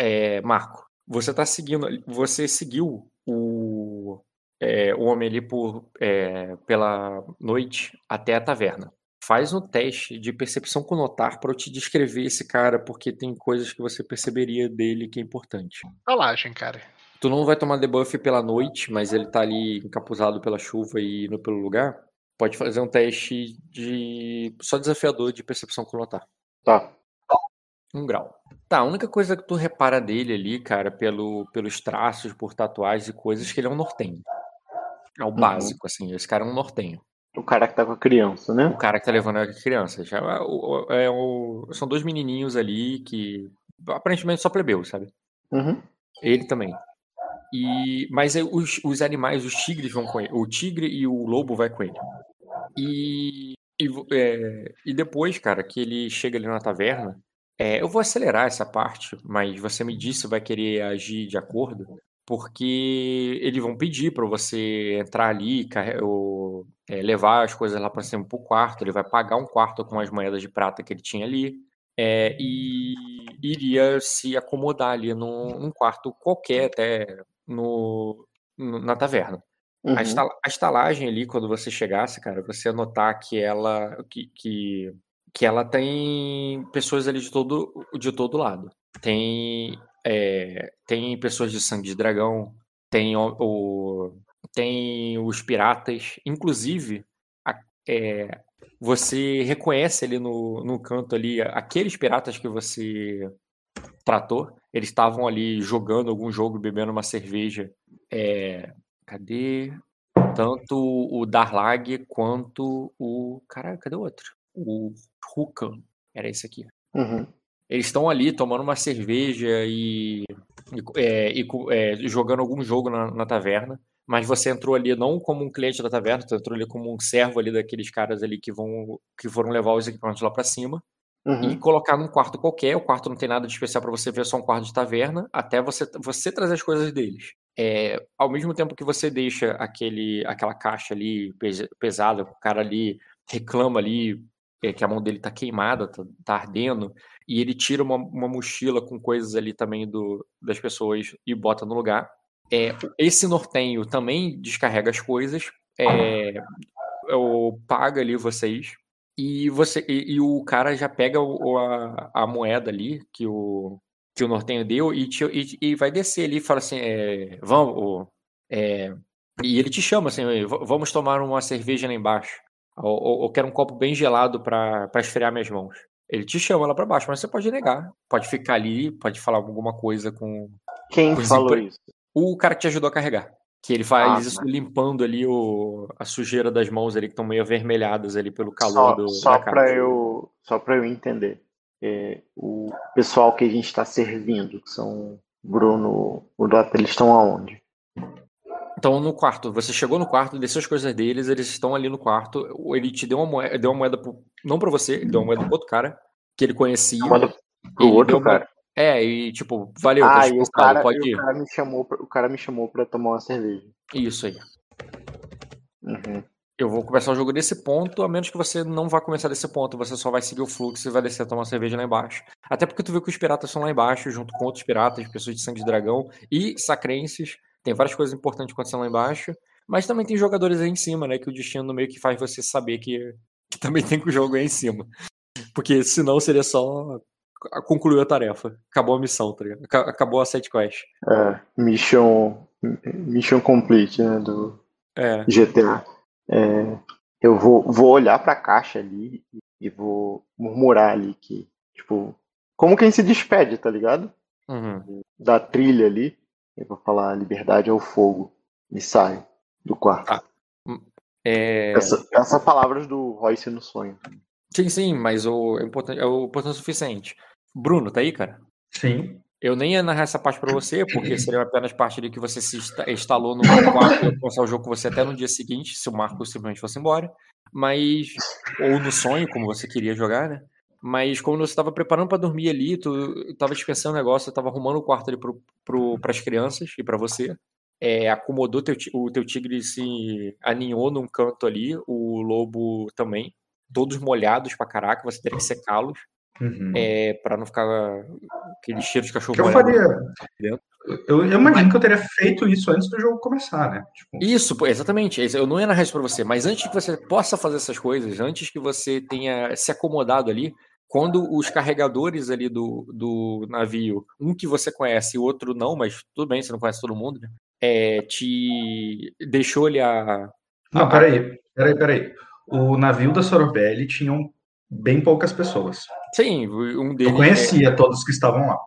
É, Marco, você tá seguindo. Você seguiu o, é, o homem ali por, é, pela noite até a taverna. Faz um teste de percepção com notar para eu te descrever esse cara, porque tem coisas que você perceberia dele que é importante. Rolagem, cara. Tu não vai tomar debuff pela noite, mas ele tá ali encapuzado pela chuva e indo pelo lugar. Pode fazer um teste de. só desafiador de percepção com notar. Tá. Um grau. Tá, a única coisa que tu repara dele ali, cara, pelo, pelos traços, por tatuagens e coisas, que ele é um nortenho. É o básico, assim. Esse cara é um nortenho. O cara que tá com a criança, né? O cara que tá levando a criança. Já é o- é o- são dois menininhos ali que aparentemente só plebeu, sabe? Uhum. Ele também. E, mas é os, os animais, os tigres vão com ele. O tigre e o lobo vai com ele. E, e, é, e depois, cara, que ele chega ali na taverna, é, eu vou acelerar essa parte, mas você me disse se vai querer agir de acordo, porque eles vão pedir para você entrar ali, ou, é, levar as coisas lá para cima pro quarto. Ele vai pagar um quarto com as moedas de prata que ele tinha ali. é, e iria se acomodar ali num, num quarto qualquer, até no, no- na taverna. Uhum. A, estala- a estalagem ali, quando você chegasse, cara, você notar que ela que, que, que ela tem pessoas ali de todo, de todo lado. Tem, é, tem pessoas de sangue de dragão, tem, o, o- tem os piratas, inclusive a- é, você reconhece ali no, no canto ali aqueles piratas que você tratou. Eles estavam ali jogando algum jogo, bebendo uma cerveja. É, Cadê? Tanto o Darlag quanto o. Caralho, cadê o outro? O Hukan. Era esse aqui. Uhum. Eles estão ali tomando uma cerveja e, e, é, e é, jogando algum jogo na, na taverna. Mas você entrou ali não como um cliente da taverna, tu entrou ali como um servo ali daqueles caras ali que vão que foram levar os equipamentos lá pra cima e Uhum. colocar num quarto qualquer. O quarto não tem nada de especial pra você ver, é só um quarto de taverna, até você, você trazer as coisas deles. É, ao mesmo tempo que você deixa aquele, aquela caixa ali pes- pesada, o cara ali reclama ali é, que a mão dele tá queimada, tá, tá ardendo, e ele tira uma, uma mochila com coisas ali também do, das pessoas e bota no lugar. É, esse nortenho também descarrega as coisas, é, eu paga ali vocês e você e, e o cara já pega o- a, a moeda ali que o que o nortenho deu e, te- e, e vai descer ali e fala assim é, vamos é, e ele te chama assim "V- vamos tomar uma cerveja lá embaixo ou, ou, ou quero um copo bem gelado para esfriar minhas mãos ele te chama lá para baixo mas você pode negar pode ficar ali pode falar alguma coisa com Quem Pois falou isso? o cara que te ajudou a carregar. Que ele faz Ah, isso né. limpando ali o, a sujeira das mãos ali, que estão meio avermelhadas ali pelo calor Só, do, só para eu, só para eu entender. É, o pessoal que a gente está servindo, que são Bruno, o Dota, eles estão aonde? Então, no quarto, você chegou no quarto, desceu as coisas deles, eles estão ali no quarto. Ele te deu uma moeda, deu uma moeda pro, não pra você, ele deu uma moeda pro outro cara, que ele conhecia. Manda pro outro uma- cara. É, e tipo, valeu, tá Ah, e o cara, pode ir. o cara me chamou, pra- o cara me chamou para tomar uma cerveja. Isso aí. Uhum. Eu vou começar o jogo desse ponto, a menos que você não vá começar desse ponto, você só vai seguir o fluxo e vai descer a tomar cerveja lá embaixo. Até porque tu viu que os piratas estão lá embaixo, junto com outros piratas, pessoas de sangue de dragão e sacrenses. Tem várias coisas importantes acontecendo lá embaixo. Mas também tem jogadores aí em cima, né? Que o destino meio que faz você saber que, que também tem que o jogo aí em cima. Porque senão seria só concluir a tarefa. Acabou a missão, tá ligado? Aca- Acabou a side quest. É, mission, mission complete, né, do É. GTA. É, eu vou, vou olhar pra caixa ali e vou murmurar ali que, tipo, como quem se despede, tá ligado? Uhum. Da trilha ali. Eu vou falar liberdade ao fogo e sai do quarto. Tá. É... Essa, essas palavras do Royce no sonho. Sim, sim, mas o, é, importante, é o importante o suficiente. Bruno, tá aí, cara? Sim. Eu nem ia narrar essa parte pra você, porque seria apenas parte ali que você se insta- instalou no quarto e eu começar o jogo com você até no dia seguinte, se o Marco simplesmente fosse embora. Mas. Ou no sonho, como você queria jogar, né? Mas quando você estava preparando pra dormir ali, tu tava dispensando o negócio, eu tava arrumando o quarto ali pro, pras crianças e pra você. É, acomodou teu, o teu tigre se aninhou num canto ali, o lobo também, todos molhados pra caraca, você teria que secá-los. Uhum. É, para não ficar aquele cheiro de cachorro. Que eu faria. Eu, eu, imagino que eu teria feito isso antes do jogo começar, né? Tipo... Isso, exatamente. Eu não ia narrar isso pra você, mas antes que você possa fazer essas coisas, antes que você tenha se acomodado ali, quando os carregadores ali do, do navio, um que você conhece e o outro não, mas tudo bem, você não conhece todo mundo, né? É, te deixou ali a. Não, peraí, peraí, peraí. O navio da Sorobelli tinham bem poucas pessoas. Sim, um deles. Eu conhecia é... todos que estavam lá.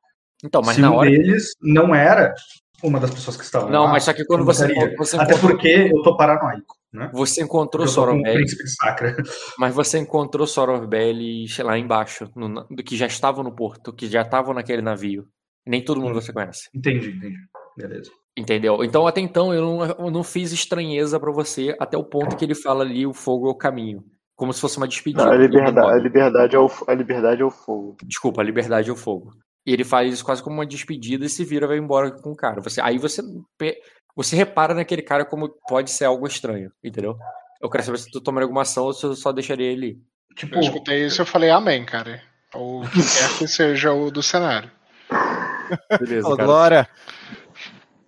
Então, mas Se na um hora... deles não era uma das pessoas que estavam não, lá. Não, mas só que quando você, você Até porque eu tô paranoico. Né? Você encontrou Sorobelli. Mas você encontrou Sorobelli, sei lá, embaixo, no, que já estavam no porto, que já estavam naquele navio. Nem todo mundo hum, você conhece. Entendi, entendi. Beleza. Entendeu? Então, até então, eu não, eu não fiz estranheza para você até o ponto que ele fala ali: o fogo é o caminho. Como se fosse uma despedida. Não, a, liberdade, a, liberdade é o, a liberdade é o fogo. Desculpa, a liberdade é o fogo. E ele faz isso quase como uma despedida e se vira e vai embora com o cara. Você, aí você, você repara naquele cara como pode ser algo estranho, entendeu? Eu quero saber se tu tomaria alguma ação ou se eu só deixaria ele. Tipo, eu escutei isso e eu falei amém, cara. Ou que quer que seja o do cenário. Beleza, oh, Glória!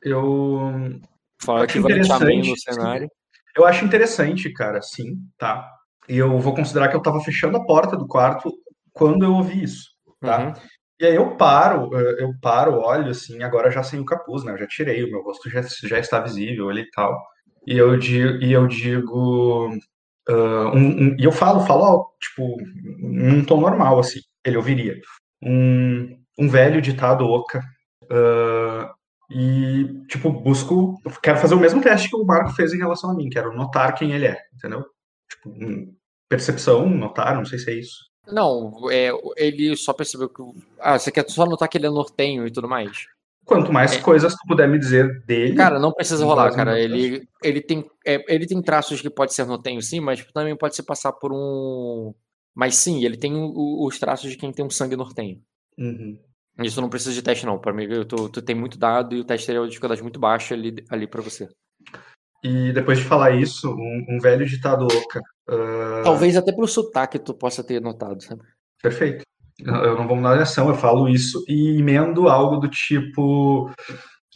Eu. Fala que vai amém no cenário. Eu acho interessante, cara, sim, tá? E eu vou considerar que eu tava fechando a porta do quarto quando eu ouvi isso, tá? Uhum. E aí eu paro, eh, eu paro, olho assim, agora já sem o capuz, né? Eu já tirei, o meu rosto já, já está visível ali e tal. E eu digo, e eu digo uh, um, um, e eu falo, falo, tipo, num tom normal, assim, ele ouviria. Um, um velho ditado oca. Uh, e, tipo, busco. Quero fazer o mesmo teste que o Marco fez em relação a mim, quero notar quem ele é, entendeu? Tipo, percepção, notar, não sei se é isso. Não, é, ele só percebeu que. Ah, você quer só notar que ele é nortenho e tudo mais? Quanto mais é. coisas tu puder me dizer dele. Cara, não precisa rolar, cara. Ele, ele, tem, é, ele tem traços que pode ser nortenho, sim, mas também pode se passar por um. Mas sim, ele tem o, os traços de quem tem um sangue nortenho. Uhum. Isso não precisa de teste, não. Para mim, tu, tu tem muito dado e o teste teria uma dificuldade muito baixa ali, ali para você. E depois de falar isso, um, um velho ditado oca. Uh... Talvez até pelo sotaque tu possa ter notado, sabe? Perfeito. Eu não vou mudar de ação, eu falo isso e emendo algo do tipo.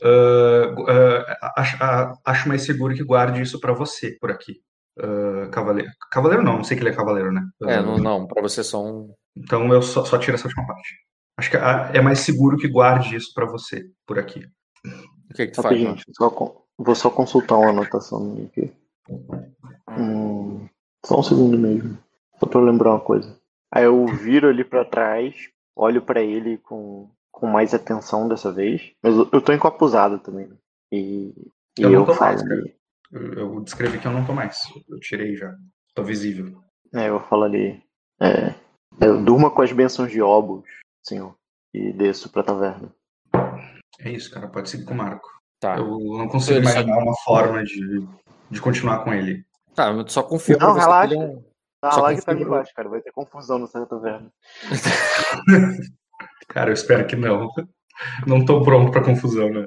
Uh, uh, acho, acho, mais seguro que guarde isso para você por aqui. cavaleiro. Cavaleiro não, não sei que ele é cavaleiro, né? É, não, não para você só um. Então eu só, só tiro essa última parte. Acho que é mais seguro que guarde isso para você por aqui. O que, que tu faz? Gente, só, Vou só consultar uma anotação minha aqui. Hum, só um segundo mesmo. Só pra eu lembrar uma coisa. Aí eu viro ali para trás, olho para ele com, com mais atenção dessa vez. Mas eu, eu tô encapuzado também. Né? E, e eu, eu falo. Mais, eu, eu descrevi que eu não tô mais. Eu tirei já. Tô visível. É, eu falo ali. É, eu durma com as bênçãos de Obos, senhor. E desço pra taverna. É isso, cara. Pode seguir com o Marco. Tá. Eu não consigo imaginar uma forma de, de continuar com ele. Tá, eu só confio Não, relaxa. É um... Tá, só lá que tá ali embaixo, cara. Vai ter confusão no certo verbo. cara, eu espero que não. Não tô pronto pra confusão, né?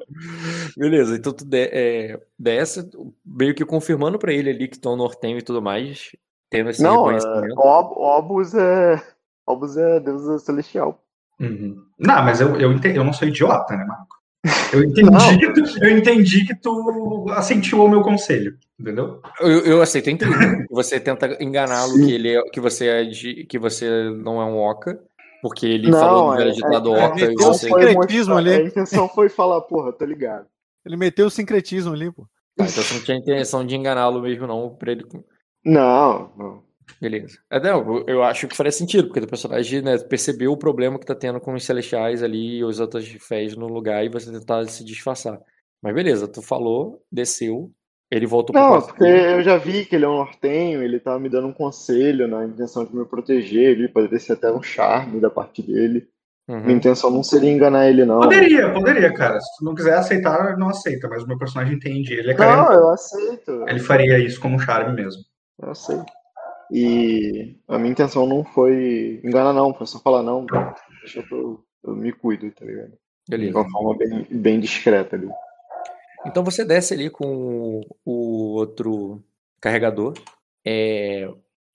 Beleza, então tu de, é, desce, meio que confirmando pra ele ali que estão nortenho e tudo mais, tendo esse não, reconhecimento. É, Ob, Obus é. Obus é deusa celestial. Uhum. Não, mas eu, eu, eu não sou idiota, né, Marco? Eu entendi, que tu, eu entendi que tu assentiu ao meu conselho, entendeu? Eu, eu entendi. Você tenta enganá-lo que ele é, que você é de, que você não é um oca, porque ele não, falou velho é, ditado é, oca. É, e você... sincretismo ali. A intenção foi falar, porra, tá ligado. Ele meteu o sincretismo ali, pô. Ah, então você não tinha intenção de enganá-lo mesmo, não, pra ele. Não, não. Beleza. É, não, eu acho que faria sentido, porque o personagem né, percebeu o problema que tá tendo com os celestiais ali e os outros fés no lugar e você tentar se disfarçar. Mas beleza, tu falou, desceu, ele voltou pro Não, porque eu já vi que ele é um nortenho, ele tava me dando um conselho na intenção de me proteger, ele poderia ser até um charme da parte dele. Uhum. Minha intenção não seria enganar ele, não. Poderia, poderia, cara. Se tu não quiser aceitar, não aceita, mas o meu personagem entende. Ele é Não, eu aceito. Ele faria isso como um charme mesmo. Eu aceito. E a minha intenção não foi enganar, não, foi só falar, não, deixa que eu, eu me cuido, tá ligado? Beleza. De uma forma bem, bem discreta ali. Então você desce ali com o outro carregador. É,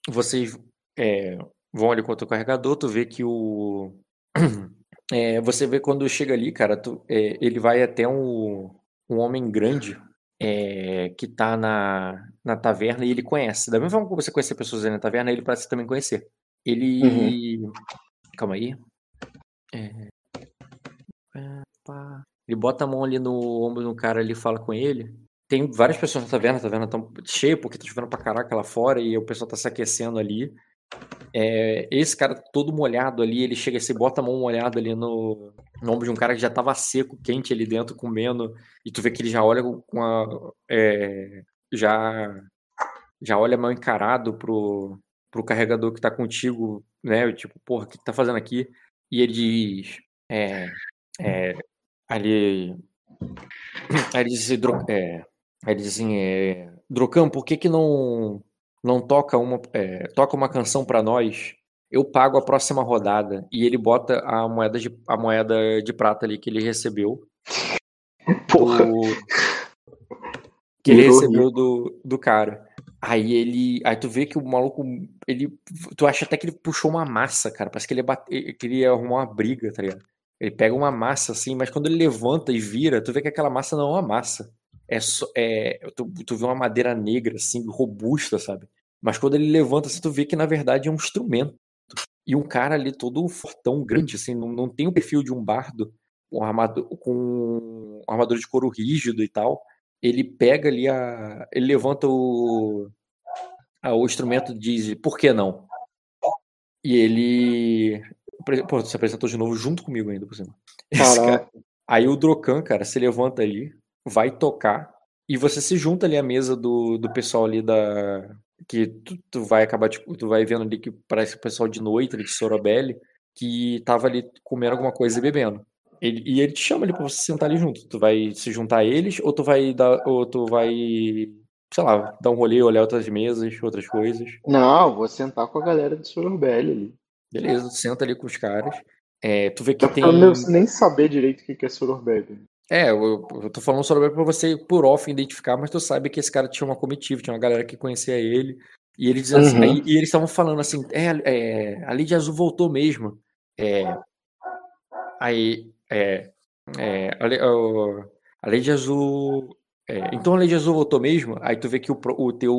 vocês. É, vão ali contra o carregador, tu vê que o. É, você vê quando chega ali, cara, tu, é, ele vai até um, um homem grande é, que tá na, na taverna e ele conhece. Da mesma forma que você conhece pessoas na taverna, ele parece também conhecer. Ele. Uhum. Calma aí. É... Ele bota a mão ali no ombro do cara ali fala com ele. Tem várias pessoas na taverna, a taverna tá cheia porque tá chovendo pra caraca lá fora e o pessoal tá se aquecendo ali. É, esse cara todo molhado ali, ele chega assim, bota a mão molhada ali no, no ombro de um cara que já tava seco, quente ali dentro, comendo, e tu vê que ele já olha com a. É, já, já olha mal encarado pro, pro carregador que tá contigo, né? Tipo, porra, o que tá fazendo aqui? E ele diz. É, é, ali. Aí ele diz, é, ele diz assim, é, Drocan, por que que não não toca uma, é, toca uma canção para nós, eu pago a próxima rodada. E ele bota a moeda de, a moeda de prata ali que ele recebeu. Porra. Do, que ele recebeu do, do cara. Aí ele. Aí tu vê que o maluco. Ele. Tu acha até que ele puxou uma massa, cara. Parece que ele ia, bater, que ele ia arrumar uma briga, tá ligado? Ele pega uma massa assim, mas quando ele levanta e vira, tu vê que aquela massa não é uma massa. É, só, é tu, tu vê uma madeira negra, assim, robusta, sabe? Mas quando ele levanta, assim, tu vê que na verdade é um instrumento. E um cara ali todo fortão, grande, assim, não, não tem o perfil de um bardo, com, armadura, com armadura de couro rígido e tal. Ele pega ali a. Ele levanta o. A, o instrumento e diz: por que não? E ele. Pô, se apresentou de novo junto comigo ainda por cima. Cara... Aí o Drocan, cara, se levanta ali, vai tocar, e você se junta ali à mesa do, do pessoal ali da, que tu, tu, vai acabar, tipo, tu vai vendo ali que parece o pessoal de noite ali de Sorobelli, que tava ali comendo alguma coisa e bebendo. Ele, e ele te chama ali pra você sentar ali junto. Tu vai se juntar a eles, ou tu vai dar, ou tu vai, sei lá, dar um rolê, olhar outras mesas, outras coisas. Não, vou sentar com a galera de Sorobelli ali. Beleza, tu senta ali com os caras. É, tu vê que eu tem. Eu nem saber direito o que é Sorobelli. É, eu, eu tô falando sobre pra você, por off, identificar, mas tu sabe que esse cara tinha uma comitiva, tinha uma galera que conhecia ele. E ele diz assim, uhum. aí, e eles estavam falando assim, é, é, a Lídia Azul voltou mesmo. É, aí, é, é, a, a Lady Azul. É, então a Lady Azul voltou mesmo. Aí tu vê que o, o teu.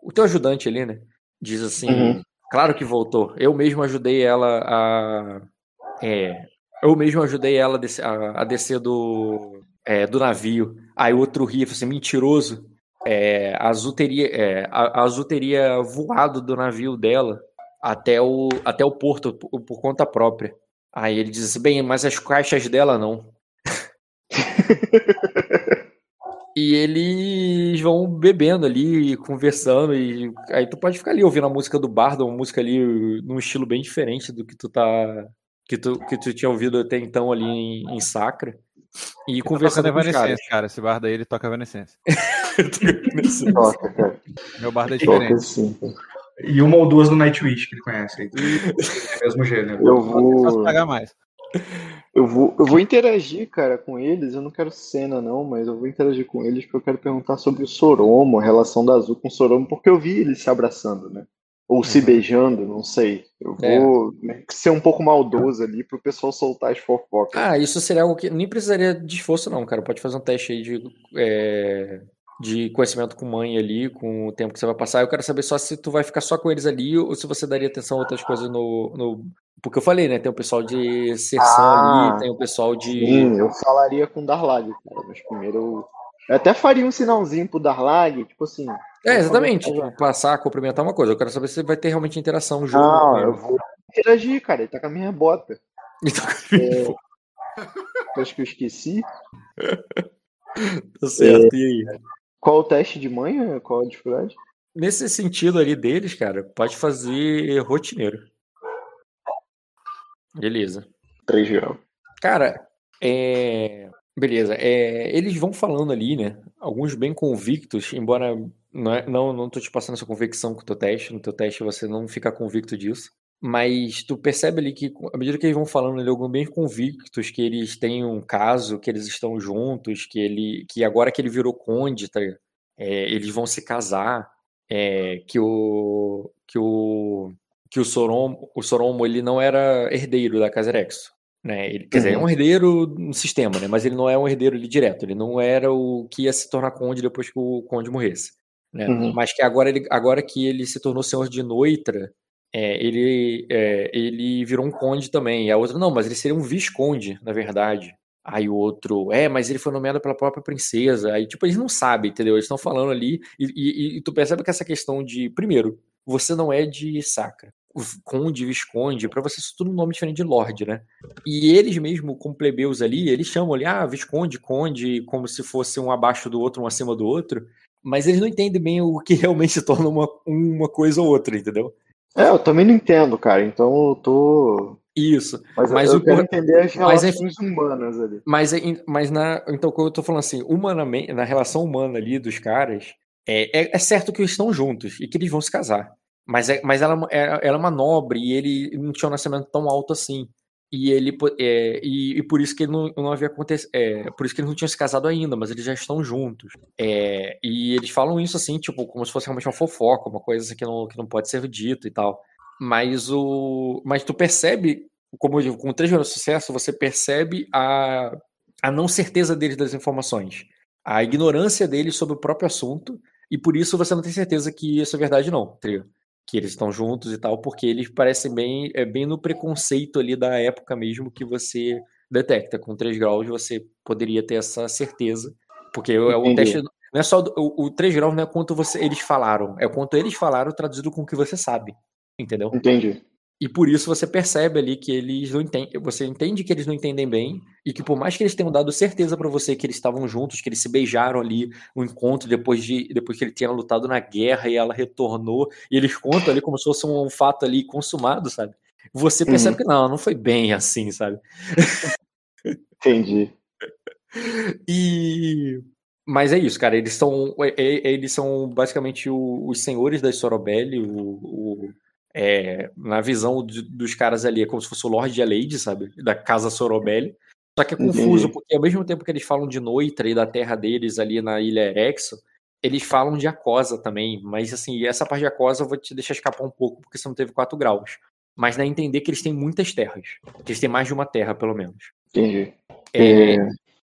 O teu ajudante ali, né? Diz assim, uhum. claro que voltou. Eu mesmo ajudei ela a. É, eu mesmo ajudei ela a descer, a, a descer do, é, do navio. Aí o outro ria, assim, mentiroso. É, a, Azul teria, é, a, a Azul teria voado do navio dela até o, até o porto por, por conta própria. Aí ele diz assim, bem, mas as caixas dela não. e eles vão bebendo ali, conversando, e aí tu pode ficar ali ouvindo a música do Bardo, uma música ali num estilo bem diferente do que tu tá que tu, que tu tinha ouvido até então ali em, em Sacra. E conversando com os caras. cara. Esse bar daí ele toca Evanescence. toca, cara. Meu bar é diferente. Toca, sim. E uma ou duas do Nightwish que ele conhece. Aí. mesmo gênero. Eu vou pagar mais. Eu vou, eu vou interagir, cara, com eles. Eu não quero cena, não, mas eu vou interagir com eles porque eu quero perguntar sobre o Soromo, a relação da Azul com o Soromo, porque eu vi eles se abraçando, né? Ou se uhum. beijando, não sei. Eu é. vou é. ser um pouco maldoso ali pro pessoal soltar as fofocas. Ah, isso seria algo que nem precisaria de esforço, não, cara. Pode fazer um teste aí de, é, de conhecimento com mãe ali, com o tempo que você vai passar. Eu quero saber só se tu vai ficar só com eles ali ou se você daria atenção a outras coisas no. no... Porque eu falei, né? Tem o pessoal de Serção ah, ali, tem o pessoal de. Sim, eu falaria com o Darlag, cara. Mas primeiro eu eu até faria um sinalzinho pro Darlag, tipo assim. É, exatamente. Tipo, passar, cumprimentar uma coisa. Eu quero saber se vai ter realmente interação no jogo. Não, eu vou interagir, cara. Ele tá com a minha bota. Ele tá com a minha bota. É... Acho que eu esqueci. tá certo, é... e aí? Qual o teste de manha? Qual a dificuldade? Nesse sentido ali deles, cara, pode fazer rotineiro. Beleza. 3 graus. Cara, é. Beleza. É, eles vão falando ali, né? Alguns bem convictos, embora não, é, não, não tô te passando essa convicção com o teu teste. No teu teste você não fica convicto disso. Mas tu percebe ali que, à medida que eles vão falando ali, alguns bem convictos que eles têm um caso, que eles estão juntos, que ele. que agora que ele virou conde, tá? É, eles vão se casar. É, que o. que o. que o Soromo, o Soromo ele não era herdeiro da Casa Erexo. Né? Ele, quer uhum. dizer, é um herdeiro no sistema, né? mas ele não é um herdeiro direto. Ele não era o que ia se tornar conde depois que o conde morresse. Né? Uhum. Mas que agora, ele, agora que ele se tornou senhor de Noitra, é, ele, é, ele virou um conde também. E a outra, não, mas ele seria um visconde, na verdade. Aí o outro, é, mas ele foi nomeado pela própria princesa. Aí, tipo, eles não sabem, entendeu? Eles estão falando ali. E, e, e, tu percebe que essa questão de. Primeiro, você não é de Sacra. Conde, Visconde, para você isso tudo um nome diferente de Lorde, né? E eles mesmo, como plebeus ali, eles chamam ali, ah, Visconde, Conde, como se fosse um abaixo do outro, um acima do outro. Mas eles não entendem bem o que realmente se torna uma, uma coisa ou outra, entendeu? É, eu também não entendo, cara. Então eu tô. Isso. Mas, mas eu o quero entender as relações mas é, humanas ali. Mas, é, mas na, então, quando eu tô falando assim, humanamente, na relação humana ali dos caras, é, é, é, certo que eles estão juntos e que eles vão se casar. Mas, é, mas ela, é, ela é uma nobre e ele não tinha um nascimento tão alto assim. E ele é, e, e, por isso que ele não, não havia acontecido. É, por isso que eles não tinham se casado ainda, mas eles já estão juntos. É, e eles falam isso assim, tipo, como se fosse realmente uma fofoca, uma coisa que não, que não pode ser dito e tal. Mas o. Mas tu percebe, como eu digo, com três anos de sucesso, você percebe a, a não certeza deles das informações. A ignorância deles sobre o próprio assunto, e por isso você não tem certeza que isso é verdade, não, trio que eles estão juntos e tal, porque eles parecem bem, é bem no preconceito ali da época mesmo que você detecta. Com 3 graus você poderia ter essa certeza, porque é o teste não é só o, o 3 graus não é quanto você, eles falaram, é quanto eles falaram traduzido com o que você sabe, entendeu? Entendi. E por isso você percebe ali que eles não entendem, você entende que eles não entendem bem e que por mais que eles tenham dado certeza para você que eles estavam juntos, que eles se beijaram ali no encontro depois de depois que ele tinha lutado na guerra e ela retornou e eles contam ali como se fosse um, fato ali consumado, sabe? Você percebe uhum. que não, não foi bem assim, sabe? Entendi. E mas é isso, cara. Eles são é, é, eles são basicamente os senhores da Sorobelli, o, o é, na visão de, dos caras ali, é como se fosse o Lorde Aleide, sabe? Da Casa Sorobelli. Só que é confuso, uhum. porque ao mesmo tempo que eles falam de Noitra e da terra deles ali na Ilha Erexo, eles falam de Acosa também. Mas assim, essa parte de Acosa eu vou te deixar escapar um pouco, porque você não teve 4 graus. Mas dá a entender que eles têm muitas terras. Que eles têm mais de uma terra, pelo menos. Entendi. É, é...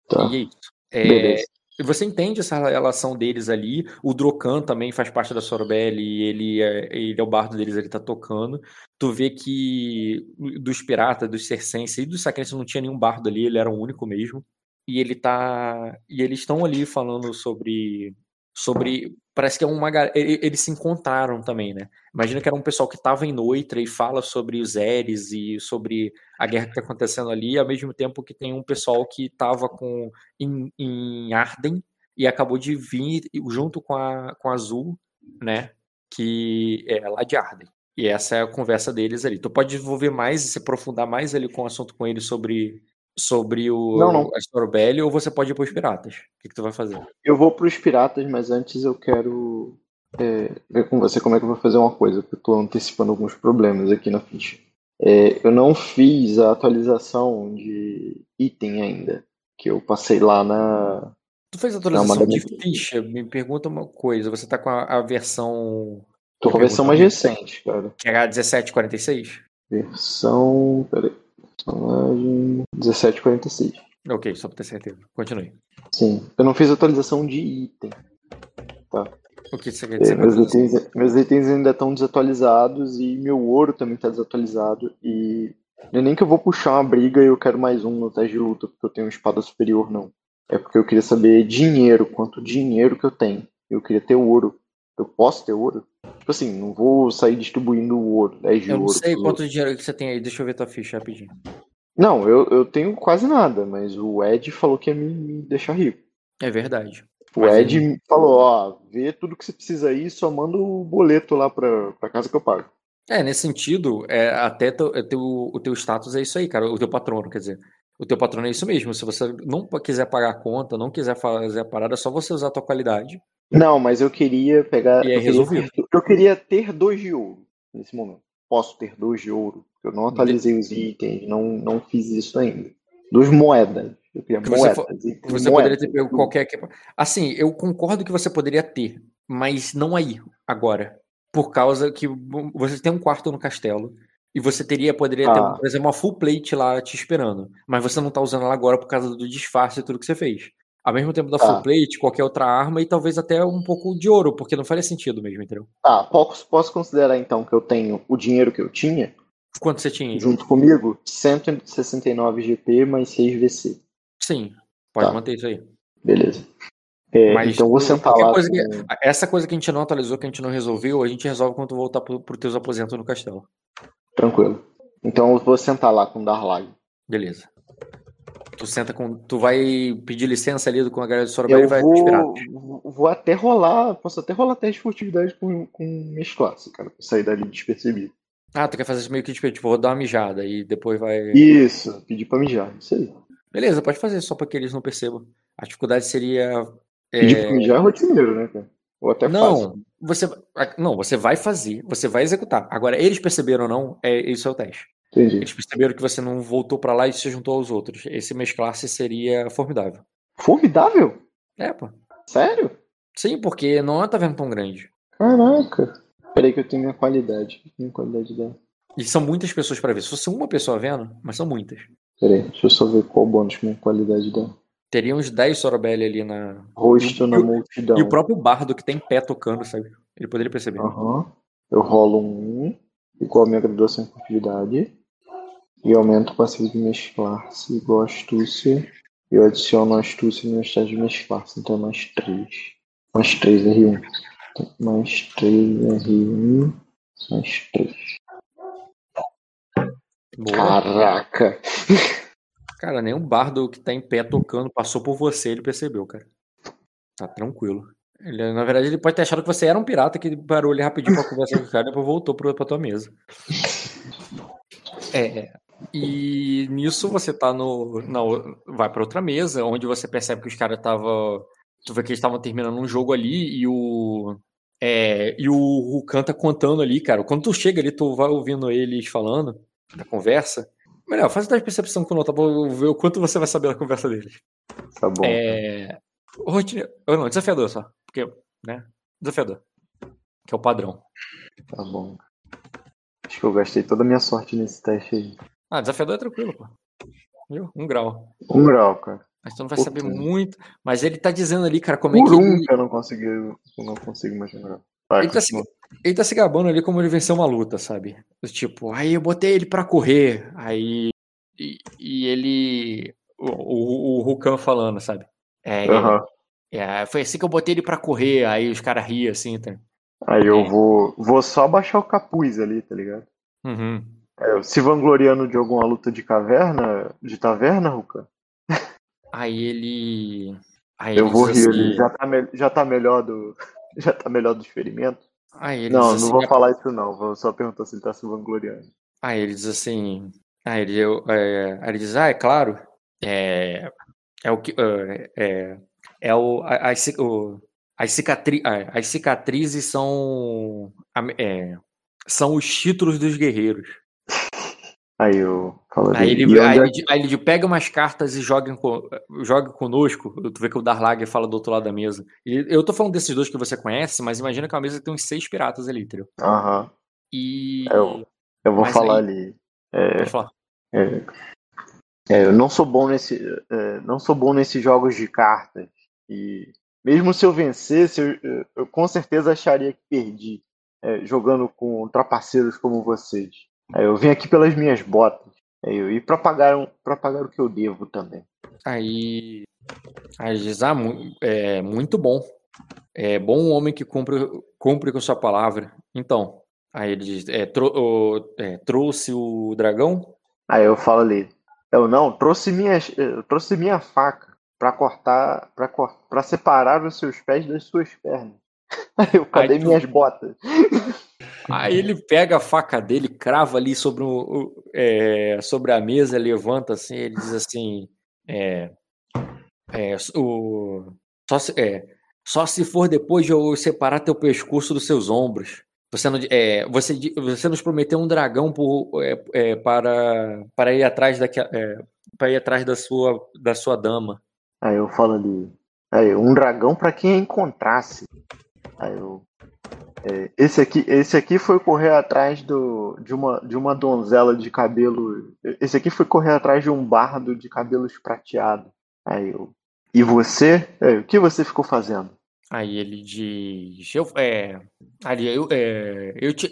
Tá. E é isso. É, você entende essa relação deles ali. O Drokan também faz parte da Sorbelli, ele é, ele é o bardo deles, ele tá tocando. Tu vê que dos piratas, dos circenses e dos sacrenses não tinha nenhum bardo ali, ele era o único mesmo. E ele tá. E eles estão ali falando sobre sobre. Parece que é uma. Eles se encontraram também, né? Imagina que era um pessoal que estava em Noitra e fala sobre os Eres e sobre a guerra que está acontecendo ali, ao mesmo tempo que tem um pessoal que estava com em, em Arden e acabou de vir junto com a, com a Azul, né? Que é lá de Arden. E essa é a conversa deles ali. Tu pode desenvolver mais e se aprofundar mais ali com o assunto com eles sobre sobre o não, não. a Storbelly ou você pode ir para os piratas? O que, que tu vai fazer? Eu vou para os piratas, mas antes eu quero é, ver com você como é que eu vou fazer uma coisa, porque eu estou antecipando alguns problemas aqui na ficha. É, eu não fiz a atualização de item ainda, que eu passei lá na. Tu fez a atualização de ficha? Me pergunta uma coisa, você está com a, a versão. Tô com a versão mais recente, cara. Que é a 1746? Versão. Peraí. Personagem 1746. Ok, só pra ter certeza. Continue. Sim. Eu não fiz atualização de item. Tá. O que você quer dizer? É, meus, itens, meus itens ainda estão desatualizados e meu ouro também está desatualizado. E não é nem que eu vou puxar uma briga e eu quero mais um no teste de luta, porque eu tenho uma espada superior, não. É porque eu queria saber dinheiro, quanto dinheiro que eu tenho. Eu queria ter ouro. Eu posso ter ouro? Tipo assim, não vou sair distribuindo ouro, 10 de eu ouro. Eu não sei quanto dinheiro que você tem aí, deixa eu ver tua ficha rapidinho. Não, eu, eu tenho quase nada, mas o Ed falou que ia me, me deixar rico. É verdade. O mas Ed ele... falou, ó, vê tudo que você precisa aí, só manda o boleto lá pra, pra casa que eu pago. É, nesse sentido, é, até teu, é teu, o teu status é isso aí, cara, o teu patrono, quer dizer. O teu patrono é isso mesmo. Se você não quiser pagar a conta, não quiser fazer a parada, é só você usar a tua qualidade não, mas eu queria pegar. E é eu, resolvido. Queria, eu queria ter dois de ouro nesse momento. Posso ter dois de ouro. Eu não atualizei os itens, não, não fiz isso ainda. Duas moedas. Eu queria que moedas. Você, você moedas, poderia ter pego qualquer. Assim, eu concordo que você poderia ter, mas não aí, agora. por causa que você tem um quarto no castelo e você teria poderia ter, Ah. por exemplo, uma full plate lá te esperando, mas você não tá usando ela agora por causa do disfarce e tudo que você fez. Ao mesmo tempo da Tá. full plate, qualquer outra arma e talvez até um pouco de ouro, porque não faria sentido mesmo, entendeu? Tá, posso, posso considerar então que eu tenho o dinheiro que eu tinha, Quanto você tinha? junto comigo, 169 GP mais 6 VC. Sim, pode Tá. manter isso aí. Beleza. É, Mas então vou sentar lá. coisa que- essa coisa que a gente não atualizou, que a gente não resolveu, a gente resolve quando voltar pro, pro teus aposentos no castelo. Tranquilo. Então eu vou sentar lá com o Darlag. Beleza. Tu senta com. Tu vai pedir licença ali com a galera de Sorobé e vai vou, vou até rolar, posso até rolar teste de furtividade com, com minhas classes, cara, pra sair dali despercebido. Ah, tu quer fazer isso meio que tipo, tipo, vou dar uma mijada e depois vai. Isso, pedir pra mijar, isso aí. Beleza, pode fazer só pra que eles não percebam. A dificuldade seria. é, Pedir pra mijar é rotineiro, né, cara? Ou até Não, fácil. você, não, você vai fazer, você vai executar. Agora, eles perceberam ou não, é, isso é o teste. Entendi. Eles perceberam que você não voltou pra lá e se juntou aos outros. Esse mesclar-se seria formidável. Formidável? É, pô. Sério? Sim, porque não é uma taverna tão grande. Caraca. Peraí que eu tenho minha qualidade. Minha qualidade dela. E são muitas pessoas pra ver. Se fosse uma pessoa vendo, mas são muitas. Peraí, deixa eu só ver qual bônus que minha qualidade dá. Teria uns 10 Sorobelli ali na. Rosto E na multidão. E o próprio bardo que tem pé tocando, sabe? Ele poderia perceber. Aham. Eu rolo um, igual a minha graduação em furtividade. E aumento o passivo de mesclar-se igual a astúcia. E eu adiciono a astúcia no estágio de mesclar-se. Então é mais 3. Mais 3 R1. Então, Mais 3 R1. Mais 3. Boa. Caraca! Cara, nem o bardo que tá em pé tocando passou por você, ele percebeu, cara. Tá tranquilo. Ele, na verdade, ele pode ter achado que você era um pirata que parou ali rapidinho pra conversar com o cara e depois voltou pro, pra tua mesa. É. E nisso você tá no. vai pra outra mesa, onde você percebe que os caras estavam. Tu vê que eles estavam terminando um jogo ali e o. É, e o Rukan tá contando ali, cara. Quando tu chega ali, tu vai ouvindo eles falando da conversa. Melhor, faz teste de percepção com nota pra ver o quanto você vai saber da conversa deles. Tá bom. É. Rotineiro. Não, desafiador só. Porque, né? Desafiador. Que é o padrão. Tá bom. Acho que eu gastei toda a minha sorte nesse teste aí. Ah, desafiador é tranquilo, pô. Viu? Um grau. Um grau, cara. Mas tu não vai Puta. saber muito. Mas ele tá dizendo ali, cara, como é Por que. um Ele, que eu não consegui. Eu não consigo mais lembrar. Vai, ele, tá se, ele tá se gabando ali como ele venceu uma luta, sabe? Tipo, aí eu botei ele pra correr. Aí. E, e ele. O, o, o Rukan falando, sabe? É, Aham. é, foi assim que eu botei ele pra correr. Aí os caras riam assim, tá? Aí eu É. vou, vou só baixar o capuz ali, tá ligado? Uhum. É, se vangloriando de alguma luta de caverna, de taverna, Ruka, Aí ele. Aí eu ele vou rir assim- ali. Já tá, me- já tá melhor do. Já tá melhor do ferimento? Aí ele Não, não assim, vou falar isso não. Vou só perguntar se ele tá se vangloriando. Aí ele diz assim. Aí ele, eu- é, aí ele diz, ah, é claro. É, é o que. É, é, é o, as, o- as, cicatri, ah, as cicatrizes são. é, são os títulos dos guerreiros. Aí eu falo Aí ele, "E aí, onde é ele, aí ele pega umas cartas e joga, joga conosco. Tu vê que o Darlag fala do outro lado da mesa. E eu tô falando desses dois que você conhece, mas imagina que é uma mesa que tem uns seis piratas ali, entendeu? que-" Aham. E. Eu, eu vou falar aí- ali. É, Pode falar. É, é, eu não sou bom nesse, é, não sou bom nesses jogos de cartas e mesmo se eu vencesse, eu, eu com certeza acharia que perdi é, jogando com trapaceiros como vocês. Eu vim aqui pelas minhas botas eu, e para pagar um- pra pagar o que eu devo também. Aí, aí ele diz, ah, é muito bom. É bom um homem que cumpre, cumpre com sua palavra. Então, aí ele diz, é, tro- o- é, trouxe o dragão? Aí eu falo ali, eu não trouxe minha, eu trouxe minha faca para cortar, para para separar os seus pés das suas pernas. Aí eu cadê Aí tu- minhas botas? Aí ele pega a faca dele, crava ali sobre, o, é, sobre a mesa, levanta assim, ele diz assim, é, é, o, só, se, é, só se for depois de eu separar teu pescoço dos seus ombros. Você, não, é, você, você nos prometeu um dragão por, é, é, para, para ir atrás da, para ir atrás da sua, da sua dama. Aí eu falo ali, aí um dragão para quem encontrasse. Aí eu É, esse, aqui, esse aqui foi correr atrás do, de, uma, de uma donzela de cabelo. Esse aqui foi correr atrás de um bardo de cabelos prateados. Aí eu. E você? É, o que você ficou fazendo? Aí ele diz. Eu, é, ali, eu, é, eu, te,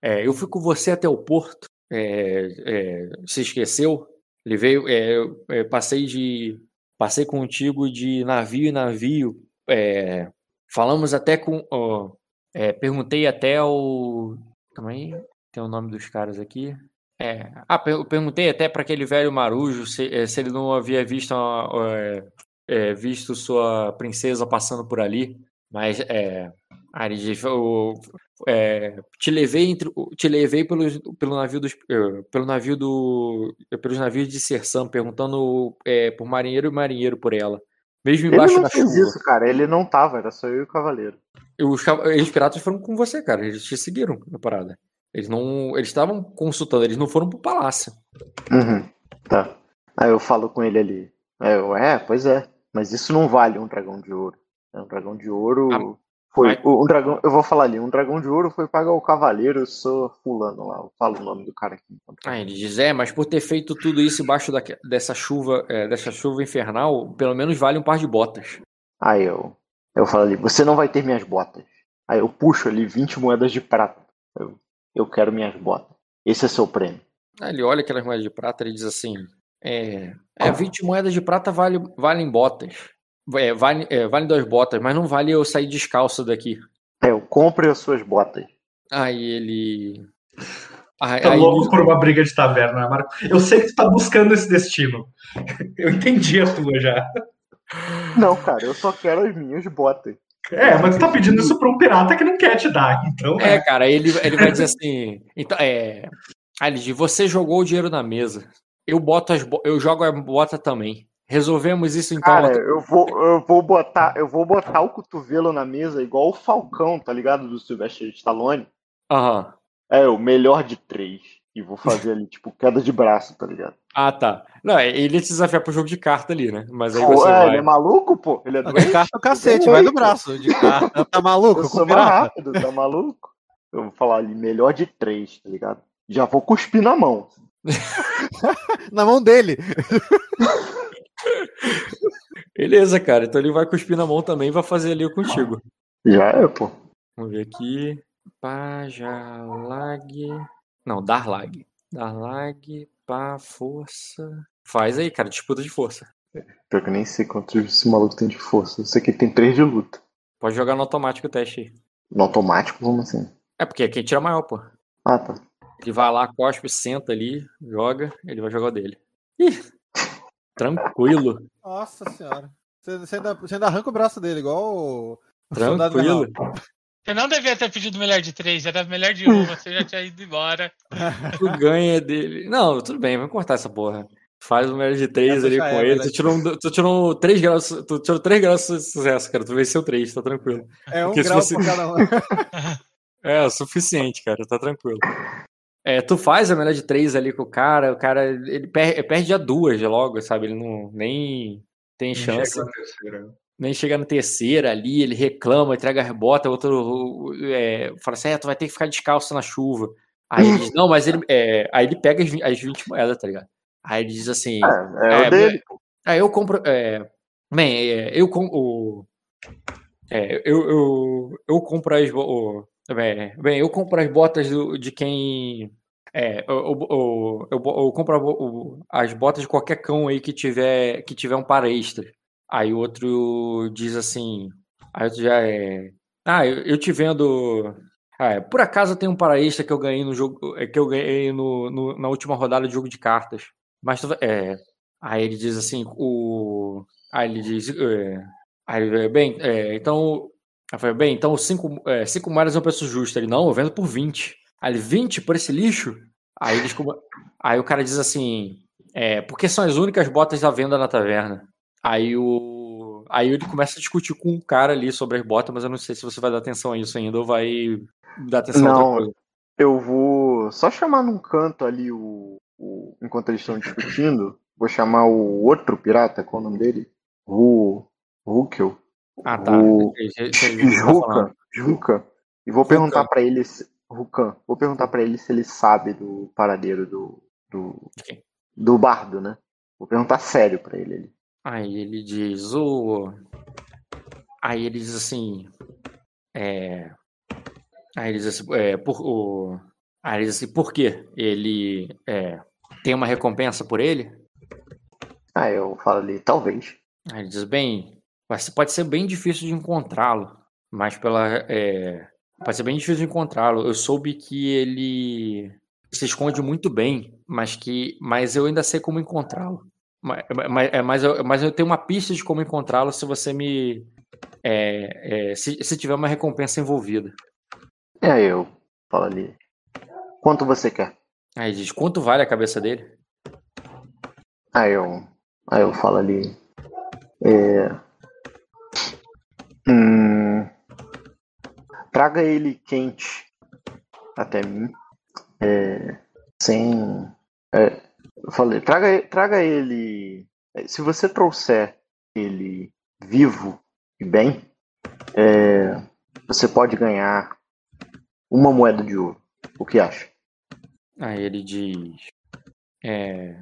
é, eu fui com você até o porto. É, é, se esqueceu? Ele veio. É, é, passei de. Passei contigo de navio em navio. É, falamos até com. Oh, perguntei até o. Calma aí. Tem o nome dos caras aqui. É, ah, eu perguntei até para aquele velho marujo se, se, ele não havia visto, visto sua princesa passando por ali. Mas é, eu, é, te levei entre, te levei pelo, pelo navio dos, eh, pelo navio do, pelos navios de Sersam, perguntando é, por marinheiro e marinheiro por ela, mesmo embaixo ele não da fez chuva. isso, cara. Ele não tava, era só eu e o cavaleiro. Os, os piratas foram com você, cara. Eles te seguiram na parada. Eles não, eles estavam consultando, eles não foram pro palácio. Uhum, tá. Aí eu falo com ele ali. Aí eu, é, pois é. Mas isso não vale um dragão de ouro. É um dragão de ouro. Ah, foi. Mas... Um dragão, eu vou falar ali, um dragão de ouro foi pagar o cavaleiro, eu sou fulano lá. Eu falo o nome do cara aqui. Ah, ele diz, é, mas por ter feito tudo isso embaixo da, dessa chuva, é, dessa chuva infernal, pelo menos vale um par de botas. Aí eu, eu falo ali, você não vai ter minhas botas. Aí eu puxo ali 20 moedas de prata. Eu, eu quero minhas botas. Esse é seu prêmio. Aí ele olha aquelas moedas de prata e diz assim: é, é 20 moedas de prata vale, valem botas. É, vale, é, vale duas botas, mas não vale eu sair descalço daqui. É, eu compre as suas botas. Aí ele. Aí, tá aí louco ele... por uma briga de taverna, né, Marco? Eu sei que tu tá buscando esse destino. Eu entendi a tua já. Não, cara, eu só quero as minhas botas. É, mas tu tá pedindo isso pra um pirata que não quer te dar, então. É, é. cara, ele, ele vai dizer assim. Então, é. Ali, você jogou o dinheiro na mesa. Eu boto as eu jogo a bota também. Resolvemos isso então. Cara, eu vou, eu vou botar, eu vou botar o cotovelo na mesa igual o Falcão, tá ligado? Do Sylvester Stallone. Aham. Uhum. É, o melhor de três. E vou fazer ali, tipo, queda de braço, tá ligado? Ah, tá. Não, ele te desafiar pro jogo de carta ali, né? Mas aí pô, você é, vai... ele é maluco, pô? Ele é doente? De carta é o cacete, vai do braço. De carta, tá maluco? Eu sou mais rápido, tá maluco? Eu vou falar ali, melhor de três, tá ligado? Já vou cuspir na mão. na mão dele. Beleza, cara. Então ele vai cuspir na mão também e vai fazer ali contigo. Já é, pô. Vamos ver aqui. Pajalag. Não, Darlag. Darlag, pá, força. Faz aí, cara. Disputa de força. Pior que eu nem sei quantos esse maluco tem de força. Eu sei que ele tem 3 de luta. Pode jogar no automático o teste aí. No automático? Como assim? É porque é quem tira maior, pô. Ah, tá. Ele vai lá, cospe, senta ali, joga, ele vai jogar o dele. Ih, Tranquilo. Nossa senhora. Você, você, ainda, você ainda arranca o braço dele, igual o. Tranquilo. Você não devia ter pedido melhor de três, era melhor de uma, você já tinha ido embora. Tu ganha dele. Não, tudo bem, vamos cortar essa porra. Faz o melhor de três ali com é, ele. Tu tirou, um, tu tirou três graus. Tu tirou três graus de sucesso, cara. Tu venceu três, tá tranquilo. É um Porque grau você... por cada um. é, o suficiente, cara. Tá tranquilo. É, tu faz a melhor de três ali com o cara, o cara ele perde, perde a duas logo, sabe? Ele não nem tem chance. Chega nem chega na terceira ali, ele reclama, entrega as botas, outro é, fala assim: é, tu vai ter que ficar descalço na chuva. Aí ele diz, não, mas ele. É, aí ele pega as, as 20 moedas, tá ligado? Aí ele diz assim. É, é, é dele. Aí eu compro. É, bem, é, eu compro. É, eu, eu, eu compro as. O, Bem, bem, eu compro as botas do, de quem. É, eu, eu, eu, eu compro as botas de qualquer cão aí que tiver, que tiver um para extra. Aí outro diz assim. Aí outro já é. Ah, eu, eu te vendo. Ah, é, por acaso tem um para extra que eu ganhei no jogo. É, que eu ganhei no, no, na última rodada de jogo de cartas. Mas é. Aí ele diz assim, o. Aí ele diz. É, aí, bem, é, então eu falei, bem, então 5 é, cinco moedas é um preço justo. Ele, não, eu vendo por 20. Aí ele, 20 por esse lixo? Aí, eles, aí o cara diz assim, é, porque são as únicas botas à venda na taverna. Aí o. Aí ele começa a discutir com um cara ali sobre as botas, mas eu não sei se você vai dar atenção a isso ainda ou vai dar atenção não, a outra coisa. Eu vou só chamar num canto ali o. o enquanto eles estão discutindo. Vou chamar o outro pirata, qual é o nome dele? O. Rukel. Ah, tá. O... Juca, Juca. E vou perguntar para ele, Rukan, vou perguntar para ele se ele sabe do paradeiro do do, do bardo, né? Vou perguntar sério para ele. Ali. Aí ele diz, o Aí ele diz assim, é... Aí ele diz assim, é, por, o... Aí ele diz assim, por quê? Ele é, tem uma recompensa por ele? Ah, eu falo ali, talvez. Aí ele diz, bem, pode ser bem difícil de encontrá-lo, mas pela. É, pode ser bem difícil de encontrá-lo. Eu soube que ele se esconde muito bem, mas que. Mas eu ainda sei como encontrá-lo. Mas, mas, é, mas, eu, mas eu tenho uma pista de como encontrá-lo se você me. É, é, se, se tiver uma recompensa envolvida. É, eu falo ali. Quanto você quer? Aí diz, quanto vale a cabeça dele? Aí eu, aí eu falo ali. É, hum, traga ele quente até mim. É, sem. É, eu falei, traga, traga ele. Se você trouxer ele vivo e bem, é, você pode ganhar uma moeda de ouro. O que acha? Aí ele diz. É,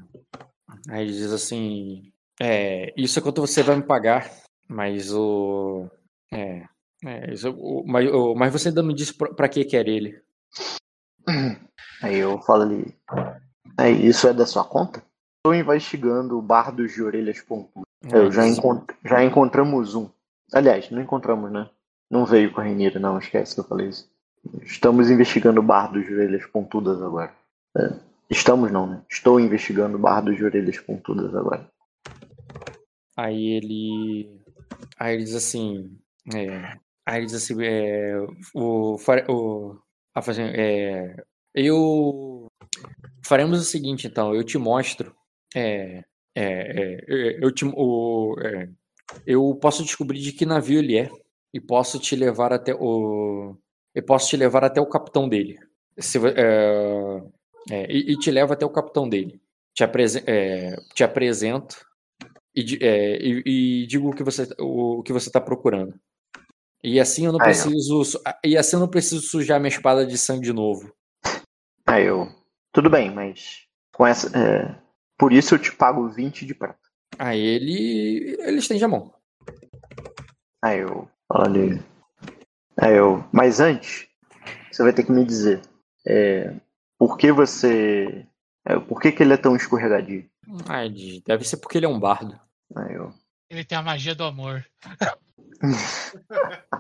aí ele diz assim. É, isso é quanto você vai me pagar, mas o. É. é isso, o, mas, o, mas você ainda me disse pra, pra que quer ele. Aí eu falo ali. É, isso é da sua conta? Estou investigando bardos de orelhas pontudas. É, eu já, encont já encontramos um. Aliás, não encontramos, né? Não veio com a Renira, não, esquece que eu falei isso. Estamos investigando bardos de orelhas pontudas agora. É, estamos não, né? Estou investigando bardos de orelhas pontudas agora. Aí ele. Aí ele diz assim. É... Aí ele diz assim. É... O. o... É... Eu. Faremos o seguinte, então. Eu te mostro. É. É, é, eu, te, o, é, eu posso descobrir de que navio ele é e posso te levar até o eu posso te levar até o capitão dele Se, e, e, te levo até o capitão dele te, apresen te apresento e, e, e, digo o que você o que você está procurando e assim eu não preciso e assim eu não preciso sujar minha espada de sangue de novo aí eu tudo bem mas com essa é, por isso eu te pago 20 de prata Aí ele. ele estende a mão. Aí eu ali. Aí eu. Mas antes, você vai ter que me dizer. É, por que você. É, por que, que ele é tão escorregadio? Ai, deve ser porque ele é um bardo. Aí eu. Ele tem a magia do amor.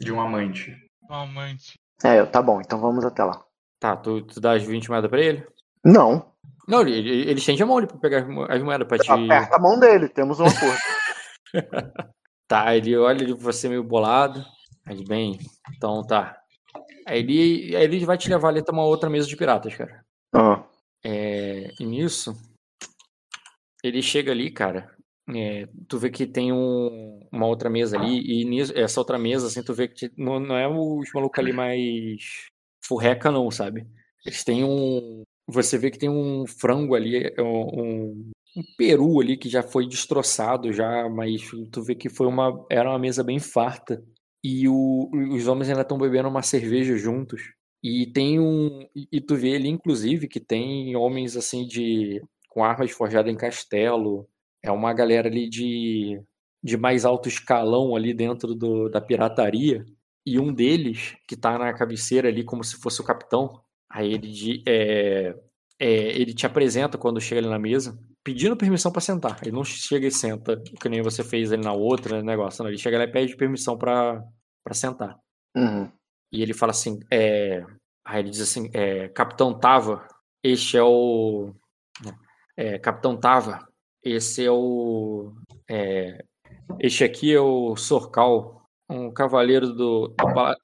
De um amante. Um amante. É, tá bom, então vamos até lá. Tá, tu, tu dá as 20 moedas pra ele? Não. Não, ele, ele estende a mão ali pra pegar as moedas pra te. Aperta a mão dele, temos um acordo. tá, ele olha ali pra você meio bolado. Aí, bem, então tá. Aí ele, aí ele vai te levar ali até uma outra mesa de piratas, cara. Ah. É, e nisso, ele chega ali, cara. É, tu vê que tem um, uma outra mesa ali, e nisso, essa outra mesa, assim, tu vê que não, não é os malucos ali mais furreca, não, sabe? Eles têm um, você vê que tem um frango ali, é um, um peru ali que já foi destroçado já, mas tu vê que foi uma era uma mesa bem farta e o, os homens ainda estão bebendo uma cerveja juntos. E tem um e tu vê ali inclusive que tem homens assim de com armas forjadas em castelo. É uma galera ali de de mais alto escalão ali dentro do, da pirataria. E um deles, que tá na cabeceira ali como se fosse o capitão, Aí ele, é, é, ele te apresenta quando chega ali na mesa, pedindo permissão para sentar. Ele não chega e senta, que nem você fez ali na outra negócio, não. Ele chega lá e pede permissão para sentar. Uhum. E ele fala assim: é... aí ele diz assim: é, Capitão Tava, este é o. É, Capitão Tava, esse é o. É, este aqui é o Sorcal, um cavaleiro do,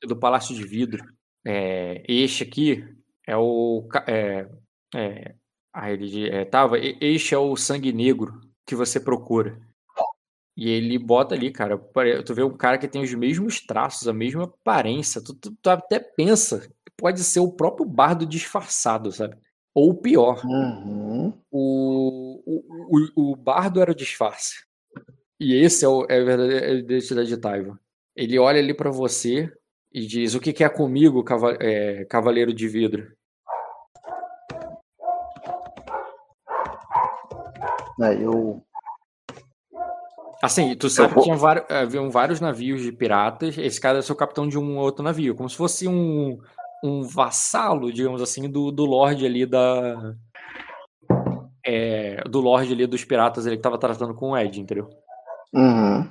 do Palácio de Vidro. É, este aqui é o. É, é, aí ele é, tava. Este é o sangue negro que você procura. E ele bota ali, cara. Tu vê um cara que tem os mesmos traços, a mesma aparência. Tu, tu, tu até pensa pode ser o próprio bardo disfarçado, sabe? Ou pior, uhum. o, o, o, bardo era o disfarce. E esse é, o, é a verdadeira identidade de Taiva. Ele olha ali para você e diz: O que quer comigo, cava é, cavaleiro de vidro? Aí eu. Assim, tu sabe vou... que tinha vários, haviam vários navios de piratas. Esse cara é seu capitão de um outro navio, como se fosse um, um vassalo, digamos assim, do, do Lorde ali da. É, do Lorde ali dos piratas ele que tava tratando com o Ed, entendeu? Uhum.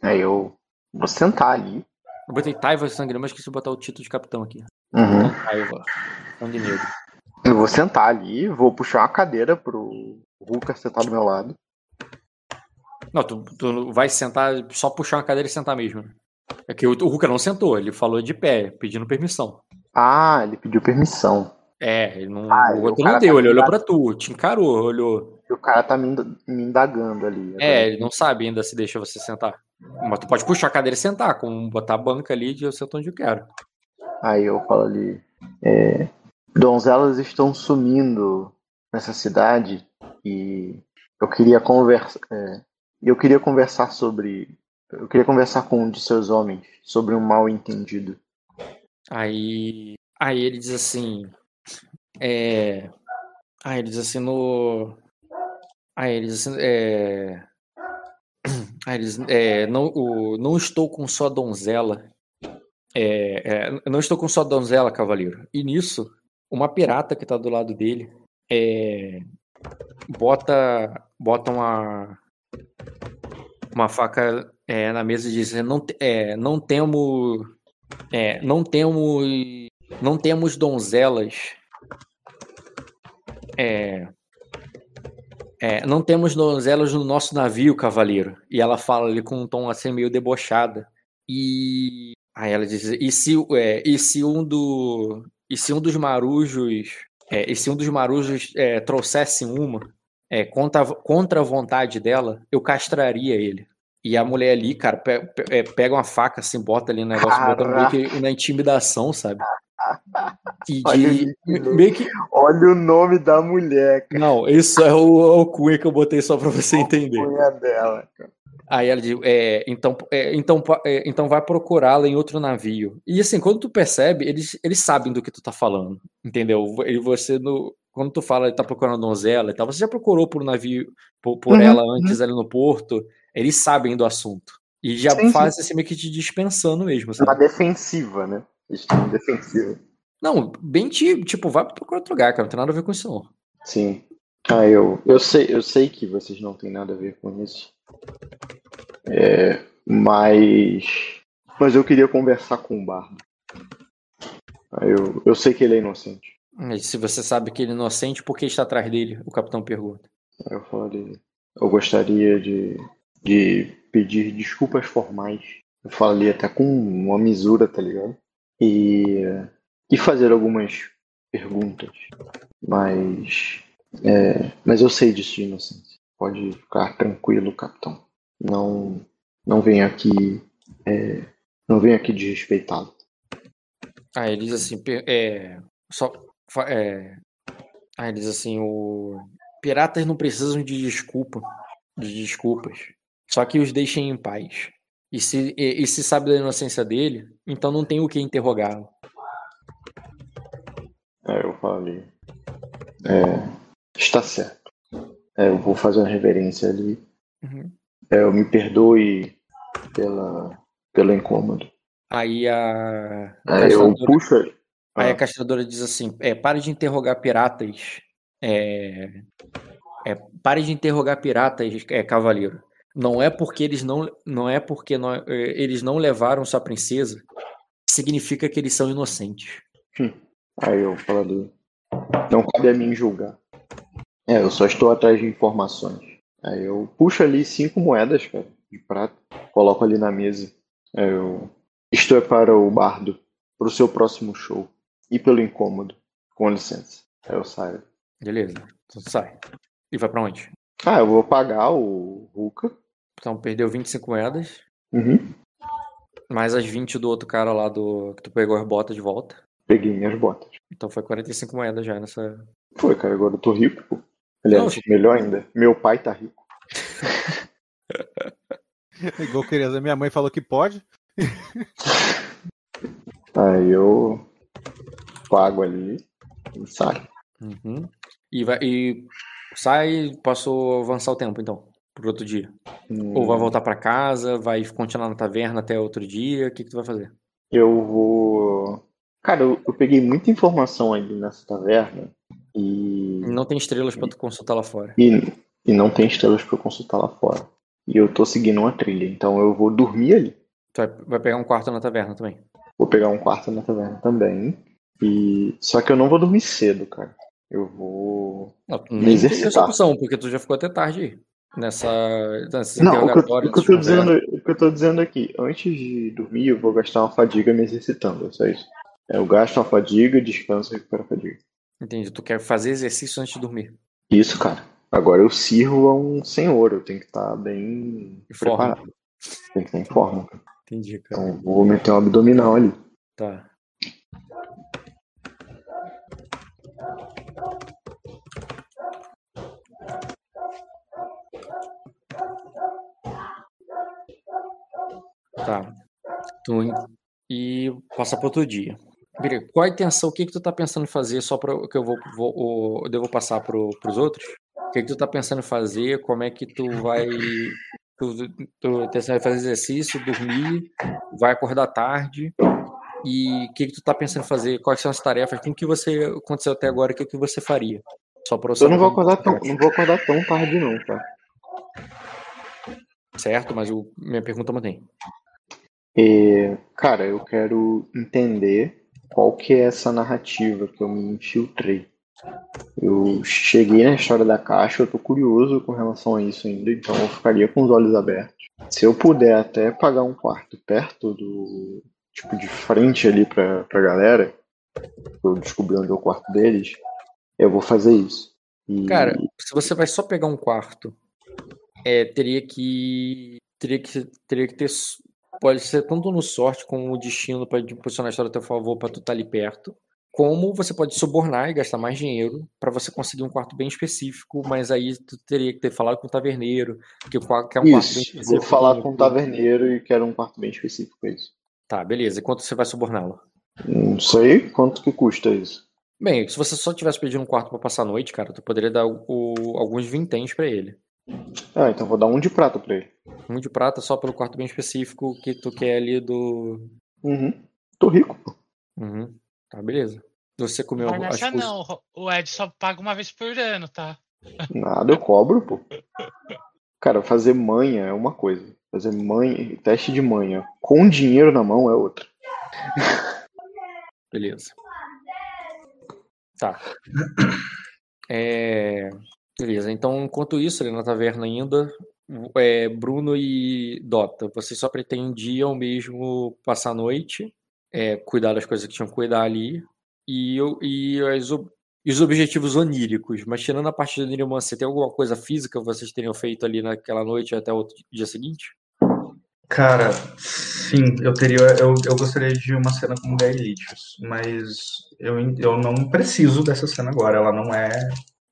Aí eu vou sentar ali. Eu botei Taiva Sangue, mas esqueci de botar o título de capitão aqui. Uhum. Taiva, Sangue Negro. Eu vou sentar ali, vou puxar uma cadeira pro Ruka sentar do meu lado. Não, tu, tu vai sentar, só puxar uma cadeira e sentar mesmo. É que o, o Ruka não sentou, ele falou de pé, pedindo permissão. Ah, ele pediu permissão. É, ele não, ah, o outro não deu, tá ele olhou pra tu, te encarou, olhou. E o cara tá me, indagando ali. É, ele não sabe ainda se deixa você sentar. Mas tu pode puxar a cadeira e sentar, como botar a banca ali de eu sento onde eu quero. Aí eu falo ali. É, donzelas estão sumindo nessa cidade e eu queria conversar. É, eu queria conversar sobre. Eu queria conversar com um de seus homens sobre um mal entendido. Aí. Aí ele diz assim. É. Aí ele diz assim no. Aí ele diz assim. É. Aí ele diz, é, não, o, não estou com só donzela. É, é, não estou com só donzela, cavaleiro. E nisso, uma pirata que tá do lado dele é, bota bota uma uma faca é, na mesa diz não é, não temos é, não temos não temos donzelas é, é, não temos donzelas no nosso navio, cavaleiro. E ela fala ali com um tom assim meio debochada. E aí ela diz: e se, é, e se um do e se um dos marujos, é, e se um dos marujos é, trouxesse uma, é, contra, contra a vontade dela, eu castraria ele. E a mulher ali, cara, pe, pe, é, pega uma faca assim, bota ali no negócio, bota meio que na intimidação, sabe? E de, olha, meio que... olha o nome da mulher, cara. Não, isso é o, é cunha que eu botei só pra você entender. O cunha dela, cara. Aí ela diz, é, então, é, então, é, então vai procurá-la em outro navio. E assim, quando tu percebe, eles, eles sabem do que tu tá falando, entendeu? E você, no, quando tu fala, ele tá procurando a donzela e tal, você já procurou por um navio, por, por uhum, ela antes uhum. ali no porto, eles sabem do assunto. E já sim, faz sim. assim meio que te dispensando mesmo, sabe? Uma defensiva, né? Estilo defensivo. Não, bem tipo, vai procurar outro lugar, cara. Não tem nada a ver com isso, não. Sim. Ah, eu, eu, sei, eu sei que vocês não têm nada a ver com isso. É, mas. Mas eu queria conversar com o Bardo. Eu, eu sei que ele é inocente. Mas se você sabe que ele é inocente, por que está atrás dele? O capitão pergunta. Eu falei. Eu gostaria de, de pedir desculpas formais. Eu falei até com uma misura, tá ligado? E, e fazer algumas perguntas. Mas. É, mas eu sei disso de inocência. Pode ficar tranquilo, capitão. Não, não venha aqui, é, não venha aqui desrespeitá-lo. Ah, ele diz assim, é, só, é, ah, ele diz assim, o piratas não precisam de desculpa, de desculpas. Só que os deixem em paz. E se, e, e se sabe da inocência dele, então não tem o que interrogá-lo. É, eu falei. É, está certo. É, eu vou fazer uma reverência ali. Uhum. É, eu me perdoe pela, pelo incômodo. Aí a. É, eu puxo. Aí a ah. castradora diz assim: é, pare de interrogar piratas. É, é, pare de interrogar piratas, é, cavaleiro. Não é porque eles não, não é porque não, é, eles não levaram sua princesa, significa que eles são inocentes. Hum. Aí eu falo, não cabe a mim julgar. É, eu só estou atrás de informações. Aí eu puxo ali cinco moedas, cara, de prata, coloco ali na mesa. Aí eu. Isto é para o bardo, para o seu próximo show. E pelo incômodo. Com licença. Aí eu saio. Beleza, então sai. E vai para onde? Ah, eu vou pagar o Ruka. Então perdeu 25 moedas. Uhum. Mais as 20 do outro cara lá do. que tu pegou as botas de volta. Peguei minhas botas. Então foi 45 moedas já nessa. Foi, cara, agora eu tô rico, pô. Aliás, não, melhor ainda, meu pai tá rico. Igual criança, minha mãe falou que pode. Aí eu pago ali e saio. Uhum. E, vai, e sai, posso avançar o tempo então, pro outro dia? Hum, Ou vai voltar pra casa, vai continuar na taverna até outro dia? O que, que tu vai fazer? Eu vou. Cara, eu, eu peguei muita informação ali nessa taverna e. Não tem estrelas pra tu consultar lá fora. E, e não tem estrelas pra eu consultar lá fora. E eu tô seguindo uma trilha, então eu vou dormir ali. Tu vai, vai pegar um quarto na taverna também. Vou pegar um quarto na taverna também. E. Só que eu não vou dormir cedo, cara. Eu vou. Não, Me tem essa exercitar. opção, porque tu já ficou até tarde aí. Nessa. nessa Não, o que, eu, o que eu tô dizendo, o que eu tô dizendo aqui, antes de dormir, eu vou gastar uma fadiga me exercitando, é só isso. É, Eu gasto uma fadiga, descanso e recupero a fadiga. Entendi. Tu quer fazer exercício antes de dormir. Isso, cara. Agora eu sirvo a um senhor, eu tenho que estar bem Em forma. preparado. Tem que estar em forma. Entendi, cara. Então vou meter um abdominal ali. Tá. Tá. Tu, e passar para outro dia. Qual a intenção? O que que tu tá pensando em fazer só para que eu vou, vou eu devo passar pro, pros outros? O que que tu tá pensando em fazer? Como é que tu vai tu, tu, tu vai fazer exercício, dormir, vai acordar tarde? E o que, que tu tá pensando em fazer? Quais são as tarefas? Com o que você aconteceu até agora? O que, que você faria? Só para Eu não vou acordar tão, não vou acordar tão tarde não, tá? Certo, mas o, minha pergunta mantém. Cara, eu quero entender qual que é essa narrativa que eu me infiltrei. Eu cheguei na história da caixa, eu tô curioso com relação a isso ainda, então eu ficaria com os olhos abertos. Se eu puder até pagar um quarto perto do. tipo, de frente ali pra, pra galera, eu descobrir onde é o quarto deles, eu vou fazer isso. E- Cara, se você vai só pegar um quarto, é, teria que. Teria que, teria que ter. Pode ser tanto no sorte como o destino para posicionar a história a teu favor para tu estar ali perto. Como você pode subornar e gastar mais dinheiro para você conseguir um quarto bem específico, mas aí tu teria que ter falado com o taverneiro, que, é um quarto bem isso, específico. vou falar com o taverneiro e quero um quarto bem específico pra isso. Tá, beleza. E quanto você vai suborná-lo? Não sei quanto que custa isso. Bem, se você só tivesse pedindo um quarto para passar a noite, cara, tu poderia dar o- o- alguns vinténs para ele. Ah, então vou dar um de prata pra ele. Um de prata só pelo quarto bem específico que tu quer ali do. Uhum. Tô rico, pô. Uhum. Tá, beleza. Você comeu Não vai as nessa coisas. não. O Ed só paga uma vez por ano, tá? Nada, eu cobro, pô. Cara, fazer manha é uma coisa. Fazer manha, teste de manha com dinheiro na mão é outra. Beleza. Tá. É, Beleza. Então, enquanto isso, ali na taverna ainda, é, Bruno e Dota, vocês só pretendiam mesmo passar a noite, é, cuidar das coisas que tinham que cuidar ali, e, e, as e os objetivos oníricos. Mas tirando a parte de oniromancia, tem alguma coisa física que vocês teriam feito ali naquela noite até o dia seguinte? Cara, sim, eu teria, eu, eu gostaria de uma cena com Gaelitius, mas eu, eu não preciso dessa cena agora, ela não é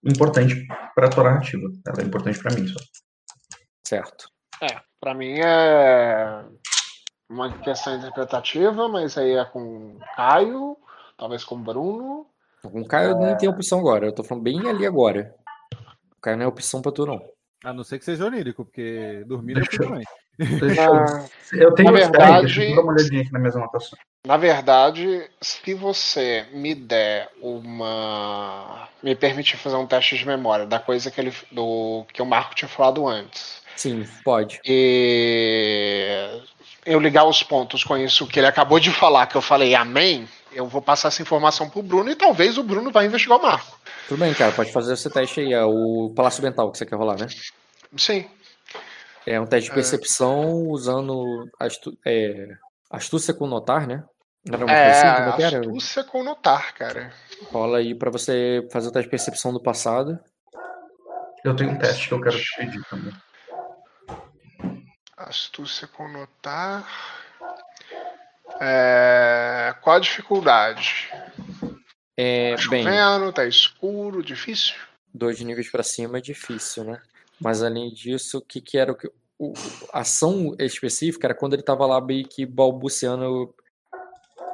importante pra tua narrativa, ela é importante pra mim só. Certo. É, pra mim é uma questão interpretativa, mas aí é com Caio, talvez com Bruno. Com o Caio nem tem opção agora, eu tô falando bem ali agora. O Caio não é opção pra tu, não. A não ser que seja onírico, porque dormir não é Deixa Ah, eu tenho Na verdade- uma olhadinha aqui na minha anotação. Na verdade, se você me der uma. me permitir fazer um teste de memória da coisa que ele. do que o Marco tinha falado antes. Sim, pode. E eu ligar os pontos com isso que ele acabou de falar, que eu falei amém, eu vou passar essa informação pro Bruno e talvez o Bruno vá investigar o Marco. Tudo bem, cara, pode fazer esse teste aí. É o Palácio Mental que você quer rolar, né? Sim. É um teste de É. percepção usando astu é, astúcia com notar, né? Não era uma É, coisa assim? Como é que era? astúcia com notar, cara. Rola aí pra você fazer o teste de percepção do passado. Eu tenho um teste que eu quero te pedir também. Astúcia com notar. É, Qual a dificuldade? É, Tá bem, chovendo, tá escuro, difícil? dois níveis pra cima é difícil, né? Mas além disso, o que que era o que... o, a ação específica era quando ele tava lá meio que balbuciando,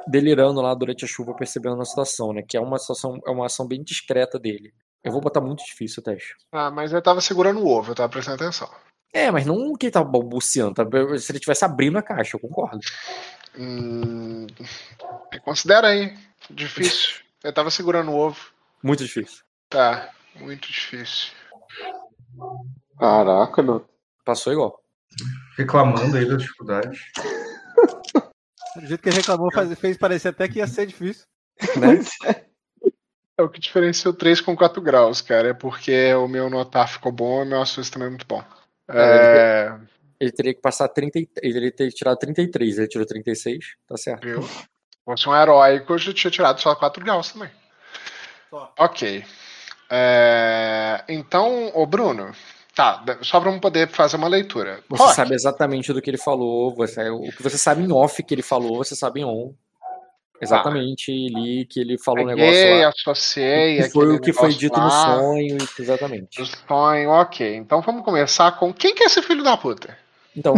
delirando lá durante a chuva, percebendo a situação, né? Que é uma situação, é uma ação bem discreta dele. Eu vou botar muito difícil o teste. Ah, mas ele tava segurando o ovo, eu tava prestando atenção. É, mas não que ele tava balbuciando, tá? se ele estivesse abrindo a caixa, eu concordo. Hum, considera aí. Difícil. Eu tava segurando o ovo. Muito difícil. Tá, muito difícil. Caraca, não. Passou igual. Reclamando aí da dificuldade. Do jeito que ele reclamou, faz, fez parecer até que ia ser difícil. Né? É o que diferencia o 3 com 4 graus, cara. É porque o meu notar ficou bom e o meu assunto também é muito bom. É... Ele teria que passar 30. Ele teria tirado 33, ele tirou 36, tá certo. Viu? Se fosse um heróico, eu já tinha tirado só 4 graus também. Só. Ok. É, Então, ô Bruno, tá, só pra eu poder fazer uma leitura. Você Rock, sabe exatamente do que ele falou, você, o que você sabe em off que ele falou, você sabe em on. Exatamente ali que ele falou o negócio peguei, lá. associei Que foi o que foi negócio dito no lá, sonho, exatamente. do sonho, ok. Então vamos começar com quem que é esse filho da puta? Então,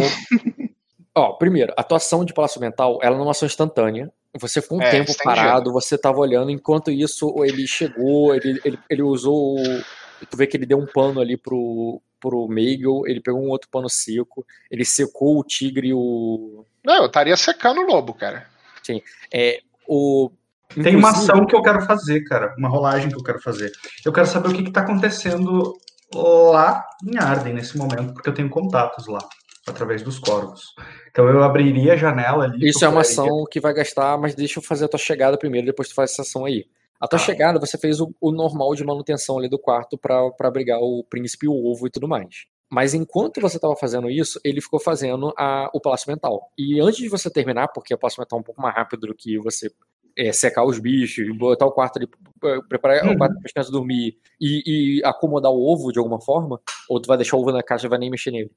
ó, primeiro, a atuação de Palácio Mental, ela não é uma ação instantânea. Você ficou um É, tempo estendido. parado, você tava olhando, enquanto isso ele chegou, ele, ele, ele usou. o- Tu vê que ele deu um pano ali pro, pro Meigel, ele pegou um outro pano seco, ele secou o tigre e o. Não, eu estaria secando o lobo, cara. É, o Tem uma ação que eu quero fazer, cara. Uma rolagem que eu quero fazer. Eu quero saber o que, que tá acontecendo lá em Arden nesse momento, porque eu tenho contatos lá, através dos corvos. Então eu abriria a janela ali. Isso é uma ação que vai gastar, mas deixa eu fazer a tua chegada primeiro, depois tu faz essa ação aí. A tua Tá. chegada, você fez o, o normal de manutenção ali do quarto pra pra abrigar o príncipe o ovo e tudo mais. Mas enquanto você estava fazendo isso, ele ficou fazendo a, o palácio mental. E antes de você terminar, porque o palácio mental é um pouco mais rápido do que você é, secar os bichos, botar o quarto ali, eh, preparar Uhum. o quarto para as crianças dormir e, e acomodar o ovo de alguma forma, ou tu vai deixar o ovo na caixa e vai nem mexer nele.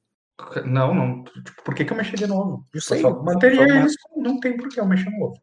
Não, não. Tipo, por que, que eu mexeria no ovo? Não Eu sei. só manteria uma- eles. Não tem por que eu mexer no ovo.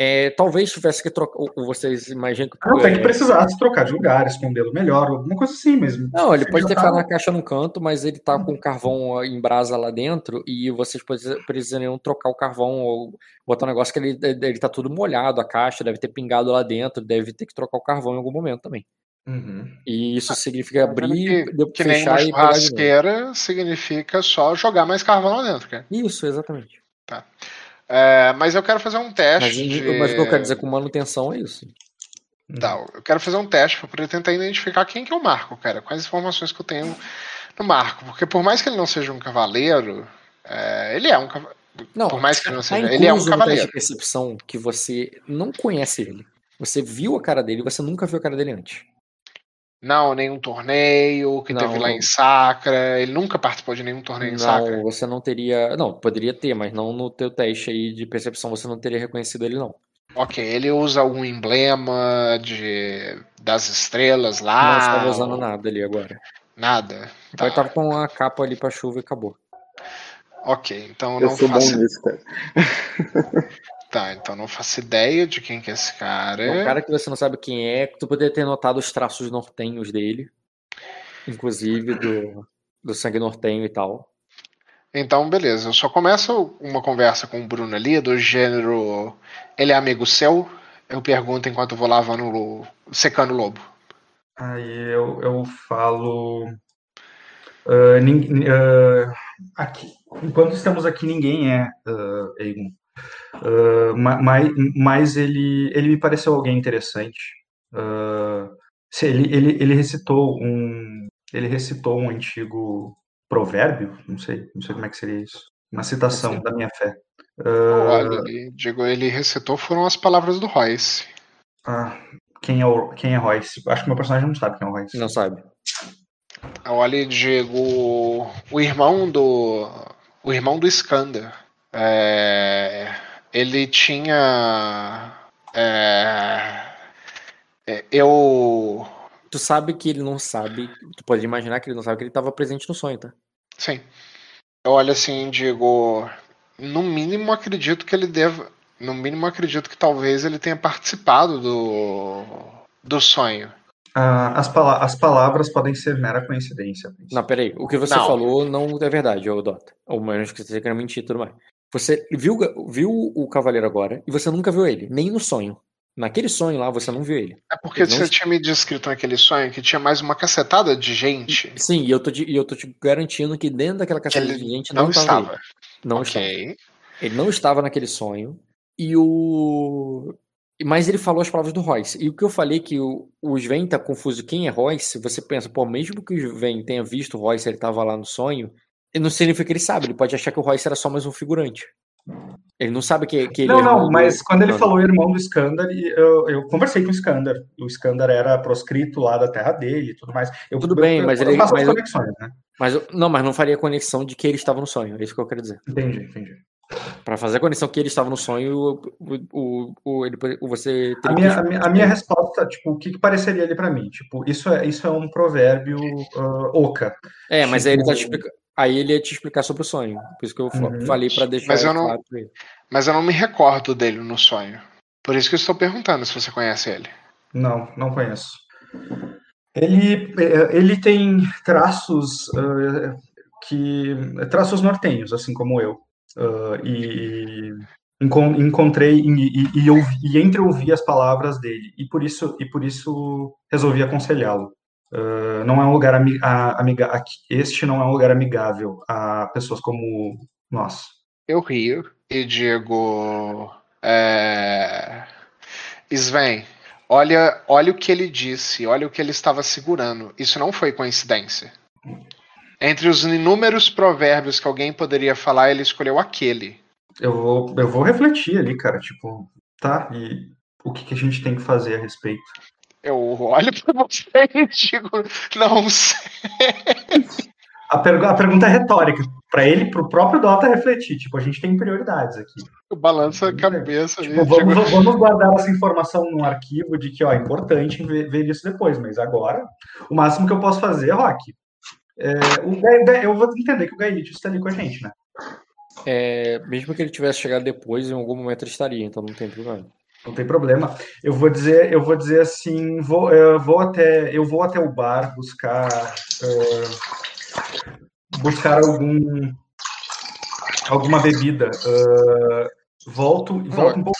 É, talvez tivesse que trocar. ou- Vocês imaginam que. Não, tem é, que precisasse trocar de lugar, escondê-lo melhor, alguma coisa assim mesmo. Não, ele pode ter tá- na caixa num canto, mas ele tá com carvão em brasa lá dentro e vocês precisa- precisariam trocar o carvão ou botar um negócio que ele, ele tá tudo molhado, a caixa deve ter pingado lá dentro, deve ter que trocar o carvão em algum momento também. Uhum. E isso significa abrir, que, de- que nem uma e de churrasqueira significa só jogar mais carvão lá dentro, cara. Isso, exatamente. É, mas eu quero fazer um Mas, teste. de... mas o que eu quero dizer com manutenção é isso. Tá, eu quero fazer um teste poder tentar identificar quem que é o Marco, cara. Quais informações que eu tenho no Marco. Porque por mais que ele não seja um cavaleiro, é, ele é um cavaleiro. Não, Por mais que ele não tá seja. Ele é um cavaleiro. de percepção que você não conhece ele. Você viu a cara dele e você nunca viu a cara dele antes. Não, nenhum torneio que Não, teve lá não. em Sacra. Ele nunca participou de nenhum torneio em Sacra. Não, você não teria. Não, poderia ter, mas não no teu teste aí de percepção você não teria reconhecido ele, não. Ok, ele usa algum emblema de das estrelas não lá. estava usando ou- nada ali agora. Nada. Então Tá. ele tava com a capa ali pra chuva e acabou. Ok, então Eu não sou bom nisso, cara. Tá, então não faço ideia de quem que é esse cara. É um cara que você não sabe quem é, que tu poderia ter notado os traços nortenhos dele. Inclusive do, do sangue nortenho e tal. Então, beleza. Eu só começo uma conversa com o Bruno ali, do gênero. Ele é amigo seu? Eu pergunto enquanto eu vou lavando o secando o lobo. Aí eu, eu falo. nin- ah, aqui, enquanto estamos aqui, ninguém é uh, Aegon. Ah, ma- mas, mas ele, ele me pareceu alguém interessante. Ah, se ele, ele, ele recitou um. Ele recitou um antigo provérbio, não sei, não sei como é que seria isso. Uma citação da minha fé. Ah, Olha, ele, digo, ele recitou foram as palavras do Royce. ah, quem é o, quem é Royce? Acho que meu personagem não sabe quem é o Royce. Não sabe. Olha, digo, o irmão do. O irmão do Skander. é, ele tinha. é, é, eu. Tu sabe que ele não sabe. Tu pode imaginar que ele não sabe que ele tava presente no sonho, tá? Sim. Eu olho assim e digo. No mínimo acredito que ele deva. No mínimo acredito que talvez ele tenha participado do. do sonho. Ah, as, pala as palavras podem ser mera coincidência. Não, peraí. O que você não. falou não é verdade, ô Dota. Ou menos que você quer mentir e tudo mais. Você viu, viu o cavaleiro agora e você nunca viu ele, nem no sonho. Naquele sonho lá, você não viu ele. É porque você tinha me descrito naquele sonho que tinha mais uma cacetada de gente. Sim, e eu tô te, eu tô te garantindo que dentro daquela cacetada de gente não, não estava. Ele. Não okay. estava. Ele não estava naquele sonho. E o. Mas ele falou as palavras do Royce. E o que eu falei que o, o Sven tá confuso quem é Royce, você pensa, pô, mesmo que o Sven tenha visto o Royce, ele tava lá no sonho, não significa que ele sabe, ele pode achar que o Royce era só mais um figurante. Ele não sabe que, que ele Não, é não, mas do... quando ele falou irmão do Skandar, eu, eu conversei com o Skandar. O Skandar era proscrito lá da terra dele e tudo mais. Eu, tudo bem, eu, mas ele. Mas, conexões, né? mas não, mas não faria conexão de que ele estava no sonho. É isso que eu quero dizer. Entendi, entendi. Para fazer a conexão que ele estava no sonho, o, o, o, ele, você a minha, a minha, a, minha, resposta, tipo, o que, que pareceria ali para mim? Tipo, isso é, isso é um provérbio uh, oca. É, mas tipo... aí ele tá tipo, explicando. Aí ele ia te explicar sobre o sonho. Por isso que eu uhum. falei para deixar mas eu não, claro Mas eu não me recordo dele no sonho. Por isso que eu estou perguntando se você conhece ele. Não, não conheço. Ele, ele tem traços uh, que traços nortenhos, assim como eu. Uh, e encontrei e, e, e, e entre ouvir as palavras dele e por isso e por isso resolvi aconselhá-lo. Uh, não é um lugar amiga, este não é um lugar amigável a pessoas como nós. Eu rio e digo, é... Sven, olha, olha o que ele disse, olha o que ele estava segurando. Isso não foi coincidência. Entre os inúmeros provérbios que alguém poderia falar, ele escolheu aquele. Eu vou, eu vou refletir ali, cara. Tipo, tá? E o que, que a gente tem que fazer a respeito? Eu olho para você e digo, não sei. A, pergu a pergunta é retórica. Para ele, para o próprio Dota refletir. Tipo, a gente tem prioridades aqui. Eu balanço a cabeça. Tipo, vamos, digo... vamos, guardar essa informação num arquivo de que ó, é importante ver, ver, isso depois. Mas agora, o máximo que eu posso fazer, Rock. É, o, eu vou entender que o Gaelite está ali com a gente, né? É, mesmo que ele tivesse chegado depois, em algum momento ele estaria, então não tem problema. Não tem problema. Eu vou dizer, eu vou dizer assim, vou, eu vou até, eu vou até o bar buscar, uh, buscar algum, alguma bebida. Uh, volto, volto um pouco,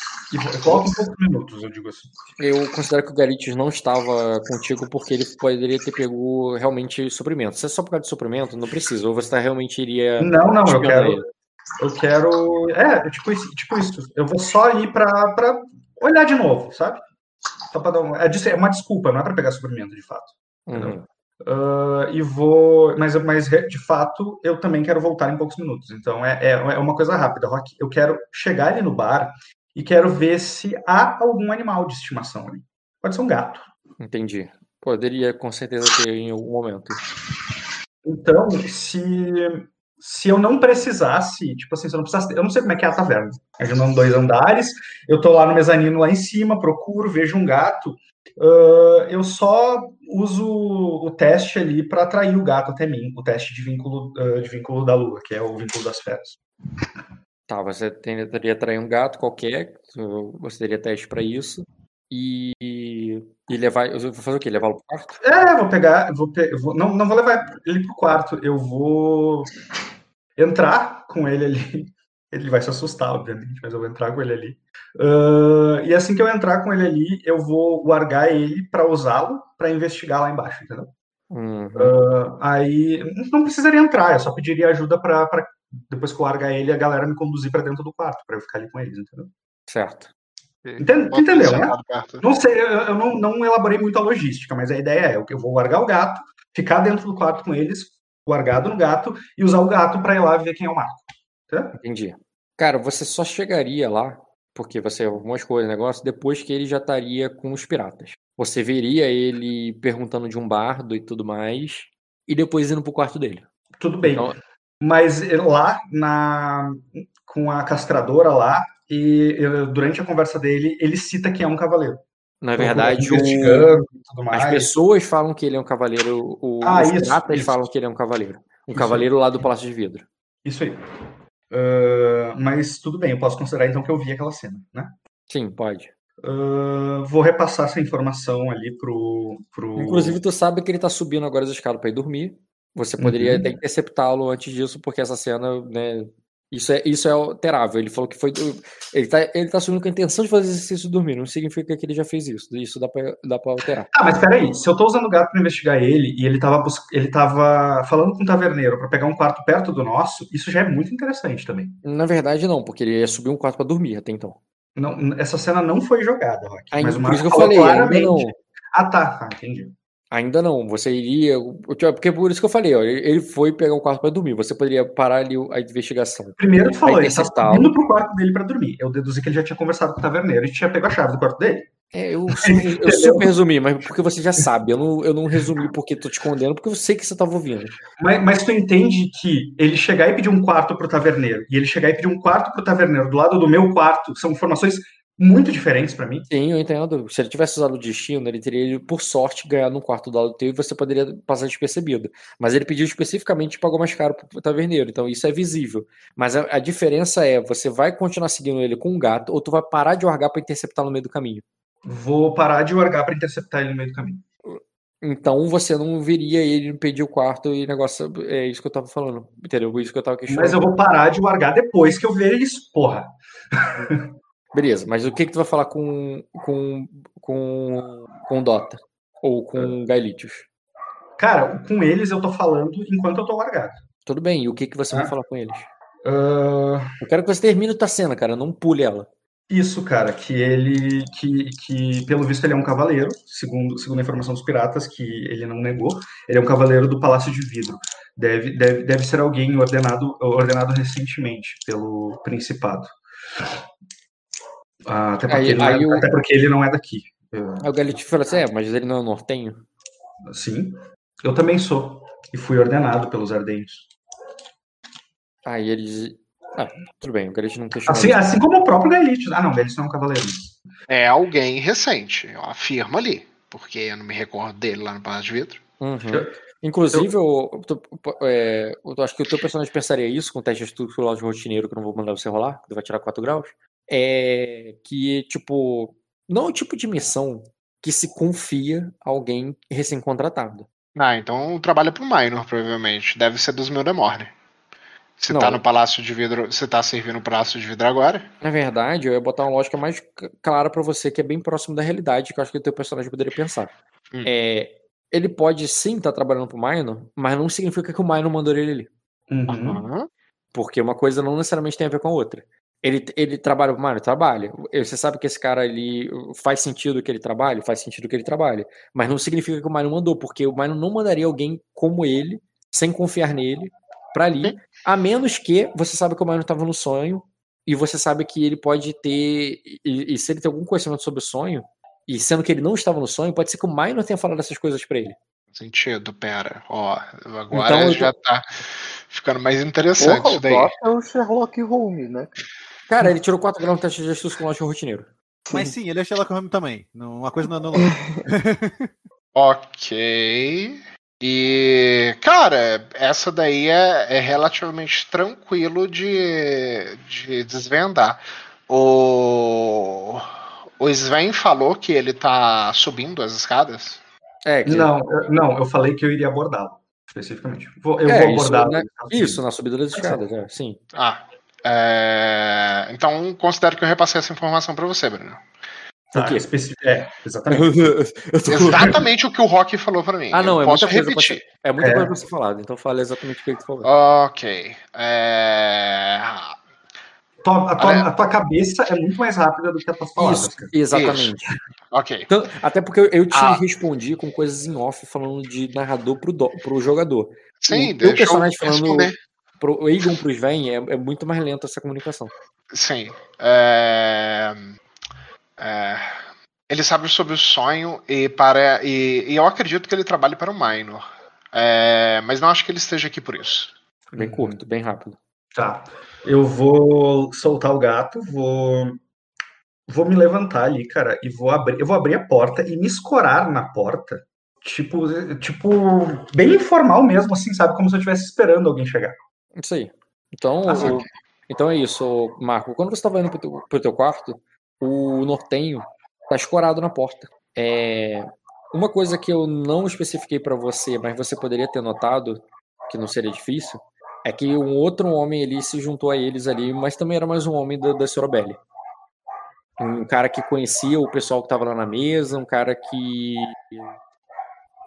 volto um pouco minutos, eu digo assim. Eu considero que o Garites não estava contigo porque ele poderia ter pego realmente suprimento. Se é só por causa de suprimento, não precisa. Ou você tá, realmente iria. Não, não, eu quero. Ele. Eu quero. É, tipo isso, tipo isso. Eu vou só ir para olhar de novo, sabe? Só para dar uma, é, é uma desculpa, não é para pegar suprimento de fato. Uhum. Uh, e vou, mas, mas de fato eu também quero voltar em poucos minutos. Então é, é, é uma coisa rápida, Rock. Eu quero chegar ali no bar e quero ver se há algum animal de estimação ali. Pode ser um gato. Entendi. Poderia com certeza ter em algum momento. Então, se se eu não precisasse, tipo assim, se eu não precisasse, eu não sei como é que é a taverna. A gente anda dois andares, eu tô lá no mezanino lá em cima, procuro, vejo um gato, uh, eu só uso o teste ali para atrair o gato até mim, o teste de vínculo, uh, de vínculo da lua, que é o vínculo das feras. Tá, você tentaria atrair um gato qualquer, você teria teste para isso. E, e levar. Eu vou fazer o quê? Levá-lo pro quarto? É, vou pegar. Vou, pe... vou não, não vou levar ele pro quarto. Eu vou entrar com ele ali. Ele vai se assustar, obviamente, mas eu vou entrar com ele ali. Uh, e assim que eu entrar com ele ali, eu vou largar ele para usá-lo para investigar lá embaixo, entendeu? Uhum. Uh, aí não precisaria entrar, eu só pediria ajuda para depois que eu largar ele, a galera me conduzir para dentro do quarto, para eu ficar ali com eles, entendeu? Certo. Entendeu, entendeu né? Não sei, eu, eu não, não, elaborei muito a logística, mas a ideia é eu vou largar o gato, ficar dentro do quarto com eles, largado no gato, e usar o gato para ir lá ver quem é o Marco. Tá? Entendi. Cara, você só chegaria lá, porque você arrumou as coisas, negócio, depois que ele já estaria com os piratas. Você veria ele perguntando de um bardo e tudo mais, e depois indo pro quarto dele. Tudo bem. Então... Mas lá na com a castradora lá, e durante a conversa dele, ele cita que é um cavaleiro. Na verdade, o... as pessoas falam que ele é um cavaleiro, o... ah, os isso, piratas isso. falam que ele é um cavaleiro. Um isso cavaleiro lá do Palácio de Vidro. Isso aí. Uh, mas tudo bem, eu posso considerar então que eu vi aquela cena, né? Sim, pode. Uh, vou repassar essa informação ali pro, pro. Inclusive, tu sabe que ele tá subindo agora as escadas para ir dormir. Você poderia uhum. até interceptá-lo antes disso, porque essa cena, né, isso é, isso é alterável. Ele falou que foi. Ele tá, ele tá assumindo com a intenção de fazer exercício e dormir. Não significa que ele já fez isso. Isso dá pra, dá pra alterar. Ah, mas peraí. Se eu tô usando o gato pra investigar ele e ele tava, ele tava falando com o taverneiro para pegar um quarto perto do nosso, isso já é muito interessante também. Na verdade, não, porque ele ia subir um quarto para dormir até então. Não, essa cena não foi jogada, Rock. Mas o por isso que eu falei, claramente... não. Ah, tá, tá, entendi. Ainda não, você iria. Porque por isso que eu falei, ó, ele foi pegar um quarto para dormir. Você poderia parar ali a investigação. Primeiro tu falou, ele tá indo pro quarto dele para dormir. Eu deduzi que ele já tinha conversado com o taverneiro e tinha pego a chave do quarto dele. É, eu, eu super resumi, mas porque você já sabe. Eu não, eu não resumi porque tô te escondendo, porque eu sei que você tava ouvindo. Mas, mas tu entende que ele chegar e pedir um quarto pro taverneiro, e ele chegar e pedir um quarto pro taverneiro do lado do meu quarto, são informações muito diferentes para mim. Sim, eu entendo. Se ele tivesse usado o destino, ele teria, por sorte, ganhado um quarto do lado teu e você poderia passar despercebido. Mas ele pediu especificamente e pagou mais caro pro taverneiro, então isso é visível. Mas a, a diferença é, você vai continuar seguindo ele com um gato ou tu vai parar de largar para interceptar no meio do caminho? Vou parar de largar para interceptar ele no meio do caminho. Então você não viria ele pedir o quarto e negócio. É isso que eu tava falando. Entendeu? Isso que eu tava questionando. Mas eu vou parar de largar depois que eu ver isso, porra. Beleza, mas o que, que tu vai falar com com com, com Dota? Ou com Gaelitius? Cara, com eles eu tô falando enquanto eu tô largado. Tudo bem, e o que, que você ah. vai falar com eles? Uh... Eu quero que você termine tua cena, cara, não pule ela. Isso, cara, que ele, que, que pelo visto ele é um cavaleiro, segundo, segundo a informação dos piratas, que ele não negou, ele é um cavaleiro do Palácio de Vidro. Deve, deve, deve ser alguém ordenado, ordenado recentemente pelo Principado. Até, porque aí, aí é, o... até porque ele não é daqui. Aí o Galit falou assim: é, mas ele não é nortenho? Sim, eu também sou. E fui ordenado pelos ardentes. Aí eles. Ah, tudo bem, o Galit não questionou. Assim, assim como o próprio Galit. Ah, não, Galit não é um cavaleiro. É alguém recente, eu afirmo ali. Porque eu não me recordo dele lá no Palácio de Vidro. Uhum. Eu, Inclusive, eu, eu, é, eu, acho que o teu personagem pensaria isso com o teste de estrutural de rotineiro, que eu não vou mandar você rolar, que vai tirar 4 graus é que, tipo, não é o tipo de missão que se confia a alguém recém-contratado. Ah, então trabalha pro Minor, provavelmente. Deve ser dos meus Demorne. Você tá no Palácio de Vidro. Você tá servindo o Palácio de Vidro agora? Na verdade, eu ia botar uma lógica mais clara para você, que é bem próximo da realidade, que eu acho que o teu personagem poderia pensar. Hum. É, ele pode sim estar tá trabalhando pro Minor, mas não significa que o Minor mandou ele ali. Uhum. Porque uma coisa não necessariamente tem a ver com a outra. Ele, ele trabalha, mano, trabalha. Você sabe que esse cara ali faz sentido que ele trabalhe? Faz sentido que ele trabalhe. Mas não significa que o Mario mandou, porque o Mario não mandaria alguém como ele, sem confiar nele, para ali, a menos que você sabe que o Mario estava no sonho e você sabe que ele pode ter. E, e, se ele tem algum conhecimento sobre o sonho, e sendo que ele não estava no sonho, pode ser que o Mario tenha falado essas coisas para ele. Sentido, pera. Ó, agora então, já tô... tá ficando mais interessante Porra, daí. É o Sherlock Holmes, né? Cara, ele tirou 4 graus no teste de astúcia com lógico rotineiro. Mas sim, ele é Sherlock Holmes também. Uma coisa não é ok. E, cara, essa daí é, é relativamente tranquilo de, de desvendar. O, o Sven falou que ele tá subindo as escadas? É, que... Não, não, eu falei que eu iria abordá-lo, especificamente. Eu é, vou abordar. Isso, né? isso, na subida das escadas, é, sim. Ah, é... Então, considero que eu repassei essa informação para você, Bruno. Tá, o especi... É, exatamente. tô... Exatamente o que o Rock falou para mim. Ah, não, eu é posso muita repetir. Coisa pra... É muita é. coisa pra ser falado, então fala exatamente o que ele falou. Ok. É... Tua, a, tua, a, tua, cabeça é muito mais rápida do que as tuas palavras. Isso, exatamente. Isso. Ok. Então, até porque eu te ah. respondi com coisas em off falando de narrador pro, do, pro jogador. Sim, o personagem falando responder pro Egon pro Sven é, é muito mais lento essa comunicação. Sim. É... É... Ele sabe sobre o sonho e para e, e eu acredito que ele trabalhe para o Minor. É... Mas não acho que ele esteja aqui por isso. Bem curto, bem rápido. Tá. Eu vou soltar o gato, vou vou me levantar ali, cara, e vou abrir, eu vou abrir a porta e me escorar na porta, tipo, tipo bem informal mesmo, assim, sabe, como se eu estivesse esperando alguém chegar. Isso aí. Então, ah, o, então é isso, Marco. Quando você estava indo teu, pro teu quarto, o nortenho tá escorado na porta. É, uma coisa que eu não especifiquei para você, mas você poderia ter notado, que não seria difícil, é que um outro homem ali se juntou a eles ali, mas também era mais um homem da, da Sorobelli. Um cara que conhecia o pessoal que estava lá na mesa, um cara que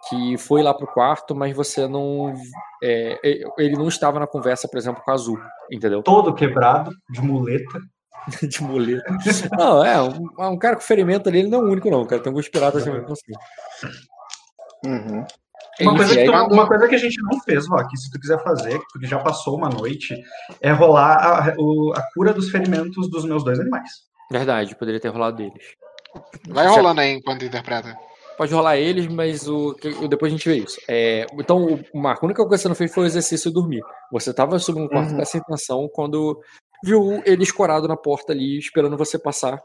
que foi lá pro quarto, mas você não. É, ele não estava na conversa, por exemplo, com a Azul, entendeu? Todo quebrado, de muleta. de muleta. Não, é, um, um, cara com ferimento ali, ele não é o único, não, cara. Tem alguns piratas também assim. Uhum. Uma coisa, que tu, uma coisa que a gente não fez, Rock, se tu quiser fazer, porque já passou uma noite, é rolar a, a cura dos ferimentos dos meus dois animais. Verdade, poderia ter rolado deles. Vai rolando aí enquanto interpreta. Pode rolar eles, mas o, depois a gente vê isso. É, então, o Marco, a única coisa que você não fez foi o exercício e dormir. Você estava subindo no quarto uhum. com essa intenção quando viu ele escorado na porta ali, esperando você passar.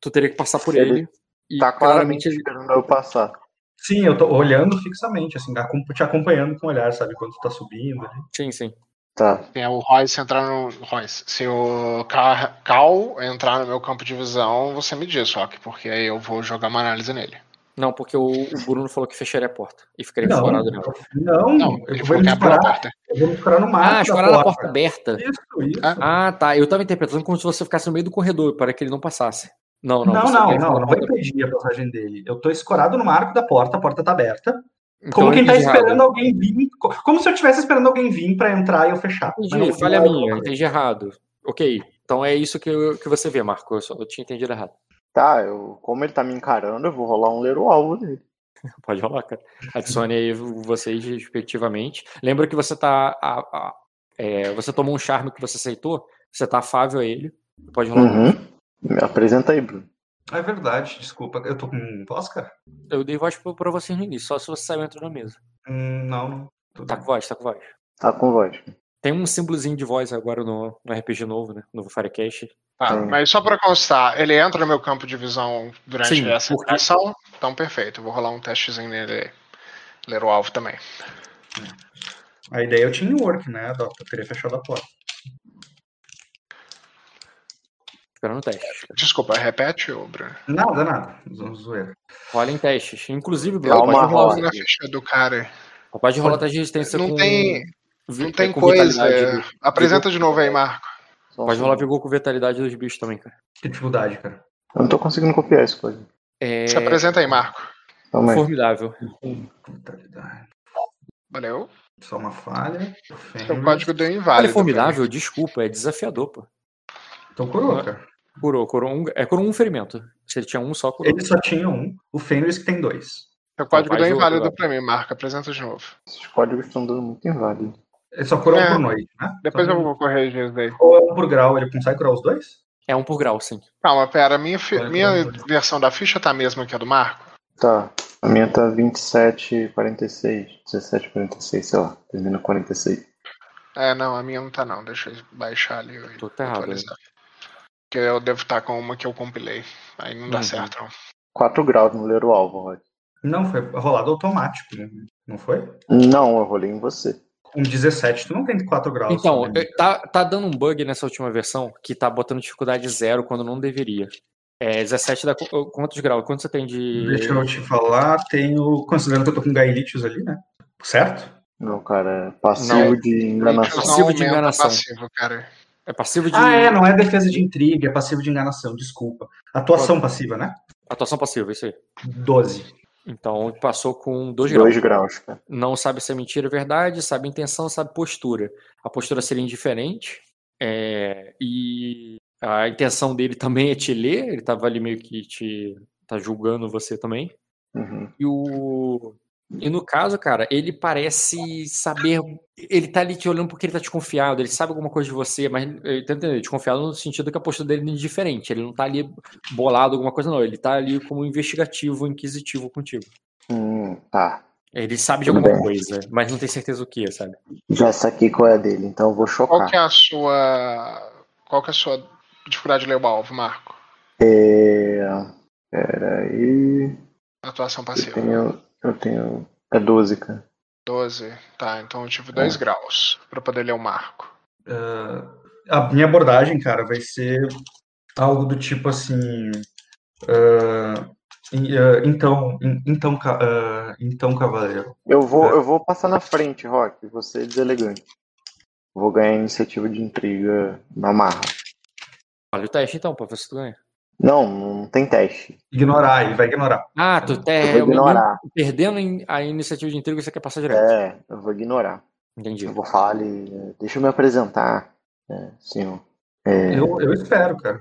Tu teria que passar por ele. ele e tá claramente esperando eu passar. Sim, eu tô olhando fixamente, assim, te acompanhando com o olhar, sabe? Quando tu tá subindo ali. Sim, sim. Tá. Tem o Royce entrar no. Royce, se o Cal entrar no meu campo de visão, você me diz, só que porque aí eu vou jogar uma análise nele. Não, porque o, o Bruno falou que fecharia a porta e ficaria não, fora nela. Não, não, eu vou escorar, a porta. Eu vou escorar no mar. Ah, escorar na porta aberta. Isso, isso. Ah, tá. Eu tava interpretando como se você ficasse no meio do corredor para que ele não passasse. Não, não. Não, não, não, não vou impedir a passagem dele. Eu tô escorado no marco da porta, a porta tá aberta. Então, como quem tá esperando errado. alguém vir. Como se eu estivesse esperando alguém vir para entrar e eu fechar. Entendi, falha minha, entendi errado. Ok. Então é isso que, eu, que você vê, Marco. Eu, só, eu tinha entendido errado. Tá, eu, como ele tá me encarando, eu vou rolar um ler o alvo dele. Pode rolar, cara. Adicione aí vocês respectivamente. Lembra que você tá. A, a, é, você tomou um charme que você aceitou, você tá afável a ele. Pode rolar. Uhum. Me apresenta aí, Bruno. É verdade, desculpa. Eu tô com voz, cara? Eu dei voz pra você no início, só se você saiu entrou na mesa. Hum, não, não. tá com voz, tá com voz. Tá com voz. Tem um símbolozinho de voz agora no, no RPG novo, né? No Firecast. Tá, mas só para constar, ele entra no meu campo de visão durante Sim, essa porque... ação? Então, perfeito. Eu vou rolar um testezinho nele. Ler o alvo também. A ideia é o teamwork, né, Doc? Eu teria fechado a porta. Esperando o teste. Desculpa, repete, ô Bruno? Nada, nada. Zoeira. Rola em testes. Inclusive, Bruno, pode rolar na ficha do cara. Pode rolar teste de resistência não com... Tem, não tem coisa. É... Apresenta de novo aí, Marco. Pode rolar vigor com vitalidade dos bichos também, cara. Que dificuldade, cara. Eu não tô conseguindo copiar isso, coisa. É... Se apresenta aí, Marco. Também. Formidável. Vitalidade. Valeu. Só uma falha. Seu código deu inválido. É formidável, desculpa, é desafiador, pô. Então curou, cara. Curou, curou um. É curou um ferimento. Se ele tinha um, só curou. Ele só tinha um. O Fenris que tem dois. Seu código deu inválido pra mim, Marco. Apresenta de novo. Esses códigos estão dando muito inválido. Ele só cura é. um por noite, né? Depois só eu vou corrigir isso daí. Ou é um por grau, ele consegue curar os dois? É um por grau, sim. Calma, pera, minha, fi... minha versão da ficha tá a mesma que a do Marco? Tá. A minha tá 27, 46. 17, 46, sei lá. Termina 46. É, não, a minha não tá não. Deixa eu baixar ali. Tô errado. Porque eu devo estar com uma que eu compilei. Aí não dá uhum. certo, não. 4 graus no ler o alvo, Rod. Não, foi rolado automático, né? não foi? Não, eu rolei em você. Um 17, tu não tem 4 graus. Então, tá, tá dando um bug nessa última versão que tá botando dificuldade zero quando não deveria. É, 17 dá quantos graus? Quanto você tem de. Deixa eu te falar, tenho. Considerando que eu tô com Gaelitius ali, né? Certo? Não, cara, é passivo não, de enganação. Passivo de enganação. Passivo, cara. É passivo de. Ah, é, não é defesa de intriga, é passivo de enganação, desculpa. Atuação passiva, né? Atuação passiva, isso aí. 12. Então passou com 2 graus. 2 graus. Cara. Não sabe se é mentira ou verdade, sabe intenção, sabe postura. A postura seria indiferente. É, e a intenção dele também é te ler, ele tava ali meio que te. tá julgando você também. Uhum. E o. E no caso, cara, ele parece saber. Ele tá ali te olhando porque ele tá desconfiado, ele sabe alguma coisa de você, mas ele tá entendendo, desconfiado no sentido que a postura dele é indiferente. Ele não tá ali bolado alguma coisa, não. Ele tá ali como investigativo, inquisitivo contigo. Hum, tá. Ele sabe de alguma coisa, mas não tem certeza o que, sabe? Já saquei qual é a dele, então eu vou chocar. Qual que é a sua. Qual que é a sua dificuldade de ler o alvo, Marco? É. Peraí. Atuação passiva. Eu tenho, eu tenho. É 12, cara. 12. Tá, então eu tive 2 é. graus para poder ler o marco. Uh, a minha abordagem, cara, vai ser algo do tipo assim. Uh, então, então, uh, então, cavaleiro. Eu vou, eu vou passar na frente, Rock. Você é deselegante. Vou ganhar iniciativa de intriga na marra. Olha o teste então, pra ver se tu ganha. Não, não tem teste. Ignorar, ele vai ignorar. Ah, tu é, ignorar. perdendo a iniciativa de intriga, você quer passar direto. É, eu vou ignorar. Entendi. Eu vou falar ali, deixa eu me apresentar, é, senhor. É... Eu, eu espero, cara.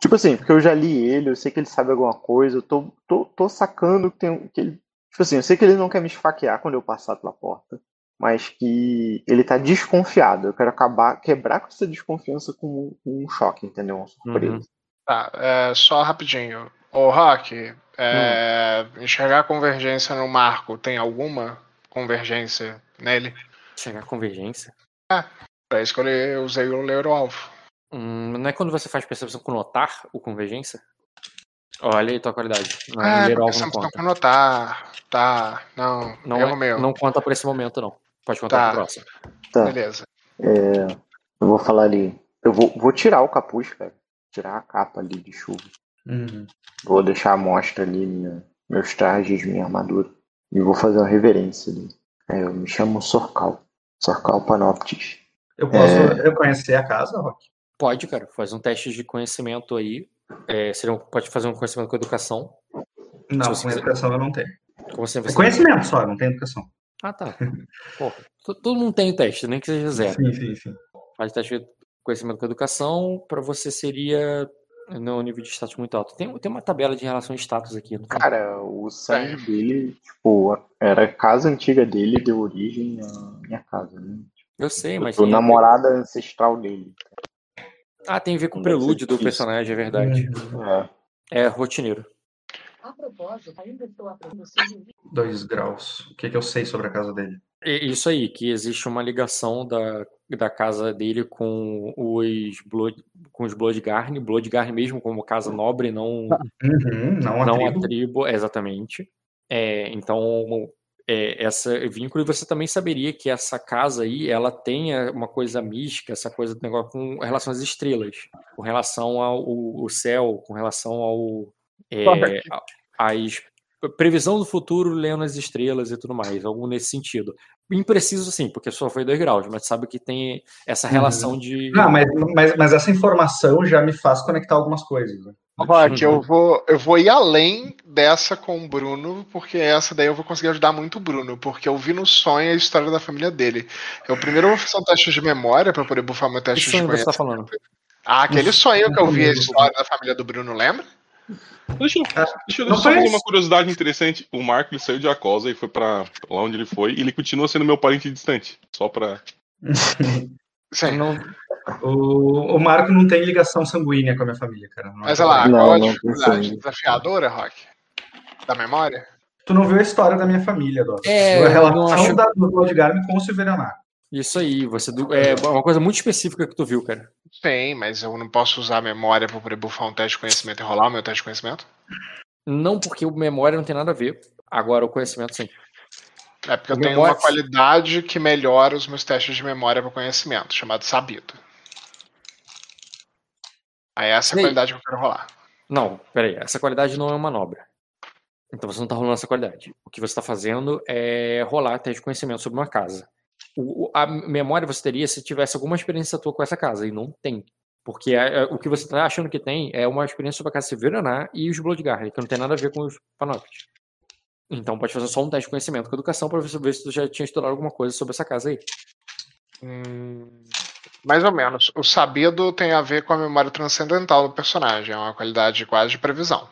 Tipo assim, porque eu já li ele, eu sei que ele sabe alguma coisa, eu tô, tô, tô sacando que, tem, que ele. Tipo assim, eu sei que ele não quer me esfaquear quando eu passar pela porta, mas que ele tá desconfiado. Eu quero acabar, quebrar com essa desconfiança com, com um choque, entendeu? Uma surpresa. Uhum. Tá, é, só rapidinho. Ô, Rock, é, hum. enxergar convergência no marco, tem alguma convergência nele? Enxergar convergência? É, pra isso que eu usei o Leuro-Alvo. Hum, não é quando você faz percepção com notar o convergência? Olha aí tua qualidade. Não é, é percepção com notar. Tá, não, não erro é, meu. Não conta por esse momento, não. Pode contar tá. pro próximo. Tá. Beleza. É, eu vou falar ali. Eu vou, vou tirar o capuz, cara. Tirar a capa ali de chuva. Uhum. Vou deixar a mostra ali, minha, meus trajes, minha armadura. E vou fazer uma reverência ali. É, eu me chamo Sorcal. Sorcal Panoptis. Eu posso é... reconhecer a casa, Rock? Pode, cara. Faz um teste de conhecimento aí. É, seria um, pode fazer um conhecimento com educação. Não, com quiser. educação eu não tenho. Como você, você é conhecimento só, não tem educação. Ah, tá. Pô, todo mundo tem o teste, nem que seja zero. Sim, sim, sim. Faz teste de conhecimento com educação, para você seria no nível de status muito alto. Tem, tem uma tabela de relação de status aqui. Cara, o sangue dele, tipo, era a casa antiga dele, deu origem à minha casa, né? Eu sei, mas. O namorada ancestral dele. Ah, tem a ver com o prelúdio do personagem, é verdade. É. é rotineiro. A propósito, ainda estou aprendendo Dois graus. O que, que eu sei sobre a casa dele? Isso aí, que existe uma ligação da, da casa dele com os Blood, com os Bloodgarn, Bloodgarn mesmo como casa nobre, não uhum, não, a, não tribo. a tribo, exatamente. É, então é, essa vínculo e você também saberia que essa casa aí ela tem uma coisa mística, essa coisa do negócio com relação às estrelas, com relação ao, céu, com relação ao é, às previsão do futuro lendo as estrelas e tudo mais, algo nesse sentido. Impreciso sim, porque só foi dois graus, mas sabe que tem essa relação uhum. de. Não, mas, mas, mas essa informação já me faz conectar algumas coisas. Né? Rock, eu vou, eu vou ir além dessa com o Bruno, porque essa daí eu vou conseguir ajudar muito o Bruno, porque eu vi no sonho a história da família dele. Eu primeiro vou fazer um teste de memória para poder bufar meu teste que de memória. Você tá falando? Ah, aquele sonho que eu vi a história da família do Bruno, lembra? Deixa eu, ah, deixa eu, deixa eu fazer uma curiosidade interessante. O Marco ele saiu de Acosa e foi para lá onde ele foi, e ele continua sendo meu parente distante. Só pra. Sim. Não, o, o Marco não tem ligação sanguínea com a minha família, cara. Não Mas olha lá, não, qual a dificuldade? Desafiadora, Rock? Da memória? Tu não viu a história da minha família, Dó. É, a relação acho... da, do Bloodgarm com o Silveranar. Isso aí, você é uma coisa muito específica que tu viu, cara. Tem, mas eu não posso usar a memória para poder bufar um teste de conhecimento e rolar o meu teste de conhecimento? Não, porque o memória não tem nada a ver. Agora o conhecimento sim. É porque eu tenho memória... uma qualidade que melhora os meus testes de memória para conhecimento, chamado sabido. Aí essa é a qualidade que eu quero rolar. Não, peraí, essa qualidade não é uma manobra. Então você não está rolando essa qualidade. O que você está fazendo é rolar teste de conhecimento sobre uma casa. O, a memória você teria se tivesse alguma experiência tua com essa casa, e não tem. Porque é, é, o que você está achando que tem é uma experiência sobre a casa Severaná e os Bloodguard, que não tem nada a ver com os Panoptes. Então pode fazer só um teste de conhecimento com educação para você ver se tu já tinha estudado alguma coisa sobre essa casa aí. Hum, mais ou menos. O sabido tem a ver com a memória transcendental do personagem, é uma qualidade quase de previsão.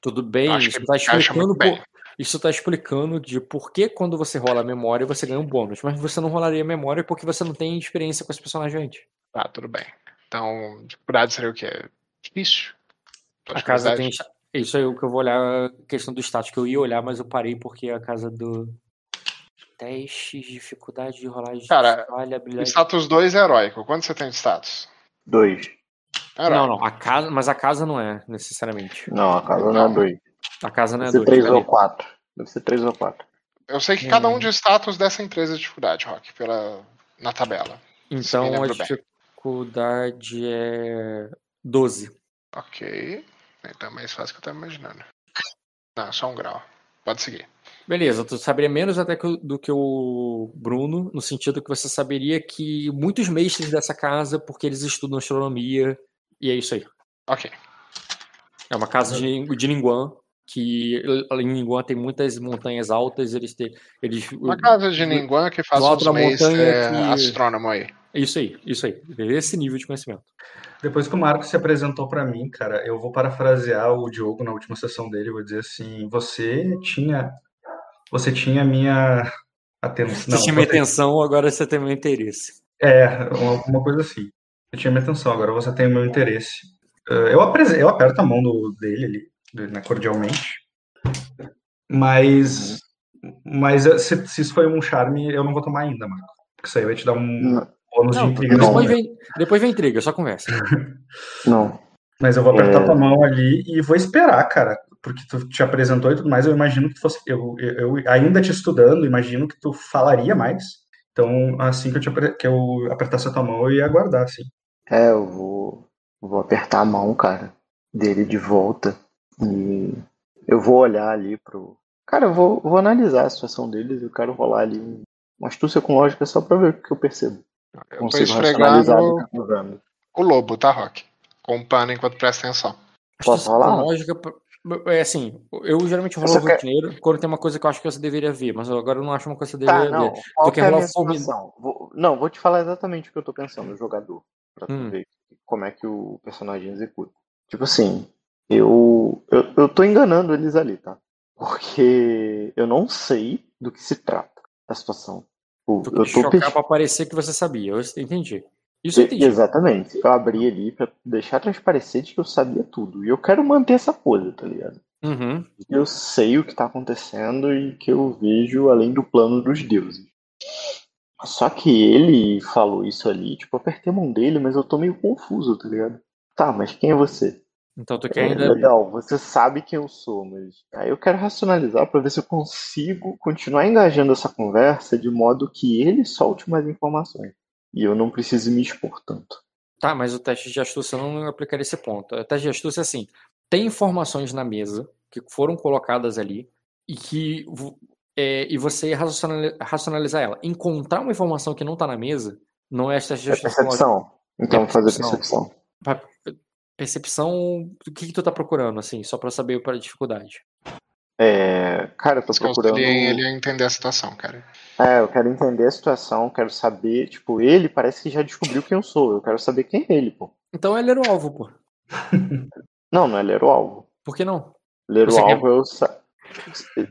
Tudo bem, isso está explicando por, isso está explicando de por que quando você rola a memória você ganha um bônus, mas você não rolaria a memória porque você não tem experiência com esse personagem antes. Tá, tudo bem. Então, dificuldade seria o quê? Difícil? A casa tem. Isso aí é o que eu vou olhar, a questão do status que eu ia olhar, mas eu parei porque a casa do. Testes, dificuldade de rolagem Cara, falha, habilidade. Status 2 é heróico. Quanto você tem de status? 2. Não, não, a casa, mas a casa não é, necessariamente. Não, a casa não é 2. A casa não é Deve ser 3 ou 4. Deve ser 3 ou 4. Eu sei que hum. cada um de status dessa empresa é dificuldade, Rock, pela, na tabela. Então a dificuldade é 12. Ok. Então é mais fácil que eu tava imaginando. Não, só um grau. Pode seguir. Beleza, tu saberia menos até que, do que o Bruno, no sentido que você saberia que muitos mestres dessa casa, porque eles estudam astronomia, e é isso aí. Ok. É uma casa de, de Ninguan, que em Ninguan tem muitas montanhas altas, eles têm. Eles, uma casa de Ninguan que faz uns mestres é, que... astrônomo aí. Isso aí, isso aí. Esse nível de conhecimento. Depois que o Marco se apresentou para mim, cara, eu vou parafrasear o Diogo na última sessão dele, vou dizer assim, você tinha você tinha minha atenção. Você tinha minha atenção, agora você tem meu interesse. É, uma, uma, coisa assim. Eu tinha minha atenção, agora você tem o meu interesse. Eu, apres... eu aperto a mão do, dele ali, cordialmente. Mas, mas se, se, isso foi um charme, eu não vou tomar ainda, Marco. Porque isso aí vai te dar um não. bônus não, de intriga. Depois vem, depois vem intriga, só conversa. não. Mas eu vou apertar é... tua mão ali e vou esperar, cara porque tu te apresentou e tudo mais, eu imagino que tu fosse, eu, eu, eu ainda te estudando, imagino que tu falaria mais. Então, assim que eu, te, que eu apertasse a tua mão, eu ia aguardar, assim. É, eu vou, vou apertar a mão, cara, dele de volta e eu vou olhar ali pro. Cara, eu vou, vou analisar a situação deles, eu quero rolar ali uma astúcia com lógica só pra ver o que eu percebo. Eu Consigo tô esfregando o lobo, tá, Rock? Com o pano enquanto presta atenção. Posso rolar? Lógica, é assim, eu geralmente rolo o rotineiro quer... quando tem uma coisa que eu acho que você deveria ver, mas agora eu não acho uma coisa que você deveria tá, não. ver. Qual é a formi... vou... Não, vou te falar exatamente o que eu tô pensando, o jogador, pra hum. ver como é que o personagem executa. Tipo assim, eu, eu, eu tô enganando eles ali, tá? Porque eu não sei do que se trata a situação. Tu eu tô chocar pra parecer que você sabia, eu entendi. Isso eu entendi. Exatamente. Eu abri ali pra deixar transparecer de que eu sabia tudo. E eu quero manter essa coisa, tá ligado? Uhum. Eu sei o que tá acontecendo e que eu vejo além do plano dos deuses. Só que ele falou isso ali, tipo, eu apertei a mão dele, mas eu tô meio confuso, tá ligado? Tá, mas quem é você? Então tu quer é, ainda. Legal, você sabe quem eu sou, mas aí eu quero racionalizar para ver se eu consigo continuar engajando essa conversa de modo que ele solte mais informações. E eu não preciso me expor tanto. Tá, mas o teste de astúcia não aplicaria esse ponto. O teste de astúcia é assim: tem informações na mesa que foram colocadas ali e que é, e você racionalizar ela. Encontrar uma informação que não está na mesa não é teste de é astúcia. É percepção. Então, é fazer percepção. Percepção, o que, que tu tá procurando, assim, só para saber para a dificuldade? É, cara, eu tô procurando. ele entender a situação, cara. É, eu quero entender a situação, quero saber, tipo, ele parece que já descobriu quem eu sou. Eu quero saber quem é ele, pô. Então ele era o alvo, pô. não, não é ele era o alvo. Por que não? Ler o alvo quer... eu sa...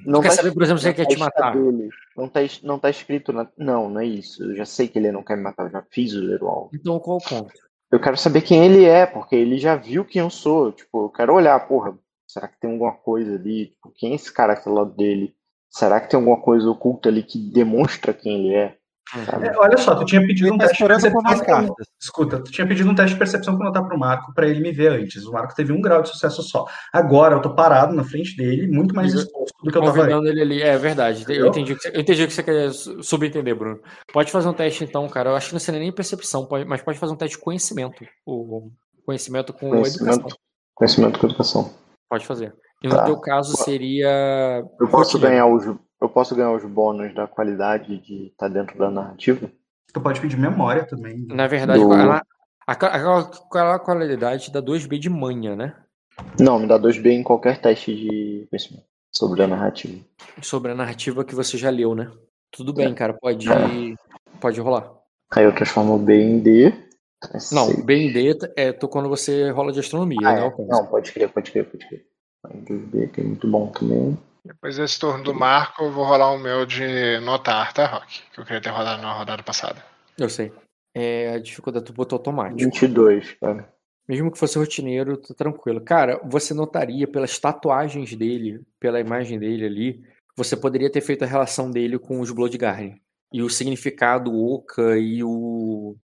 não quer tá saber, por exemplo, se ele quer te matar? Dele. Não tá, não tá escrito na... Não, não é isso. Eu já sei que ele não quer me matar, eu já fiz o ler o alvo. Então qual o ponto? Eu quero saber quem ele é, porque ele já viu quem eu sou. Tipo, eu quero olhar, porra, Será que tem alguma coisa ali? Tipo, quem é esse cara que tá lado dele? Será que tem alguma coisa oculta ali que demonstra quem ele é? É olha só, tu tinha pedido um tá teste de percepção. Escuta, tu tinha pedido um teste de percepção para notar pro Marco para ele me ver antes. O Marco teve um grau de sucesso só. Agora eu tô parado na frente dele, muito mais exposto do que eu tava vendo ele ali. É verdade. Eu entendi, eu entendi o que você quer subentender, Bruno. Pode fazer um teste então, cara. Eu acho que não seria nem percepção, mas pode fazer um teste de conhecimento. O conhecimento com conhecimento, educação. Conhecimento com educação. Pode fazer. E no tá. teu caso seria. Eu posso ganhar os, eu posso ganhar os bônus da qualidade de estar tá dentro da narrativa? Tu pode pedir memória também. Na verdade, Do... a, aquela qualidade dá 2B de manha, né? Não, me dá 2B em qualquer teste de conhecimento sobre a narrativa. Sobre a narrativa que você já leu, né? Tudo bem, é. cara, pode, é. pode rolar. Aí eu transformo B em D. Não, B em D é quando você rola de astronomia, ah, né? É. Não, pode crer, pode crer, pode crer. B que é muito bom também. Depois desse turno do Marco, eu vou rolar o meu de notar, tá, Rock? Que eu queria ter rodado na rodada passada. Eu sei. É, a dificuldade tu botou automático. 22, cara. Mesmo que fosse rotineiro, tô tranquilo. Cara, você notaria pelas tatuagens dele, pela imagem dele ali, você poderia ter feito a relação dele com os Bloodgarden. E o significado Oca e o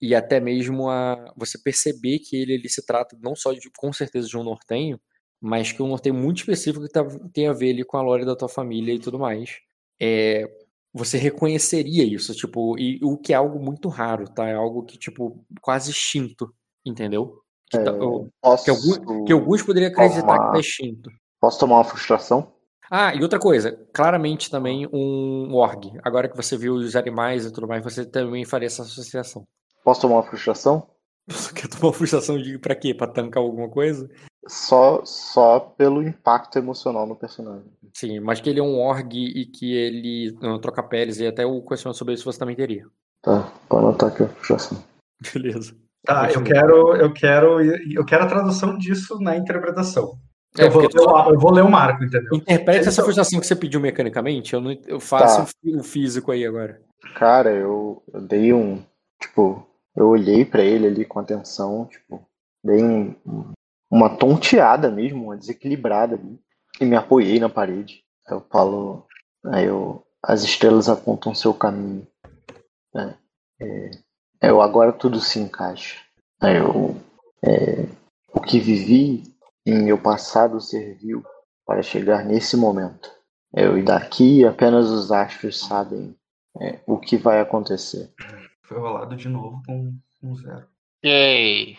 e até mesmo a você perceber que ele, ele se trata não só de com certeza de um nortenho, mas que um norteio muito específico que tá, tem a ver ali com a lore da tua família e tudo mais. É, você reconheceria isso, tipo, e o que é algo muito raro, tá? É algo que, tipo, quase extinto, entendeu? Que, tá, posso... que, alguns, que alguns poderiam acreditar tomar... que tá extinto. Posso tomar uma frustração? Ah, e outra coisa, claramente também um org. Agora que você viu os animais e tudo mais, você também faria essa associação. Posso tomar uma frustração? Quer tomar uma frustração de pra quê? Pra tancar alguma coisa? Só, só pelo impacto emocional no personagem. Sim, mas que ele é um org e que ele não troca peles e até o questionamento sobre isso você também teria. Tá, pode anotar aqui a frustração. Beleza. Tá, eu quero, eu quero, eu quero a tradução disso na interpretação. É, eu, vou ler, tu... eu, vou ler, o marco, entendeu? Interprete essa frustração que você pediu mecanicamente. Eu, não, eu faço tá. o físico aí agora. Cara, eu, eu dei um. Tipo, eu olhei para ele ali com atenção, tipo, dei um, uma tonteada mesmo, uma desequilibrada ali. E me apoiei na parede. Eu falo. Aí eu. As estrelas apontam seu caminho. É, é, eu agora tudo se encaixa. Aí eu. É, o que vivi em meu passado serviu para chegar nesse momento. Eu e daqui apenas os astros sabem é, o que vai acontecer. Foi rolado de novo com um zero. Yay!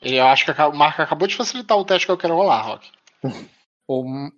Eu acho que o Marco acabou de facilitar o teste que eu quero rolar, Rock. o,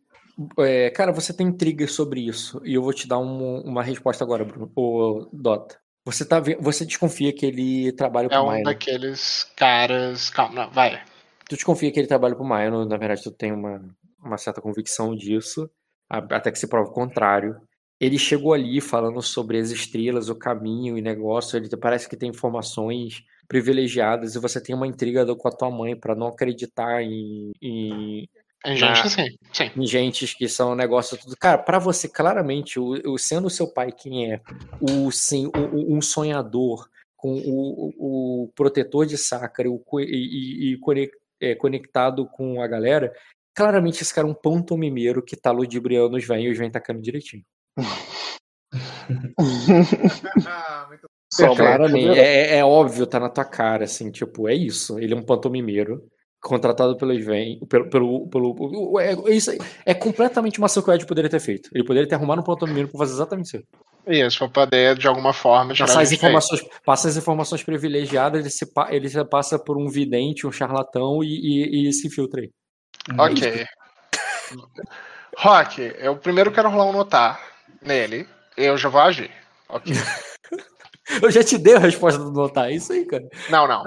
é, cara, você tem intriga sobre isso. E eu vou te dar um, uma resposta agora, Bruno. O Dota. Você, tá, você desconfia que ele trabalha com É um daqueles caras. Calma, não, vai. Tu desconfia que ele trabalha pro Maia, na verdade, tu tem uma, uma certa convicção disso, até que se prova o contrário. Ele chegou ali falando sobre as estrelas, o caminho e negócio. Ele parece que tem informações privilegiadas e você tem uma intriga com a tua mãe para não acreditar em, em em gente, sim, sim. Em gente que são negócio tudo. Cara, para você, claramente, o, o, sendo seu pai quem é, o, sim, o, um sonhador, com o, o protetor de sacra o, e, e, é, conectado com a galera, claramente esse cara é um pantomimeiro que tá ludibriando os velhos e os velhos tacando direitinho. Só claramente, é, é, óbvio, tá na tua cara, assim, tipo, é isso. Ele é um pantomimeiro contratado pelo Sven, pelo, pelo, pelo é, isso é completamente uma ação que o Ed poderia ter feito. Ele poderia ter arrumado um pantomimeiro pra fazer exatamente isso. Isso, pra poder, de alguma forma, passar as informações, passa as informações privilegiadas, ele se, ele se passa por um vidente, um charlatão e, e, e se filtra aí. Ok. Rock, eu primeiro quero rolar um notar nele. Eu já vou agir. Ok. eu já te dei a resposta do notar, é isso aí, cara. Não, não.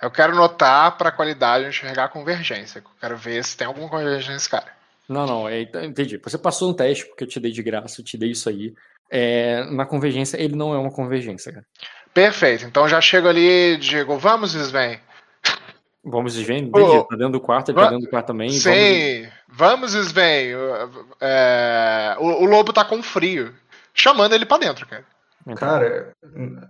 Eu quero notar para a qualidade enxergar a convergência. Eu quero ver se tem alguma convergência nesse cara. Não, não, é, entendi. Você passou um teste, porque eu te dei de graça, eu te dei isso aí. É, na convergência, ele não é uma convergência, cara. Perfeito. Então já chego ali, digo, vamos, Sven. Vamos, Sven? Entendi. Oh, tá dentro do quarto, ele tá dentro do quarto também. Sim, vamos, vamos Sven. É, o, o lobo tá com frio. Chamando ele para dentro, cara. Cara,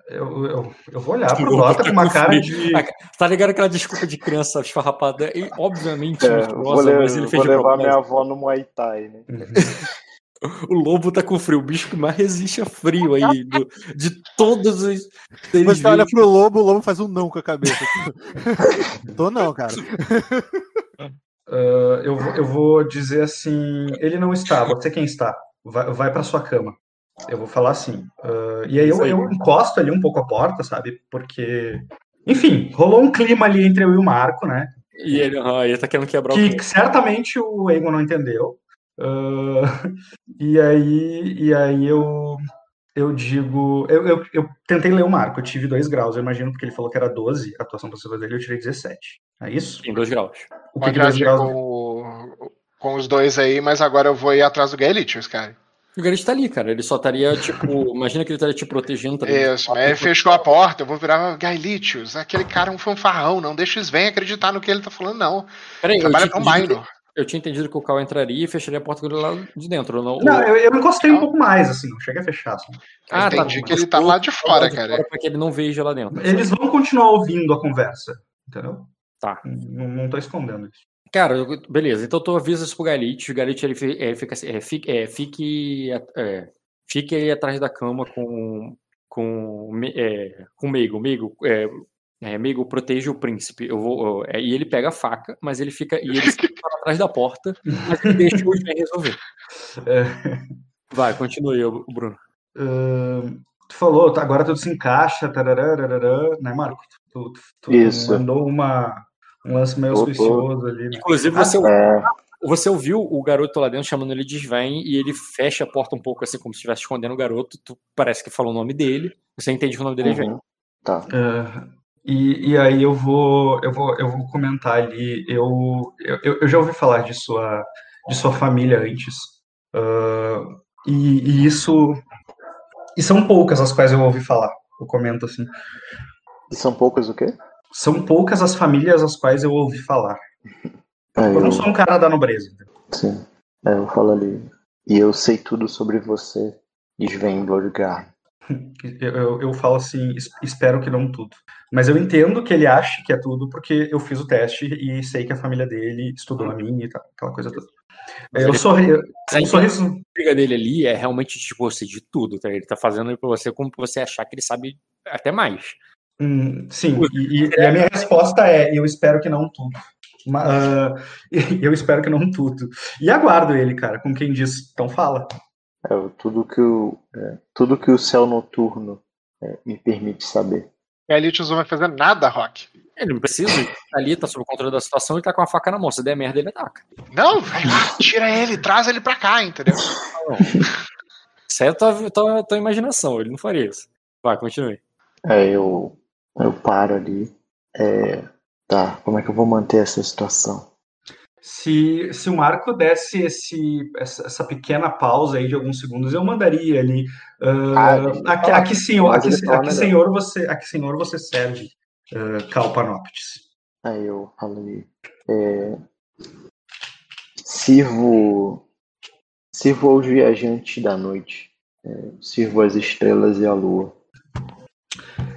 eu, eu, eu vou olhar pro Dota com uma cara de. Tá ligado aquela desculpa de criança esfarrapada? E, obviamente, é, vou, levar, mas ele fez vou levar minha avó no Muay Thai, né? o lobo tá com frio, o bicho que mais resiste a frio aí, do, de todos os. Você olha pro lobo, o lobo faz um não com a cabeça. Tô não, cara. Uh, eu, eu vou dizer assim: ele não está, você quem está. Vai, vai para sua cama. Eu vou falar assim. Uh, e aí eu, eu encosto ali um pouco a porta, sabe? Porque. Enfim, rolou um clima ali entre eu e o Marco, né? E ele, uh, ele tá querendo quebrar que, o Que certamente o Egon não entendeu. Uh, e aí, e aí eu, eu digo. Eu, eu, eu, tentei ler o Marco, eu tive dois graus, eu imagino, porque ele falou que era 12 a atuação passiva dele, eu tirei 17. É isso? Em dois graus. O que, que dois graus? Com, com os dois aí, mas agora eu vou ir atrás do Gaelitius, cara. O Gareth tá ali, cara. Ele só estaria, tipo. imagina que ele estaria te protegendo. Tá Isso, ele fechou a porta. Eu vou virar Gaelitius. Aquele cara é um fanfarrão. Não deixa o Sven acreditar no que ele tá falando, não. Peraí, Trabalha Minor. Eu tinha entendido que o Cal entraria e fecharia a porta dele lá de dentro. Não, não eu, eu encostei um pouco mais, assim, não cheguei a fechar. Assim. Ah, eu tá, entendi tá, que ele tá lá de fora, cara. Para que ele não veja lá dentro. Eles vão continuar ouvindo a conversa, entendeu? Tá. Não, não tô escondendo isso. Cara, beleza. Então tu avisa isso pro Galite. O Galite ele é, fica assim, é, fique, é, fique, é, fique aí atrás da cama com com é, com Meigo. Meigo, é, é, Meigo protege o príncipe. Eu vou, é, e ele pega a faca, mas ele fica e ele fica atrás da porta, mas ele deixa o Sven resolver. É. Vai, continue, Bruno. Uh, tu falou, tá, agora tudo se encaixa, tarará, tarará, né, Marco? Tu, tu, tu Isso. mandou uma Um lance meio auspicioso ali. Né? Inclusive, você, ah, é. você ouviu o garoto lá dentro chamando ele de Sven e ele fecha a porta um pouco assim, como se estivesse escondendo o garoto. Tu parece que falou o nome dele. Você entende que o nome dele é uhum. é Sven. Tá. Uh, e, e aí eu vou, eu vou, eu vou comentar ali. Eu, eu, eu já ouvi falar de sua, de sua família antes. Uh, e, e, isso. E são poucas as quais eu ouvi falar. Eu comento assim. E são poucas o quê? São poucas as famílias as quais eu ouvi falar. É, eu, eu não sou um cara da nobreza. Sim. É, eu falo ali. E eu sei tudo sobre você, Sven Lodgar. Eu, eu, eu, falo assim, espero que não tudo. Mas eu entendo que ele acha que é tudo, porque eu fiz o teste e sei que a família dele estudou a mim e tal, aquela coisa toda. Eu ele, sorri. Um sorriso. A briga dele ali é realmente de você de tudo, tá? Ele tá fazendo pra você como você achar que ele sabe até mais. Hum, sim, e, e, a minha resposta é: eu espero que não tudo. Uh, eu espero que não tudo. E aguardo ele, cara, com quem diz, então fala. É, tudo, que o, é, tudo que o céu noturno é, me permite saber. A Elite não vai fazer nada, Rock. Ele não precisa, ele tá ali, tá sob o controle da situação e tá com a faca na mão. Se der merda, ele ataca. Não, vai lá, tira ele, traz ele pra cá, entendeu? Não. Isso é a tua, tua, tua imaginação, ele não faria isso. Vai, continue. É, eu, eu paro ali. É, tá, como é que eu vou manter essa situação? Se, se o Marco desse esse, essa, essa, pequena pausa aí de alguns segundos, eu mandaria ali. Uh, ah, aqui, aqui, senhor, aqui, aqui, senhor, você, aqui, senhor, você serve uh, Calpanoptis. Aí eu falei. É, sirvo. Sirvo aos viajantes da noite. É, sirvo as estrelas e a lua.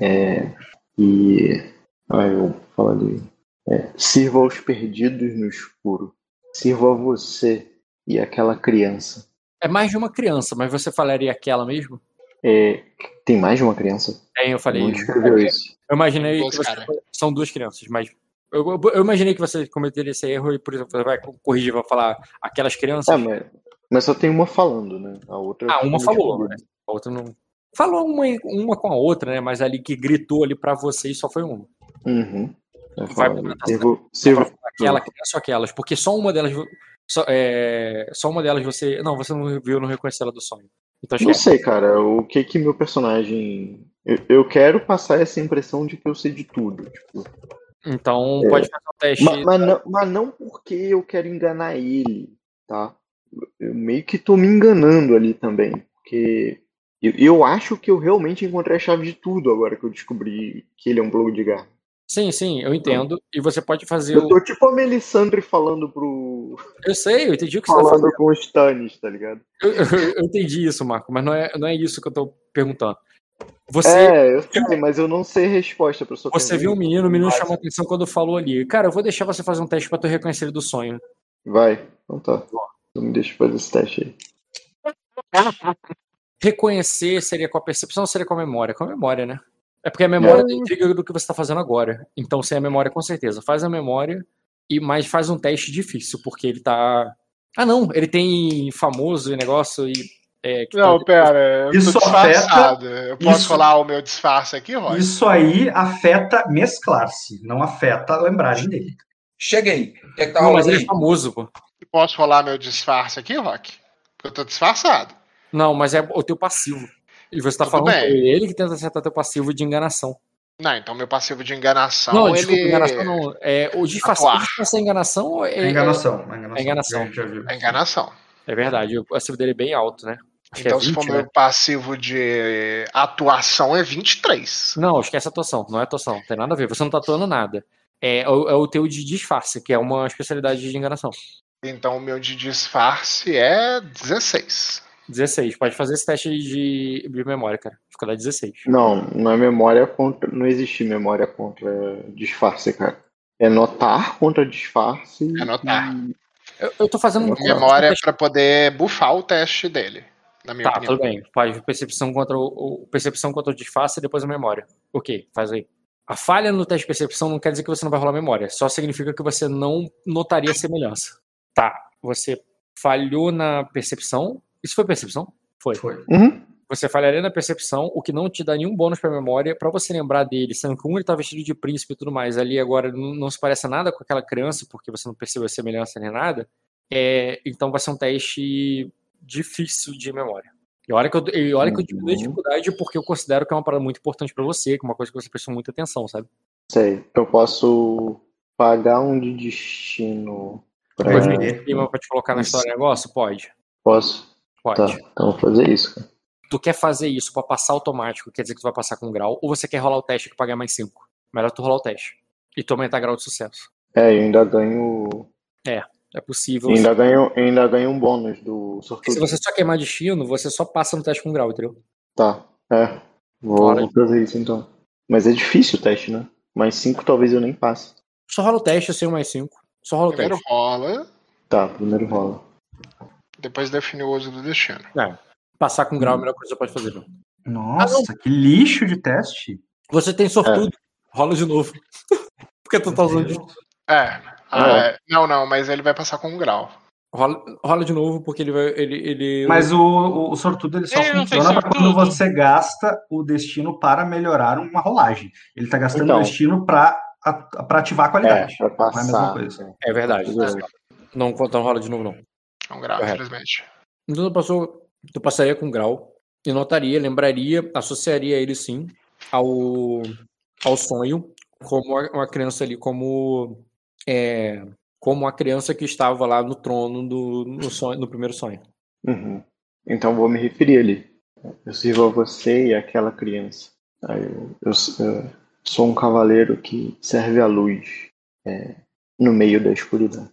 É, e. Aí eu falei. É, sirva aos perdidos no escuro. Sirva a você e aquela criança. É mais de uma criança, mas você falaria aquela mesmo? É, tem mais de uma criança? Tem, eu falei. Não escreveu é, isso. Eu imaginei que você, são duas crianças, mas eu, eu, eu, imaginei que você cometeria esse erro e por isso você vai corrigir, vai falar aquelas crianças. É, mas, mas, só tem uma falando, né? A outra. Ah, uma falou, né? A outra não. Falou uma, uma com a outra, né? Mas ali que gritou ali para vocês só foi uma. Uhum. Vai sirvo, sirvo, aquela, só aquelas, porque só uma delas. Só, é, só uma delas você. Não, você não viu, não reconheceu ela do sonho. Então, não sei, cara. O que que meu personagem. Eu, eu, quero passar essa impressão de que eu sei de tudo. Tipo... Então é. pode fazer um teste. Mas, mas, não, mas não porque eu quero enganar ele, tá? Eu meio que tô me enganando ali também. Porque eu, eu acho que eu realmente encontrei a chave de tudo agora que eu descobri que ele é um blog de garra. Sim, sim, eu entendo. E você pode fazer. Eu tô o... tipo a Melisandre falando pro. Eu sei, eu entendi o que falando você tá falando. com o Stannis, tá ligado? Eu, eu, eu, entendi isso, Marco, mas não é, não é isso que eu tô perguntando. Você. É, eu sei, mas eu não sei a resposta pra sua Você viu o menino, o menino mas... chamou a atenção quando falou ali. Cara, eu vou deixar você fazer um teste pra tu reconhecer ele do sonho. Vai, então tá. Então me deixa fazer esse teste aí. Reconhecer seria com a percepção ou seria com a memória? Com a memória, né? É porque a memória é. intriga do que você está fazendo agora. Então, sem a memória, com certeza. Faz a memória, e mais faz um teste difícil, porque ele tá. Ah, não, ele tem famoso e negócio e. É, não, tá... pera, eu isso afeta. Eu posso isso... falar o meu disfarce aqui, Roy? Isso aí afeta mesclar-se, não afeta a lembragem dele. Cheguei. Que é que tá não, mas ele é famoso, pô. Posso falar meu disfarce aqui, Rock? Porque eu tô disfarçado. Não, mas é o teu passivo. E você tá Tudo falando bem. que ele que tenta acertar teu passivo de enganação. Não, então meu passivo de enganação. Não, ele... desculpa, enganação não. É, o disfarce, é enganação é, é enganação. É enganação. É enganação. É enganação. É verdade, o passivo dele é bem alto, né? Acho então, é 20, se for né? meu passivo de atuação, é 23. Não, esquece a atuação, não é atuação, não tem nada a ver, você não tá atuando nada. É, o, é o teu de disfarce, que é uma especialidade de enganação. Então, o meu de disfarce é 16. 16. Pode fazer esse teste de, de memória, cara. Fica lá 16. Não, não é memória contra. Não existe memória contra disfarce, cara. É notar contra disfarce. É notar. E... Eu, eu tô fazendo um memória um para poder bufar o teste dele. Na minha tá, opinião. tudo bem. Faz percepção contra o, o, percepção contra o disfarce e depois a memória. Ok, faz aí. A falha no teste de percepção não quer dizer que você não vai rolar memória, só significa que você não notaria semelhança. Tá, você falhou na percepção, isso foi percepção? Foi. Foi. Uhum. Você falharia na percepção, o que não te dá nenhum bônus pra memória, pra você lembrar dele, sendo que um ele tá vestido de príncipe e tudo mais, ali agora não, não se parece nada com aquela criança, porque você não percebeu a semelhança nem nada, é, então vai ser um teste difícil de memória. E olha que eu, e olha que eu diminui a dificuldade porque eu considero que é uma parada muito importante pra você, que é uma coisa que você prestou muita atenção, sabe? Sei. Eu posso pagar um de destino pra... Pode em cima pra te colocar na Isso. história do negócio? Pode. Posso? Pode. Tá, então vou fazer isso, cara. Tu quer fazer isso pra passar automático, quer dizer que tu vai passar com grau, ou você quer rolar o teste que pagar mais 5? Melhor tu rolar o teste. E tu aumentar grau de sucesso. É, eu ainda ganho. É possível. eu Ainda ganho, eu ainda ganho um bônus do Se sortudo. você só queimar destino, você só passa no teste com grau, entendeu? Tá, é. Vou, Bora. fazer isso então. Mas é difícil o teste, né? Mais cinco talvez eu nem passe. Só rola o teste sem o mais 5. Só rola o Primeiro teste. rola, Tá, primeiro rola. Depois define o uso do destino. É. Passar com grau é a melhor coisa que você pode fazer. Não. Nossa, que lixo de teste. Você tem sortudo. Rola de novo. Porque tu tá usando de... É. ah, é. Não, não, mas ele vai passar com um grau. rola, rola de novo porque ele vai. Ele, ele... Mas o, o, sortudo ele só Ele funciona pra quando você gasta o destino para melhorar uma rolagem. Ele tá gastando Então. o destino para para ativar a É, qualidade. pra Não é a mesma passar. coisa. É verdade. Bem. Não, então rola de novo, não. É um grau, Correto. infelizmente. Então tu passou. Tu passaria com grau e notaria, lembraria, associaria ele sim ao, ao sonho, como a- uma criança ali, como. É, como a criança que estava lá no trono do, no, sonho, no primeiro sonho. Uhum. Então vou me referir ali. Eu sirvo a você e àquela criança. Aí eu, eu eu sou um cavaleiro que serve a luz é, no meio da escuridão.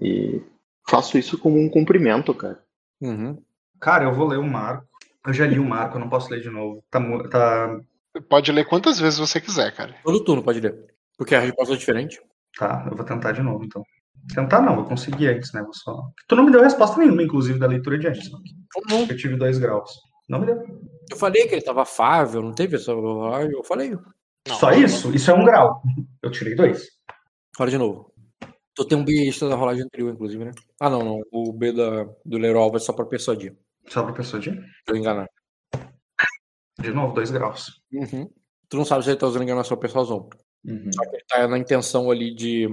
E faço isso como um cumprimento, cara. Uhum. Cara, eu vou ler o Marco. Eu já li o Marco, eu não posso ler de novo. Tá, tá, Pode ler quantas vezes você quiser, cara. Todo turno pode ler. Porque a resposta é diferente. tá, eu vou tentar de novo, então. Tentar não, eu consegui antes, né? Vou só... Tu não me deu resposta nenhuma, inclusive, da leitura de antes. Não? Eu tive dois graus. Não me deu. Eu falei que ele tava afável, não teve essa. Eu falei. Não, Só não, isso? Isso é um grau. Eu tirei dois. Rola de novo. Tu tem um B extra da rolagem anterior, inclusive, né? Ah, não, não. O B da, do Leroy vai só pra persuadir. Só pra de. Se eu enganar. De novo, dois graus. Uhum. Tu não sabe se ele tá usando enganação ou persuasão. Uhum. Só que ele tá na intenção ali de,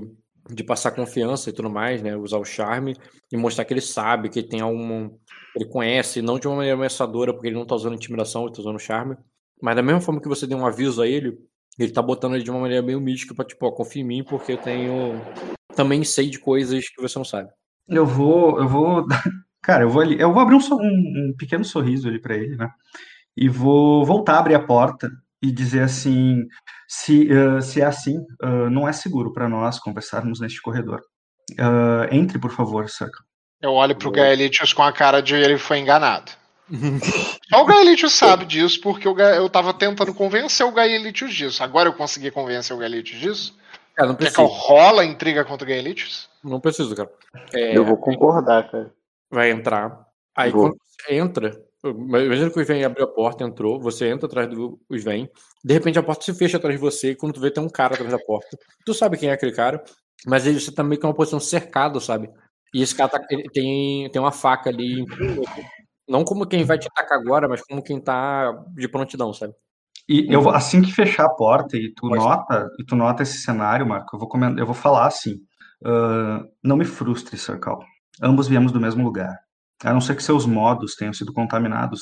de passar confiança e tudo mais, né? Usar o charme e mostrar que ele sabe, que ele tem algum. Ele conhece, não de uma maneira ameaçadora, porque ele não tá usando intimidação, ele tá usando charme. Mas da mesma forma que você deu um aviso a ele, ele tá botando ele de uma maneira meio mística pra, tipo, ó, confia em mim, porque eu tenho. Também sei de coisas que você não sabe. Eu vou, eu vou, cara, eu vou ali, eu vou abrir um, um- um pequeno sorriso ali pra ele, né? E vou voltar a abrir a porta e dizer assim, se, eh, se é assim, eh, não é seguro para nós conversarmos neste corredor. Eh, entre, por favor, Circle. Eu olho pro Gaelitius com a cara de ele foi enganado. Só o Gaelitius sabe disso, porque Ga- eu tava tentando convencer o Gaelitius disso. Agora eu consegui convencer o Gaelitius disso. Cara, não Quer que precisa. eu rola a intriga contra o? Não precisa, cara. É, Eu vou concordar, cara. vai entrar. Aí Vou. quando você entra, imagina que o Sven abriu a porta, entrou, você entra atrás do Sven, de repente a porta se fecha atrás de você, e quando tu vê tem um cara atrás da porta. Tu sabe quem é aquele cara, mas ele você tá meio que uma posição cercado, sabe? E esse cara tá- tem, tem uma faca ali não como quem vai te atacar agora, mas como quem tá de prontidão, sabe? E eu vou, assim que fechar a porta e tu Pode. nota, e tu nota esse cenário, Marco, eu vou comentar, eu vou falar assim: ah, não me frustre, Circle. Ambos viemos do mesmo lugar. A não ser que seus modos tenham sido contaminados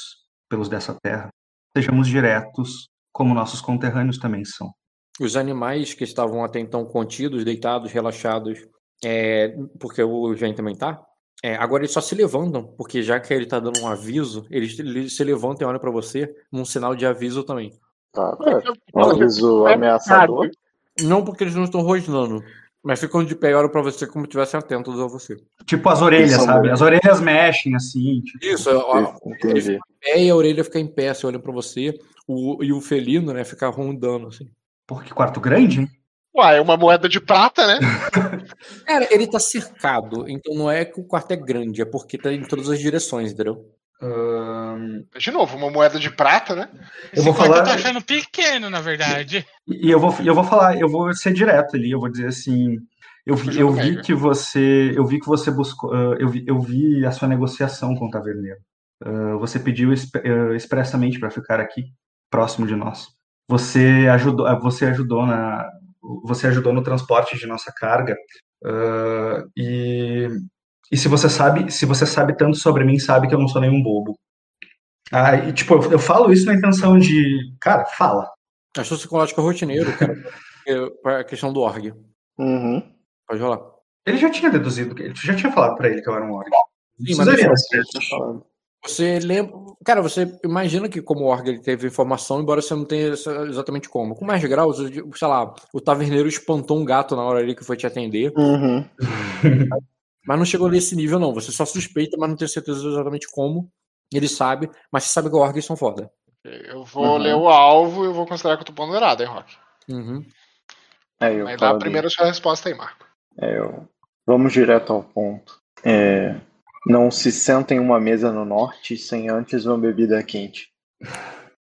pelos dessa terra. Sejamos diretos, como nossos conterrâneos também são. Os animais que estavam até então contidos, deitados, relaxados, é, porque o Sven também tá, é, agora eles só se levantam, porque já que ele tá dando um aviso, eles, eles se levantam e olham pra você num sinal de aviso também. Tá, tá. Um aviso ameaçador. Não porque eles não estão rosnando, mas ficam de pé e olham pra você como se estivessem atentos a você. Tipo as orelhas, são sabe? As orelhas mexem assim. Tipo, Isso, ó, Entendi. pé e a orelha fica em pé, se olham pra você, o, e o felino, né, fica rondando, assim. Porra, que quarto grande, hein? Uai, é uma moeda de prata, né? Cara, ele tá cercado, então não é que o quarto é grande, é porque tá em todas as direções, entendeu? De novo, uma moeda de prata, né? eu Esse vou quarto eu falar. tô achando pequeno, na verdade. E eu vou, eu vou falar, eu vou ser direto ali, eu vou dizer assim, eu vi, eu vi que você, eu vi que você buscou, ah, eu vi, eu vi a sua negociação com o Taverneiro. Uh, você pediu uh, expressamente para ficar aqui, próximo de nós. Você ajudou, você ajudou na, você ajudou no transporte de nossa carga. Uh, e, e se você sabe, se você sabe tanto sobre mim, sabe que eu não sou nenhum bobo. Ah, e, tipo, eu, eu falo isso na intenção de, cara, fala. Achou psicológico rotineiro, cara, para a questão do org. Uhum. Pode rolar. Ele já tinha deduzido, ele já tinha falado para ele que eu era um org. Sim, mas você lembra. Cara, você imagina que como org ele teve informação, embora você não tenha exatamente como. Com mais graus, sei lá, o taverneiro espantou um gato na hora ali que foi te atender. Uhum. mas não chegou nesse nível, não. Você só suspeita, mas não tem certeza exatamente como. Ele sabe, mas você sabe que orgs são foda. Eu vou uhum. ler o alvo e eu vou considerar que eu tô ponderado, hein, Rock? Uhum. É, eu aí dá a primeira sua resposta aí, Marco. É, eu... Vamos direto ao ponto. É... Não se senta em uma mesa no norte sem antes uma bebida quente.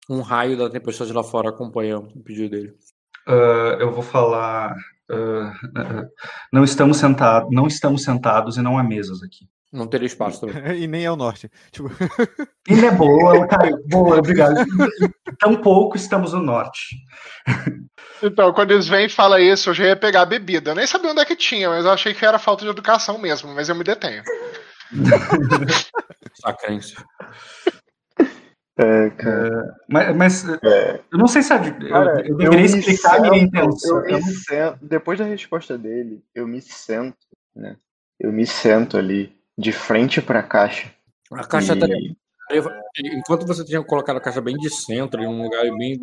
Um raio da tempestade lá fora acompanha o pedido dele. Uh, eu vou falar. Uh, não estamos sentados, não estamos sentados e não há mesas aqui. Não teria espaço também. e nem é o norte. Tipo... É boa, Caio. Boa, obrigado. Tampouco estamos no norte. Então, quando eles vêm e falam isso, eu já ia pegar a bebida. Eu nem sabia onde é que tinha, mas eu achei que era falta de educação mesmo, mas eu me detenho. Sacrência. É, cara. mas, mas é. eu não sei se eu, cara, eu deveria eu explicar a minha intenção. Eu me sento, depois da resposta dele, eu me sento, né? Eu me sento ali de frente para a caixa. A caixa e... tá Enquanto você tinha colocado a caixa bem de centro, em um lugar bem.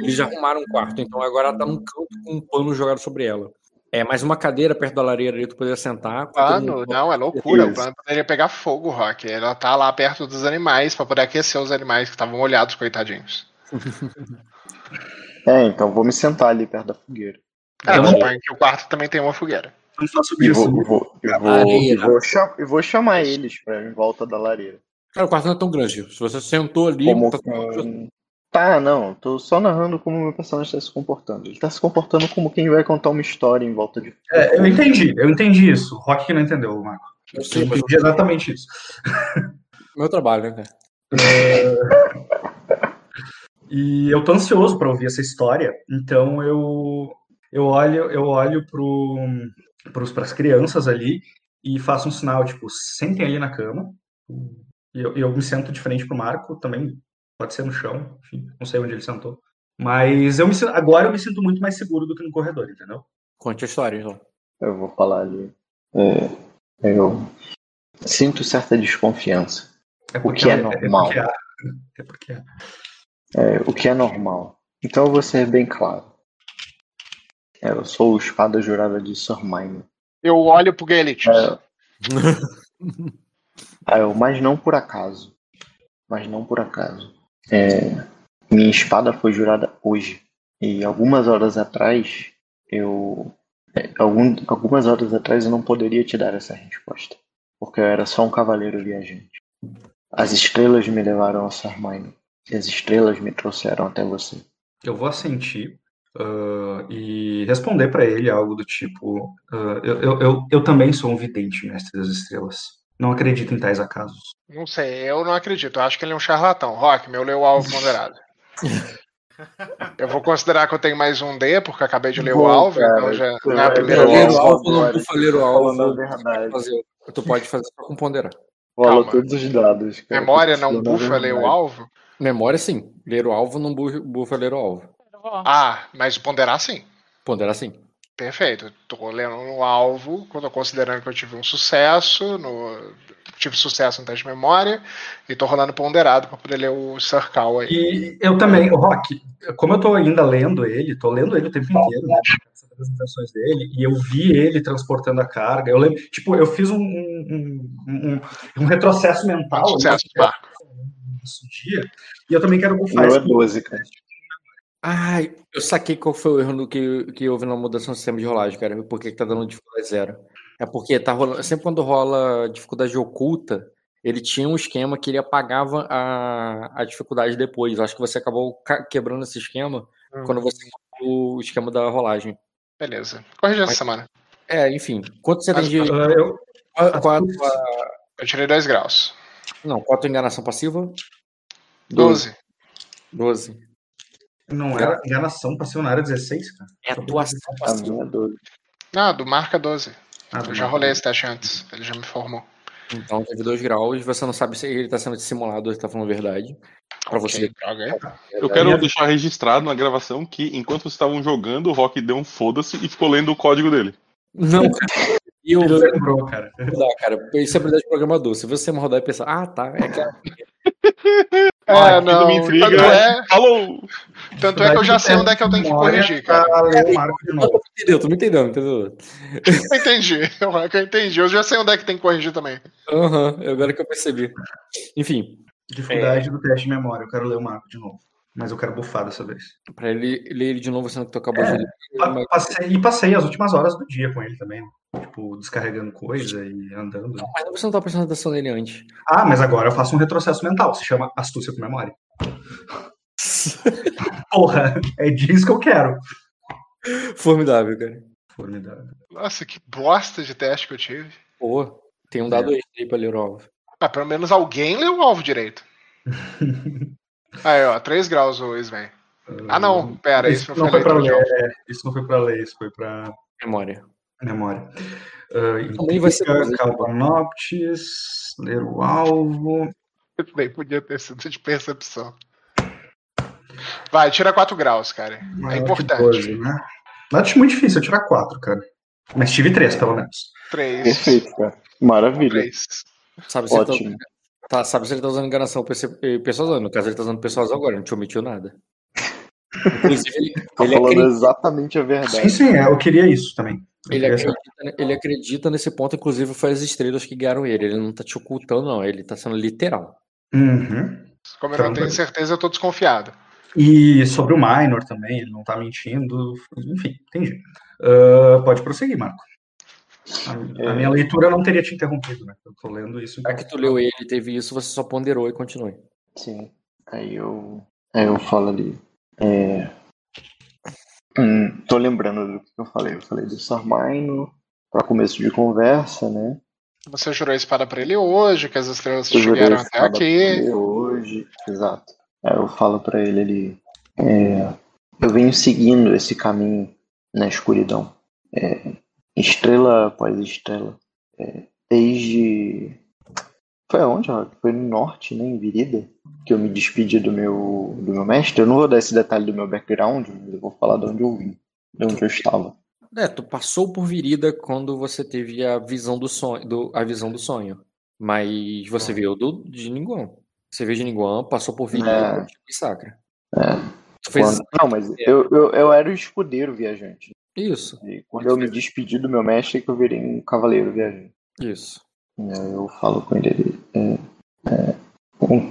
Eles já arrumaram um quarto, então agora ela tá num canto com um pano jogado sobre ela. É, mais uma cadeira perto da lareira ali, tu poderia sentar. Plano, não, é loucura. O plano poderia pegar fogo, Rock. Ela tá lá perto dos animais para poder aquecer os animais que estavam molhados, coitadinhos. é, então vou me sentar ali perto da fogueira. É, não... que o quarto também tem uma fogueira. Não faço isso. Vou, vou, eu, vou, eu, vou, eu vou chamar eles pra em volta da lareira. Cara, o quarto não é tão grande. Se você sentou ali. Como, tá... Tá, não, tô só narrando como meu personagem está se comportando. Ele tá se comportando como quem vai contar uma história em volta de. É, eu entendi, eu entendi isso. O Rock que não entendeu, Marco. Eu, eu entendi exatamente isso. Meu trabalho, né? É... e eu tô ansioso para ouvir essa história, então eu eu olho eu olho pro para as crianças ali e faço um sinal tipo sentem ali na cama e eu, eu me sento de frente pro Marco também pode ser no chão, enfim, não sei onde ele sentou. Mas eu me, agora eu me sinto muito mais seguro do que no corredor, entendeu? Conte a história, então. Eu vou falar ali. É, eu sinto certa desconfiança. É o que é, é normal. É, é porque é. é. o que é normal. Então eu vou ser bem claro. É, eu sou o espada jurada de Sir Mine. Eu olho pro Gaelitius. É... ah, eu, mas não por acaso. Mas não por acaso. É, minha espada foi jurada hoje. E algumas horas atrás, eu. É, algum, algumas horas atrás eu não poderia te dar essa resposta. Porque eu era só um cavaleiro viajante. As estrelas me levaram a Sarmaino. As estrelas me trouxeram até você. Eu vou assentir uh, e responder para ele algo do tipo: uh, eu, eu, eu, eu também sou um vidente, mestre das estrelas. Não acredito em tais acasos. Não sei, eu não acredito. Eu acho que ele é um charlatão. Rock, meu leu alvo ponderado. eu vou considerar que eu tenho mais um D, porque acabei de ler Bom, o alvo, cara, então já não é a primeira ler o alvo não bufa ler o alvo. Verdade. Tu pode fazer só com ponderar. Rola todos os dados. Cara, Memória não bufa ler o alvo? Memória sim. Ler o alvo não bufa ler o alvo. Ah, mas ponderar sim. Ponderar sim. Perfeito. Estou lendo no alvo, quando considerando que eu tive um sucesso, no, tive sucesso no teste de memória, e estou rolando ponderado para poder ler o Circal aí. E eu também, o Rock, como eu estou ainda lendo ele, estou lendo ele o tempo inteiro, né? As apresentações dele, e eu vi ele transportando a carga. Eu lembro, tipo, eu fiz um, um, um, um retrocesso mental. Um sucesso, né, dia, e eu também quero bufar. Não é 12, cara. Ai, eu saquei qual foi o erro no que, que houve na mudança no sistema de rolagem, cara. Por que, que tá dando dificuldade zero? É porque tá rolando. Sempre quando rola dificuldade oculta, ele tinha um esquema que ele apagava a, a dificuldade depois. Acho que você acabou quebrando esse esquema hum. quando você mudou o esquema da rolagem. Beleza. Corrija essa semana. É, enfim. Quanto você Mas, tem de. Uh, eu... Qual, eu tirei 10 graus. Não, qual a tua enganação passiva? 12. 12. Não era enganação passiva, não era 16, cara? É atuação passiva. Ah, do marca 12. Ah, do eu já rolei 12. esse teste antes. Ele já me formou. Então teve 2 graus, você não sabe se ele tá sendo dissimulado ou ele tá falando a verdade. Pra você. droga, é. Eu quero deixar registrado na gravação que enquanto vocês estavam jogando, o Rock deu um foda-se e ficou lendo o código dele. Não, cara. E eu Ele lembrou, cara. rodar, cara. Isso é habilidade de programador. Se você me rodar e pensar, ah, tá, é aquela. É, aquilo não. me intriga. Tanto é, Falou! tanto é que eu já sei onde é que eu tenho que corrigir, cara. Tu me entendeu, tu me entendeu, entendeu? Eu entendi. Eu, eu entendi. Eu já sei onde é que tem que corrigir também. Aham, agora que eu percebi. Enfim, Dificuldade do teste de memória. Eu quero ler o marco de novo. Mas eu quero bufar dessa vez. pra ele ler ele de novo, sendo que tu acabou de ler. Pa- mas- Passei, e passei as últimas horas do dia com ele também. Tipo, descarregando coisa e andando. Mas você não tá prestando atenção nele antes. Ah, mas agora eu faço um retrocesso mental. Se chama astúcia com memória. Porra, é disso que eu quero. Formidável, cara. Formidável. Nossa, que bosta de teste que eu tive. Pô, tem um dado extra aí pra ler o alvo. Ah, pelo menos alguém leu o alvo direito. Aí, ó, 3 graus o Sven. Ah, não, pera, isso, Isso não foi pra leitura de ler. é, Isso não foi pra ler, isso foi pra Memória. memória. Uh, Também vai ser Calvanoptis, ler o alvo. Nem podia ter sido de percepção. Vai, tira 4 graus, cara. É Maior que importante. 12, né? Não acho muito difícil eu tirar 4, cara. Mas tive 3, pelo menos. 3. Perfeito, cara. Maravilha. 3. Sabe se, ele Ótimo. tá, tá- sabe se ele tá usando enganação persuasão. No caso, ele tá usando persuasão agora, não te omitiu nada. Inclusive, ele, Tá ele, falando acredita, exatamente a Sim, verdade. sim, é, eu queria isso também. Eu ele, acredita, ele acredita nesse ponto, inclusive foi as estrelas que guiaram ele. Ele não tá te ocultando, não. Ele tá sendo literal. Uhum. Como eu não tenho certeza, eu tô desconfiado. E sobre o Minor também, ele não tá mentindo. Enfim, entendi. Ah, pode prosseguir, Marco. A, a minha leitura não teria te interrompido, né? Eu tô lendo isso. Já então- que tu leu ele e teve isso, você só ponderou e continue. Sim. Aí eu. Aí eu falo ali. É... Hum, tô lembrando do que eu falei. Eu falei do Sarmaino para começo de conversa, né? Você jurou a espada pra ele hoje, que as estrelas Eu chegaram até aqui. hoje. Exato. Aí eu falo pra ele ali. é, eu venho seguindo esse caminho na escuridão. É, estrela após estrela. É, desde. Foi aonde? ó? Foi no norte, né? Em Virida. Que eu me despedi do meu, do meu mestre. Eu não vou dar esse detalhe do meu background, mas eu vou falar de onde eu vim. De onde eu estava. É, tu passou por virida quando você teve a visão do sonho, do, a visão do sonho. Mas você viu do de Ninguan. Você veio de Ninguan, passou por virida É. e sacra. É, Quando- Não, mas eu, eu, eu era o escudeiro viajante. Isso, E quando eu me despedi do meu mestre, é que eu virei um cavaleiro viajante. isso. E Eu falo com ele. é, é,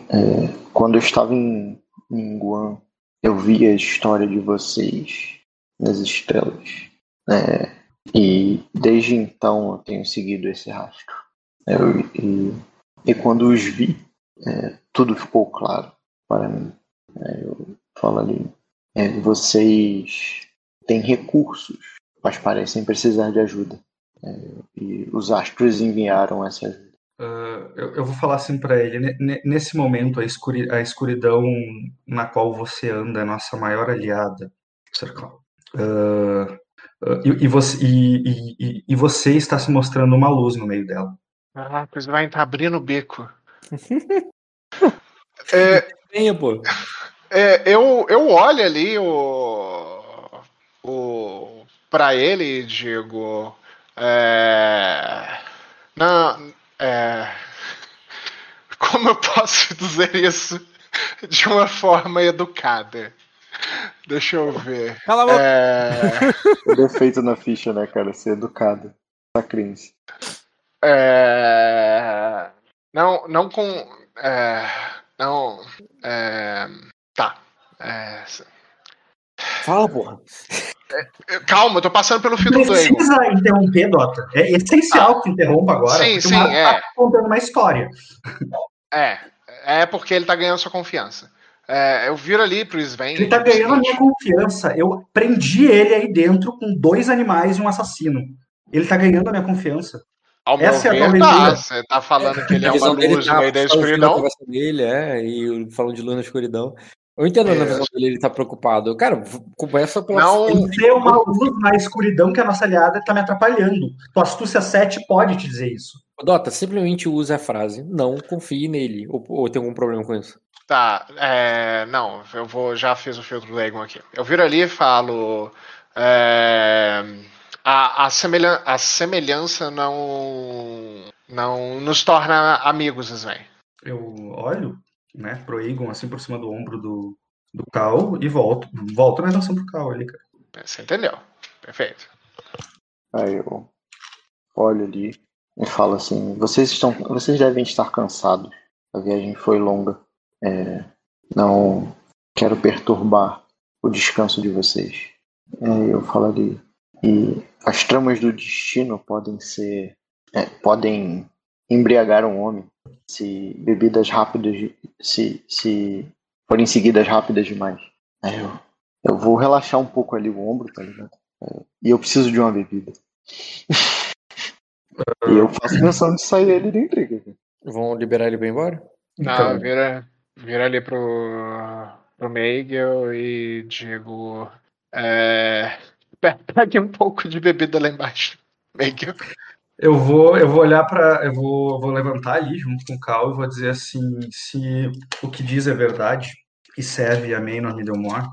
é, quando eu estava em, em Guam, eu vi a história de vocês nas estrelas. É, e desde então eu tenho seguido esse rastro. Eu- e, e quando os vi, é, tudo ficou claro para mim. É, eu falo ali. é, vocês têm recursos, mas parecem precisar de ajuda. É, e os astros enviaram essa ajuda. Ah, eu, eu vou falar assim pra ele. ne- ne- Nesse momento, a, escuri- a escuridão na qual você anda é nossa maior aliada. Sir Cloud. Ah, ah, e, e você, e, e- você está se mostrando uma luz no meio dela. Ah, pois vai estar abrindo o bico. É, Venha, pô. É, eu, eu olho ali o. o pra ele, digo. É, não, é, como eu posso dizer isso de uma forma educada? Deixa eu ver. Cala a boca. É, O defeito na ficha, né, cara? Ser educado. Pra crença. é, não, não com. é, não. é, tá. É, Fala, porra. Calma, eu tô passando pelo filtro do Egon. Precisa interromper, Dota. É essencial que interrompa agora. Sim, porque sim, o Marco é. tá contando uma história. É, é porque ele tá ganhando sua confiança. É, eu viro ali pro Sven. Ele tá ganhando a minha confiança. Eu prendi ele aí dentro com dois animais e um assassino. Ele tá ganhando a minha confiança. Ao meu Essa é a ver, tá. Você tá falando que ele é uma luz tá no meio da fio escuridão? dele, é, e falando de luz na escuridão. Eu entendo É. visão dele, ele tá preocupado. Cara, começa pela. Não, vê uma luz na escuridão que a nossa aliada tá me atrapalhando. Tua astúcia 7 pode te dizer isso. Dota, simplesmente usa a frase. Não confie nele. Ou, ou tem algum problema com isso? Tá, é, não, eu vou, já fiz o filtro do Egon aqui. Eu viro ali e falo. é, a, a, semelhan- a semelhança não, não nos torna amigos, Sven. Eu olho, né, pro Egon assim por cima do ombro do, do Cal e volto. Volto na atenção pro Cal ali, cara. Você entendeu? Perfeito. Aí eu olho ali e falo assim: vocês estão, vocês devem estar cansados. A viagem foi longa. É, não quero perturbar o descanso de vocês. Aí eu falo ali e as tramas do destino podem ser, é, podem embriagar um homem se bebidas rápidas, se se forem seguidas rápidas demais. Aí eu, eu vou relaxar um pouco ali o ombro, tá ligado? É, e eu preciso de uma bebida. e eu faço menção de sair ele da intriga. Vão liberar ele bem embora? Não, Então, vira, vira ali pro, pro Meigel e digo. É, pe- pegue um pouco de bebida lá embaixo. Meigel. Eu vou, eu vou olhar para, eu vou, vou levantar ali junto com o Cal e vou dizer assim, se o que diz é verdade e serve a Maynor Middlemore,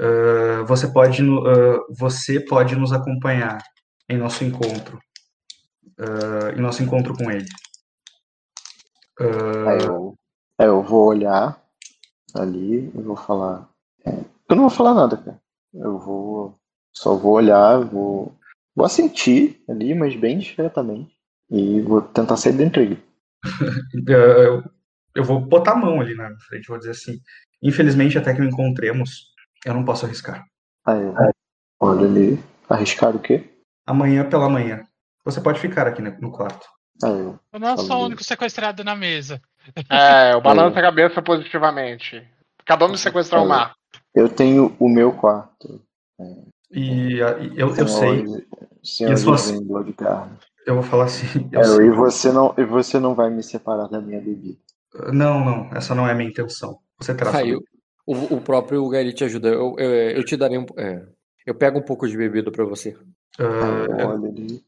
ah, você pode, ah, você pode nos acompanhar em nosso encontro, ah, em nosso encontro com ele. Ah, Aí eu, aí eu vou olhar ali e vou falar. é, eu não vou falar nada, cara. Eu vou. Só vou olhar, vou. Vou assentir ali, mas bem discretamente. E vou tentar sair da intriga. eu, eu vou botar a mão ali na frente, vou dizer assim, infelizmente até que o encontremos, eu não posso arriscar. Aí eu olho ali. Arriscar o quê? Amanhã pela manhã, você pode ficar aqui no quarto. Aí eu. Eu não sou o único sequestrado na mesa. É, eu balanço a cabeça positivamente. Acabamos de sequestrar o mar. Eu tenho o meu quarto. E ah, e eu, eu sei, Senhor E Vendedor de carne. eu vou falar assim, eu É, sei. e você não, e você não vai me separar da minha bebida. Não, não, essa não é a minha intenção. Você sua- o, o próprio Gary te ajuda. Eu, eu, eu te darei um. é, eu pego um pouco de bebida pra você. Aí Ah, eu olho ali.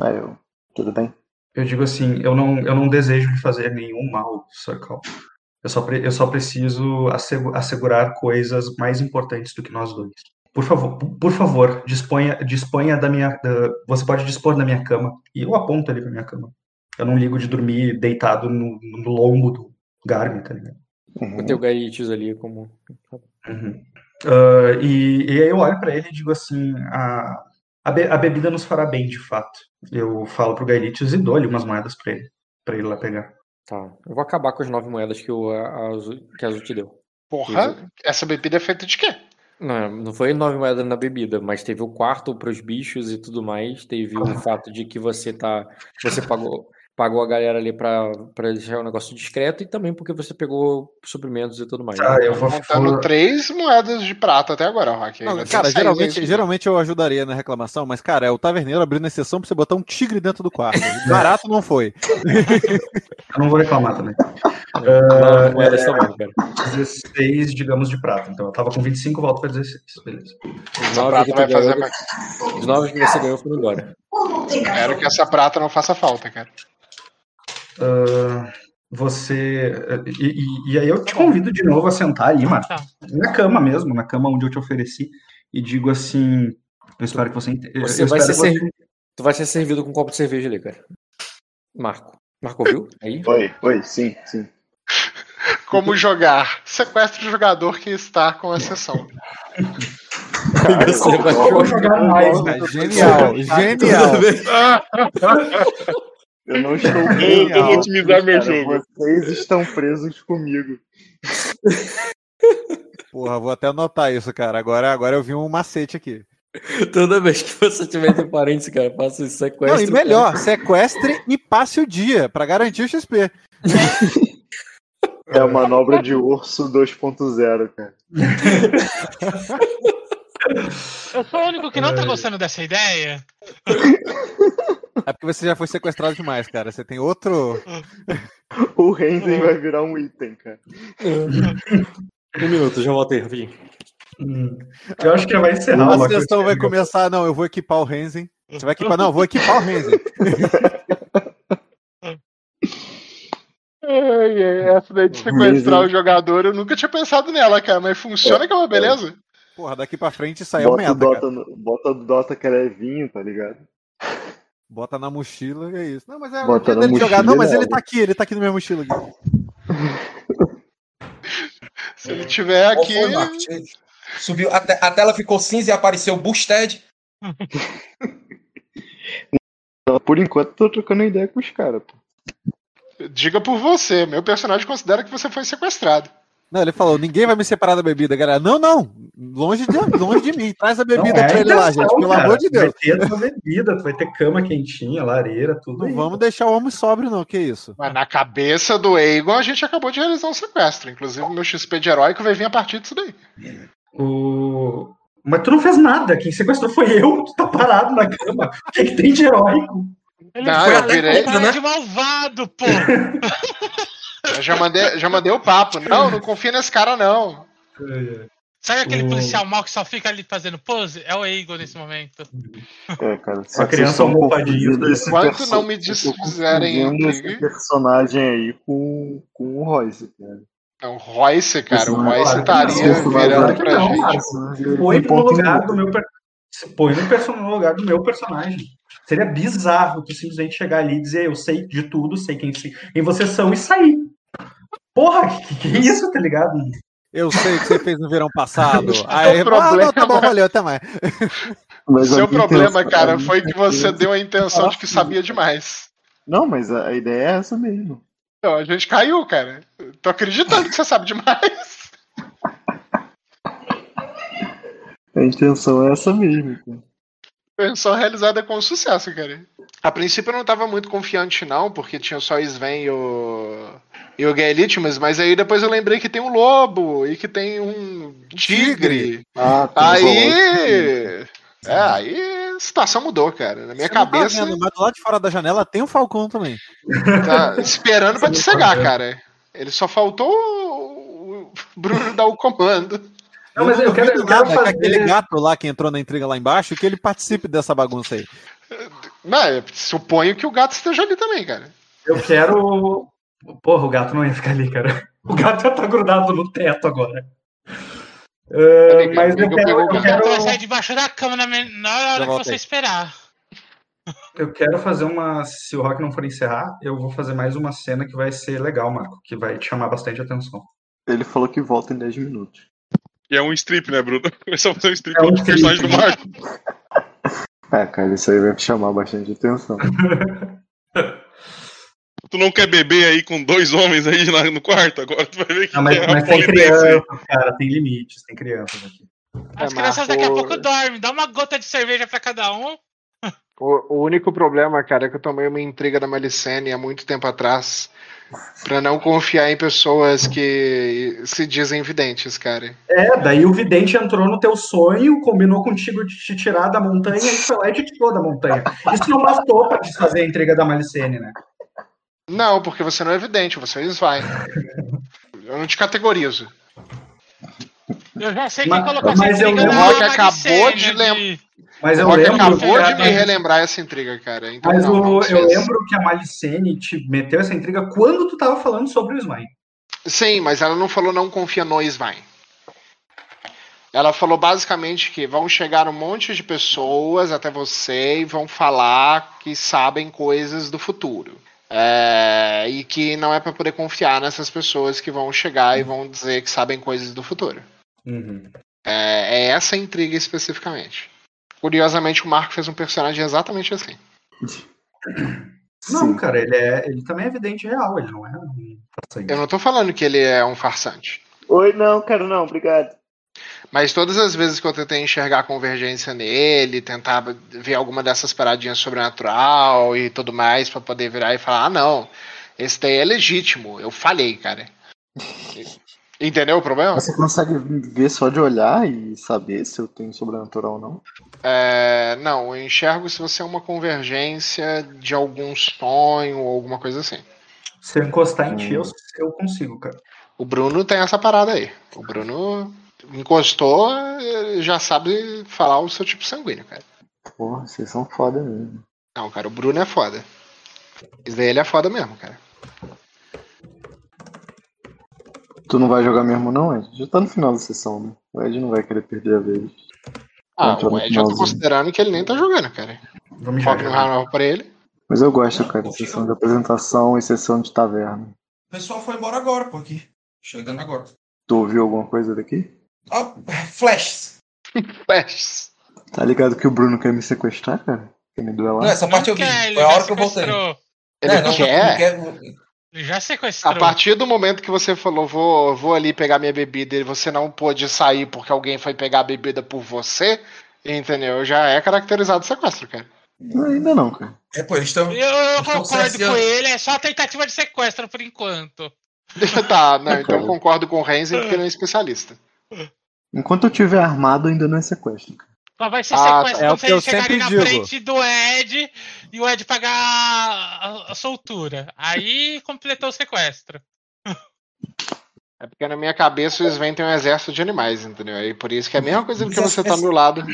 Aí eu. Tudo bem? eu digo assim, eu não, eu não desejo lhe fazer nenhum mal, Sir Cal. Eu só, eu só preciso assegu- assegurar coisas mais importantes do que nós dois. Por favor, por favor, disponha, disponha da minha. da- você pode dispor da minha cama. E eu aponto ali pra minha cama. Eu não ligo de dormir deitado no, no lombo do Garmin, tá ligado? Uhum. O Garites ali como. Uhum. Ah, e, e aí eu olho pra ele e digo assim, a, a, be- a bebida nos fará bem, de fato. Eu falo pro Gaelitius e dou-lhe umas moedas pra ele, pra ele lá pegar. Tá. Eu vou acabar com as nove moedas que, o, a, a que a Azul te deu. Porra, essa bebida é feita de quê? Não, não foi nove moedas na bebida, mas teve o quarto pros bichos e tudo mais. Teve o fato de que você tá. Você pagou, pagou a galera ali pra, pra deixar o negócio discreto e também porque você pegou suprimentos e tudo mais. Tá, eu vou, Contando vou- três moedas de prata até agora, Rock. Não, cara, geralmente, geralmente eu ajudaria na reclamação, mas, cara, é o taverneiro abrindo exceção pra você botar um tigre dentro do quarto. Barato não foi. eu não vou reclamar também. Nove moedas tá bom, cara. 16, digamos, de prata. Então eu tava com 25, volto pra 16. Beleza. Os Essa nove, prata que tu vai fazer ganhou, mais. os nove que você ganhou foram embora. Espero que essa prata não faça falta, cara. Ah, você. E, e- e aí eu te convido de novo a sentar ali, mano. Tá. Na cama mesmo, na cama onde eu te ofereci. E digo assim. Eu espero que você. Você vai ser servi- Tu vai ser servido com um copo de cerveja ali, cara. Marco. Marco ouviu? Aí? Oi, oi, sim, sim. Como jogar? Sequestre o jogador que está com exceção. Você vai eu vou jogar mais, né? Genial, genial. Eu não estou Eu, eu vou otimizar meu cara, jogo. Vocês estão presos comigo. Porra, vou até anotar isso, cara. Agora, agora eu vi um macete aqui. Toda vez que você tiver entre parênteses, cara, faça esse sequestro. Não, e melhor, sequestre e passe o dia pra garantir o XP. É a manobra de urso 2.0, cara. Eu sou o único que não tá gostando dessa ideia. É porque você já foi sequestrado demais, cara. Você tem outro. o Renzen vai virar um item, cara. um minuto, já voltei rapidinho. Hum. Eu acho que vai encerrar. A sessão vai começar. Não, eu vou equipar o Renzen. Você vai equipar? Não, eu vou equipar o Renzen. Essa daí de sequestrar o jogador, eu nunca tinha pensado nela, cara, mas funciona que é uma beleza. Porra, daqui pra frente aí é o meta, Dota no, bota do Dota que é vinho, tá ligado? Bota na mochila e é isso. Não, mas é Bota na dele jogar. Não, mas ele tá aqui, ele tá aqui na minha mochila. Aqui. Se ele tiver aqui. Foi, Subiu, a, te, a, tela ficou cinza e apareceu Boosted. Por enquanto tô trocando ideia com os caras, pô. Diga por você, meu personagem considera que você foi sequestrado. Não, ele falou, ninguém vai me separar da bebida, galera. Não, não, longe de, longe de mim. Traz a bebida não, pra é ele lá, gente, pelo cara. amor de Deus. Vai ter bebida, vai ter cama quentinha, lareira, tudo Não aí. vamos deixar o homem sóbrio, não, que isso. Mas na cabeça do Egon, a gente acabou de realizar um sequestro. Inclusive, o meu XP de heróico vai vir a partir disso daí. O... Mas tu não fez nada, quem sequestrou foi eu, tu tá parado na cama. O que, é que tem de heróico? Ele não, foi eu virei, né? de malvado, pô. eu já mandei, já mandei o papo. Não, não confia nesse cara, não. Sabe aquele o... policial mal que só fica ali fazendo pose? É o Eagle nesse momento. É, cara. A criança almofadinha. Enquanto não me desfizerem esse personagem aí com, com o Royce, cara. É o Royce, cara. O Royce estaria virando pra não, gente. Põe no lugar do meu Põe no lugar do meu personagem. Seria bizarro tu simplesmente chegar ali e dizer eu sei de tudo, sei quem, quem vocês são e sair. Porra, que, que é isso, tá ligado? Eu sei o que você fez no verão passado. Aí, problema... ah, não, tá bom, valeu, até mais. Mas Seu problema, cara, foi que você deu a intenção de que sabia demais. Não, mas a ideia é essa mesmo. Então, a gente caiu, cara. Tô acreditando que você sabe demais. A intenção é essa mesmo. Cara. Intenção realizada com sucesso, cara. A princípio eu não tava muito confiante, não, porque tinha só o Sven e o. E o Gaelitimus, mas aí depois eu lembrei que tem um lobo e que tem um tigre. Ah, aí. É, aí a situação mudou, cara. Na minha Você tá cabeça. Tá vendo, mas do lado de fora da janela tem um Falcão também. Tá esperando pra te cegar, cara. Ele só faltou o Bruno dar o comando. Não, mas eu, eu quero, eu quero fazer... aquele gato lá que entrou na intriga lá embaixo, que ele participe dessa bagunça aí. Mas, suponho que o gato esteja ali também, cara. Eu quero. Porra, o gato não ia ficar ali, cara. O gato já tá grudado no teto agora. Uh, mas eu, quero. Eu quero... O gato vai sair debaixo da cama na, na hora que você esperar. Eu quero fazer uma. Se o Rock não for encerrar, eu vou fazer mais uma cena que vai ser legal, Marco, que vai te chamar bastante atenção. Ele falou que volta em 10 minutos. E é um strip, né, Bruno? Começou a fazer um strip é um personagem do Marco. É, cara, isso aí vai chamar bastante atenção. tu não quer beber aí com dois homens aí no quarto? Agora tu vai ver que não, mas, é mas tem crianças, cara, tem limites, tem crianças aqui. As é, crianças daqui a pouco dormem, dá uma gota de cerveja para cada um. O, o, único problema, cara, é que eu tomei uma intriga da Malicene há muito tempo atrás para não confiar em pessoas que se dizem videntes, cara. É, daí o vidente entrou no teu sonho, combinou contigo de te tirar da montanha e foi lá e te tirou da montanha. Isso não bastou para desfazer a intriga da Malicene, né? Não, porque você não é vidente, você é Svai. Eu não te categorizo. Eu já sei quem colocou essa mas eu lembro que acabou de lembrar. Mas eu lembro, acabou de me relembrar essa intriga, cara. Então, mas não, o, eu lembro que a Malicene te meteu essa intriga quando tu tava falando sobre o Svain. Sim, mas ela não falou não confia no Svain. Ela falou basicamente que vão chegar um monte de pessoas até você e vão falar que sabem coisas do futuro. É, e que não é para poder confiar nessas pessoas que vão chegar e vão dizer que sabem coisas do futuro. Uhum. É, é essa intriga especificamente. Curiosamente, o Marco fez um personagem exatamente assim. Não, cara, ele, é, ele também é evidente real, ele não é um farsante. Eu não tô falando que ele é um farsante. Oi, não, cara, não, obrigado. Mas todas as vezes que eu tentei enxergar convergência nele, tentar ver alguma dessas paradinhas sobrenatural e tudo mais, para poder virar e falar: ah, não, esse daí é legítimo. Eu falei, cara. Entendeu o problema? Você consegue ver só de olhar e saber se eu tenho sobrenatural ou não? É, não, eu enxergo se você é uma convergência de algum sonho ou alguma coisa assim. Se eu encostar em ti, eu, eu consigo, cara. O Bruno tem essa parada aí. O Bruno encostou, já sabe falar o seu tipo sanguíneo, cara. Porra, vocês são foda mesmo. Não, cara, o Bruno é foda. Isso daí ele é foda mesmo, cara. Tu não vai jogar mesmo não, Ed? Já tá no final da sessão, né? O Ed não vai querer perder a vez. Ah, o Ed eu tô considerando que ele nem tá jogando, cara. Vamos já. no Hard pra ele. Mas eu gosto, cara, de sessão de apresentação e sessão de taverna. O pessoal foi embora agora, pô, aqui. Chegando agora. Tu ouviu alguma coisa daqui? Ó, flashes. Flashes. Tá ligado que o Bruno quer me sequestrar, cara? Quer me duelar? Não, essa parte eu vi. quer, Foi a hora que eu voltei. Ele É, não, quer. não quer- Já A sequestrou. partir do momento que você falou, vou, vou ali pegar minha bebida e você não pôde sair porque alguém foi pegar a bebida por você, entendeu? Já é caracterizado sequestro, cara. Não, ainda não, cara. É, pô, eles estão. Eu, eu concordo com ele, é só tentativa de sequestro por enquanto. tá, não, então Cara. concordo com o Renzi porque ele é especialista. Enquanto eu tiver armado, ainda não é sequestro. cara. Só vai ser Ah, sequestro tá. É o quando que eu eles chegarem na digo. frente do Ed e o Ed pagar a, a soltura. Aí completou o sequestro. É porque na minha cabeça o Sven tem um exército de animais, entendeu? Aí por isso que é a mesma coisa que você tá do meu lado.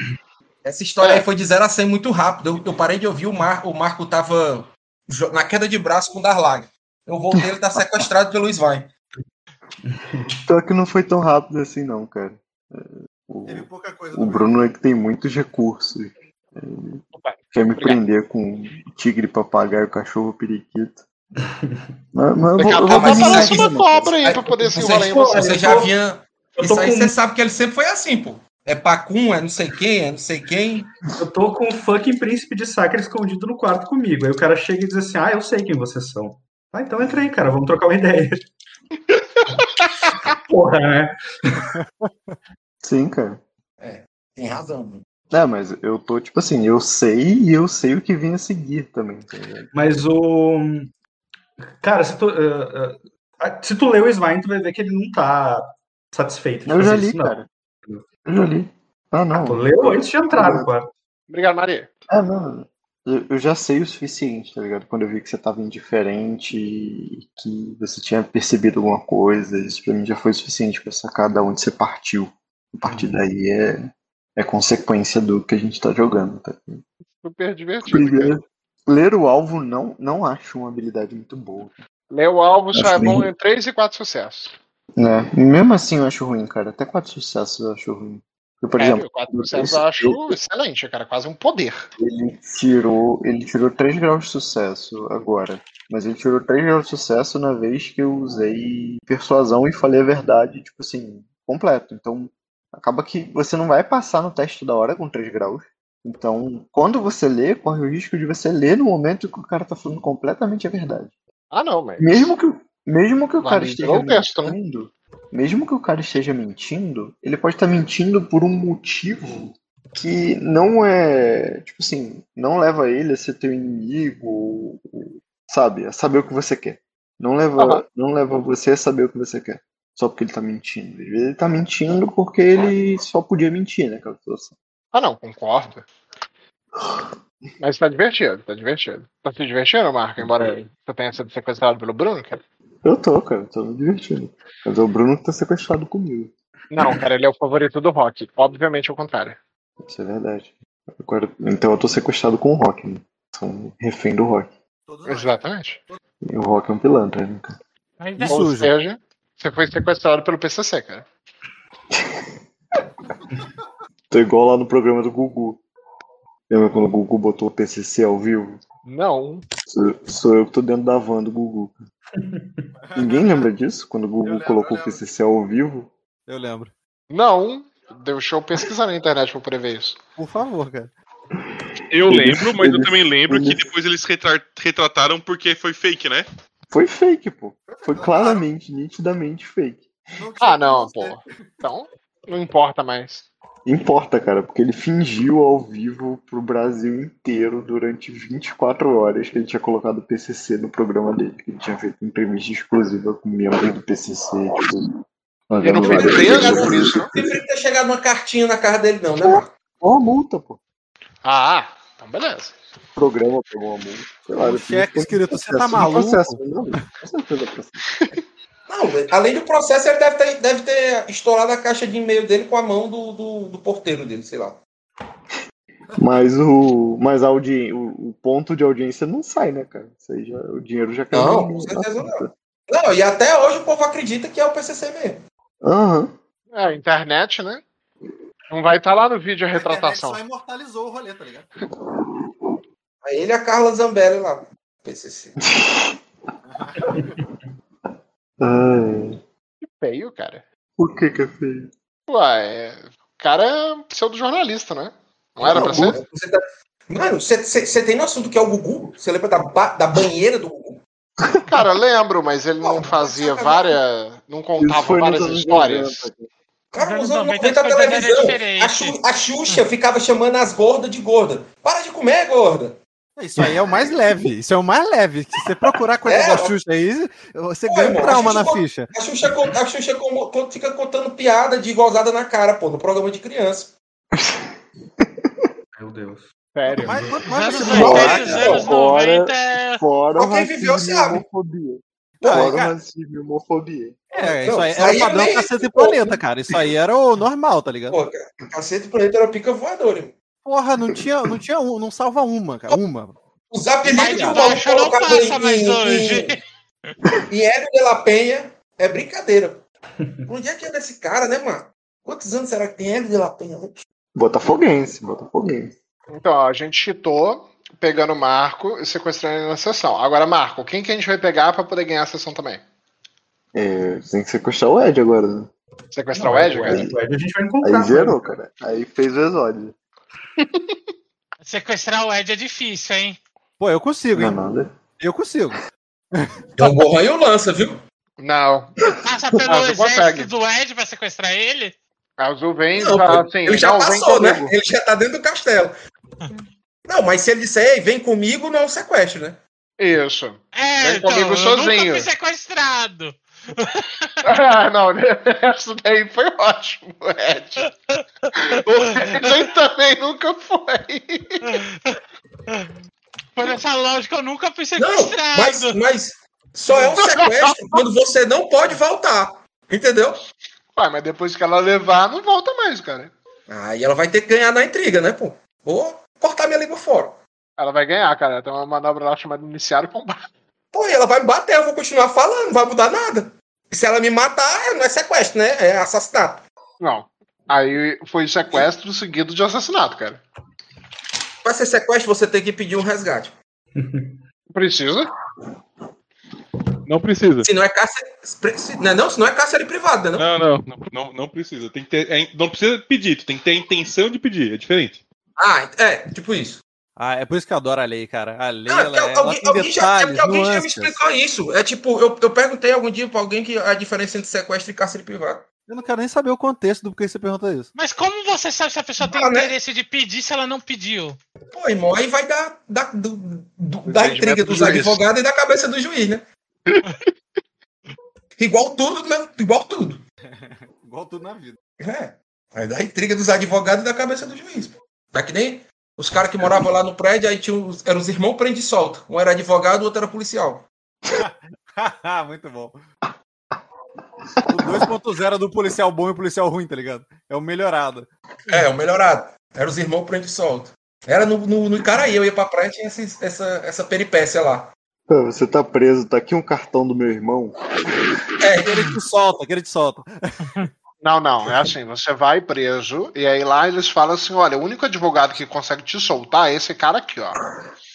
Essa história É. aí foi de 0 a 100 muito rápido. Eu, eu parei de ouvir o Marco. O Marco tava na queda de braço com o Darlag. Eu voltei, ele tá sequestrado pelo Svain. Só que não foi tão rápido assim, não, cara. O, Teve pouca coisa. o Bruno é que tem muitos recursos. É, quer me prender com tigre, papagaio, cachorro, periquito. Mas, mas eu vou, eu vou mas isso uma cobra aí pra poder se Você, enrolar em você. você já vinha. Isso aí com- você sabe que ele sempre foi assim, pô. É Pacum, é não sei quem, é não sei quem. Eu tô com o fucking príncipe de Sacra escondido no quarto comigo. Aí o cara chega e diz assim: Ah, eu sei quem vocês são. Ah, então entra aí, cara, vamos trocar uma ideia. Porra, né? Sim, cara. Tem razão, mano. É, mas eu tô, tipo assim, eu sei e eu sei o que vem a seguir também. tá ligado? Mas o. Cara, se tu, eh, eh, se tu lê o Svain, tu vai ver que ele não tá satisfeito. de Eu já li, isso, não. cara. Eu já li. Ah, não. Tu leu antes de entrar no quarto. Obrigado, Maria. Ah, não. Eu, eu já sei o suficiente, tá ligado? Quando eu vi que você tava indiferente e que você tinha percebido alguma coisa, isso pra mim já foi o suficiente pra sacar da onde você partiu. A partir daí é, é consequência do que a gente tá jogando, tá? Super divertido. cara. Ler, o alvo não, não acho uma habilidade muito boa. Ler o alvo só Acho é bom em 3 e 4 sucessos. Né? Mesmo assim eu acho ruim, cara. Até quatro sucessos eu acho ruim. Eu, por É, exemplo, 4 sucessos eu acho excelente, cara. Quase um poder. Ele tirou, ele tirou 3 graus de sucesso agora. Mas ele tirou 3 graus de sucesso na vez que eu usei persuasão e falei a verdade, tipo assim, completo. Então, acaba que você não vai passar no teste da hora com 3 graus. Então, quando você lê, corre o risco de você ler no momento que o cara tá falando completamente a verdade. Ah, não, mas. Mesmo que, o- mesmo que o Vai cara esteja né? mentindo, mesmo que o cara esteja mentindo, ele pode estar mentindo por um motivo que não é, tipo assim, não leva ele a ser teu inimigo, sabe, a saber o que você quer. Não leva, Aham. não leva você a saber o que você quer. Só porque ele tá mentindo. Às vezes ele tá mentindo porque ele só podia mentir naquela situação. Ah, não, concordo. Mas tá divertido, tá divertido. Tá se divertindo, Marco? Embora você tenha sido sequestrado pelo Bruno, cara? Eu tô, cara, tô me divertindo. Mas é o Bruno que tá sequestrado comigo. Não, cara, ele é o favorito do Rock. Obviamente é o contrário. Isso é verdade. Agora, então eu tô sequestrado com o Rock, né? Sou um refém do Rock. Exatamente. E o Rock é um pilantra, né, cara? Mas é- Ou seja, você foi sequestrado pelo PCC, cara. Tô igual lá no programa do Gugu. Lembra quando o Gugu botou o PCC ao vivo? Não. Sou, sou eu que tô dentro da van do Gugu. Ninguém lembra disso? Quando o Gugu lembro, colocou o PCC ao vivo? Eu lembro. Não. Deixa eu pesquisar na internet pra poder ver isso. Por favor, cara. Eu lembro, mas eu também lembro que depois eles retra- retrataram porque foi fake, né? Foi fake, pô. Foi claramente, nitidamente fake. Ah, não, pô. Então, não importa mais. Importa, cara, porque ele fingiu ao vivo pro Brasil inteiro durante 24 horas que ele tinha colocado o PCC no programa dele. Que ele tinha feito entrevista exclusiva com membros do PCC, tipo, E não foi preso por isso, não? Não preferia ter chegado uma cartinha na casa dele, não, né? Uma multa, pô. Ah, então beleza. O programa pegou uma multa. Sei lá, O cheque escrito, você tá maluco? processo, não, com certeza é processo. Não, além do processo, ele deve ter, deve ter estourado a caixa de e-mail dele com a mão do, do, do porteiro dele, sei lá. Mas o, mas a audi, o, o ponto de audiência não sai, né, cara? Isso aí já, o dinheiro já caiu. Não, com certeza na não. Não, e até hoje o povo acredita que é o PCC mesmo. Aham. É, internet, né? Não vai estar lá no vídeo a A retratação. só imortalizou o rolê, tá ligado? Aí ele e a Carla Zambelli lá. PCC. Que feio, cara. por que que é feio? Ué, o cara é pseudo-jornalista, né? Não era pra ser? Você tá- Mano, você- tem noção do que é o Gugu? Você lembra da, ba- da banheira do Gugu? Cara, lembro, mas ele não fazia várias. Não contava várias histórias. 90, Cara, Nos nos anos anos 90 90 a televisão. A, Xu- a Xuxa ficava chamando as gordas de gorda. Para de comer, gorda. Isso aí é o mais leve. Isso é o mais leve. Se você procurar coisa É, da. Xuxa aí, você Pô, ganha um trauma na ficha. A Xuxa, a Xuxa fica contando piada de gozada na cara, pô, no programa de criança. Meu Deus. Sério. Mas quanto Os mais anos você Fora- 80 e os anos fora- 90 é- Fora Só o quem racismo viveu e sabe. homofobia. Não, Fora o cara, racismo e homofobia. é, isso aí era o é padrão meio- cacete e planeta, cara. Isso aí era o normal, tá ligado? Pô, cara, cacete do planeta era pica voadora, irmão. Porra, não tinha, não tinha um, não salva uma, cara. Uma. Os apelidos que o maluco colocava passa mais em, hoje. em, em Hélio de la Penha é brincadeira. Onde é que é desse cara, né, mano? Quantos anos será que tem Hélio de la Penha? Botafoguense, Botafoguense. Então, a gente cheatou pegando o Marco e sequestrando ele na sessão. Agora, Marco, quem que a gente vai pegar pra poder ganhar a sessão também? É, tem que sequestrar o Ed agora, né? Sequestrar o Ed, o cara? Ed, o Ed a gente vai encontrar. Aí zerou, cara. Aí fez o exódio. Sequestrar o Ed é difícil, hein? Pô, eu consigo, Não é hein? nada. Eu consigo. Então o Gohan e o lança, viu? Não. Passa pelo você exército consegue. do Ed pra sequestrar ele? A Azul vem e Não, fala assim: ele já não, passou, né? comigo. Ele já tá dentro do castelo. Não, mas se ele disser, ei, vem comigo, não é um sequestro, né? Isso. É, Vem então, comigo eu sozinho. nunca fui sequestrado. Ah, não, isso daí foi ótimo, Ed. O Ed também nunca foi. Por essa lógica, eu nunca fui Não, sequestrado. mas, mas só é um sequestro quando você não pode voltar. Entendeu? Ué, mas depois que ela levar, não volta mais, cara. Aí ela vai ter que ganhar na intriga, né, pô? Ou cortar minha língua fora. Ela vai ganhar, cara. Tem uma manobra lá chamada Iniciar o Combate. Pô, e ela vai me bater, eu vou continuar falando, não vai mudar nada. E se ela me matar, é- não é sequestro, né? É assassinato. Não. Aí foi sequestro seguido de assassinato, cara. Pra ser sequestro, você tem que pedir um resgate. Precisa? Não precisa. Se não é cárcere. se- Não, é não, se não é cárcere privado, né? Não? Não, não, não, não, não precisa. Tem que ter, é, não precisa pedir, tu tem que ter a intenção de pedir, é diferente. Ah, é, tipo isso. Ah, é por isso que eu adoro a lei, cara. A lei, é ela, ela alguém, tem alguém já, é detalhes, porque alguém já me nuances. explicou isso. É tipo, eu, eu perguntei algum dia pra alguém que a diferença entre sequestro e cárcere privado. Eu não quero nem saber o contexto do porquê você pergunta isso. Mas como você sabe se a pessoa tem Ah, né? interesse de pedir se ela não pediu? Pô, irmão, aí vai dar, da, do, do- da intriga do dos juiz. advogados e da cabeça do juiz, né? igual tudo, né? Igual tudo. Igual tudo na vida. É. Aí da intriga dos advogados e da cabeça do juiz. pô. É que nem os caras que moravam lá no prédio, aí tinha os, eram os irmãos prende e solta. Um era advogado, o outro era policial. Muito bom. O 2.0 do policial bom e policial ruim, tá ligado? É o melhorado. É, o melhorado. Era os irmãos prende e solta. Era no, no, no Icaraí, eu ia pra praia tinha esse- essa, essa peripécia lá. Você tá preso, tá aqui um cartão do meu irmão. É, Aquele te solta, aquele te solta. Não, não. É assim, você vai preso e aí lá eles falam assim, olha, o único advogado que consegue te soltar é esse cara aqui, ó.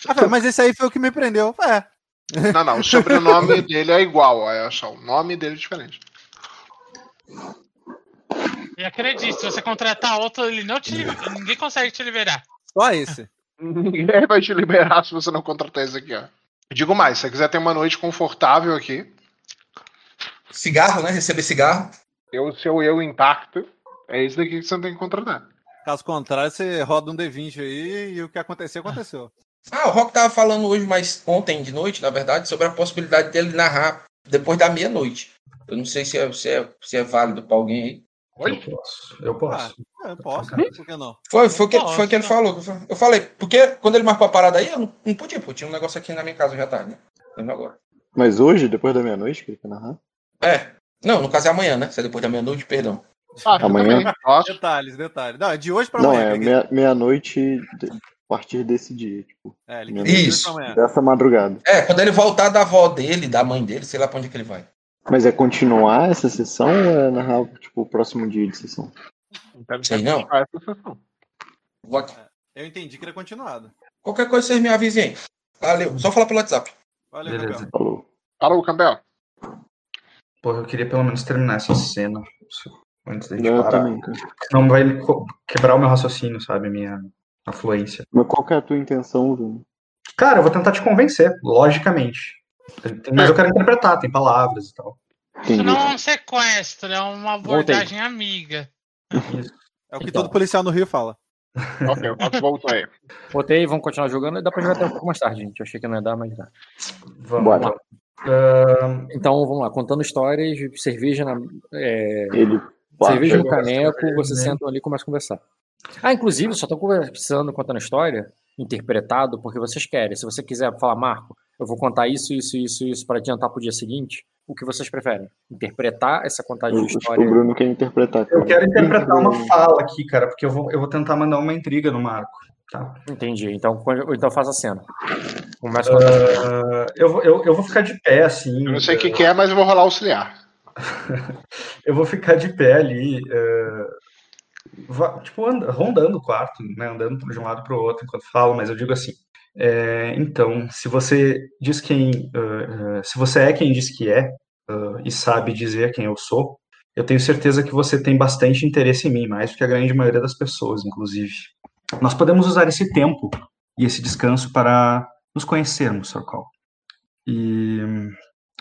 Ah, mas esse aí foi o que me prendeu. É. Não, não, o sobrenome dele é igual, ó, é só o nome dele é diferente. E acredite, se você contratar outro, ele não te ninguém consegue te liberar. Só esse. Ninguém vai te liberar se você não contratar esse aqui, ó. Digo mais, se você quiser ter uma noite confortável aqui, cigarro, né? Receber cigarro. Eu, seu eu intacto, é esse daqui que você tem que contratar. Caso contrário, você roda um D20 aí e o que aconteceu, aconteceu. Ah, o Rock tava falando hoje, mas ontem de noite, na verdade, sobre a possibilidade dele narrar depois da meia-noite. Eu não sei se é, se é, se é válido para alguém aí. Eu posso. Eu posso. Ah, eu posso, por que não? Foi, foi, que, foi que ele falou. Eu falei, porque quando ele marcou a parada aí, eu não, não podia, pô. Tinha um negócio aqui na minha casa já tarde, né? Lembro agora. Mas hoje, depois da meia-noite, que ele quer narrar? É. Não, no caso é amanhã, né? Se é depois da meia-noite, perdão. Ah, Amanhã? Detalhes, detalhes. Não, é de hoje pra Não, amanhã. é meia- meia-noite de- a partir desse dia, tipo. É, Isso. amanhã. Dessa madrugada. É, quando ele voltar da avó dele, da mãe dele, sei lá pra onde que ele vai. Mas é continuar essa sessão ou é narrar, tipo, o próximo dia de sessão? Deve Sei não. continuar essa sessão. Vou aqui. Eu entendi que era continuado. Qualquer coisa vocês me avisem aí. Valeu. Só falar pelo WhatsApp. Valeu, Beleza. Gabriel. Falou. Falou, Campbell. Pô, eu queria pelo menos terminar essa cena antes da gente Eu parar. também, cara. Senão vai quebrar o meu raciocínio, sabe? Minha afluência. Mas qual que é a tua intenção, Bruno? Cara, eu vou tentar te convencer, logicamente. Mas eu quero interpretar, tem palavras e tal. Isso não é um sequestro, é uma Voltei. abordagem amiga. É o que Então. todo policial no Rio fala. Ok, o Fox voltou aí. Botei, vamos continuar jogando e dá pra jogar até um pouco mais tarde, gente. Eu achei que não ia dar, mas dá. Vamos Bora. Então, vamos lá. Contando histórias, cerveja na, é, Ele cerveja no caneco, vocês né? sentam ali e começam a conversar. Ah, inclusive, só tô conversando, contando história, interpretado, porque vocês querem. Se você quiser falar, Marco, eu vou contar isso, isso, isso, isso para adiantar pro dia seguinte, o que vocês preferem? Interpretar essa contagem Eu de história? o Bruno quer interpretar. Eu cara. quero interpretar uma fala aqui, cara, porque eu vou, eu vou tentar mandar uma intriga no Marco. Tá? Entendi. Então, então faz a cena. Começa com Ah, eu, vou- eu, eu vou ficar de pé, assim. Eu não sei o que, que é, mas eu vou rolar auxiliar. Eu vou ficar de pé ali, eh, va- tipo, anda- rondando o quarto, né, andando de um lado para o outro enquanto falo, mas eu digo assim, é, então, se você diz quem, eh, eh, se você é quem diz que é, eh, e sabe dizer quem eu sou, eu tenho certeza que você tem bastante interesse em mim, mais do que a grande maioria das pessoas, inclusive. Nós podemos usar esse tempo e esse descanso para nos conhecermos, Sr. Cole. E,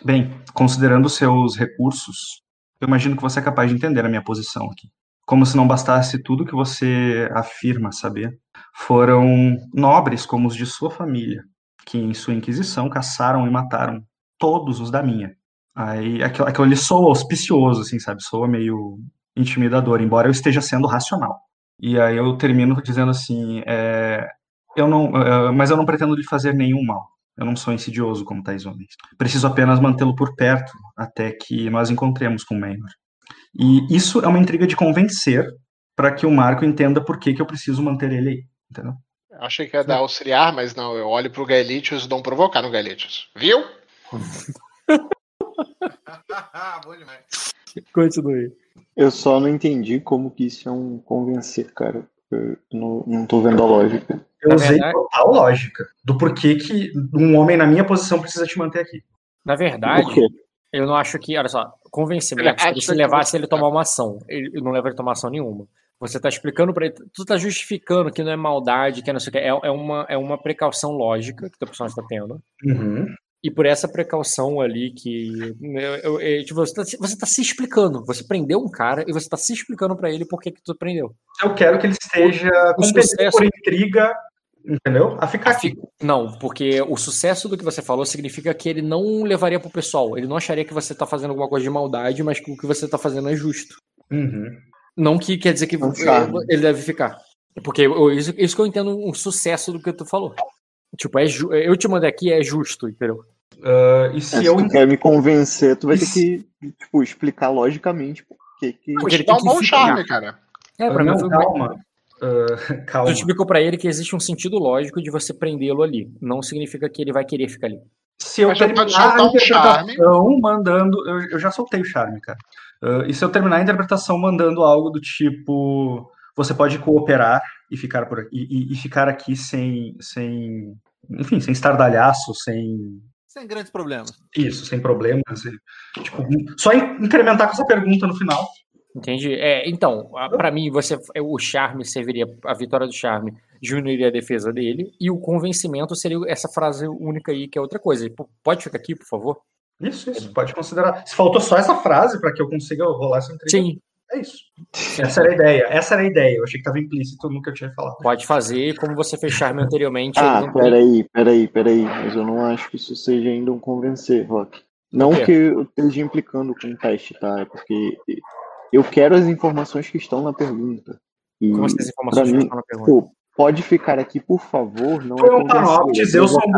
bem, considerando seus recursos, eu imagino que você é capaz de entender a minha posição aqui. Como se não bastasse tudo que você afirma saber, foram nobres como os de sua família, que em sua inquisição caçaram e mataram todos os da minha. Aí aquilo, aquilo ali soa auspicioso, assim, sabe? Soa meio intimidador, embora eu esteja sendo racional. E aí eu termino dizendo assim, é, eu não, é, mas eu não pretendo lhe fazer nenhum mal. Eu não sou insidioso como tais homens. Preciso apenas mantê-lo por perto até que nós encontremos com Maynor. E isso é uma intriga de convencer para que o Marco entenda por que, que eu preciso manter ele aí, entendeu? Eu achei que ia dar auxiliar, mas não. Eu olho pro Gaelitius e dou um provocar no Gaelitius. Viu? Bom demais. Continue. Eu só não entendi como que isso é um convencer, cara. Não, não tô vendo a lógica. Eu Na usei verdade- total lógica do porquê que um homem na minha posição precisa te manter aqui. Na verdade, eu não acho que. Olha só, Ele convencimento seria se levasse ele a tomar uma ação. Ele não leva ele a tomar ação nenhuma. Você tá explicando pra ele. Tu tá justificando que não é maldade, que é não sei o que. É, é, uma, é uma precaução lógica que o teu personagem tá tendo. Uhum. E por essa precaução ali que. eu- eu- eu- tipo, você, tá, se- você tá se explicando. Você prendeu um cara e você tá se explicando pra ele por que, que tu prendeu. Eu quero que ele esteja compelido sucesso- por intriga, entendeu? A ficar aqui. Não, porque o sucesso do que você falou significa que ele não levaria pro pessoal. Ele não acharia que você tá fazendo alguma coisa de maldade, mas que o que você tá fazendo é justo. Uhum. Não que quer dizer que ele deve ficar. Porque eu- isso, isso que eu entendo um sucesso do que tu falou. Tipo, é ju- eu te mandei aqui, é justo, entendeu? Ah, e É, se se eu tu quer me convencer, tu vai ter Isso. que, tipo, explicar logicamente por que que... Porque Vou ele tem um bom charme, cara. É, pra mim não, foi calma. Ah, Tu calma. explicou pra ele que existe um sentido lógico de você prendê-lo ali. Não significa que ele vai querer ficar ali. Se eu Mas terminar pode soltar a um charme. interpretação mandando. Eu, eu já soltei o charme, cara. Ah, e se eu terminar a interpretação mandando algo do tipo. Você pode cooperar e ficar, por aqui, e, e- e ficar aqui sem, sem. Enfim, sem estardalhaço, sem. Sem grandes problemas. Isso, sem problemas. e, tipo, só in- incrementar com essa pergunta no final. Entendi. É, então, a- pra mim, você o charme serviria, a vitória do charme diminuiria a defesa dele, e o convencimento seria essa frase única aí, que é outra coisa. Pode ficar aqui, por favor? Isso, isso, pode considerar. Se faltou só essa frase para que eu consiga rolar essa intriga, Sim, é isso. Essa era a ideia. Essa era a ideia. Eu achei que estava implícito no que eu tinha falado. pode fazer, como você fez charme anteriormente. Ah, não peraí, peraí, peraí. Mas eu não acho que isso seja ainda um convencer, Rock. Não que eu esteja implicando com o teste, tá? É porque eu quero as informações que estão na pergunta. E Como assim as informações mim, estão na pergunta? pô, pode ficar aqui, por favor. Não Tu é um panoptes, é eu sou um.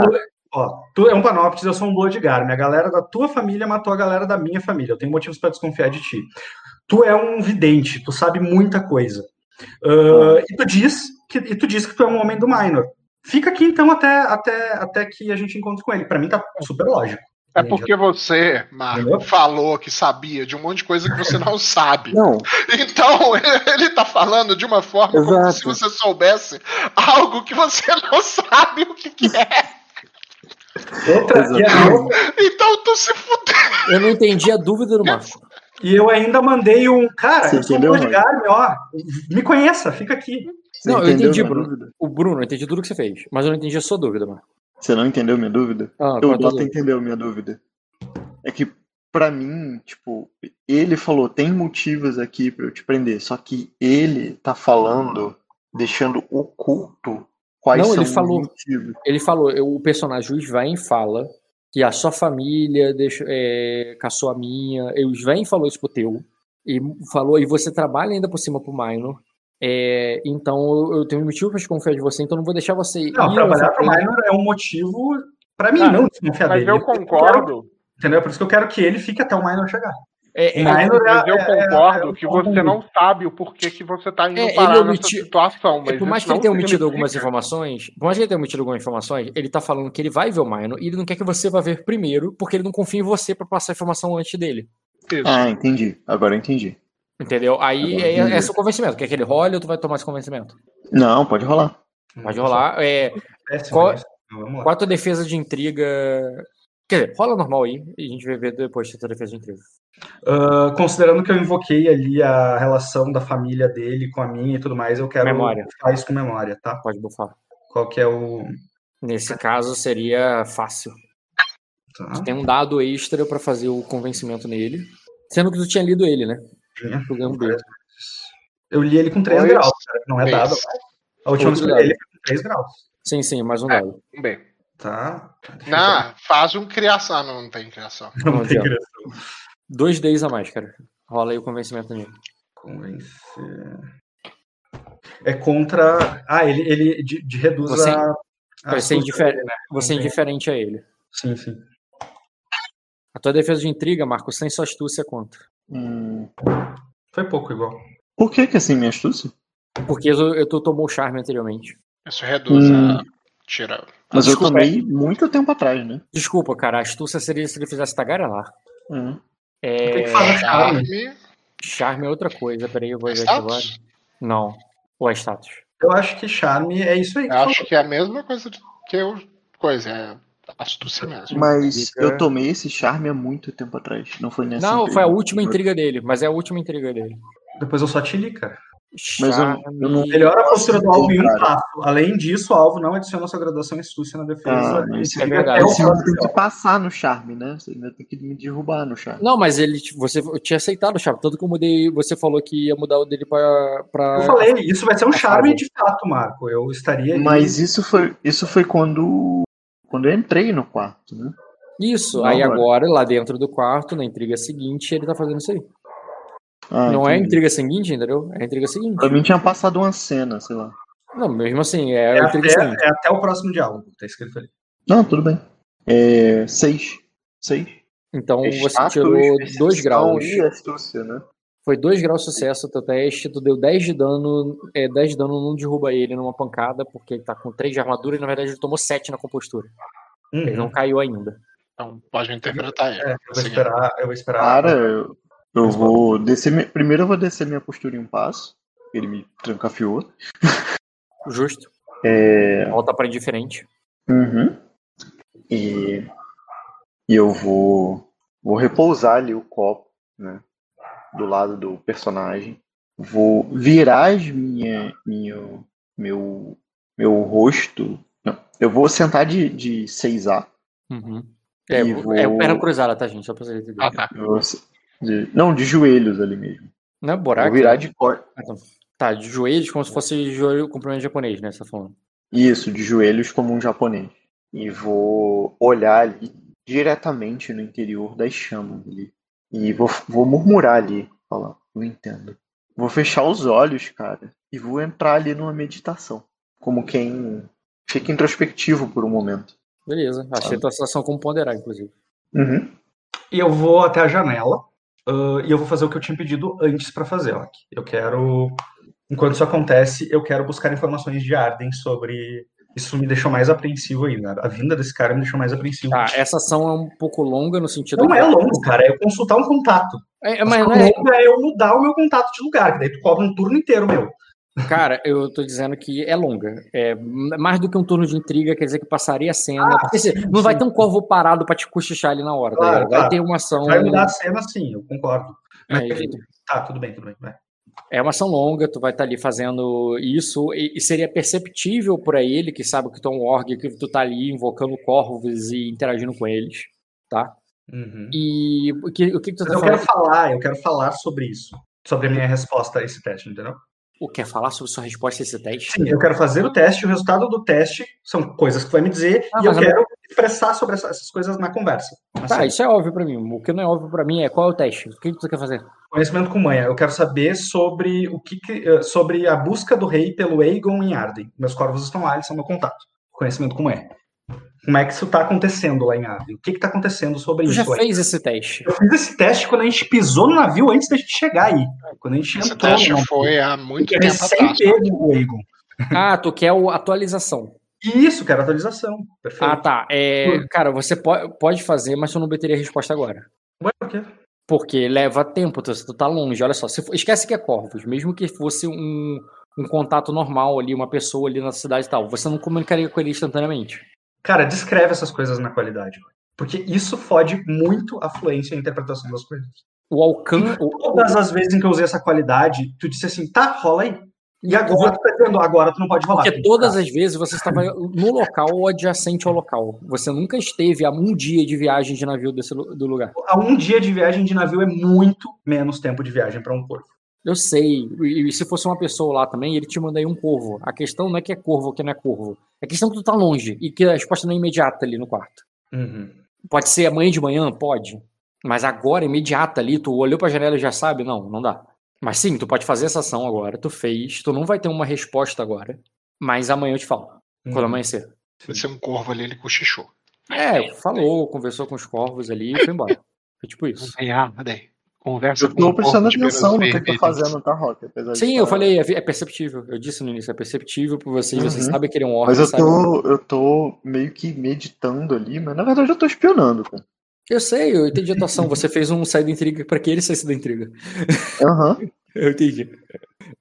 Ó, tu é um panoptes, eu sou um bloodgar. Minha galera da tua família matou a galera da minha família. Eu tenho motivos pra desconfiar de ti. Tu é um vidente, tu sabe muita coisa. Ah, e tu diz que e tu diz que tu é um homem do minor. Fica aqui então até, até, até que a gente encontre com ele. Pra mim tá super lógico. É porque você, Marco, Entendeu? falou que sabia de um monte de coisa que você não sabe. Não, Então, ele tá falando de uma forma como Exato. se você soubesse algo que você não sabe o que, que é. Outra, e, Exato. Então, tu se fudeu. Eu não entendi a dúvida do Marco. E eu ainda mandei um. Cara, Você eu sou entendeu, bloodgar, ó. Me conheça, fica aqui. você Não, eu entendi, Bruno. dúvida? O Bruno, eu entendi tudo que você fez, mas eu não entendi a sua dúvida, Marco. Você não entendeu minha dúvida? Ah, o qual é a tua Dota dúvida? entendeu minha dúvida. É que, pra mim, tipo, ele falou, tem motivos aqui pra eu te prender. Só que ele tá falando, deixando oculto quais Não, são ele falou. os motivos. Ele falou, eu- o personagem o Svain fala que a sua família deixou, é, caçou a minha. E o Svain falou isso pro teu. E falou, e você trabalha ainda por cima pro Minor. É, então eu, tenho motivo pra desconfiar de você, então eu não vou deixar você Não, ir trabalhar pro minor é um motivo pra mim Ah, não desconfiar Mas dele. eu concordo. Entendeu? Por isso que eu quero que ele fique até o minor chegar. É, é, Minor Mas eu é- é- concordo é- que você não sabe o porquê que você tá indo É, parar nessa omitiu- situação. Mas por mais que ele não tenha omitido significa- algumas informações, por mais que ele tenha omitido algumas informações, ele tá falando que ele vai ver o Minor e ele não quer que você vá ver primeiro, porque ele não confia em você pra passar a informação antes dele. Isso. Ah, entendi. Agora eu entendi. Entendeu? Aí é, é seu convencimento. Quer que ele role ou tu vai tomar esse convencimento? Não, pode rolar. Pode rolar. É, Qual- qual a tua defesa de intriga? Quer dizer, rola normal aí e a gente vai ver depois a tua defesa de intriga. Ah, considerando que eu invoquei ali a relação da família dele com a minha e tudo mais, eu quero Memória. bufar isso com memória, tá? Pode bufar. Qual que é o. Nesse caso seria fácil. Tá. Tu tem um dado extra pra fazer o convencimento nele. Sendo que tu tinha lido ele, né? Tinha. Um. Eu li ele com 3 Dois, graus, não é dado. A última vez que eu Outro li ele foi com 3 graus. Sim, sim, mais um É. dado. Um B. Tá? Não, faz um criação. Ah, não, não tem criação. Não Não tem criação. Dois Ds a mais, cara. Rola aí o convencimento nele. Convencer. É contra. Ah, ele, ele de, de reduz Você- a. a astúcia indifer- né? Você é indiferente a ele. Sim, sim. A tua defesa de intriga, Marcos, sem sua astúcia conta. Hum, Foi pouco igual. Por que que assim, minha astúcia? Porque eu, eu- tu tomou o charme anteriormente. Isso reduz Hum. a. Tira. Mas Desculpa, eu tomei muito tempo atrás, né? Desculpa, cara, a astúcia seria se ele fizesse tagarelar. Hum. É... Tem que fazer charme. Charme. Charme é outra coisa, peraí, eu vou É ver aqui agora. Não. Ou é status? Eu acho que charme é isso aí. que Eu falou. acho que é a mesma coisa que eu. Coisa, é astúcia mesmo. Mas eu tomei esse charme há muito tempo atrás. Não foi nessa Não, intriga. foi a última intriga dele, mas é a última intriga dele. Depois eu só te li, cara. Mas eu, eu não. Melhora a postura do alvo em um passo. Além disso, o alvo não adiciona sua graduação em astúcia na defesa. Ah, isso é verdade. não tem que passar no charme, né? Você ainda tem que me derrubar no charme. Não, mas ele, você eu tinha aceitado o charme, tanto que eu mudei, você falou que ia mudar o dele pra... pra... Eu falei, isso vai ser um charme de fato, Marco. Eu estaria ali. Mas isso foi, isso foi quando, quando eu entrei no quarto, né? Isso, Não, aí agora. agora, lá dentro do quarto, na intriga seguinte, ele tá fazendo isso aí. Ah, não é a entendi. intriga seguinte, entendeu? É a intriga seguinte. Pra mim tinha passado uma cena, sei lá. Não, mesmo assim, é, É a intriga até, seguinte. é até o próximo diálogo, tá escrito ali. Não, tudo bem. É, seis. Seis. Então você Status, tirou dois graus. E astúcia, né? Foi dois graus de sucesso o teu teste, tu deu 10 de dano, é, 10 de dano não derruba ele numa pancada, porque ele tá com 3 de armadura e na verdade ele tomou 7 na compostura. Ele não Uhum. caiu ainda. Então pode interpretar ele. É, eu vou esperar, eu vou esperar. Cara, eu, eu vou descer. mi- Primeiro eu vou descer minha postura em um passo. Ele me trancafiou. Justo. É, Volta pra indiferente. Uhum. E, e eu vou, vou repousar ali o copo, né? Do lado do personagem. Vou virar as minha, minha, meu, meu rosto. Não, eu vou sentar de, de 6A. Uhum. É, é vou- perna cruzada, tá, gente? Só pra vocês entenderem. Ah, tá. Eu vou se- de- não, de joelhos ali mesmo. Não é Vou buraco? virar de cor. Tá, de joelhos, como se fosse joelho comprimento japonês, né? Você tá falando. Isso, de joelhos como um japonês. E vou olhar ali diretamente no interior das chamas ali. E vou, vou murmurar ali, falar, não entendo. Vou fechar os olhos, cara, e vou entrar ali numa meditação. Como quem fica introspectivo por um momento. Beleza, achei a tua situação como ponderar, inclusive. Uhum. E eu vou até a janela uh, e eu vou fazer o que eu tinha pedido antes para fazer, ó. Eu quero, enquanto isso acontece, eu quero buscar informações de Arden sobre. Isso me deixou mais apreensivo ainda. A vinda desse cara me deixou mais apreensivo. Tá, essa ação é um pouco longa no sentido. Não é longo, cara. É eu consultar um contato. É, mas não é... é eu mudar o meu contato de lugar, que daí tu cobra um turno inteiro meu. Cara, eu tô dizendo que é longa. É mais do que um turno de intriga, quer dizer que passaria a cena. Ah, porque, sim, não sim. vai ter um corvo parado pra te cochichar ali na hora. Tá claro, tá vai claro. ter uma ação. Vai mudar a cena, sim, eu concordo. Mas, é, tá, tudo bem, tudo bem. Vai. É uma ação longa, tu vai estar tá ali fazendo isso, e, e, seria perceptível para ele, que sabe que tu é um org, que tu tá ali invocando corvos e interagindo com eles, tá? Uhum. E o que, o que, tu tá eu falando? quero falar, eu quero falar sobre isso, sobre a minha resposta a esse teste, entendeu? O quer falar sobre sua resposta a esse teste? Sim, eu quero fazer o teste, o resultado do teste são coisas que vai me dizer ah, e eu quero expressar sobre essas coisas na conversa. Assim. Tá, isso é óbvio para mim. O que não é óbvio para mim é qual é o teste? O que você quer fazer? Conhecimento com manha. Eu quero saber sobre o que, eh, sobre a busca do rei pelo Aegon em Arden. Meus corvos estão lá, eles são meu contato. Conhecimento com manha como é que isso está acontecendo lá em Arden. O que está acontecendo sobre tu isso? já fez esse teste? Eu fiz esse teste quando a gente pisou no navio antes da gente chegar aí. Quando a gente esse entrou. teste foi há muito tempo atrás. o Egon. Ah, tu quer a atualização. Isso, quero atualização. Perfeito. Ah, tá. É, cara, você pode, fazer, mas tu não obteria a resposta agora. Ué, por quê? Porque leva tempo, tu, tu tá longe. Olha só, for, esquece que é Corvos. Mesmo que fosse um, um contato normal ali, uma pessoa ali na cidade e tal, você não comunicaria com ele instantaneamente. Cara, descreve essas coisas na qualidade. Porque isso fode muito a fluência e a interpretação das coisas. O alcance. Todas as vezes em que eu usei essa qualidade, tu disse assim, tá, rola aí. E agora tu tá dizendo, agora tu não pode rolar. Porque todas as vezes você estava no local adjacente ao local. Você nunca esteve a um dia de viagem de navio desse, do lugar. A um dia de viagem de navio é muito menos tempo de viagem para um corvo. Eu sei. E, se fosse uma pessoa lá também, ele te mandaria um corvo. A questão não é que é corvo ou que não é corvo. É questão que tu tá longe e que a resposta não é imediata ali no quarto. Uhum. Pode ser amanhã de manhã? Pode. Mas agora, imediata ali, tu olhou pra janela e já sabe? Não, não dá. Mas sim, tu pode fazer essa ação agora, tu fez, tu não vai ter uma resposta agora. Mas amanhã eu te falo, uhum. quando amanhecer. Pode ser um corvo ali, ele cochichou. É, falou, conversou com os corvos ali e foi embora. Foi tipo isso. Ah, daí. Conversa eu tô prestando atenção no que eu tô fazendo, tá, Rock? Sim, eu falei, é, é perceptível. Eu disse no início, é perceptível por vocês, uhum. vocês sabem que ele é um orc. Mas eu tô, eu tô meio que meditando ali, mas na verdade eu tô espionando, cara. Eu sei, eu entendi a atuação. Você fez um sair da intriga para que ele saísse da intriga. Aham. Uhum. eu entendi.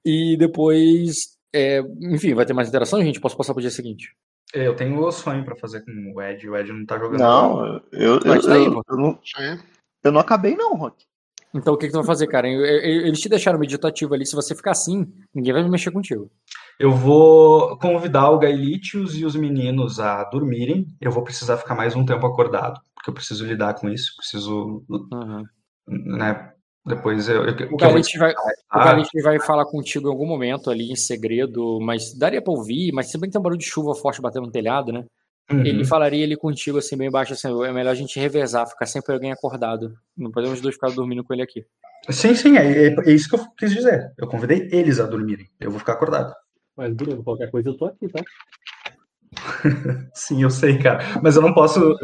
E depois, é, enfim, vai ter mais interação, gente? Posso passar pro dia seguinte? Eu tenho o sonho pra fazer com o Ed. O Ed não tá jogando. Não, eu, eu, eu, tá aí, eu, eu, não, eu não acabei, não, Rock. Então o que, que tu vai fazer, cara? Eles te deixaram meditativo ali. Se você ficar assim, ninguém vai mexer contigo. Eu vou convidar o Gaelitius e os meninos a dormirem. Eu vou precisar ficar mais um tempo acordado, porque eu preciso lidar com isso. Preciso. Uhum. Né, depois eu. eu o Galit vai, o vai falar contigo em algum momento ali em segredo, mas daria pra ouvir, mas se bem que tem um barulho de chuva forte batendo no telhado, né? Uhum. Ele falaria ele contigo assim, bem baixo, assim, é melhor a gente revezar, ficar sempre alguém acordado. Não podemos dois ficar dormindo com ele aqui. Sim, sim, é, é, isso que eu quis dizer. Eu convidei eles a dormirem. Eu vou ficar acordado. Mas, Bruno, qualquer coisa eu tô aqui, tá? sim, eu sei, cara. Mas eu não posso.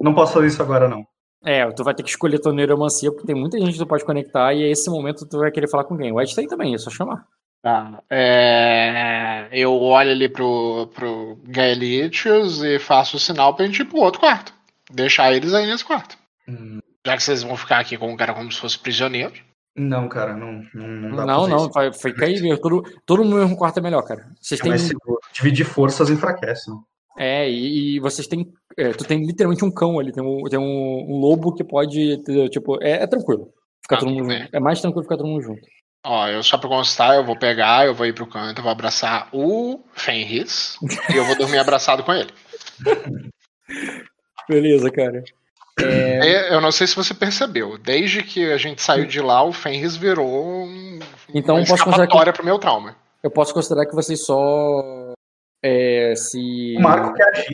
Não posso fazer isso agora, não. É, tu vai ter que escolher tua neuromancia, porque tem muita gente que tu pode conectar, e esse momento tu vai querer falar com quem? O Ed tem também, é só chamar. Tá. É, eu olho ali pro, pro Gaelitius e faço o sinal pra gente ir pro outro quarto. Deixar eles aí nesse quarto. Hum. Já que vocês vão ficar aqui com o cara como se fosse prisioneiro. Não, cara, não, não, não dá Não, não, vai, fica aí, todo, todo mundo no mesmo quarto é melhor, cara. Vocês têm. Mas dividir forças enfraquece, não? É, e, e vocês têm. É, tu tem literalmente um cão ali, tem um, tem um, um lobo que pode. Tipo, é, é tranquilo. Ficar ah, todo mundo junto. É mais tranquilo ficar todo mundo junto. Ó, eu só pra constar, eu vou pegar, eu vou ir pro canto, eu vou abraçar o Fenris e eu vou dormir abraçado com ele. Beleza, cara. É... Eu não sei se você percebeu, desde que a gente saiu de lá, o Fenris virou um... então, uma posso considerar que... pro meu trauma. Eu posso considerar que vocês só é, se. O Marco quer agir.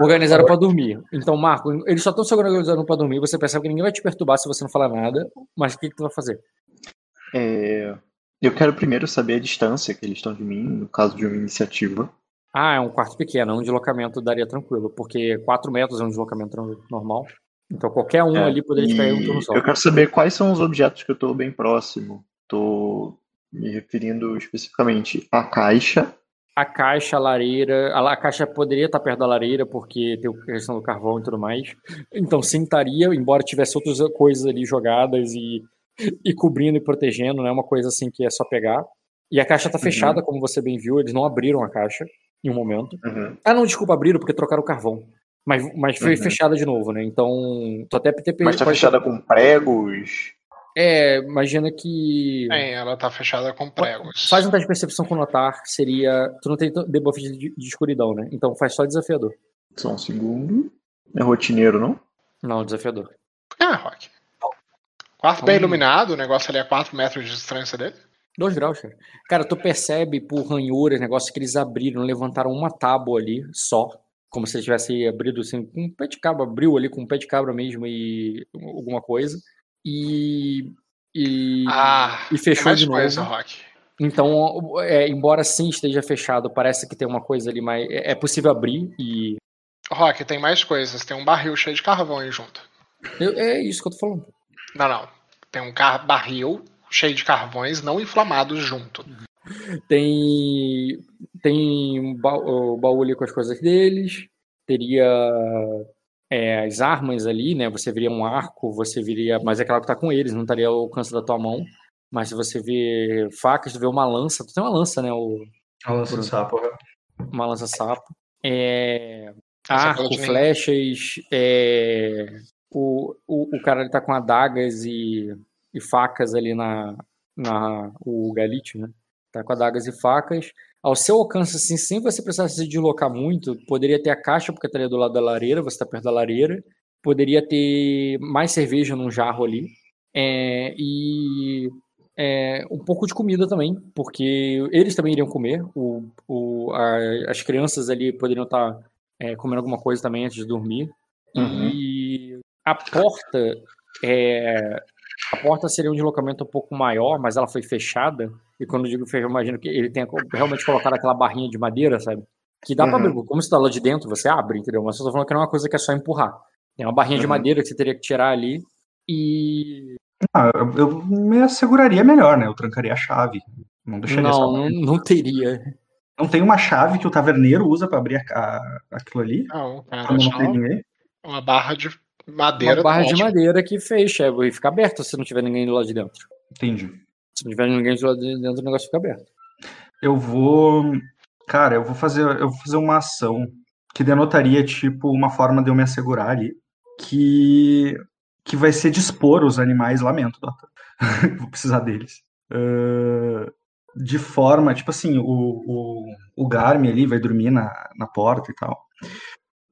Organizaram para dormir. Então, Marco, eles só estão se organizando para dormir. Você percebe que ninguém vai te perturbar se você não falar nada. Mas o que, que tu vai fazer? É, eu quero primeiro saber a distância que eles estão de mim, no caso de uma iniciativa. Ah, é um quarto pequeno. Um deslocamento daria tranquilo. Porque 4 metros é um deslocamento normal. Então qualquer um É, ali poderia cair um turno só. Eu quero saber quais são os objetos que eu estou bem próximo. Tô me referindo especificamente à caixa. A caixa, a lareira. A, a caixa poderia estar perto da lareira, porque tem a questão do carvão e tudo mais. Então sim estaria, embora tivesse outras coisas ali jogadas e, e cobrindo e protegendo, não é uma coisa assim que é só pegar. E a caixa tá fechada, como você bem viu, eles não abriram a caixa em um momento. Uhum. Ah, não, desculpa, abriram porque trocaram o carvão. Mas, mas foi Uhum. fechada de novo, né? Então, tu até ter Mas tá fechada com pregos. É, imagina que. Sim, ela tá fechada com pregos. Faz um teste de percepção com notar, seria. Tu não tem debuff de, de escuridão, né? Então faz só desafiador. Só um segundo. É rotineiro, não? Não, desafiador. Ah, Rock. Quarto bem Hum. iluminado, o negócio ali é 4 metros de distância dele. Dois graus, cara. Cara, tu percebe por ranhuras, negócio que eles abriram, levantaram uma tábua ali só. Como se eles tivessem abrido assim, com um pé de cabra, abriu ali com um pé de cabra mesmo e alguma coisa. E. E, Ah, e fechou mais de novo. coisa, Rock. Então, é, embora sim esteja fechado, parece que tem uma coisa ali, mas é é possível abrir e. Rock, tem mais coisas. Tem um barril cheio de carvão aí junto. eu- é isso que eu tô falando. Não, não. Tem um car barril cheio de carvões não inflamados junto. Tem. Tem um ba- o baú ali com as coisas deles. Teria é, as armas ali, né? Você viria um arco, você viria. Mas é claro que tá com eles, não estaria ao alcance da tua mão. Mas se você vê facas, tu vê uma lança. Tu tem uma lança, né? O, A lança sapo. né? uma lança sapo. É, arco, flechas. é, o, o, o cara ele tá com adagas e, e facas ali na, na. O Galite, né? Tá com adagas e facas. Ao seu alcance, assim, sem você precisar se deslocar muito, poderia ter a caixa, porque estaria do lado da lareira, você tá perto da lareira. Poderia ter mais cerveja num jarro ali. É, e é, um pouco de comida também, porque eles também iriam comer. O, o, a- as crianças ali poderiam estar é, comendo alguma coisa também antes de dormir. E a porta é, a porta seria um deslocamento um pouco maior, mas ela foi fechada. E quando eu digo fechado, eu imagino que ele tenha realmente colocado aquela barrinha de madeira, sabe? Que dá pra Uhum. abrir. Como você tá lá de dentro, você abre, entendeu? Mas eu tô falando que não é uma coisa que é só empurrar. Tem uma barrinha de Uhum. madeira que você teria que tirar ali. E. Ah, eu, eu me asseguraria melhor, né? Eu trancaria a chave. Não deixaria. Não, não, não teria. Não tem uma chave que o taverneiro usa pra abrir a- a- aquilo ali? Não, cara, Quando não tem ninguém? uma barra de madeira. Uma barra tá de ótimo. madeira que fecha e fica aberta se não tiver ninguém do lado de dentro. Entendi. Se não tiver ninguém do lado de dentro, o negócio fica aberto. Eu vou. Cara, eu vou fazer, eu vou fazer uma ação que denotaria, tipo, uma forma de eu me assegurar ali. Que. Que vai ser dispor os animais, lamento, Dota. vou precisar deles. Ah, de forma, tipo assim, o, o, o Garmin ali vai dormir na, na porta e tal.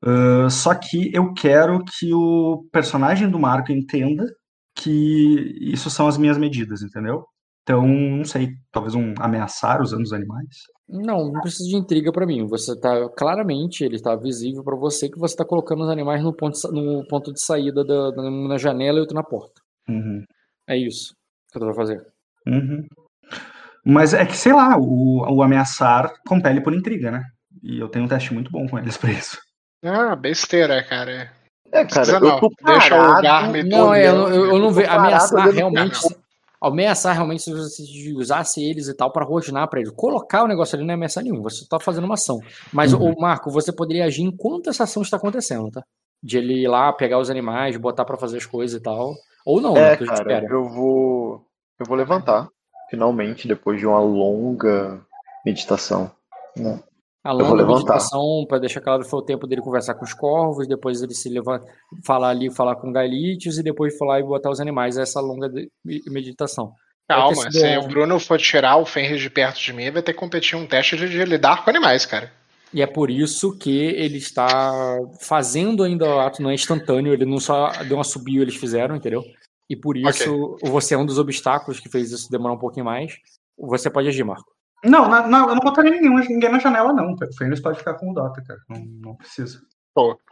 Ah, só que eu quero que o personagem do Marco entenda que isso são as minhas medidas, entendeu? Então, não sei, talvez um ameaçar usando os animais. Não, não precisa de intriga pra mim. Você tá claramente, ele tá visível pra você que você tá colocando os animais no ponto, no ponto de saída da, da- na janela e outro na porta. Uhum, É isso que tu vai fazer. uhum. Mas é que, sei lá, o, o ameaçar compele por intriga, né? E eu tenho um teste muito bom com eles pra isso. Ah, besteira, cara. É, cara, Precisa eu não. tô Deixa o parado, Garmin Não, é, eu, não- eu, eu não vejo. parado Ameaçar realmente. Ameaçar realmente se você usasse eles e tal pra rosnar pra eles. Colocar o negócio ali não é ameaçar nenhum. Você tá fazendo uma ação. Mas, Uhum. ô Marco, você poderia agir enquanto essa ação está acontecendo, tá? De ele ir lá, pegar os animais, botar pra fazer as coisas e tal. Ou não, né? É, gente cara, eu vou. Eu vou levantar, finalmente, depois de uma longa meditação. né? A vou longa levantar. meditação, para deixar claro, foi o tempo dele conversar com os corvos, depois ele se levar, falar ali, falar com Gaelites, e depois falar e botar os animais, essa longa de- meditação. Calma, se o Bruno for tirar o Fenris de perto de mim, vai ter que competir um teste de, de lidar com animais, cara. E é por isso que ele está fazendo ainda o ato, não é instantâneo, ele não só deu uma subiu, eles fizeram, entendeu? E por isso, você é um dos obstáculos que fez isso demorar um pouquinho mais. Você pode agir, Marco. Não, na, na, eu não botaria nenhum, ninguém na janela, não. O Fênix pode ficar com o Dota, cara. Não, não precisa.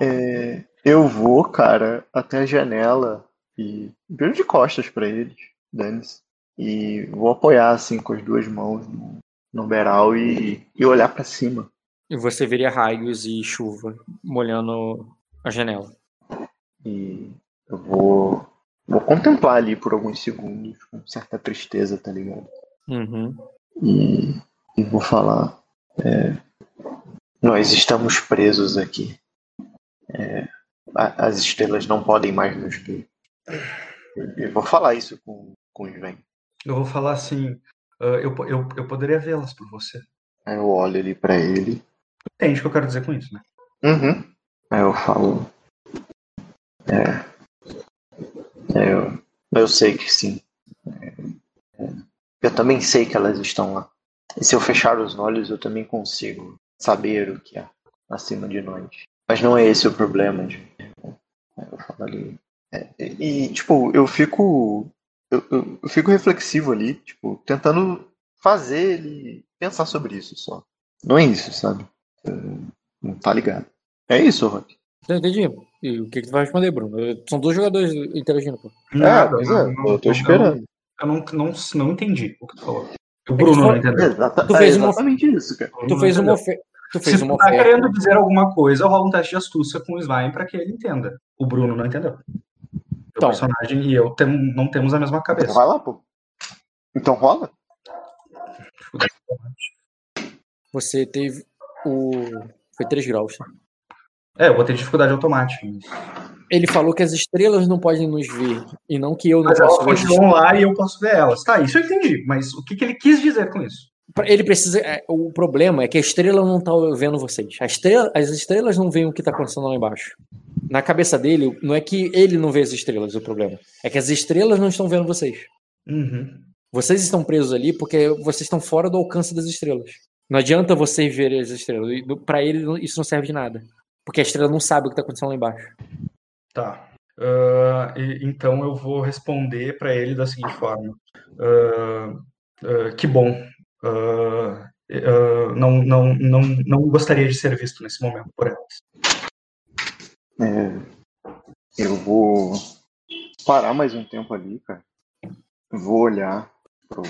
É, eu vou, cara, até a janela e viro de costas pra eles, dane-se. E vou apoiar, assim, com as duas mãos no, no beral e, e olhar para cima. E você veria raios e chuva molhando a janela. E eu vou, vou contemplar ali por alguns segundos, com certa tristeza, tá ligado? Uhum. E, e vou falar. é, nós estamos presos aqui. É, a- as estrelas não podem mais nos ver. E vou falar isso com, com o Sven. Eu vou falar assim. ah, eu, eu, eu poderia vê-las por você. Aí eu olho ali pra ele. Entende o que eu quero dizer com isso, né? Uhum. Aí eu falo. É. é, eu, eu sei que sim. É, é, eu também sei que elas estão lá. E se eu fechar os olhos, eu também consigo saber o que há acima de nós. Mas não é esse o problema, gente. Aí eu falo ali. é, e, tipo, eu fico. Eu, eu, eu fico reflexivo ali, tipo, tentando fazer ele pensar sobre isso só. Não é isso, sabe? É, Não tá ligado. É isso, Rock. Entendi. E o que, que tu vai responder, Bruno? São dois jogadores interagindo, pô. Nada, pois é, eu tô esperando. Eu não, não, não entendi o que tu falou. O Bruno não entendeu. Exata- Tu fez é uma- exatamente isso, cara. Tu fez uma oferta. Tu fez Se uma tu tá oferta. querendo dizer alguma coisa, rola um teste de astúcia com o Slime pra que ele entenda. O Bruno não entendeu. O Então. personagem e eu tem- não temos a mesma Então cabeça. vai lá, pô. Então rola? Você teve o. Foi 3 graus. tá? É, eu botei dificuldade automática. Ele falou que as estrelas não podem nos ver. E não que eu não Mas elas posso ver. as continuam lá e eu posso ver elas. Tá, isso eu entendi. Mas o que, que ele quis dizer com isso? Ele precisa. é, O problema é que a estrela não tá vendo vocês. Estrela, as estrelas não veem o que tá acontecendo lá embaixo. Na cabeça dele, não é que ele não vê as estrelas, o problema. É que as estrelas não estão vendo vocês. Uhum. Vocês estão presos ali porque vocês estão fora do alcance das estrelas. Não adianta vocês verem as estrelas. Pra ele, isso não serve de nada. Porque a estrela não sabe o que tá acontecendo lá embaixo. Tá. Ah, e- então eu vou responder pra ele da seguinte forma. Ah, ah, que bom. Não, não, não, não gostaria de ser visto nesse momento por elas. É, eu vou parar mais um tempo ali, cara. Vou olhar pro,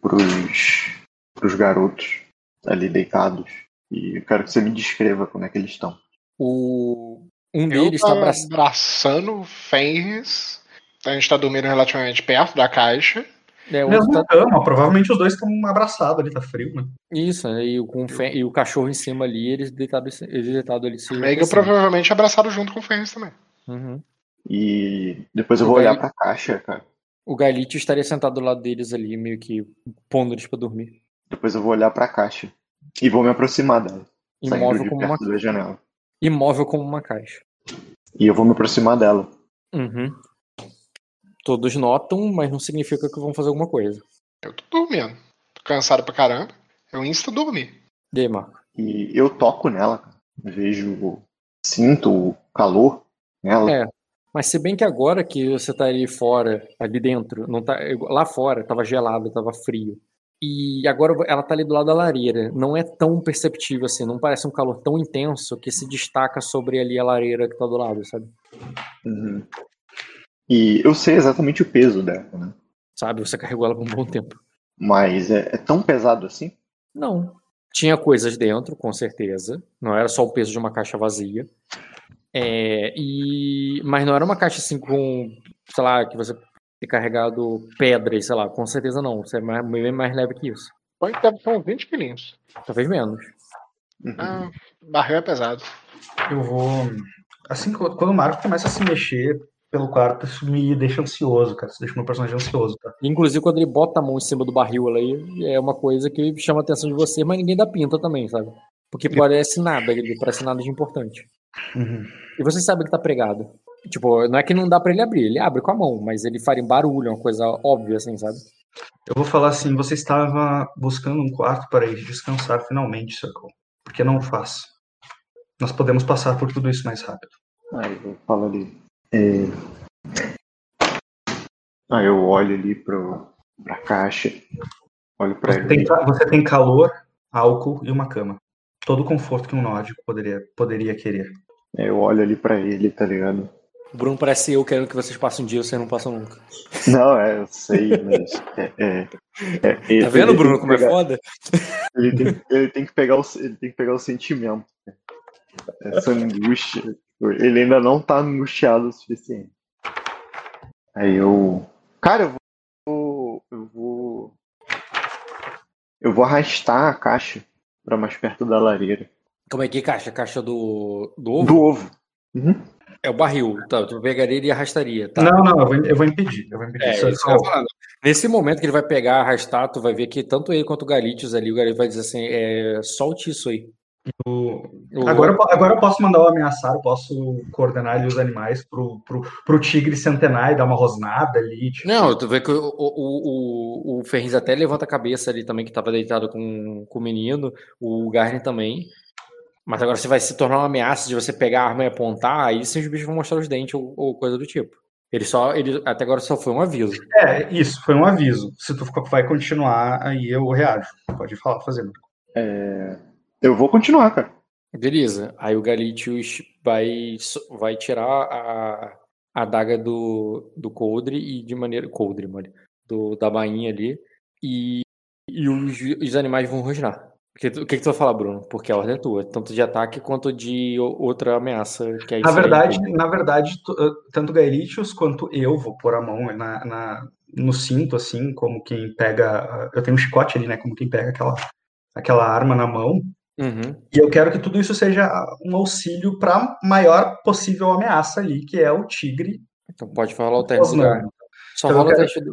pros, pros garotos ali deitados. E eu quero que você me descreva como é que eles estão. O... Um Eu deles tá abraçando. abraçando o Fenris. A gente tá dormindo relativamente perto da caixa. É, o outro Mesmo tá- cama, provavelmente os dois estão abraçados ali, tá frio, né? Isso, né? E o, com o fe- e o cachorro em cima ali, eles deitados eles deitado ali. se Meio aquecendo. provavelmente abraçado junto com o Fenris também. Uhum. E depois eu O vou olhar velho- pra caixa, cara. O Galite estaria sentado do lado deles ali, meio que pondo eles pra dormir. Depois eu vou olhar pra caixa. E vou me aproximar dela. Imóvel de como uma, perto da janela. Imóvel como uma caixa. E eu vou me aproximar dela. Uhum. Todos notam, mas não significa que vão fazer alguma coisa. Eu tô dormindo. Tô cansado pra caramba. Eu insta dormir. E aí, Marco? E eu toco nela, cara. Vejo, sinto o calor nela. É. Mas se bem que agora que você tá ali fora, ali dentro, não tá, lá fora tava gelado, tava frio. E agora ela tá ali do lado da lareira. Não é tão perceptível assim, não parece um calor tão intenso que se destaca sobre ali a lareira que tá do lado, sabe? Uhum. E eu sei exatamente o peso dela, né? Sabe? Você carregou ela por um bom tempo. Mas é, é tão pesado assim? Não. Tinha coisas dentro, com certeza. Não era só o peso de uma caixa vazia. É, e... Mas não era uma caixa assim com, sei lá, que você ter carregado pedras, sei lá. Com certeza não. Você é mais, bem mais leve que isso. Deve ter uns 20 quilinhos. Talvez menos. Uhum. Ah, barril é pesado. Eu vou. Assim, quando o Marco começa a se mexer pelo quarto, isso me deixa ansioso, cara. Isso deixa meu personagem ansioso, tá? Inclusive, quando ele bota a mão em cima do barril ali, é uma coisa que chama a atenção de você, mas ninguém dá pinta também, sabe? Porque parece nada, ele parece nada de importante. E você sabe que tá pregado. Tipo, não é que não dá pra ele abrir, ele abre com a mão, mas ele faria barulho, uma coisa óbvia, assim, sabe? Eu vou falar assim: você estava buscando um quarto para ir descansar finalmente, Circle. Por que não o faz? Nós podemos passar por tudo isso mais rápido. Aí eu falo ali. é, Aí eu olho ali pro, pra caixa Olho pra Você ele. tem, você tem calor, álcool e uma cama. Todo o conforto que um nórdico poderia, poderia querer. É, Eu olho ali pra ele, tá ligado? O Bruno parece eu querendo que vocês passem um dia, vocês não passam nunca. Não, é, eu sei, mas. É, é, é, Tá vendo, Bruno, como é pegar- foda? Ele tem, ele tem que pegar o, ele tem que pegar o sentimento. Essa angústia. Ele ainda não tá angustiado o suficiente. Aí eu. Cara, eu vou. Eu vou. Eu vou arrastar a caixa pra mais perto da lareira. Como é que caixa? Caixa do, do ovo? Do ovo. Uhum. É o barril. Tá, tu pegaria ele e arrastaria. Tá. Não, não, eu vou, eu vou impedir. Eu vou impedir. É, Só- só-. Nesse momento que ele vai pegar, arrastar, tu vai ver que tanto ele quanto o Galitius ali, o Galitius vai dizer assim, é, solte isso aí. o- O- Agora, agora eu posso mandar o ameaçar, eu posso coordenar ali os animais pro, pro, pro tigre centenar e dar uma rosnada ali. tipo, Não, tu vê que o, o, o, o Ferriz até levanta a cabeça ali também, que tava deitado com, com o menino, o Garni também. Mas agora você vai se tornar uma ameaça de você pegar a arma e apontar, aí sim os bichos vão mostrar os dentes ou, ou coisa do tipo. Ele só, ele, até agora só foi um aviso. É, isso, foi um aviso. Se tu vai continuar, aí eu reajo. Pode falar, fazendo. É, Eu vou continuar, cara. Beleza. Aí o Galitius vai, vai tirar a, a adaga do, do Coldre e de maneira. Coldre, mano. Do, da bainha ali. E, e os, os animais vão rosnar. Porque O que, que tu vai falar, Bruno? Porque a ordem é tua, tanto de ataque quanto de o- outra ameaça. Que é Na isso aí. verdade, na verdade, eh, tanto Gaelitius quanto eu vou pôr a mão na, na- no cinto, assim, como quem pega. Eu tenho um chicote ali, né? Como quem pega aquela, aquela arma na mão. Uhum. E eu quero que tudo isso seja um auxílio para a maior possível ameaça ali, que é o tigre. Então pode falar o teste do. Garni. Só Então rola o quero- teste do.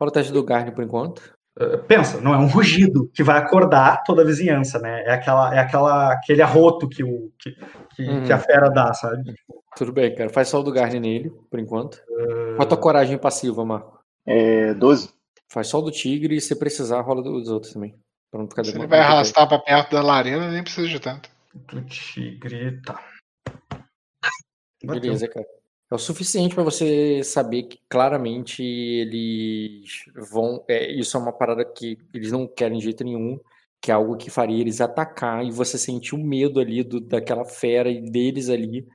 Rola o teste do Garni por enquanto. Eh, Pensa, não é um rugido que vai acordar toda a vizinhança, né? É aquela, é aquela, aquele arroto que, o, que, que, Uhum. que a fera dá, sabe? Tudo bem, cara. Faz só o do Garni nele, por enquanto. Qual a tua coragem passiva, Marco? É 12. Faz só o do tigre e se precisar, rola dos outros também. Pra não ficar Se ele vai arrastar pra perto da lareira, nem precisa de tanto. Do tigre, tá. Beleza, cara. É o suficiente pra você saber que claramente eles vão. é, isso é uma parada que eles não querem de jeito nenhum, que é algo que faria eles atacar e você sentir o medo ali do, daquela fera e deles ali.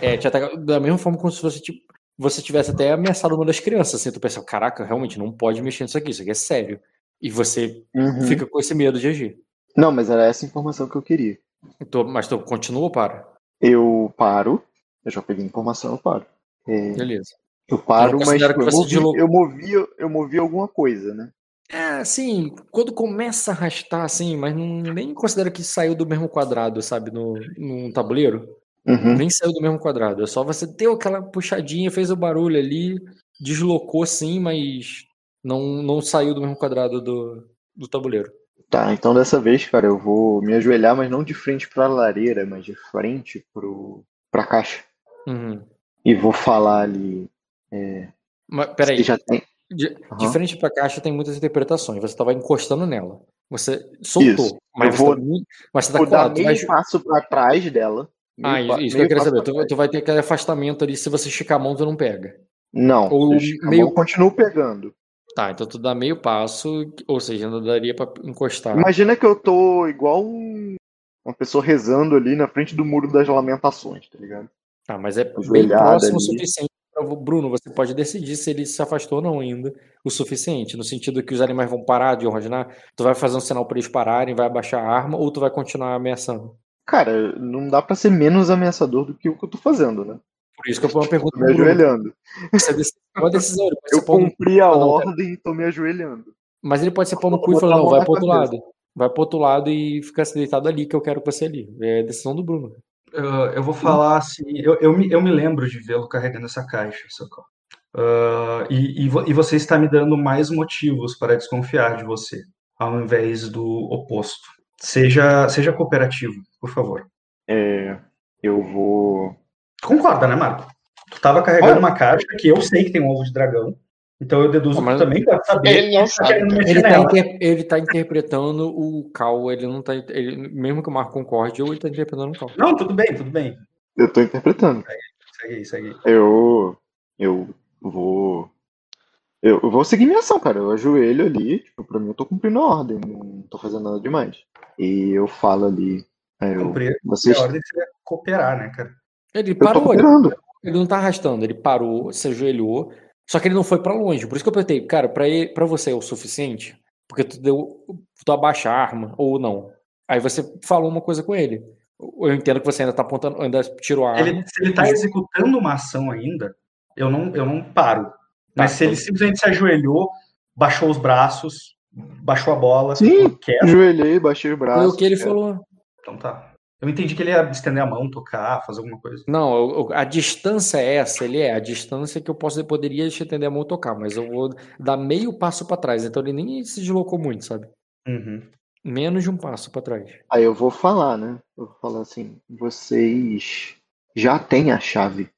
É, te atacar da mesma forma como se você, tipo, você tivesse até ameaçado uma das crianças. Assim, tu pensa, caraca, realmente não pode mexer nisso aqui, isso aqui é sério. E você Uhum. fica com esse medo de agir. Não, mas era essa informação que eu queria. Tu- mas tu continua ou para? Eu paro. Eu já peguei informação, eu paro. É, Beleza. eu paro, Eu mas eu movi, eu, movi, eu movi alguma coisa, né? É, assim, quando começa a arrastar, assim, mas não, nem considero que saiu do mesmo quadrado, sabe, no, num tabuleiro. Uhum. Nem saiu do mesmo quadrado. É só você deu aquela puxadinha, fez o barulho ali, deslocou sim, mas não, não saiu do mesmo quadrado do, do tabuleiro. Tá, então dessa vez, cara, eu vou me ajoelhar, mas não de frente pra lareira, mas de frente pro, pra caixa. Uhum. E vou falar ali. É, Mas, peraí, já tem. de, de Aham. frente pra caixa tem muitas interpretações. Você tava encostando nela. Você soltou, Isso. mas Eu você, vou- tá, muito- mas você tá Vou dar vai, meio passo pra trás dela. ah, pa- isso que eu queria saber. Tu, tu vai ter aquele afastamento ali, se você esticar a mão, tu não pega. Não, ou meio- continuo pegando. Tá, então tu dá meio passo, ou seja, não daria pra encostar. Imagina que eu tô igual um- uma pessoa rezando ali na frente do muro das lamentações, tá ligado? Tá, mas é bem próximo o ali. suficiente pra vo- Bruno, você pode decidir se ele se afastou ou não ainda o suficiente, no sentido que os animais vão parar de rosnar, tu vai fazer um sinal pra eles pararem, vai abaixar a arma, ou tu vai continuar ameaçando. Cara, não dá pra ser menos ameaçador do que o que eu tô fazendo, né? Por isso que eu ponho uma pergunta Tô me ajoelhando. Isso é uma decisão, ele pode Eu cumpri a Não, ordem e tô me ajoelhando. mas ele pode ser pau no cu e falar, não, vai pro outro lado. Vai pro outro lado e fica deitado ali, que eu quero você ali. É decisão do Bruno. Ah, eu vou falar assim, eu, eu, me, eu me lembro de vê-lo carregando essa caixa, Socorro. Ah, e, e, vo- e você está me dando mais motivos para desconfiar de você, ao invés do oposto. Seja, seja cooperativo, por favor. É, eu vou. Tu concorda, né, Marco? Tu estava carregando Ah. uma caixa que eu sei que tem um ovo de dragão, então eu deduzo mas- que também deve saber Ele não tá sabe. Ele tá, nela. inter- tá interpretando o Cal, ele não tá. Ele, mesmo que o Marco concorde, ou ele tá interpretando o Cal. Não, tudo bem, tudo bem. Eu tô interpretando. Segue aí, segue aí. Eu. Eu vou. Eu, vou seguir minha ação, cara. Eu ajoelho ali, tipo, pra mim eu tô cumprindo a ordem, não tô fazendo nada demais. E eu falo ali. é, eu, Cumprir vocês... a ordem seria cooperar, né, cara? Ele parou, ele, ele não tá arrastando, ele parou, se ajoelhou, só que ele não foi pra longe. Por isso que eu perguntei, cara, pra, ele, pra você é o suficiente? Porque tu deu. Tu abaixa a arma, ou não. Aí você falou uma coisa com ele. Eu entendo que você ainda tá apontando, ainda tirou a arma. Ele, se ele tá executando uma ação ainda, eu não, eu não paro. Mas Tá, se ele então- simplesmente se ajoelhou, baixou os braços, baixou a bola, Sim. Ajoelhei, baixei os Foi braços. o que ele é. falou. então tá. Eu entendi que ele ia estender a mão, tocar, fazer alguma coisa. Não, eu- eu- a distância é essa, ele é a distância que eu posso, eu poderia te atender a mão e tocar, mas eu vou dar meio passo pra trás, então ele nem se deslocou muito, sabe? Uhum. Menos de um passo pra trás. Aí eu vou falar, né? Eu vou falar assim: vocês já têm a chave.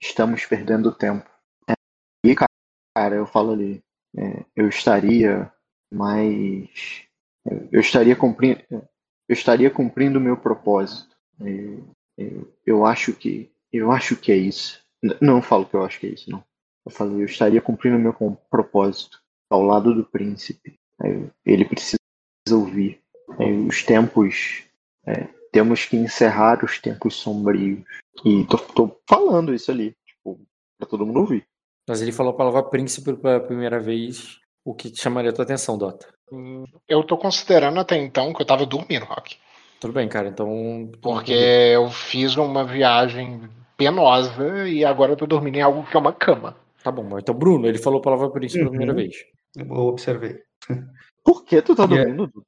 Estamos perdendo tempo. É, E, cara, eu falo ali: é, eu estaria mais. Eu estaria cumprindo. Eu estaria cumprindo o meu propósito. É, Eu, eu acho que. Eu acho que é isso. Não falo que eu acho que é isso, não. Eu falo, eu estaria cumprindo o meu propósito ao lado do príncipe. É, Ele precisa ouvir. É, Os tempos. é, temos que encerrar os tempos sombrios. E tô, tô falando isso ali, tipo, pra todo mundo ouvir. Mas ele falou a palavra príncipe pela primeira vez, o que te chamaria a tua atenção, Dota. Eu tô considerando até então que eu tava dormindo, Rock. Tudo bem, cara, então. Porque eu fiz uma viagem penosa e agora eu tô dormindo em algo que é uma cama. Tá bom, mas então, Bruno, ele falou a palavra príncipe pela primeira Uhum. vez. Eu observei. Por que tu tá Yeah. dormindo? Dudu?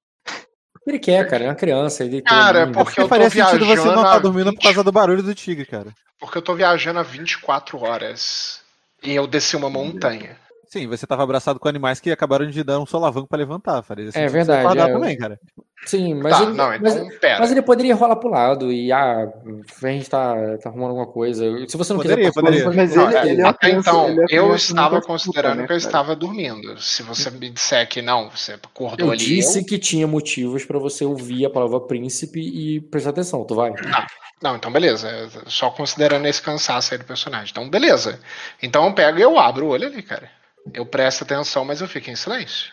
Ele quer, cara, é uma criança. Ele tem Cara, ainda. porque eu tô faria sentido você não estar dormindo por 20 causa do barulho do tigre, cara. Porque eu tô viajando há 24 horas. E eu desci uma montanha. Sim, você tava abraçado com animais que acabaram de dar um solavanco pra levantar. Faria sentido você verdade, é. também, cara. Sim, mas, tá, ele, não, mas, então mas ele poderia rolar pro lado e, ah, a gente tá, tá arrumando alguma coisa. Se você não Poderia, quiser poderia. pode- Mas Não, ele, é, ele é até criança- então, ele é eu estava considerando astuta, que eu né, estava dormindo. Se você me disser que não, você acordou Eu ali. disse eu- que tinha motivos pra você ouvir a palavra príncipe e prestar atenção, tu vai? Não, então beleza. é Só considerando esse cansaço aí do personagem. Então, beleza. Então eu pego e eu abro o olho ali, cara. Eu presto atenção, mas eu fico em silêncio.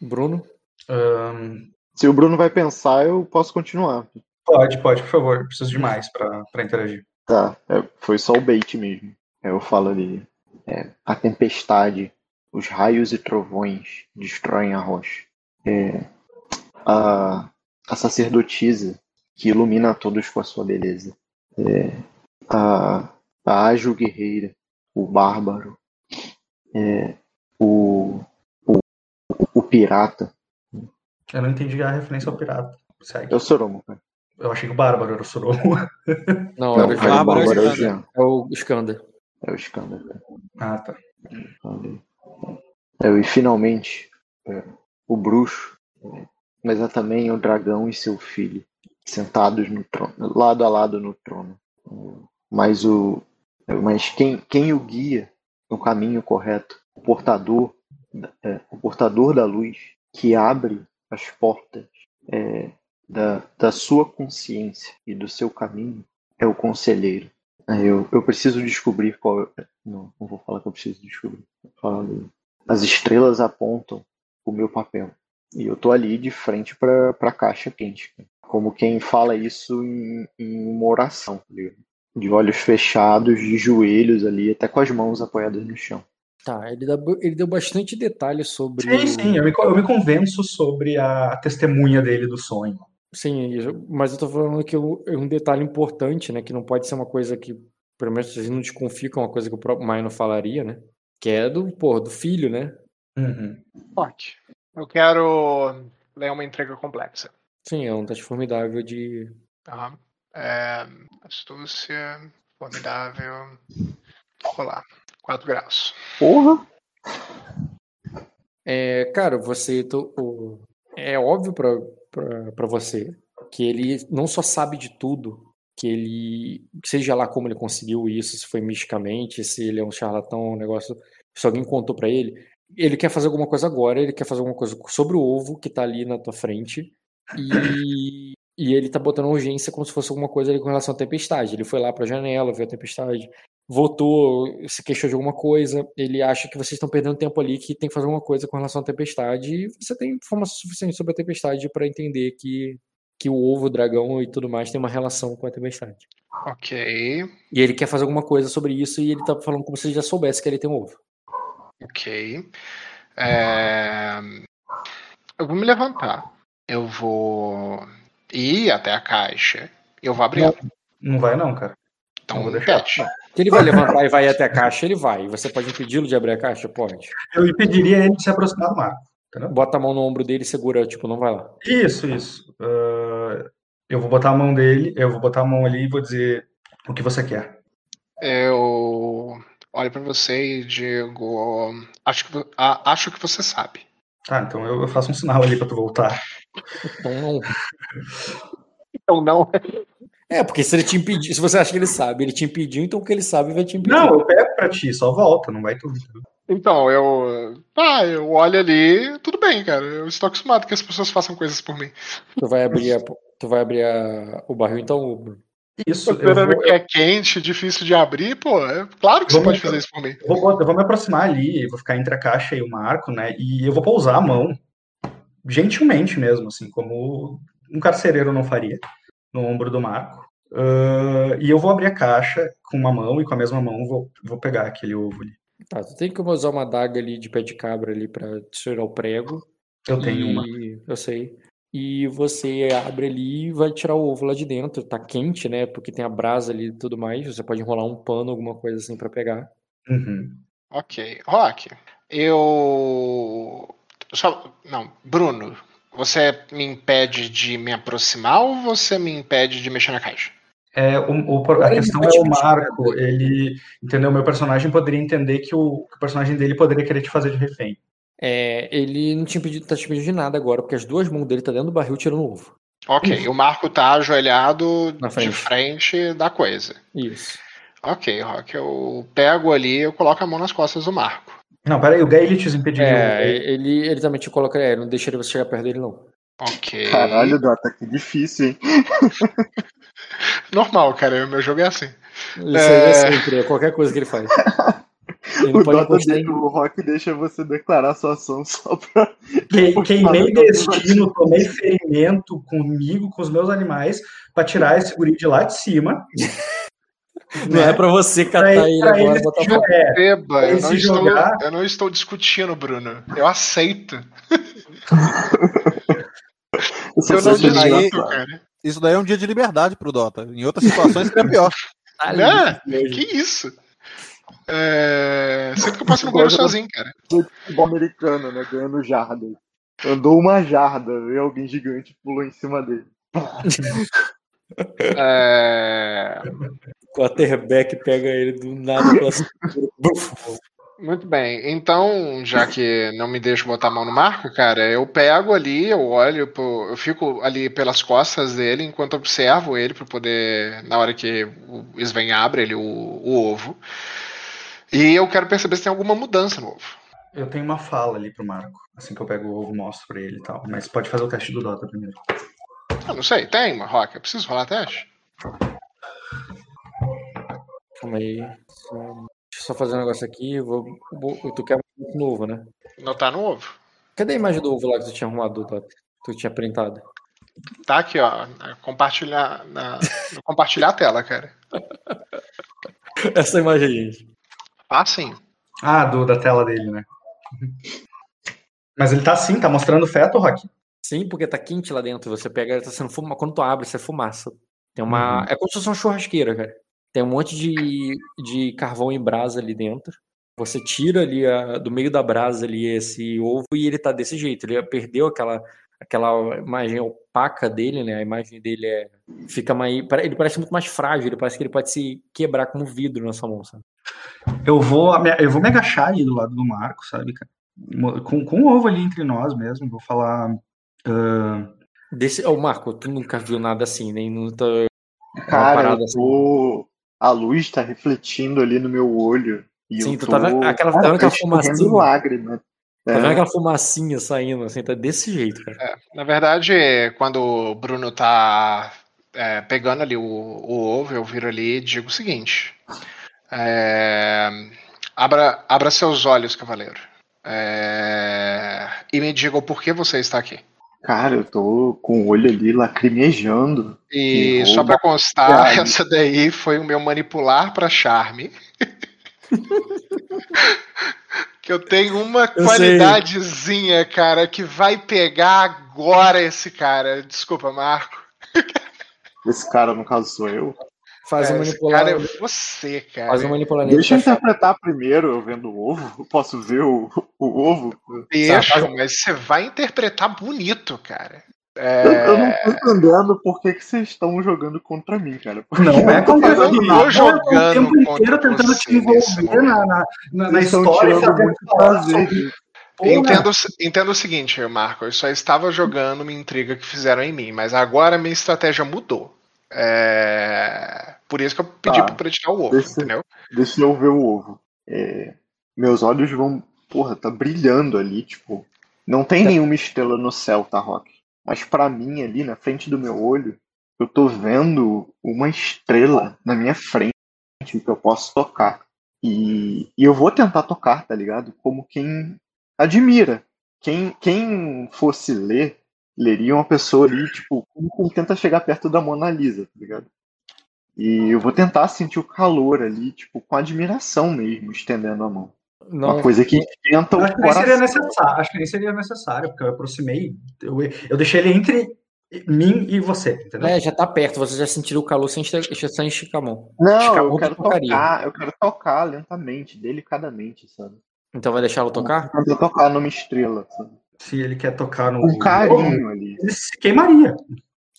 Bruno? Ahn, Se o Bruno vai pensar, eu posso continuar. pode, pode, por favor. Eu Preciso de mais pra, pra interagir. Tá, é, foi só o bait mesmo. Aí Eu falo ali. é, a tempestade, os raios e trovões destroem a rocha. É, a, a sacerdotisa que ilumina a todos com a sua beleza. É, a, a ágil guerreira, o bárbaro, é, o, o, o pirata. Eu não entendi a referência ao pirata. Segue. É o Soromo, cara. Eu achei que o Bárbaro era o Soromo. Não, Não, é, o Bárbaro é o bárbaro é o Skander. Jean. é o. É cara. Ah, tá. É, e finalmente, é, o bruxo, mas é também o dragão e seu filho, sentados no trono, lado a lado no trono. É, Mas, o, é, mas quem, quem o guia no caminho correto, o portador, é, o portador da luz, que abre as portas é, da, da sua consciência e do seu caminho, é o conselheiro. É, Eu, eu preciso descobrir qual. é- Não, não vou falar que eu preciso descobrir. As estrelas apontam o meu papel. E eu tô ali de frente pra, pra caixa quente. Como quem fala isso em, em uma oração. tá? De olhos fechados, de joelhos ali, até com as mãos apoiadas no chão. Tá, ele, dá- ele deu bastante detalhe sobre. Sim, sim, eu me, eu me convenço sobre a testemunha dele do sonho. Sim, mas eu tô falando que o- é um detalhe importante, né? Que não pode ser uma coisa que, pelo menos, gente não desconfia que é uma coisa que o próprio Maio não falaria, né? Que é do, porra, do filho, né? Uhum. Forte. Eu quero ler uma entrega complexa. Sim, é um teste formidável de. Tá? É, astúcia, formidável. Rolar. 4 graus. Porra! É, cara, você. o- É óbvio pra, pra, pra você que ele não só sabe de tudo, que ele. Seja lá como ele conseguiu isso, se foi misticamente, se ele é um charlatão, um negócio. Se alguém contou pra ele. Ele quer fazer alguma coisa agora, ele quer fazer alguma coisa sobre o ovo que tá ali na tua frente. E, e ele tá botando urgência como se fosse alguma coisa ali com relação à tempestade. Ele foi lá pra janela, viu a tempestade. voltou, se queixou de alguma coisa, ele acha que vocês estão perdendo tempo ali, que tem que fazer alguma coisa com relação à tempestade, e você tem informação suficiente sobre a tempestade para entender que, que o ovo, o dragão e tudo mais tem uma relação com a tempestade. Ok. E ele quer fazer alguma coisa sobre isso e ele tá falando como se ele já soubesse que ele tem um ovo. Ok. É... Eu vou me levantar. Eu vou ir até a caixa. Eu vou abrir Não, ela. não vai não, cara. Então, não vou deixar. pede. Se ele vai levantar e vai até a caixa, ele vai. E você pode impedi-lo de abrir a caixa? Pode. Eu impediria ele de se aproximar do Marco. Bota a mão no ombro dele e segura, tipo, não vai lá. Isso, isso. Ah, eu vou botar a mão dele, eu vou botar a mão ali e vou dizer o que você quer. Eu olho pra você e digo. Acho que, acho que você sabe. Tá, então eu, eu faço um sinal ali pra tu voltar. Então não. Então não. É, porque se ele te impedir, se você acha que ele sabe, ele te impediu, então o que ele sabe vai te impedir. Não, eu pego pra ti, só volta, não vai tudo. Então, eu. Tá, eu olho ali. Tudo bem, cara. Eu estou acostumado que as pessoas façam coisas por mim. Tu vai abrir, a, tu vai abrir a- o barril, então. Bruno. Isso, eu Considerando vou, que é quente, difícil de abrir, pô, é claro que você Vamos- pode fazer isso por mim. eu vou, eu vou me aproximar ali, vou ficar entre a caixa e o Marco, né? E eu vou pousar a mão, gentilmente mesmo, assim, como um carcereiro não faria, no ombro do Marco. Ah, e eu vou abrir a caixa com uma mão e com a mesma mão vou, vou pegar aquele ovo ali. Tá, tu tem que usar uma adaga ali de pé de cabra ali pra tirar o prego. Eu tenho uma. E- Eu sei. E você abre ali e vai tirar o ovo lá de dentro. Tá quente, né? Porque tem a brasa ali e tudo mais. Você pode enrolar um pano, alguma coisa assim pra pegar. Uhum. Ok. Rock, eu. Só... Não, Bruno, você me impede de me aproximar ou você me impede de mexer na caixa? É, o, o- a questão é o Marco, ele, entendeu? Meu personagem poderia entender que o, que o personagem dele poderia querer te fazer de refém. É, ele não te impedido, tá te impedindo de nada agora, porque as duas mãos dele tá dentro do barril tirando o ovo. Ok, o Marco tá ajoelhado Na de frente. frente da coisa. Isso. Ok, Rock, eu pego ali eu coloco a mão nas costas do Marco. Não, peraí, o Gaelites impediria. É, ele, ele também te coloca. É, não deixaria você chegar perto dele, não. Ok. Caralho, Dota, que difícil, hein? Normal, cara, o meu jogo é assim. Isso aí é sempre, é qualquer coisa que ele faz. Ele não O pode Dota em- deixa, o Rock deixa você declarar sua ação só pra. Que- Queimei destino, tomei ferimento comigo, com os meus animais, pra tirar esse guri de lá de cima. Não é pra você catar Pra ele- agora ele e botar pra. É, Beba, eu não, estou, jogar- eu não estou discutindo, Bruno. Eu aceito. Isso Eu não Isso daí- cara. Isso daí é um dia de liberdade pro Dota. Em outras situações seria pior. Né? ali, Que isso? É... Sempre que eu passo no goleiro sozinho, cara. futebol americano, né? Ganhando jarda. Andou uma jarda, veio alguém gigante e pulou em cima dele. É... O quarterback pega ele do nada. Muito bem. Então, já que não me deixa botar a mão no marco, cara, eu pego ali, eu olho, pro- eu fico ali pelas costas dele enquanto observo ele para poder, na hora que o Sven abre ele o, o ovo. E eu quero perceber se tem alguma mudança no ovo. Eu tenho uma fala ali pro Marco. Assim que eu pego o ovo, mostro pra ele e tal. Mas pode fazer o teste do Dota primeiro. Eu não sei, tem uma roca? Eu preciso rolar teste? Calma aí. Só, deixa eu só fazer um negócio aqui. Vou, vou- tu quer um novo, né? Não tá no ovo. Cadê a imagem do ovo lá que tu tinha arrumado? Tu tinha printado? Tá aqui, ó. Compartilhar, na, compartilhar a tela, cara. Essa imagem aí, gente. Ah, sim. Ah, do, da tela dele, né? Mas ele tá assim, tá mostrando feto, Rock? Sim, porque tá quente lá dentro. Você pega, tá sendo fuma... quando tu abre, isso é fumaça. Tem uma. Uhum. É como se fosse uma churrasqueira, cara. Tem um monte de, de carvão em brasa ali dentro. Você tira ali a- do meio da brasa ali esse ovo e ele tá desse jeito. Ele perdeu aquela, aquela imagem opaca dele, né? A imagem dele é. Fica mais. Ele parece muito mais frágil, ele parece que ele pode se quebrar como vidro na sua mão, sabe? Eu vou, me- eu vou me agachar ali do lado do Marco, sabe, cara? Com, com o ovo ali entre nós mesmo. Vou falar. ah, Desse... Ô, Marco, tu nunca viu nada assim, nem no. tá- Cara, parada eu tô... a luz tá refletindo ali no meu olho. E Sim, eu tu tô... tá vendo aquela- Cara, tá vendo aquela fumacinha? lágrima. Tá É. vendo aquela fumacinha saindo, assim, tá desse jeito, cara. É, na verdade, quando o Bruno tá é, pegando ali o, o ovo, eu viro ali e digo o seguinte: É... Abra, abra seus olhos, cavaleiro. É... E me diga o porquê você está aqui. Cara, eu tô com o olho ali lacrimejando. E só pra constar, essa daí foi o meu manipular pra charme. que eu tenho uma eu qualidadezinha, sei. cara, que vai pegar agora esse cara. Desculpa, Marco. Esse cara, no caso, sou eu. Faz é, um manipular. Cara, é você, cara. Faz um manipular. Deixa eu interpretar primeiro, eu vendo o ovo. Eu posso ver o, o ovo? Deixa, mas você vai interpretar bonito, cara. É... Eu, eu, não tô entendendo por que, que vocês estão jogando contra mim, cara. Porque não é contra eu não tô jogando o tempo inteiro tentando te envolver na, na, na, na história e fazer prazer. Entendo, entendo o seguinte, Marco. Eu só estava jogando uma intriga que fizeram em mim, mas agora a minha estratégia mudou. É... Por isso que eu pedi tá. pra tirar o ovo, deixa, entendeu? Deixa eu ver o ovo. É... Meus olhos vão. Porra, tá brilhando ali, tipo. Não tem tá. nenhuma estrela no céu, tá, Rock? Mas para mim, ali na frente do meu olho, eu tô vendo uma estrela na minha frente que eu posso tocar. E, e eu vou tentar tocar, tá ligado? Como quem admira. Quem, quem fosse ler, leria uma pessoa ali, tipo, como tenta chegar perto da Mona Lisa, tá ligado? E eu vou tentar sentir o calor ali, tipo, com admiração mesmo, estendendo a mão. Não, uma coisa que esquenta o acho que seria necessário, Acho que nem seria necessário, porque eu aproximei, eu, eu deixei ele entre mim e você, entendeu? É, já tá perto, você já sentiu o calor sem, sem esticar a mão. Não, esticar eu quero tocar, eu quero tocar lentamente, delicadamente, sabe? Então vai deixá-lo tocar? Eu vou tocar numa estrela, sabe? Se ele quer tocar no. Um carinho ali. Ele se queimaria.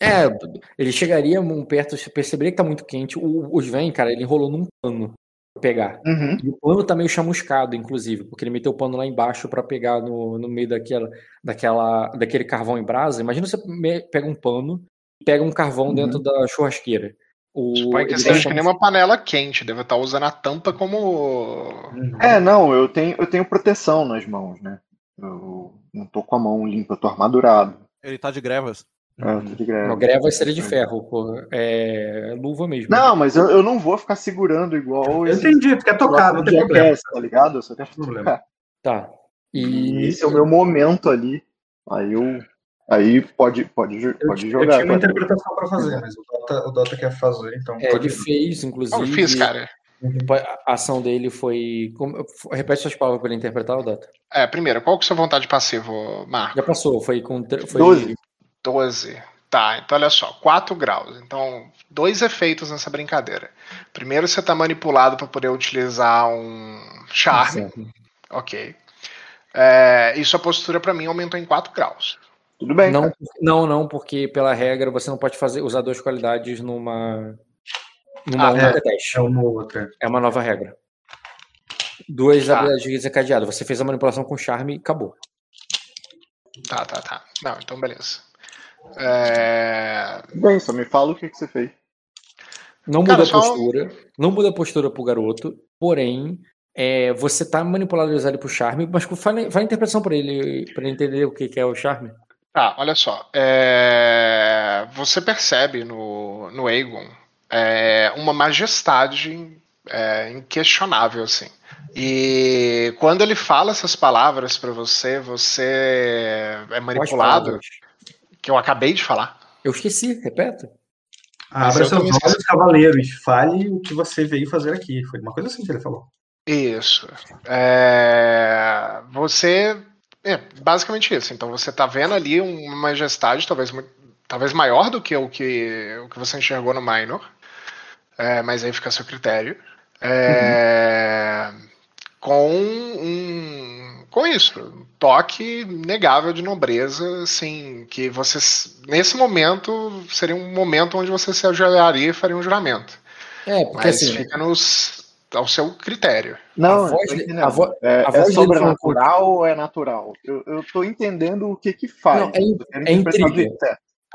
É, ele chegaria perto, perceberia que tá muito quente. O, o Sven, cara, ele enrolou num pano pra pegar. Uhum. E o pano tá meio chamuscado, inclusive, porque ele meteu o pano lá embaixo para pegar no, no meio daquela, daquela, daquele carvão em brasa. Imagina você pega um pano e pega um carvão uhum. dentro da churrasqueira. O, Suponho que seja que nem uma panela quente, deve estar tá usando a tampa como. É, não, eu tenho, eu tenho proteção nas mãos, né? Eu não tô com a mão limpa, eu tô armadurado. Ele tá de grevas. É, eu tô de grevas. Não, greva seria de ferro, pô. É luva mesmo. Não, mas eu, eu não vou ficar segurando igual. Eu entendi, tu quer tocar, não tem problema. tá ligado? Eu só quero problema. Tá. E... Esse é o meu momento ali. Aí eu Aí pode, pode, pode jogar. Eu tinha uma interpretação para fazer, mas o Dota, o Dota quer fazer, então. É, ele fez, inclusive. Eu fiz, cara. A ação dele foi. Repete suas palavras para ele interpretar o Dota. É, primeiro, qual que é a sua vontade passivo, Marco? Já passou, foi com. Foi... 12. 12. Tá, então olha só, 4 graus. Então, dois efeitos nessa brincadeira. Primeiro, você está manipulado para poder utilizar um charme. Sim. Ok. É, e sua postura para mim aumentou em 4 graus. Tudo bem. Não, não, não, porque pela regra você não pode fazer usar duas qualidades numa numa ah, é, teste. É uma outra. É uma nova regra. Duas tá. habilidades desencadeadas. Você fez a manipulação com charme e acabou. Tá, tá, tá. Não, então beleza. É... Bem, só me fala o que, que você fez. Não muda Cara, a postura. Só... Não muda a postura pro garoto, porém, é, você tá manipulado a usar ele pro charme, mas vai a interpretação para ele, para ele entender o que, que é o charme. Tá, olha só. É... Você percebe no, no Aegon é, uma majestade é, inquestionável, assim. E quando ele fala essas palavras para você, você é manipulado. Que eu acabei de falar. Eu esqueci, repete. Ah, abra seus olhos, cavaleiro, e fale o que você veio fazer aqui. Foi uma coisa assim que ele falou. Isso. É... Você é basicamente isso. Então você está vendo ali uma majestade, talvez, talvez maior do que o que, o que você enxergou no Minor. É, mas aí fica a seu critério. É, uhum. Com um, com isso, toque negável de nobreza, assim, que você nesse momento seria um momento onde você se ajoelharia e faria um juramento. É, porque mas assim, fica nos ao seu critério. Não, a voz, a vo é, a voz é sobrenatural ou é natural? Eu, eu tô entendendo o que que faz. Não, é, é intriga.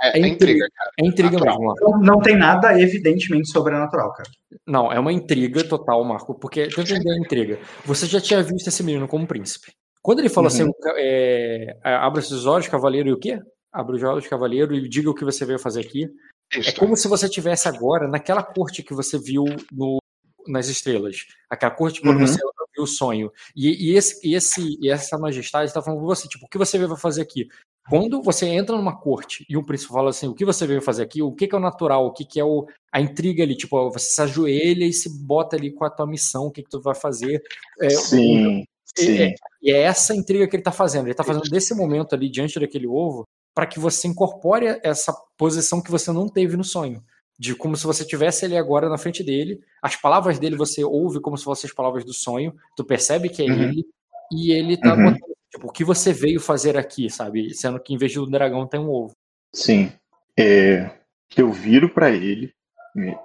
É, é, é, intriga, cara. É intriga mesmo. Não, não tem nada evidentemente sobrenatural, cara. Não, é uma intriga total, Marco, porque tenta entender a intriga. Você já tinha visto esse menino como príncipe. Quando ele fala uhum. assim, é, abra seus olhos, cavaleiro, e o quê? Abra os olhos, cavaleiro, e diga o que você veio fazer aqui. Isso. É como se você tivesse agora naquela corte que você viu no nas estrelas. Aquela corte quando uhum. você viu o sonho. E, e, esse, e, esse, e essa majestade está falando com você, tipo, o que você veio fazer aqui? Quando você entra numa corte e um príncipe fala assim, o que você veio fazer aqui? O que, que é o natural? O que, que é o, a intriga ali? Tipo, você se ajoelha e se bota ali com a tua missão, o que, que tu vai fazer. É, sim, sim. É, e é essa intriga que ele está fazendo. Ele está fazendo desse momento ali, diante daquele ovo, para que você incorpore essa posição que você não teve no sonho. De como se você tivesse ele agora na frente dele, as palavras dele você ouve como se fossem as palavras do sonho, tu percebe que é uhum. ele, e ele tá uhum. botando Tipo, o que você veio fazer aqui, sabe? Sendo que em vez do dragão tem um ovo. Sim. É, eu viro para ele.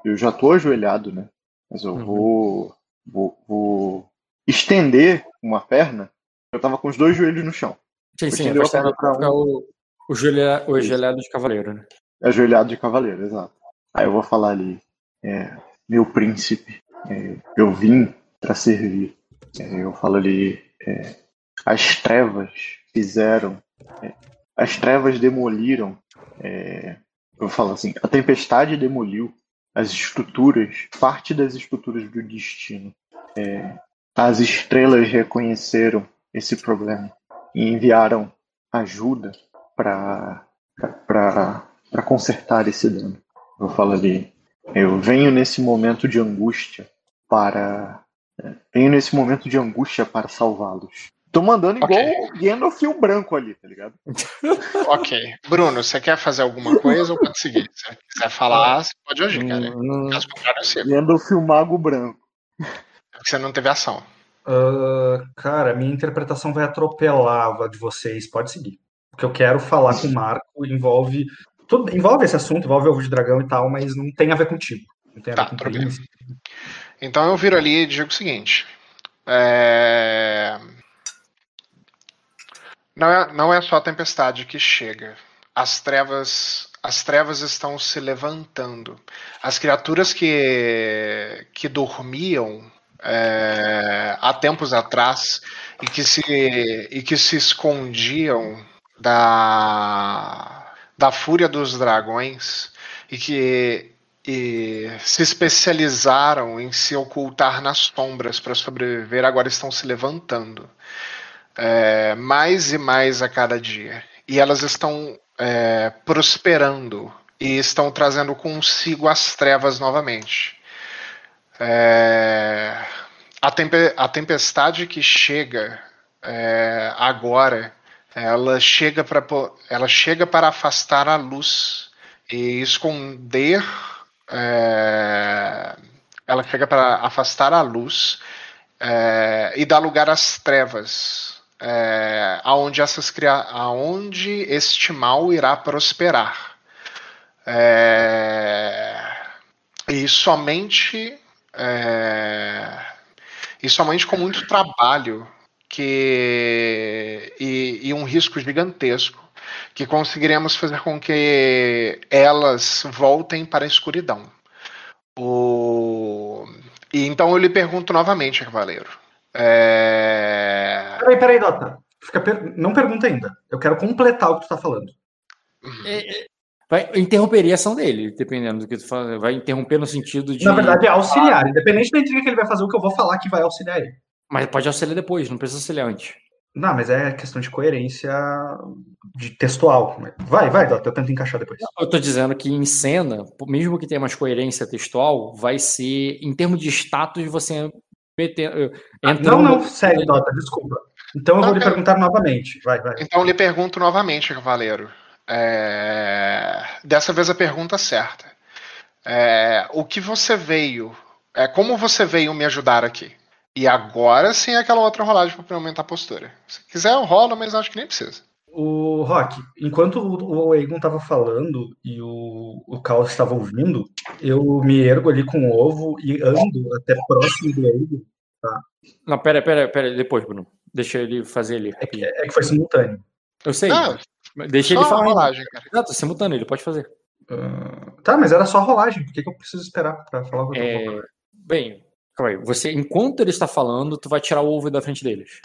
Eu já tô ajoelhado, né? Mas eu uhum. vou, vou, vou, estender uma perna. Eu tava com os dois joelhos no chão. Sim, sim. A perna pra um... o, o, joelha, o ajoelhado de cavaleiro, né? Ajoelhado de cavaleiro, exato. Aí eu vou falar ali. É, meu príncipe, é, eu vim para servir. É, eu falo ali. É, as trevas fizeram, é, as trevas demoliram, é, eu falo assim, a tempestade demoliu as estruturas, parte das estruturas do destino. É, as estrelas reconheceram esse problema e enviaram ajuda para consertar esse dano. Eu falo ali, eu venho nesse momento de angústia para venho nesse momento de angústia para salvá-los. Tô mandando igual okay. o Gandalf e o branco ali, tá ligado? ok. Bruno, você quer fazer alguma coisa ou pode seguir? Se você quiser falar, você pode agir, cara. Caso contrário. Gandalf e o mago branco. Porque você não teve ação. Uh, cara, minha interpretação vai atropelar a de vocês. Pode seguir. O que eu quero falar com o Marco envolve. Tudo, envolve esse assunto, envolve ovo de dragão e tal, mas não tem a ver contigo. Não tem a tá, ver com Então eu viro ali e digo o seguinte. É... Não é, não é só a tempestade que chega. As trevas, as trevas estão se levantando. As criaturas que, que dormiam é, há tempos atrás e que se, e que se escondiam da, da fúria dos dragões e que e se especializaram em se ocultar nas sombras para sobreviver, agora estão se levantando é, mais e mais a cada dia. E elas estão é, prosperando e estão trazendo consigo as trevas novamente. É, a, tempe a, tempestade que chega é, agora, ela chega para ela chega para afastar a luz e esconder. É, ela chega para afastar a luz é, e dar lugar às trevas é, aonde, essas, aonde este mal irá prosperar. É, e somente é, e somente com muito trabalho que e, e, um risco gigantesco que conseguiremos fazer com que elas voltem para a escuridão. O, e então eu lhe pergunto novamente, Cavaleiro. É... Peraí, peraí, Dota. Per... Não pergunta ainda. Eu quero completar o que tu tá falando. É, é, vai interromper a ação dele, dependendo do que tu fala. Vai interromper no sentido de. Na verdade, é auxiliar. Independente da intriga que ele vai fazer, o que eu vou falar que vai auxiliar ele. Mas pode auxiliar depois, não precisa auxiliar antes. Não, mas é questão de coerência de textual. Vai, vai, Dota, eu tento encaixar depois. Eu tô dizendo que em cena, mesmo que tenha mais coerência textual, vai ser, em termos de status, você metendo. Ah, não, não, segue, Dota, desculpa. Então eu vou lhe perguntar novamente. Vai, vai. Então eu lhe pergunto novamente, Cavaleiro. É... Dessa vez a pergunta certa. É... O que você veio. É... Como você veio me ajudar aqui? E agora sim aquela outra rolagem para aumentar a postura. Se quiser, eu rolo, mas acho que nem precisa. O Rock, enquanto o Egon estava falando e o, o Caos estava ouvindo, eu me ergo ali com o ovo e ando até próximo do Egon. Tá? Não, pera, pera, pera, depois, Bruno. Deixa ele fazer ali. É que, é que foi simultâneo. Eu sei. Ah, deixa ele falar. rolagem, cara. Exato, simultâneo, ele pode fazer. Uh, tá, mas era só rolagem. Por que, que eu preciso esperar para falar o que é... eu Bem, calma aí. Você, enquanto ele está falando, tu vai tirar o ovo da frente deles.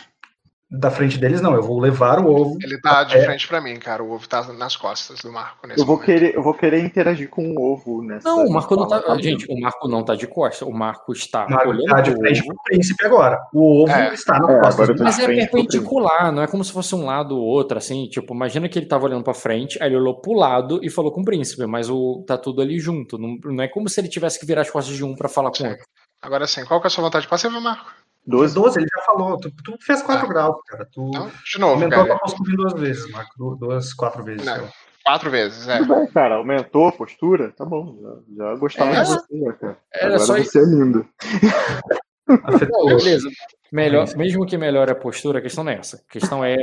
Da frente deles, não. Eu vou levar o ovo. Ele tá de frente para mim, cara. O ovo tá nas costas do Marco. eu vou momento. querer, eu vou querer interagir com o ovo nessa. Não, o Marco não tá. Gente, o Marco não tá de costas. O Marco está o Marco olhando tá de frente pro príncipe agora. O ovo é. está na é, costas. Mas é perpendicular, não é como se fosse um lado ou outro, assim. Tipo, imagina que ele tava olhando para frente, aí ele olhou pro lado e falou com o príncipe, mas o tá tudo ali junto. Não, não é como se ele tivesse que virar as costas de um para falar com o outro. Agora sim, qual que é a sua vontade de passiva, Marco? 12, 12, ele já falou. Tu, tu fez 4 ah. graus, cara. Tu então, de novo, aumentou cara. a postura duas vezes, Marco. Duas, quatro vezes. Não, quatro vezes, é. Tudo bem, cara. Aumentou a postura? Tá bom. Já, já gostava é, de você, cara. Era Agora só você é lindo. beleza. Melhor, mesmo que melhore a postura, a questão não é essa. A questão é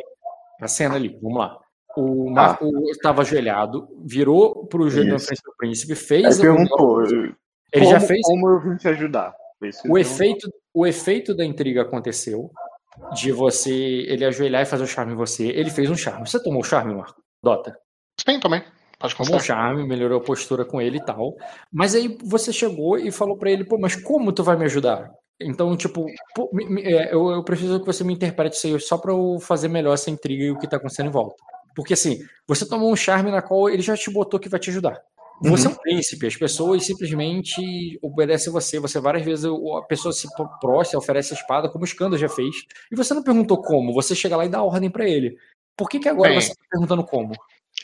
a cena ali. Vamos lá. O Marco estava ah. ajoelhado, virou para o joelho frente do príncipe, fez. Ele perguntou. Ele como, já fez. Como eu vim te ajudar? O efeito, o efeito da intriga aconteceu de você ele ajoelhar e fazer o charme em você. Ele fez um charme. Você tomou o charme, Marco? Dota? Sim, também. Pode Tomou o charme, melhorou a postura com ele e tal. Mas aí você chegou e falou para ele, pô, mas como tu vai me ajudar? Então, tipo, pô, me, me, é, eu, eu, preciso que você me interprete isso aí só pra eu fazer melhor essa intriga e o que tá acontecendo em volta. Porque assim, você tomou um charme na qual ele já te botou que vai te ajudar. Você uhum. é um príncipe, as pessoas simplesmente obedecem você. Você várias vezes a pessoa se prostra, oferece a espada, como o Skanda já fez, e você não perguntou como, você chega lá e dá ordem para ele. Por que, que agora Bem, você está perguntando como?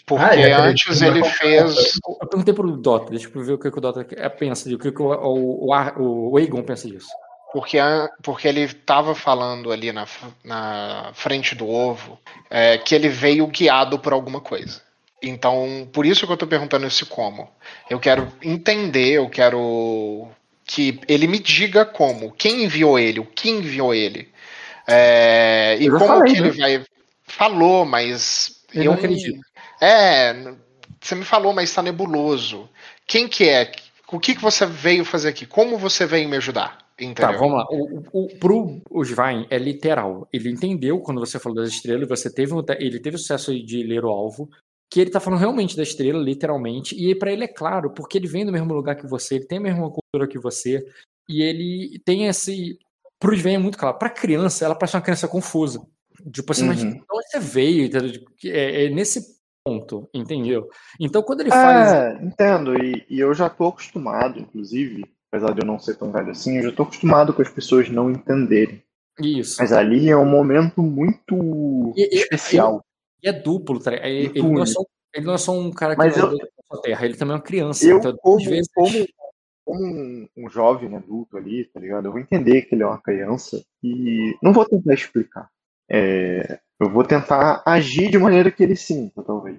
Porque ah, antes ele fez. Eu perguntei pro Dota, deixa eu ver o que, que o Dota pensa, o que, que o, o, o, o Egon pensa disso. Porque, porque ele estava falando ali na, na frente do ovo é, que ele veio guiado por alguma coisa. Então, por isso que eu estou perguntando esse como. Eu quero entender, eu quero que ele me diga como, quem enviou ele, o que enviou ele. É, e como falei, que né? ele vai. Falou, mas. Eu, eu não acredito. É, você me falou, mas está nebuloso. Quem que é? O que, que você veio fazer aqui? Como você veio me ajudar? Tá, Entendeu? Tá, vamos lá. O, o, pro Osvain é literal. Ele entendeu quando você falou das estrelas, você teve ele teve o sucesso de ler o alvo, que ele tá falando realmente da estrela, literalmente, e para ele é claro, porque ele vem do mesmo lugar que você, ele tem a mesma cultura que você, e ele tem esse. Pro Sven é muito claro. Pra criança, ela parece uma criança confusa. Tipo assim, uhum. mas onde você veio? É, é, nesse ponto, entendeu? Então quando ele é, faz. Entendo, e, e eu já tô acostumado, inclusive, apesar de eu não ser tão velho assim, eu já tô acostumado com as pessoas não entenderem. Isso. Mas ali é um momento muito e, especial. E é duplo, tá? Ele, ele, não é só, ele não é só um cara que Mas eu, da terra, ele também é uma criança. Eu, então, como, vezes... como, como um, um, jovem adulto ali, tá ligado? Eu vou entender que ele é uma criança e não vou tentar explicar. É, eu vou tentar agir de maneira que ele sinta, talvez.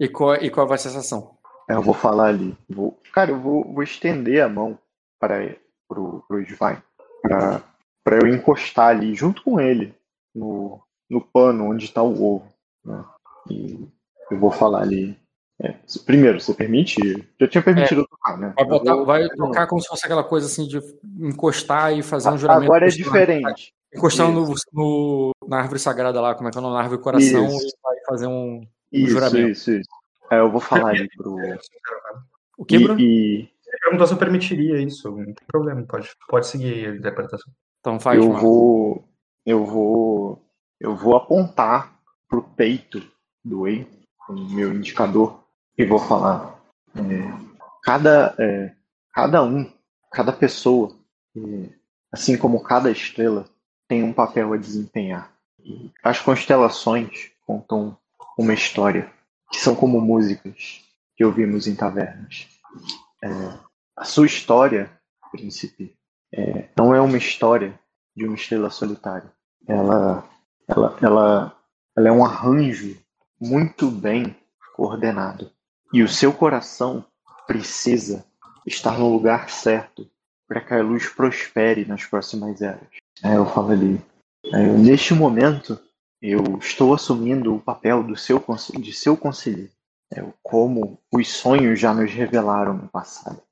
E qual, e qual vai ser a sensação? É, eu vou falar ali. Vou, cara, eu vou, vou estender a mão para pro, pro Svine, para eu encostar ali junto com ele no, no pano onde está o ovo. Né? E eu vou falar ali. É, primeiro, você permite? Já tinha permitido é, tocar, né? Vai, botar, vou... vai tocar como se fosse aquela coisa assim de encostar e fazer um juramento. Agora é diferente. Encostar no, no, na árvore sagrada lá, como é que é o nome? Na árvore coração isso. e vai fazer um, um isso, juramento. Isso, isso. É, eu vou falar ali pro. O que, Bruno? E, e... Ele perguntou se eu permitiria isso. Não tem problema, pode, pode seguir a interpretação. Então faz, Eu vou. Eu vou. Eu vou apontar pro peito do Whey, o meu indicador, e vou falar. É, cada, é, cada um, cada pessoa, é, assim como cada estrela, tem um papel a desempenhar. E as constelações contam uma história, que são como músicas que ouvimos em tavernas. É, a sua história, príncipe, é, não é uma história de uma estrela solitária. Ela, ela, ela ela é um arranjo muito bem coordenado. E o seu coração precisa estar no lugar certo para que a luz prospere nas próximas eras. Aí eu falo ali, neste momento, eu estou assumindo o papel do seu, de seu conselheiro. É, como os sonhos já nos revelaram no passado,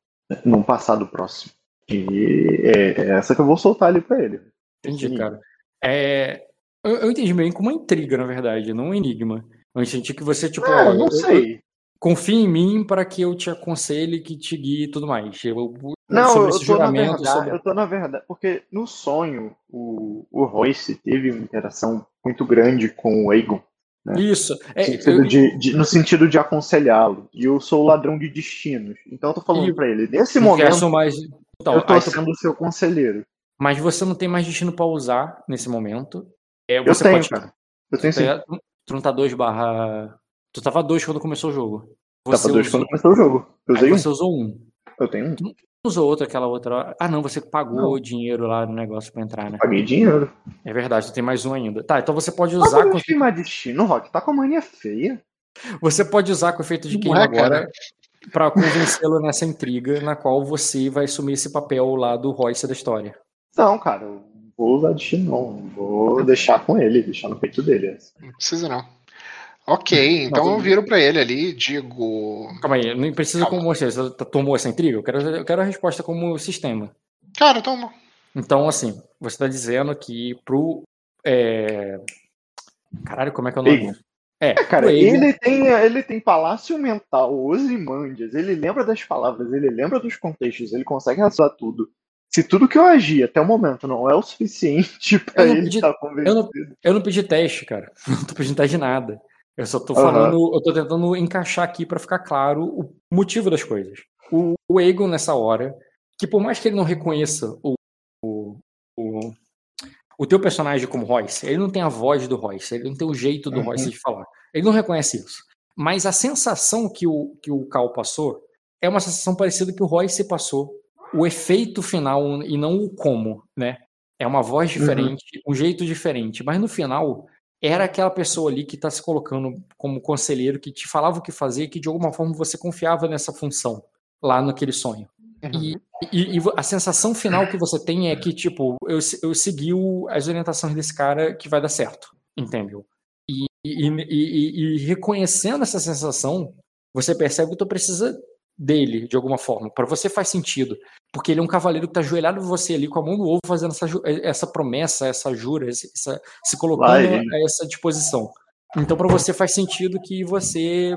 num passado próximo. E é, é essa que eu vou soltar ali para ele. Entendi, cara. É, eu, eu entendi bem como uma intriga, na verdade, não um enigma. Eu senti que você, tipo, ó, não sei. confia em mim para que eu te aconselhe, que te guie e tudo mais. Eu, Não, sobre eu tô, na verdade, sobre... eu tô na verdade, porque no sonho o, o Royce teve uma interação muito grande com o Aegon. Né? Isso. É, no, sentido eu... de, de, no sentido de aconselhá-lo. E eu sou o ladrão de destinos. Então eu tô falando para ele, nesse momento, mais... então, eu tô sendo tu... seu conselheiro. Mas você não tem mais destino para usar nesse momento. É, eu tenho, pode... cara. Eu tenho sim. Tu não tá 2 barra. Tu tava 2 quando começou o jogo. Você tava 2 usou... quando começou o jogo. Eu usei um. Você usou um. Eu tenho um. Tu usou outro aquela outra. Ah, não, você pagou não. dinheiro lá no negócio pra entrar, né? Paguei dinheiro. É verdade, tu tem mais um ainda. Tá, então você pode usar. Não com... mais destino, Rock. Tá com a mania feia. Você pode usar com o efeito de queima é, agora para convencê-lo nessa intriga na qual você vai assumir esse papel lá do Royce da história. Não, cara, vou usar não. Vou deixar com ele, deixar no peito dele. Não precisa não. Ok, então eu viro para ele ali digo. Calma aí, não precisa Calma. como você. Você tomou essa intriga? Eu quero, eu quero a resposta como sistema. Cara, tomo. Então, assim, você está dizendo que pro. É... Caralho, como é que é o nome? É, é cara, ele tem, ele tem palácio mental, Ozymandias, ele lembra das palavras, ele lembra dos contextos, ele consegue razoar tudo. Se tudo que eu agi até o momento não é o suficiente para ele estar tá convencido. Eu não, eu não pedi teste, cara. Não tô pedindo teste de nada. Eu só tô falando, uhum. eu tô tentando encaixar aqui para ficar claro o motivo das coisas. O, o Egon, nessa hora, que por mais que ele não reconheça o, o, o, o teu personagem como Royce, ele não tem a voz do Royce, ele não tem o jeito do uhum. Royce de falar. Ele não reconhece isso. Mas a sensação que o, que o Cal passou é uma sensação parecida que o Royce passou. O efeito final e não o como, né? É uma voz uhum. diferente, uhum. um jeito diferente. Mas no final, era aquela pessoa ali que está se colocando como conselheiro, que te falava o que fazer, que de alguma forma você confiava nessa função lá naquele sonho. Uhum. E, e, e, a sensação final que você tem é que, tipo, eu, eu segui as orientações desse cara que vai dar certo, entendeu? E, e, reconhecendo essa sensação, você percebe que tu precisa dele, de alguma forma. Para você faz sentido. Porque ele é um cavaleiro que está ajoelhado você ali com a mão no ovo, fazendo essa, essa promessa, essa jura, essa, se colocando a essa disposição. Então, para você faz sentido que você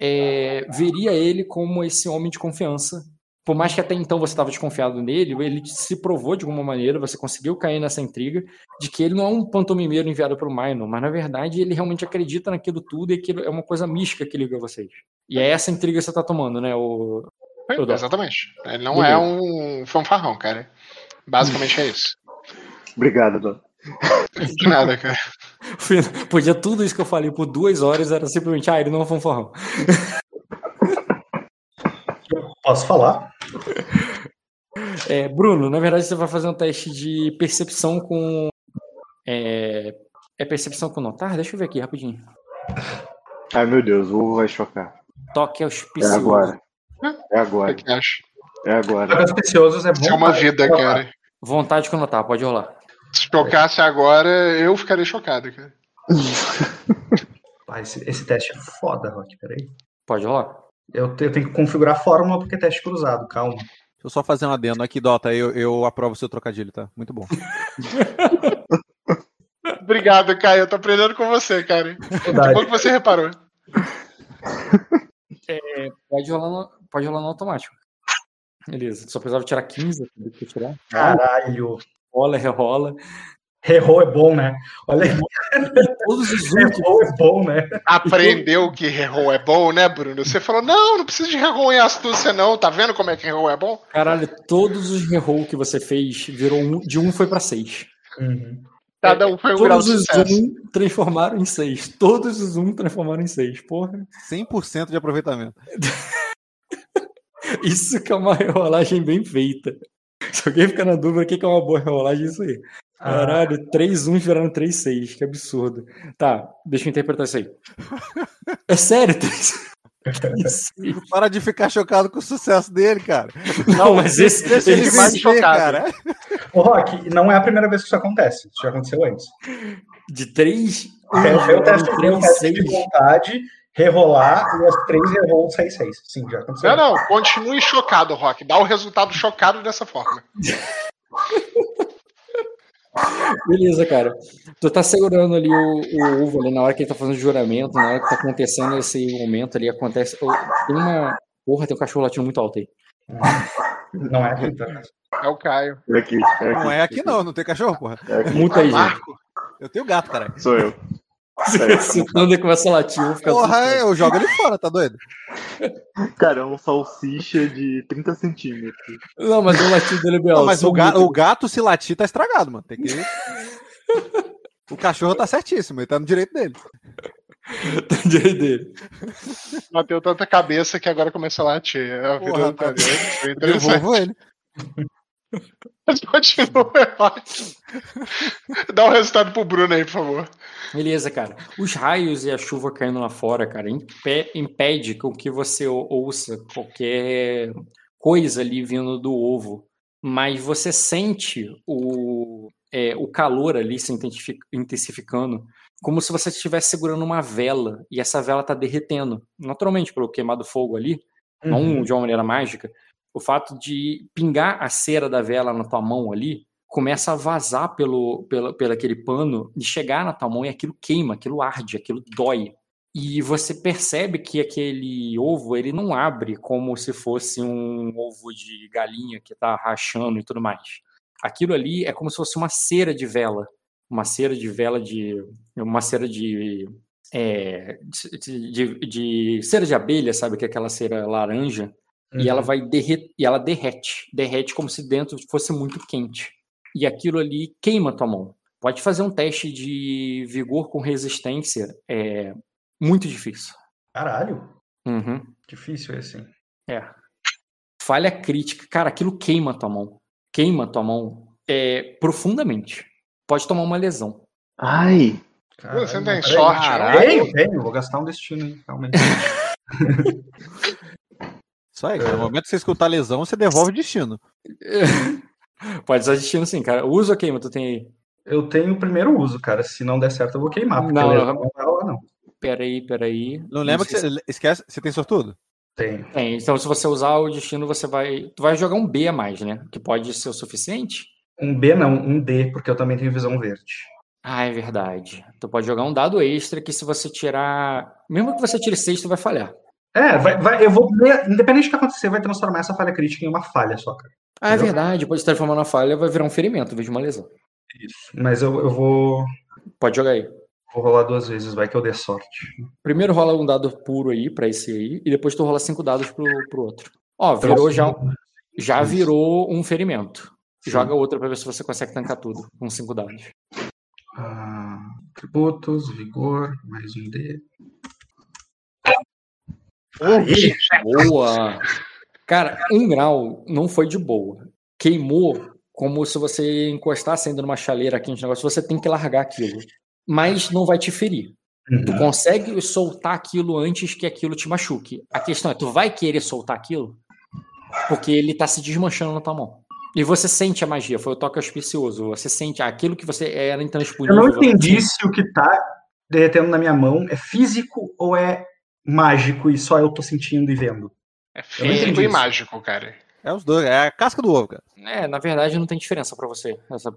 é, veria ele como esse homem de confiança. Por mais que até então você estava desconfiado nele, ele se provou de alguma maneira, você conseguiu cair nessa intriga de que ele não é um pantomimeiro enviado pelo Minor, mas na verdade ele realmente acredita naquilo tudo e aquilo é uma coisa mística que liga vocês. E é essa intriga que você está tomando, né, o, é, exatamente. Ele não Beleza. é um fanfarrão, cara. Basicamente é isso. Obrigado, Dô. De nada, cara. Podia tudo isso que eu falei por duas horas era simplesmente, ah, ele não é um fanfarrão. Posso falar? É, Bruno, na verdade você vai fazer um teste de percepção com. É, é percepção com notar? Deixa eu ver aqui rapidinho. Ai meu Deus, o ovo vai chocar. Toque auspicioso. É agora. É agora. que acha? É agora. Toque auspiciosos é bom. É uma vida, cara. Vontade com notar, pode rolar. Se chocasse agora, eu ficaria chocado, cara. ah, esse, esse teste é foda, Rock, peraí. Pode rolar. Eu, eu tenho que configurar a fórmula porque é teste cruzado, calma. Deixa eu só fazer um adendo aqui, Dota. Eu, eu aprovo o seu trocadilho, tá? Muito bom. Obrigado, Caio. Eu tô aprendendo com você, cara. Que bom que você reparou. É, pode, rolar no, pode rolar no automático. Beleza. Só precisava tirar 15 que tirar. Caralho. Rola, rerola. Rerol é bom, né? Olha aí. Todos os Rerol é bom, né? Aprendeu que Rerol é bom, né, Bruno? Você falou, não, não precisa de Rerol em astúcia, não. Tá vendo como é que Rerol é bom? Caralho, todos os Rerol que você fez virou um, de um foi pra seis. Uhum. Cada um foi um grau de sucesso. Todos os um transformaram em seis. Todos os um transformaram em seis, porra. 100% de aproveitamento. Isso que é uma rolagem bem feita. Se alguém ficar na dúvida, o que é uma boa rolagem, é isso aí. Caralho, ah. 3-1 viraram 3-6, que absurdo. Tá, deixa eu interpretar isso aí. É sério, 3 Para de ficar chocado com o sucesso dele, cara. Não, mas esse, esse ele mais chocado. Cara. Ô, Rock, não é a primeira vez que isso acontece. Isso já aconteceu antes. De 3 é, eu testo, de vontade, rerolar e as três rerolam 6-6. Sim, já aconteceu. Não, não, continue chocado, Rock. Dá o resultado chocado dessa forma. Beleza, cara. Tu tá segurando ali o, o uvo ali na hora que ele tá fazendo o juramento, na hora que tá acontecendo esse momento ali, acontece. Tem uma. Porra, tem um cachorro latindo muito alto aí. Não é aqui, tá? É o Caio. É aqui, é aqui. Não é aqui não, não tem cachorro, porra. É aqui. Muta aí, gente. Marco. Eu tenho gato, cara. Sou eu. Se o Thunder começa a latir, eu vou ficar Porra, assustado. eu jogo ele fora, tá doido? Cara, é um salsicha de 30 centímetros. Não, mas o latido dele é alto. mas o, ga- muito- o gato, se latir, tá estragado, mano. Tem que. O cachorro tá certíssimo, ele tá no direito dele. Tá no direito dele. Bateu tanta cabeça que agora começou a latir. É a vida Porra, do tá- interessante. devolvo ele. Mas continua, é. Dá um resultado pro Bruno aí, por favor. Beleza, cara. Os raios e a chuva caindo lá fora, cara, impe- impede com que você ou- ouça qualquer coisa ali vindo do ovo. Mas você sente o, é, o calor ali se intensifi- intensificando, como se você estivesse segurando uma vela e essa vela tá derretendo. Naturalmente, pelo queimado fogo ali, não Uhum. de uma maneira mágica, o fato de pingar a cera da vela na tua mão ali começa a vazar pelo, pelo, pelo aquele pano e chegar na tua mão e aquilo queima, aquilo arde, aquilo dói. E você percebe que aquele ovo ele não abre como se fosse um ovo de galinha que tá rachando e tudo mais. Aquilo ali é como se fosse uma cera de vela, uma cera de vela de uma cera de é, de, de- de cera de abelha, sabe que é aquela cera laranja e Uhum. ela vai derreter, e ela derrete, derrete como se dentro fosse muito quente. E aquilo ali queima tua mão. Pode fazer um teste de vigor com resistência, é muito difícil. Caralho, Uhum, difícil esse. hein? é. Falha crítica, cara, aquilo queima tua mão. Queima tua mão é, profundamente. Pode tomar uma lesão. Ai! Caralho, Você não tem sorte, Caralho. Tenho, tenho. Vou gastar um destino, hein, realmente. Isso aí, cara. No momento que você escutar lesão, você devolve o destino. Pode usar destino sim, cara. Usa ou queima, tu tem aí. Eu tenho o primeiro uso, cara. Se não der certo, eu vou queimar. Porque Não, não, não. não não. Peraí, peraí. Não lembra que sei você. Esquece, você tem sortudo? Tenho. Tem, então se você usar o destino, você vai. Tu vai jogar um B a mais, né? Que pode ser o suficiente. Um B não, um D, porque eu também tenho visão verde. Ah, é verdade. Tu pode jogar um dado extra que se você tirar. Mesmo que você tire 6, tu vai falhar. É, vai, vai, eu vou. Independente do que acontecer, vai transformar essa falha crítica em uma falha só, cara. Ah, é Entendeu? verdade. Pode se transformar na falha, vai virar um ferimento, em vez de uma lesão. Isso. Mas eu, eu vou, Pode jogar aí. vou rolar duas vezes, vai que eu dê sorte. Primeiro rola um dado puro aí, pra esse aí, e depois tu rola cinco dados pro, pro outro. Ó, virou já, já virou um ferimento. Sim. Joga outra pra ver se você consegue tancar tudo com cinco dados. Ah, tributos, vigor, mais um D. Aí, boa! Cara, um grau não foi de boa. Queimou como se você encostasse ainda numa chaleira quente, negócio, você tem que largar aquilo. Mas não vai te ferir. Tu Uhum. consegue soltar aquilo antes que aquilo te machuque. A questão é, tu vai querer soltar aquilo? Porque ele tá se desmanchando na tua mão. E você sente a magia, foi o toque auspicioso. Você sente aquilo que você era Eu intransponível. não você entendi se o que tá derretendo na minha mão é físico ou é mágico e só eu tô sentindo e vendo. É não físico e isso. mágico, cara. É os dois, é a casca do ovo, cara. É, na verdade não tem diferença pra você. Essa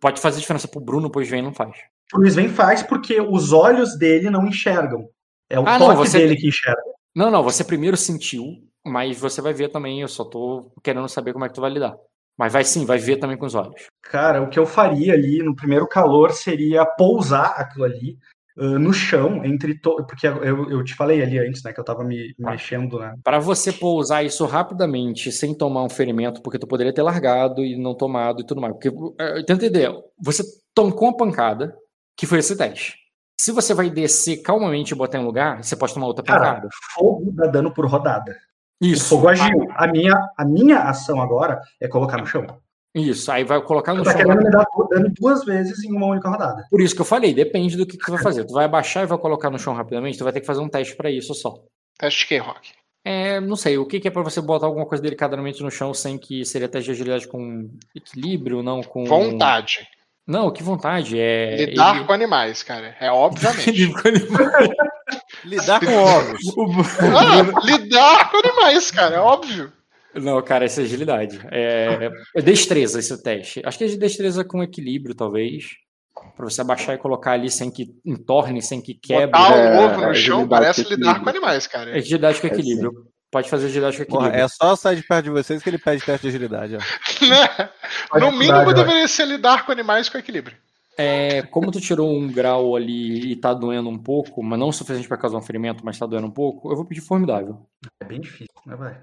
Pode fazer diferença pro Bruno, pois vem não faz. O Luiz vem faz porque os olhos dele não enxergam. É o Ah, não, toque você- dele que enxerga. Não, não, você primeiro sentiu, mas você vai ver também, eu só tô querendo saber como é que tu vai lidar. Mas vai sim, vai ver também com os olhos. Cara, o que eu faria ali no primeiro calor seria pousar aquilo ali no chão, entre. To... Porque eu, eu te falei ali antes, né, que eu tava me Tá. mexendo, né? Pra você pousar isso rapidamente, sem tomar um ferimento, porque tu poderia ter largado e não tomado e tudo mais. Porque, eh, tenta entender, você tomou uma pancada, que foi esse teste. Se você vai descer calmamente e botar em lugar, você pode tomar outra Cara, pancada. fogo dá dano por rodada. O Isso. fogo agiu. A minha, a minha ação agora é colocar no chão. Isso, aí vai colocar no tá chão. querendo me dar dano duas vezes em uma única rodada. Por isso que eu falei, depende do que, que tu vai fazer. Tu vai abaixar e vai colocar no chão rapidamente, tu vai ter que fazer um teste pra isso só. Teste de que, Rock? É, não sei, o que, que é pra você botar alguma coisa delicadamente no chão sem que seria teste de agilidade com equilíbrio, não com. Vontade. Não, que vontade. É. Lidar ele- com animais, cara. É obviamente. Lidar com animais. Lidar com ovos. ah, lidar com animais, cara. É óbvio. Não, cara, essa é agilidade. É, é destreza esse teste. Acho que é de destreza com equilíbrio, talvez. Pra você abaixar e colocar ali sem que entorne, sem que quebre. Botar o É, ovo no chão parece com lidar com animais, cara. Agilidade com É, equilíbrio. Pode fazer agilidade com Porra, equilíbrio. é só sair de perto de vocês que ele pede teste de agilidade. Ó. Né? No mínimo deveria ser lidar com animais com equilíbrio. É, como tu tirou um grau ali e tá doendo um pouco, mas não o suficiente pra causar um ferimento, mas tá doendo um pouco, eu vou pedir formidável. É bem difícil, né, vai?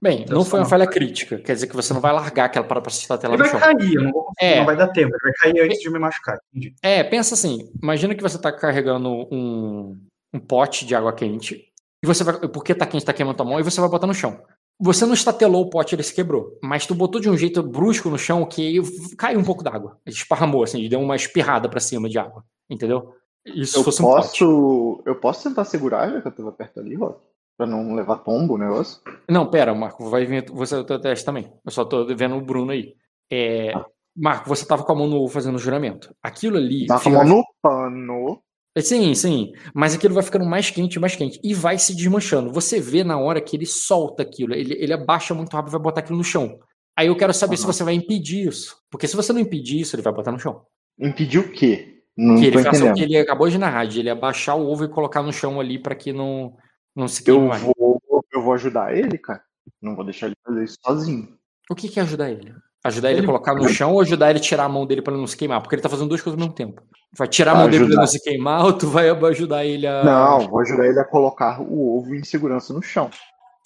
Bem, Deu não foi uma falha crítica. Quer dizer que você não vai largar aquela para pra assistir até lá Ele no vai chão. cair, eu não vou É. não vai dar tempo. Ele vai cair antes de me machucar. Entendi. É, pensa assim, imagina que você tá carregando um, um pote de água quente, e você vai, porque tá quente, tá queimando tua mão, e você vai botar no chão. Você não estatelou o pote, ele se quebrou, mas tu botou de um jeito brusco no chão que caiu um pouco d'água. Ele esparramou, assim, deu uma espirrada pra cima de água, entendeu? Isso Eu fosse um pote. posso. Eu posso tentar segurar, já que eu tava perto ali, Rock? Pra não levar tombo o negócio. Não, pera, Marco, vai vir você o teu teste também. Eu só tô vendo o Bruno aí. É, Marco, você tava com a mão no fazendo o juramento. Aquilo ali. Tá com a mão no pano. Sim, sim. Mas aquilo vai ficando mais quente, mais quente. E vai se desmanchando. Você vê na hora que ele solta aquilo. Ele, ele abaixa muito rápido e vai botar aquilo no chão. Aí eu quero saber se Aham. você vai impedir isso. Porque se você não impedir isso, ele vai botar no chão. Impedir o quê? Não que ele faça o que ele acabou de narrar, de ele abaixar o ovo e colocar no chão ali pra que não, não se queime Eu mais. vou, eu vou ajudar ele, cara. Não vou deixar ele fazer isso sozinho. O que, que é ajudar ele? Ajudar ele, Ele- a colocar no chão ou ajudar ele a tirar a mão dele pra ele não se queimar? Porque ele tá fazendo duas coisas ao mesmo tempo. Vai tirar a mão dele pra ele Ajudar. não se queimar ou tu vai ajudar ele a. Não, vou ajudar ele a colocar o ovo em segurança no chão.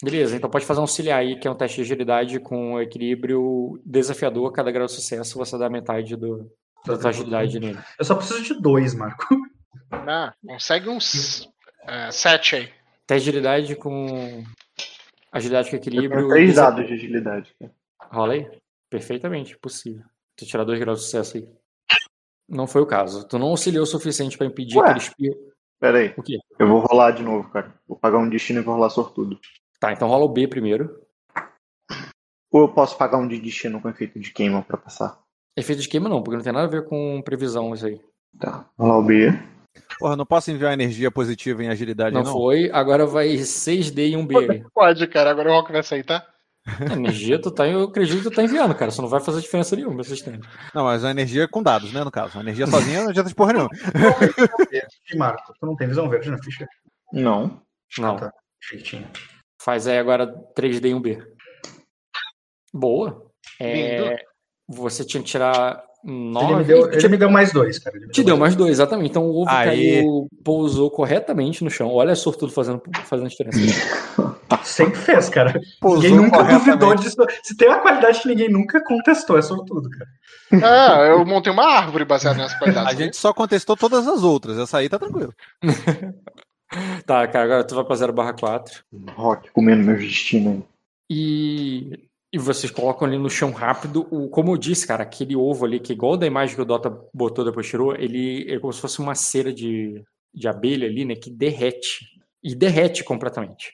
Beleza, então pode fazer um auxiliar aí, que é um teste de agilidade com equilíbrio desafiador. Cada grau de sucesso você dá metade do, da tua agilidade nele. Eu só preciso de dois, Marco. Ah, consegue uns é, sete aí. Teste de agilidade com. Agilidade com equilíbrio. três dados de agilidade. Rola aí. Perfeitamente, possível. Tu tirar dois graus de sucesso aí. Não foi o caso. Tu não auxiliou o suficiente pra impedir Ué. aquele espirro. Pera aí. O quê? Eu vou rolar de novo, cara. Vou pagar um destino e vou rolar sortudo. Tá, então rola o B primeiro. Ou eu posso pagar um de destino com efeito de queima pra passar? Efeito de queima não, porque não tem nada a ver com previsão isso aí. Tá. Rolar o B. Porra, não posso enviar energia positiva em agilidade, Não, não? foi, agora vai 6D e 1B aí. Pode, cara. Agora o Rock vai aceitar. A energia tu tá, eu acredito que tu tá enviando, cara. Só não vai fazer diferença nenhuma pra vocês terem. Não, mas a energia é com dados, né, no caso. A energia sozinha não adianta de porra nenhuma. E Marco, tu não tem visão verde na ficha? Não. Não. Tá. Faz aí agora 3D e 1B. Boa. É, você tinha que tirar Ele 9. me, deu, ele me deu mais dois, cara. Ele me Te deu mais dois, exatamente. Então o ovo Aí. caiu, pousou corretamente no chão. Olha a sortudo fazendo, fazendo diferença. Sempre fez, cara. Pousou ninguém nunca duvidou disso. Se tem uma qualidade que ninguém nunca contestou, é sortudo, cara. Ah, eu montei uma árvore baseada nessa qualidade. A gente só contestou todas as outras. Essa aí tá tranquilo. tá, cara, agora tu vai pra 0 barra 4. Rock comendo meu destino aí. E, e vocês colocam ali no chão rápido. O, como eu disse, cara, aquele ovo ali, que igual da imagem que o Dota botou depois tirou, ele é como se fosse uma cera de, de abelha ali, né? Que derrete. E derrete completamente.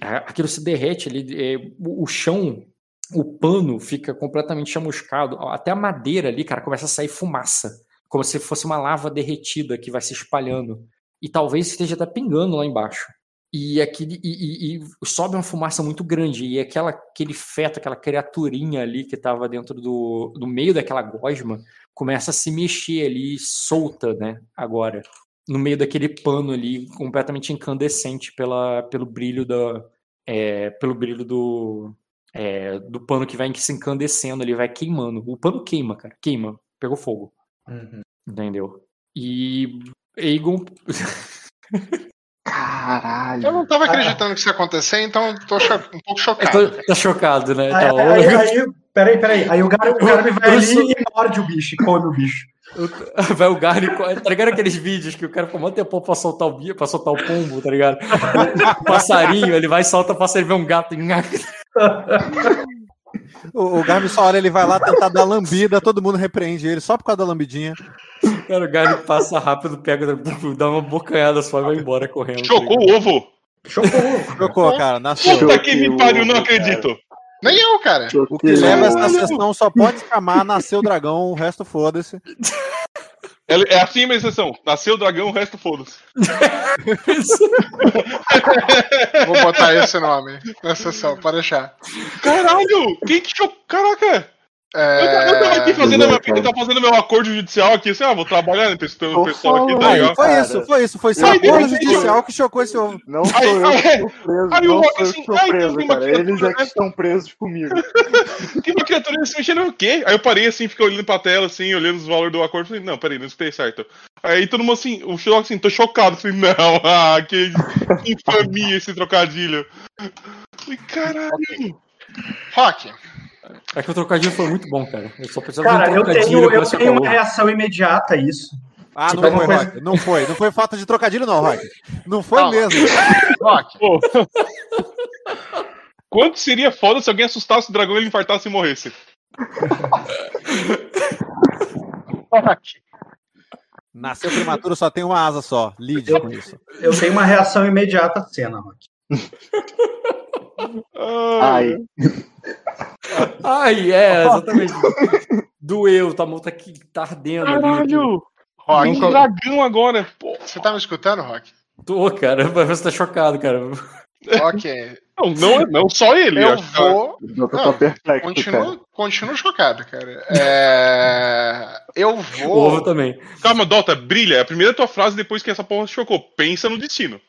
Aquilo se derrete ali, é, o chão, o pano fica completamente chamuscado. Até a madeira ali, cara, começa a sair fumaça. Como se fosse uma lava derretida que vai se espalhando. E talvez esteja até pingando lá embaixo. E, aquele, e, e- e sobe uma fumaça muito grande. E aquela, aquele feto, aquela criaturinha ali que estava dentro do, do meio daquela gosma, começa a se mexer ali, solta, né? Agora. No meio daquele pano ali, completamente incandescente pela, pelo brilho da. é, pelo brilho do. é, do pano que vai se incandescendo ali, vai queimando. O pano queima, cara. Queima. Pegou fogo. Entendeu? E. Egon. Caralho. Eu não tava acreditando que isso ia acontecer, então tô um pouco chocado. Tô- tá chocado, né? Aí, Tá, aí, aí, peraí, peraí. Aí o Garmin, o Garmin vai ali e morde o bicho, e come o bicho. Vai o Garni, tá ligado aqueles vídeos que o cara ficou muito tempo pra soltar o bi- pra soltar o pombo, tá ligado? O passarinho, ele vai e solta, passa ele vê um gato. O, o Garmin só olha, ele vai lá tentar dar lambida, todo mundo repreende ele só por causa da lambidinha. Cara, o Garni passa rápido, pega, dá uma bocanhada só e vai embora correndo. Chocou o ovo. Chocou. Trocou, cara, nasceu. Puta que me o pariu, não ovo, cara. acredito. Nem eu, cara. O que leva essa sessão só pode chamar Nasceu Dragão, o resto foda-se. É é assim a minha exceção. Nasceu o dragão, o resto foda-se. Vou botar esse nome na sessão, pode deixar. Caralho! Quem que chocou? Caraca! Eu, É... eu tava aqui fazendo, É, meu, eu tava fazendo meu acordo judicial aqui, assim, ah, vou trabalhar, né, testando o pessoal aqui, tá legal. Foi cara. isso, foi isso. Foi seu Aí, acordo judicial que chocou esse ovo. Não sou Aí- eu aí- preso, aí o não Rock sou eu assim, tem preso, uma cara. Eles é que estão presos comigo. Tem uma criatura se mexendo o quê? Aí eu parei assim, fiquei olhando pra tela, assim, olhando os valores do acordo, falei, não, peraí, não escutei certo. Aí todo mundo assim, o Sherlock assim, tô chocado, falei, não, ah, que que infamia esse trocadilho. Falei, caralho. Rock, É que o trocadilho foi muito bom, cara. Eu só precisava Cara, de um eu trocadilho tenho, pra eu tenho uma reação imediata a isso. Ah, não Tipo, foi, coisa- Rock. Não foi. Não foi falta de trocadilho, não, Rock. Não foi Calma. mesmo. Rock, Pô. Quanto seria foda se alguém assustasse o dragão e ele infartasse e morresse? Rock. Nasceu prematuro, só tem uma asa só. Lide com isso. Eu tenho uma reação imediata à cena, Rock. Ai, Ai, é, exatamente. Doeu, tá, tá, aqui, tá ardendo ali. Caralho! Rock, Um dragão agora, pô. você tá me escutando, Rock? Tô, cara, você tá chocado, cara. Ok. Não, não, é- não só ele. Eu tá- vou. eu tô Não, perplexo, cara. Continuo, continuo chocado, cara. É... Eu O vou. ovo também. Calma, Dota, brilha. É a primeira tua frase depois que essa porra chocou. Pensa no destino.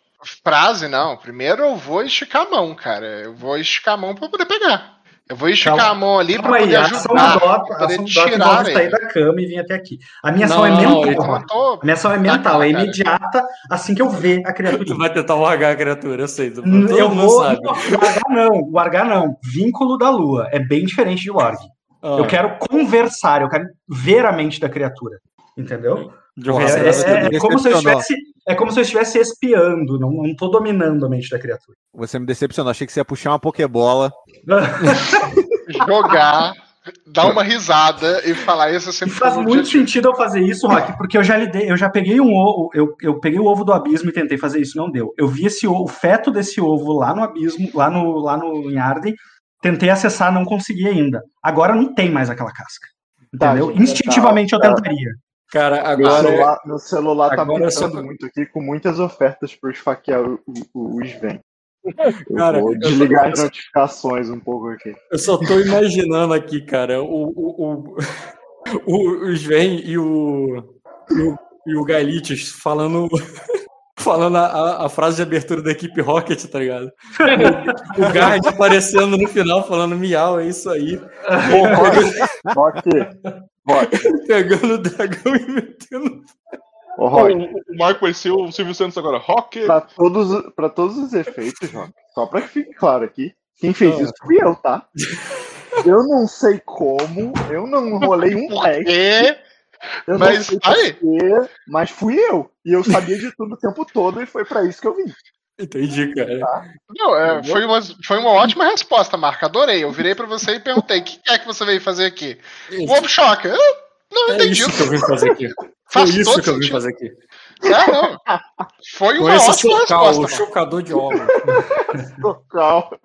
Frase, não. Primeiro eu vou esticar a mão, cara. Eu vou esticar a mão pra poder pegar. Eu vou esticar Calma. a mão ali pra Calma aí, poder a ação ajudar. do Dota, pra a poder ação do Dota tirar envolve sair da cama e vir até aqui. A minha ação Não, é mental. Então. A minha ação é mental, é imediata assim que eu ver a criatura. Tu vai tentar largar a criatura, eu sei. Todo Eu mundo vou. sabe. Não, o Argar não, o Argar não. Vínculo da lua. É bem diferente de Warg. Ah, Eu quero conversar, eu quero ver a mente da criatura. Entendeu? É, é- é- como se eu estivesse. É como se eu estivesse espiando, não, não tô dominando a mente da criatura. Você me decepcionou. Achei que você ia puxar uma Pokébola. Jogar, dar uma risada e falar isso E sempre faz muito objetivo. sentido eu fazer isso, Rock, porque eu já lidei, eu já peguei um ovo, eu, eu peguei o ovo do abismo e tentei fazer isso, não deu. Eu vi esse ovo, o feto desse ovo lá no abismo, lá no, lá no em Arden, tentei acessar, não consegui ainda. Agora não tem mais aquela casca. Tá, Entendeu? gente, Instintivamente tá, eu tá. tentaria. Cara, Meu agora. celular, meu celular tá agora muito aqui com muitas ofertas para esfaquear o, o, o Sven. Cara, vou desligar as notificações um pouco aqui. Eu só tô imaginando aqui, cara, o, o, o, o, Sven e o, e o, e o falando, falando a, a- frase de abertura da equipe Rocket, tá ligado? O, o Guard aparecendo no final falando miau, é isso aí. Rock, Rock, Pegando o dragão e metendo. ô, O, Rock, o Marco pareceu o Silvio Santos agora. Rock! pra todos, pra todos os efeitos, Rock, só pra que fique claro aqui, quem fez Ah. isso fui eu, tá? Eu não sei como, eu não rolei um teste, eu Mas não sei porquê, mas fui eu. E eu sabia de tudo o tempo todo e foi pra isso que eu vim. Entendi, cara. Não, é, foi, uma, foi uma ótima resposta, Marco. Adorei. Eu virei pra você e perguntei: o que é que você veio fazer aqui? O Ovo Choque. Eu não É entendi. isso que eu vim fazer aqui. Foi Faz isso todo que eu vim fazer aqui. É, não. Foi uma Conheça ótima Socal, o resposta. Marco. chocador de ovos. Tocal.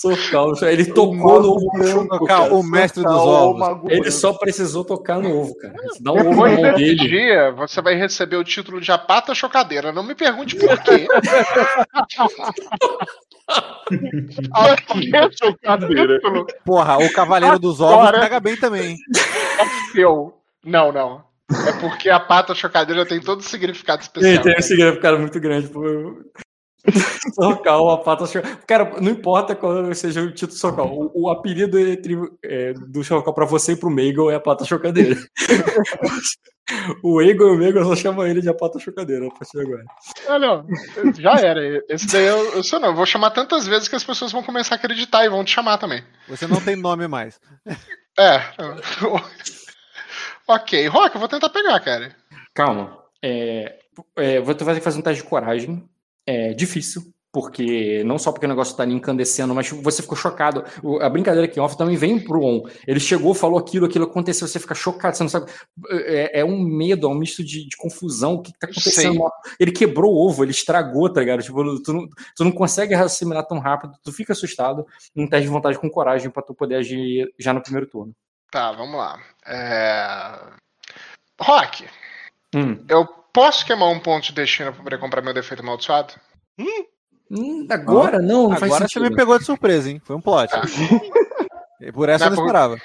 Socal, ele tocou no ovo branco, Cara, o mestre dos ovos. Ele só precisou tocar no ovo, cara. Você dá um ovo na mão dele. dia, você vai receber o título de A Pata Chocadeira. Não me pergunte por quê. Porra, o Cavaleiro dos Ovos Agora- pega bem também. Eu. Não, não. É porque a pata chocadeira tem todo o significado Tem, especial. tem um significado muito grande. Pô. Socal, a pata. Cara, não importa qual seja o título Socal. O, o apelido entre, é, do Socal pra você e pro Meigel é a pata chocadeira. o Eagle e o Meigel só chamam ele de a pata chocadeira a partir de agora. Ah, não. Já era. Esse daí eu, eu sou não. Eu vou chamar tantas vezes que as pessoas vão começar a acreditar e vão te chamar também. Você não tem nome mais. É. ok. Rock, eu vou tentar pegar, cara. Calma. É, é, vou ter que fazer um teste de coragem. É difícil, porque não só porque o negócio tá ali incandescendo, mas você ficou chocado. A brincadeira aqui em off também vem pro on. Ele chegou, falou aquilo, aquilo aconteceu, você fica chocado, você não sabe. É, é um medo, é um misto de, de confusão. O que, que tá acontecendo? Sei. Ele quebrou o ovo, ele estragou, tá ligado? Tipo, tu não, tu não consegue assimilar tão rápido, tu fica assustado. Um teste de vontade com coragem pra tu poder agir já no primeiro turno. Tá, vamos lá. É... Rock, Hum. eu posso queimar um ponto de destino pra poder comprar meu defeito amaldiçoado? Hum, agora não, não faz Agora você me pegou de surpresa, hein? Foi um plot. E por essa eu Não, não por- esperava.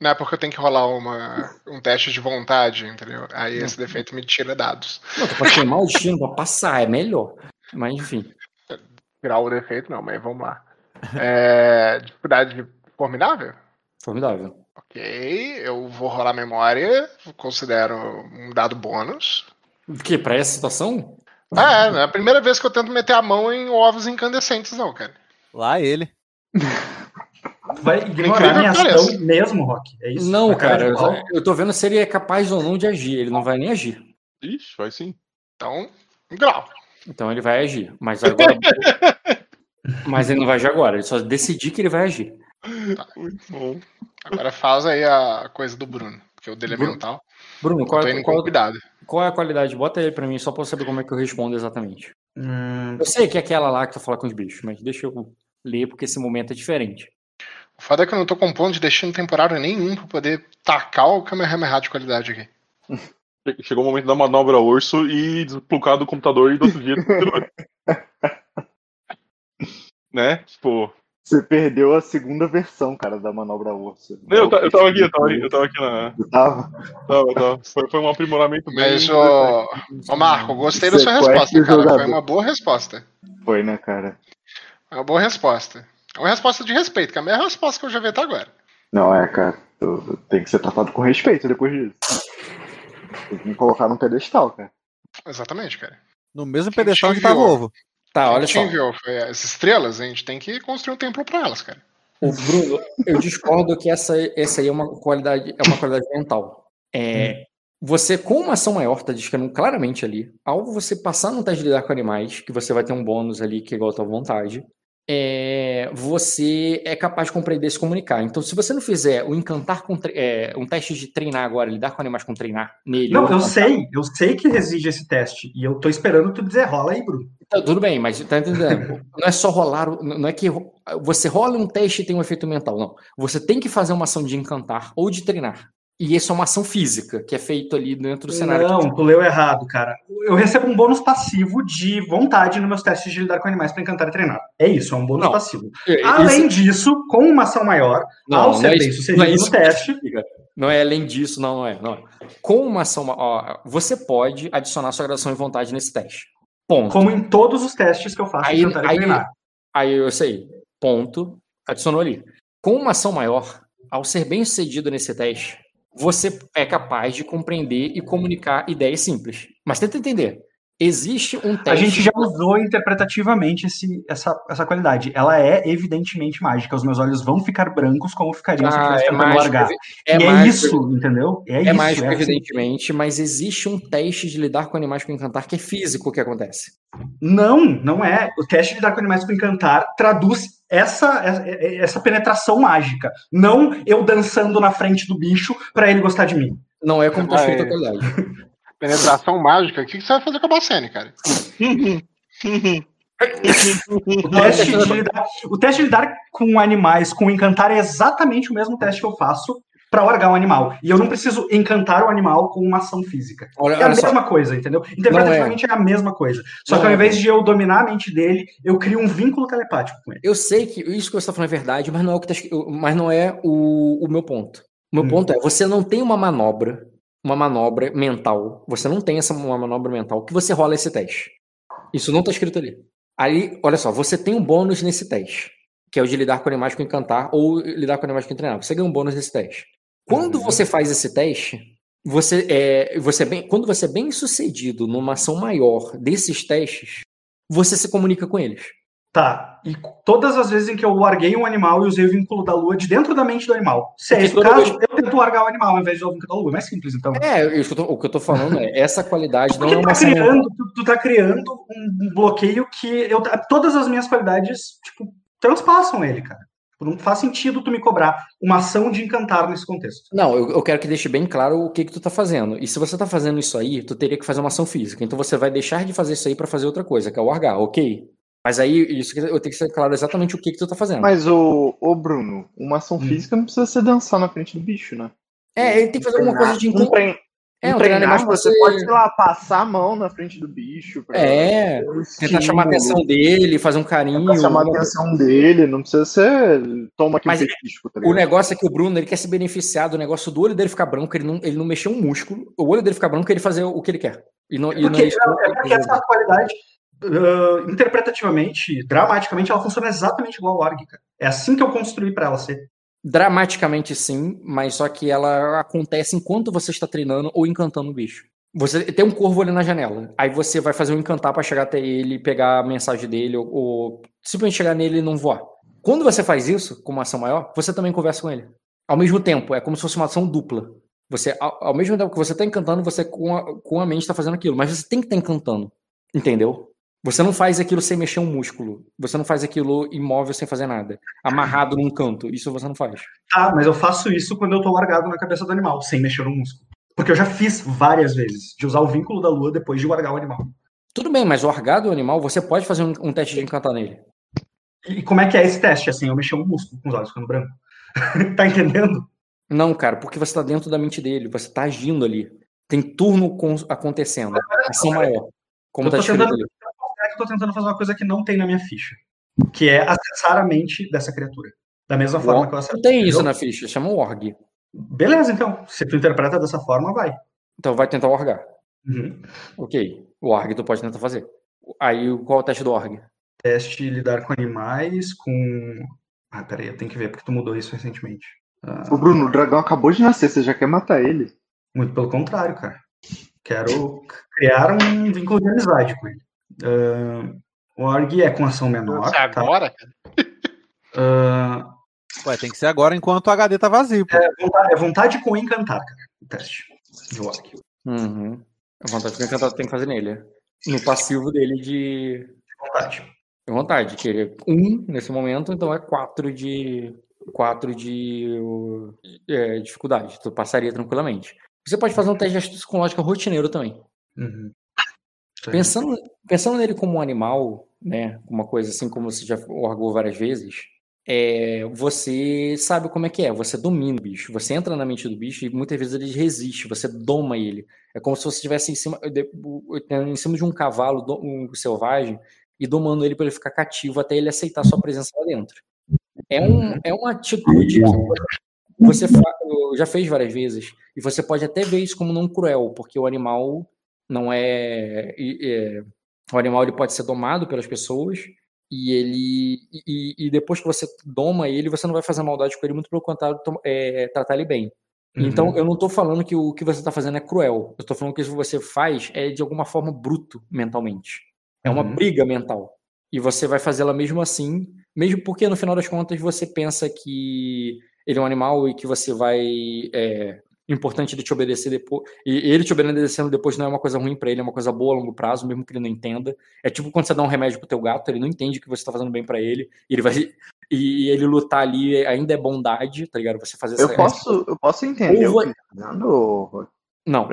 não é porque eu tenho que rolar uma, um teste de vontade, entendeu? Aí esse defeito me tira dados. Não, tu pode queimar o destino pra passar, é melhor. Mas enfim. Tirar o defeito, não, mas vamos lá. É, dificuldade formidável? Formidável. Ok, eu vou rolar memória, considero um dado bônus. O que? Pra essa situação? Ah, é, não é a primeira vez que eu tento meter a mão em ovos incandescentes, não, cara. Lá ele. Vai ignorar minha ação mesmo, Rock? É isso? Não, Na cara eu, eu tô vendo se ele é capaz ou não de agir. Ele não vai nem agir. Ixi, vai sim. Então, um grau. Então ele vai agir. Mas agora. mas ele não vai agir agora. Ele só decidir que ele vai agir. Muito bom. Agora faz aí a coisa do Bruno, porque o dele é mental. Bruno, qual, é, qual, cuidado. qual é a qualidade? Bota ele pra mim só pra eu saber como é que eu respondo exatamente. Hum, Eu sei que é aquela lá que tu fala com os bichos, mas deixa eu ler porque esse momento é diferente. O foda é que eu não tô compondo de destino temporário nenhum pra poder tacar o Kamehameha de qualidade aqui. Che- Chegou o momento da manobra urso e desplucar do computador e do outro dia. né? Tipo. Você perdeu a segunda versão, cara, da manobra urso. Eu, eu tava aqui, eu tava, eu tava aqui na. Eu tava. Tava, tava. Foi, foi um aprimoramento bem. Mas, ô, ô Marco, gostei da sua resposta, cara. Foi jogador. uma boa resposta. Foi, né, cara? Uma boa resposta. É uma resposta de respeito, que é a melhor resposta que eu já vi até agora. Não, é, cara. Tem que ser tratado com respeito depois disso. Tem que me colocar num pedestal, cara. Exatamente, cara. No mesmo Quem pedestal que tava o ovo. Tá, olha Quem te só. as estrelas, a gente tem que construir um templo pra elas, cara. O Bruno, eu discordo que essa, essa aí é uma qualidade, é uma qualidade mental. É, Você, com uma ação maior, tá descrevendo claramente ali, ao você passar no teste de lidar com animais, que você vai ter um bônus ali que é igual à tua vontade, é, você é capaz de compreender e se comunicar. Então, se você não fizer o encantar com é, um teste de treinar agora, lidar com animais com treinar nele. Não, eu encantar- sei, eu sei que exige esse teste. E eu tô esperando tu dizer rola aí, Bruno. Tá, tudo bem, mas tá entendendo? Não é só rolar, não é que você rola um teste e tem um efeito mental, não. Você tem que fazer uma ação de encantar ou de treinar. E isso é uma ação física, que é feito ali dentro do cenário. Não, tu leu errado, cara. Eu recebo um bônus passivo de vontade nos meus testes de lidar com animais para encantar e treinar. É isso, é um bônus Não. passivo. É, Além isso- disso, com uma ação maior, Não, ao não ser é bem sucedido é no teste. Não é além disso, não, não é. Não é. Com uma ação, ó, você pode adicionar sua graduação em vontade nesse teste. Ponto. como em todos os testes que eu faço Aí, de encantar e aí, treinar. aí eu sei. Ponto. Adicionou ali. Com uma ação maior, ao ser bem sucedido nesse teste, você é capaz de compreender e comunicar ideias simples. Mas tenta entender. Existe um teste. A gente já usou interpretativamente esse, essa, essa qualidade. Ela é evidentemente mágica. Os meus olhos vão ficar brancos como ficariam se eu Ah, estivesse é tentando largar. é e é mágico, isso, entendeu? É, É isso. mágico, é assim. evidentemente, mas existe um teste de lidar com animais com encantar que é físico que acontece. Não, não é. O teste de lidar com animais com encantar traduz essa, essa, essa penetração mágica. Não eu dançando na frente do bicho pra ele gostar de mim. Não é como tá Ah, escrito a é. qualidade. Penetração mágica, o que que você vai fazer com a Bacene, cara? O teste, de lidar, o teste de lidar com animais com encantar é exatamente o mesmo teste que eu faço pra largar um animal. E eu não preciso encantar o animal com uma ação física. Olha, É a só. mesma coisa, entendeu? Interpretativamente é. a mesma coisa. Só Não que ao é. invés de eu dominar a mente dele, eu crio um vínculo telepático com ele. Eu sei que isso que você está falando é verdade, mas não é o, que tá mas não é o, o meu ponto. O meu Hum. ponto é, você não tem uma manobra, uma manobra mental. Você não tem essa uma manobra mental que você rola esse teste. Isso não está escrito ali. Aí, olha só, você tem um bônus nesse teste, que é o de lidar com animais com encantar ou lidar com animais com treinar. Você ganha um bônus nesse teste. Quando Uhum. você faz esse teste, você é, você é bem, quando você é bem sucedido numa ação maior desses testes, você se comunica com eles. Tá. E todas as vezes em que eu larguei um animal e usei o vínculo da lua de dentro da mente do animal. Se é esse caso, eu tento largar o animal ao invés de usar o vínculo da lua. É mais simples, então. É, eu o que eu tô falando é, essa qualidade não é tu uma tá, criando, tu, tu tá criando um bloqueio que eu, todas as minhas qualidades, tipo, transpassam ele, cara. Tipo, Não faz sentido tu me cobrar uma ação de encantar nesse contexto. Não, eu, eu quero que deixe bem claro o que que tu tá fazendo. E se você tá fazendo isso aí, tu teria que fazer uma ação física. Então você vai deixar de fazer isso aí pra fazer outra coisa, que é o largar, ok? Mas aí isso que eu tenho que ser claro exatamente o que que tu tá fazendo. Mas, ô, ô Bruno, uma ação Hum. física não precisa ser dançar na frente do bicho, né? É, ele tem que fazer alguma coisa de Um trein- É, um treinar, animal você pode, sei lá, passar a mão na frente do bicho. pra- É, tentar chamar a atenção dele, fazer um carinho. Pra chamar a atenção dele, não precisa ser. Toma aqui Mas um petisco, tá O negócio é que o Bruno ele quer se beneficiar do negócio do olho dele ficar branco, ele não, ele não mexer um músculo, o olho dele ficar branco ele fazer o que ele quer. E não, e não Porque, não, é porque essa qualidade, uh, interpretativamente, dramaticamente, ela funciona exatamente igual ao org, cara. É assim que eu construí pra ela ser. Dramaticamente sim, mas só que ela acontece enquanto você está treinando ou encantando o bicho. Você tem um corvo ali na janela, aí você vai fazer um encantar pra chegar até ele, pegar a mensagem dele ou, ou simplesmente chegar nele e não voar. Quando você faz isso, com uma ação maior, você também conversa com ele. Ao mesmo tempo, é como se fosse uma ação dupla. Você, ao, ao mesmo tempo que você está encantando, você com a, com a mente está fazendo aquilo, mas você tem que estar encantando, entendeu? Você não faz aquilo sem mexer um músculo. Você não faz aquilo imóvel sem fazer nada. Amarrado num canto. Isso você não faz. Tá, mas eu faço isso quando eu tô largado na cabeça do animal, sem mexer no músculo. Porque eu já fiz várias vezes, de usar o vínculo da lua depois de largar o animal. Tudo bem, mas o largado do animal, você pode fazer um, um teste de encantar nele. E como é que é esse teste? Assim, eu mexer um músculo com os olhos ficando branco. tá entendendo? Não, cara, porque você tá dentro da mente dele, você tá agindo ali. Tem turno acontecendo. Ação maior. Como Eu tá escrito tentando- ali. Que eu tô tentando fazer uma coisa que não tem na minha ficha. Que é acessar a mente dessa criatura. Da mesma forma que eu acesso. Não tem isso na ficha, chama o org. Beleza, então. Se tu interpreta dessa forma, vai. Então vai tentar orgar. Uhum. Ok. O org tu pode tentar fazer. Aí qual é o teste do org? Teste lidar com animais, com. Ah, peraí, eu tenho que ver, porque tu mudou isso recentemente. Ah, Ô, Bruno, o dragão acabou de nascer, você já quer matar ele? muito pelo contrário, cara. Quero criar um vínculo de amizade com ele. Ah, o org é com ação menor. Nossa, tá? agora, cara. Ah, Ué, tem que ser agora enquanto o HD tá vazio, pô. é, vontade, é vontade com encantar, cara. O teste do org. Uhum. A vontade que o encantado tem que fazer nele. No passivo dele de Vontade. de vontade, que é um nesse momento, então é quatro de quatro de uh, é, dificuldade. Tu passaria tranquilamente. Você pode fazer um teste de astúcia com lógica rotineiro também. Uhum. Tá. Pensando, pensando nele como um animal, né, uma coisa assim como você já orgou várias vezes, é, você sabe como é que é, você domina o bicho, você entra na mente do bicho e muitas vezes ele resiste, você doma ele. É como se você estivesse em cima, de- em cima de um cavalo um selvagem e domando ele para ele ficar cativo até ele aceitar sua presença lá dentro. É, um, é uma atitude que você já fez várias vezes e você pode até ver isso como não cruel, porque o animal não é, é- o animal ele pode ser domado pelas pessoas e ele e, e depois que você doma ele você não vai fazer maldade com ele muito pelo contrário é, tratar ele bem Uhum. então eu não tô falando que o que você tá fazendo é cruel eu tô falando que o que você faz é de alguma forma bruto mentalmente é uma Uhum. briga mental e você vai fazê-la mesmo assim mesmo porque no final das contas você pensa que ele é um animal e que você vai é, importante ele te obedecer depois. E ele te obedecendo depois não é uma coisa ruim pra ele, é uma coisa boa a longo prazo, mesmo que ele não entenda. É tipo quando você dá um remédio pro teu gato, ele não entende que você tá fazendo bem pra ele, e ele vai e ele lutar ali ainda é bondade, tá ligado? Você fazer Eu essa posso, eu posso entender Ou tá Não.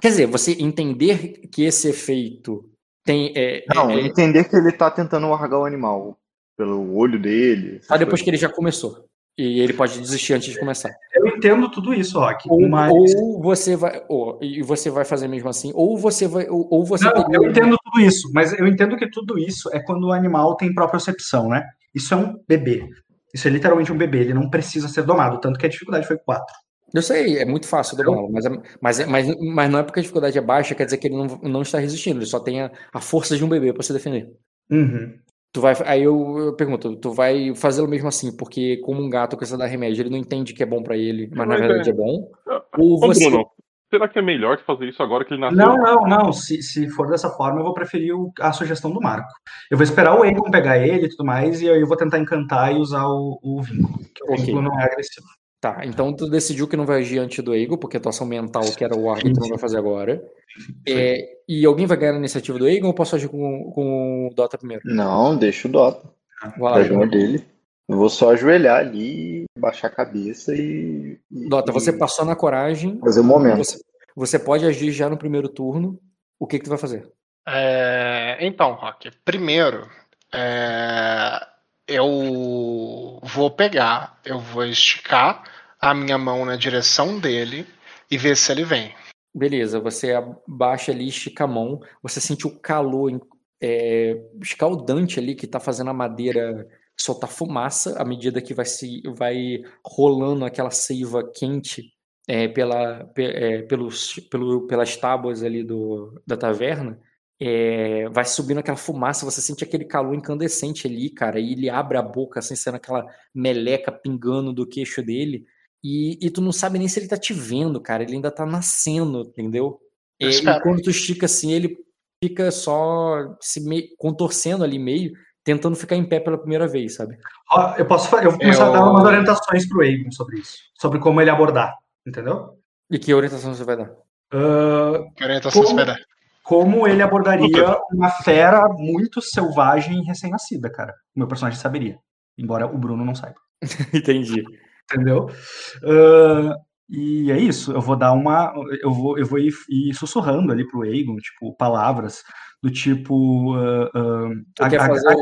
Quer dizer, você entender que esse efeito tem é, Não, é, entender que ele tá tentando largar o animal pelo olho dele. tá depois que ele já começou. E ele pode desistir antes de começar. Eu entendo tudo isso, Rock. Ou, mas... ou você vai, ou, e você vai fazer mesmo assim, ou você vai, ou, ou você Não, eu entendo tudo isso, mas eu entendo que tudo isso é quando o animal tem propriocepção, né? Isso é um bebê. Isso é literalmente um bebê, ele não precisa ser domado, tanto que a dificuldade foi 4. Eu sei, é muito fácil domá-lo, mas, é- mas, é- mas, mas não é porque a dificuldade é baixa, quer dizer que ele não, não está resistindo, ele só tem a, a força de um bebê para se defender. Uhum. Tu vai, aí eu, eu pergunto, tu vai fazê-lo mesmo assim, porque como um gato você dá remédio, ele não entende que é bom para ele, mas na Mas verdade é- é bom. Ou Ô, você. Bruno, será que é melhor fazer isso agora que ele nasceu? Não, não, não. Se, se for dessa forma, eu vou preferir o- a sugestão do Marco. Eu vou esperar o Aegon pegar ele e tudo mais, e aí eu vou tentar encantar e usar o, o vínculo. Que o Ok. vínculo não é agressivo. Tá, então tu decidiu que não vai agir antes do Ego, porque a tua ação mental, que era o árbitro, não vai fazer agora. É, e alguém vai ganhar a iniciativa do Ego ou posso agir com, com o Dota primeiro? Não, deixa o Dota. Vai O lá, dele. Eu vou só ajoelhar ali, baixar a cabeça e. e- Dota, você e passou na coragem. Fazer o momento. Você, você pode agir já no primeiro turno. O que, que tu vai fazer? É, então, Rock, primeiro, é, eu vou pegar, eu vou esticar a minha mão na direção dele e ver se ele vem. Beleza, você abaixa ali, estica a mão, você sente o calor é, escaldante ali que tá fazendo a madeira soltar fumaça à medida que vai se vai rolando aquela seiva quente é, pela, é, pelos, pelo, pelas tábuas ali do, da taverna. É, vai subindo aquela fumaça, você sente aquele calor incandescente ali, cara, e ele abre a boca, assim, sendo aquela meleca pingando do queixo dele, e, e tu não sabe nem se ele tá te vendo, cara, ele ainda tá nascendo, entendeu? É, e quando tu estica assim, ele fica só se contorcendo ali meio, tentando ficar em pé pela primeira vez, sabe? Eu posso eu vou começar eu... a dar umas orientações pro Aegon sobre isso, sobre como ele abordar, entendeu? E que orientação você vai dar? Uh, que orientação como... você vai dar? Como ele abordaria uma fera muito selvagem e recém-nascida, cara. O meu personagem saberia, embora o Bruno não saiba. Entendi. Entendeu? Uh, e é isso, eu vou dar uma. Eu vou, eu vou ir, ir sussurrando ali pro Aegon, tipo, palavras do tipo. Uh, uh, a, quer fazer, a,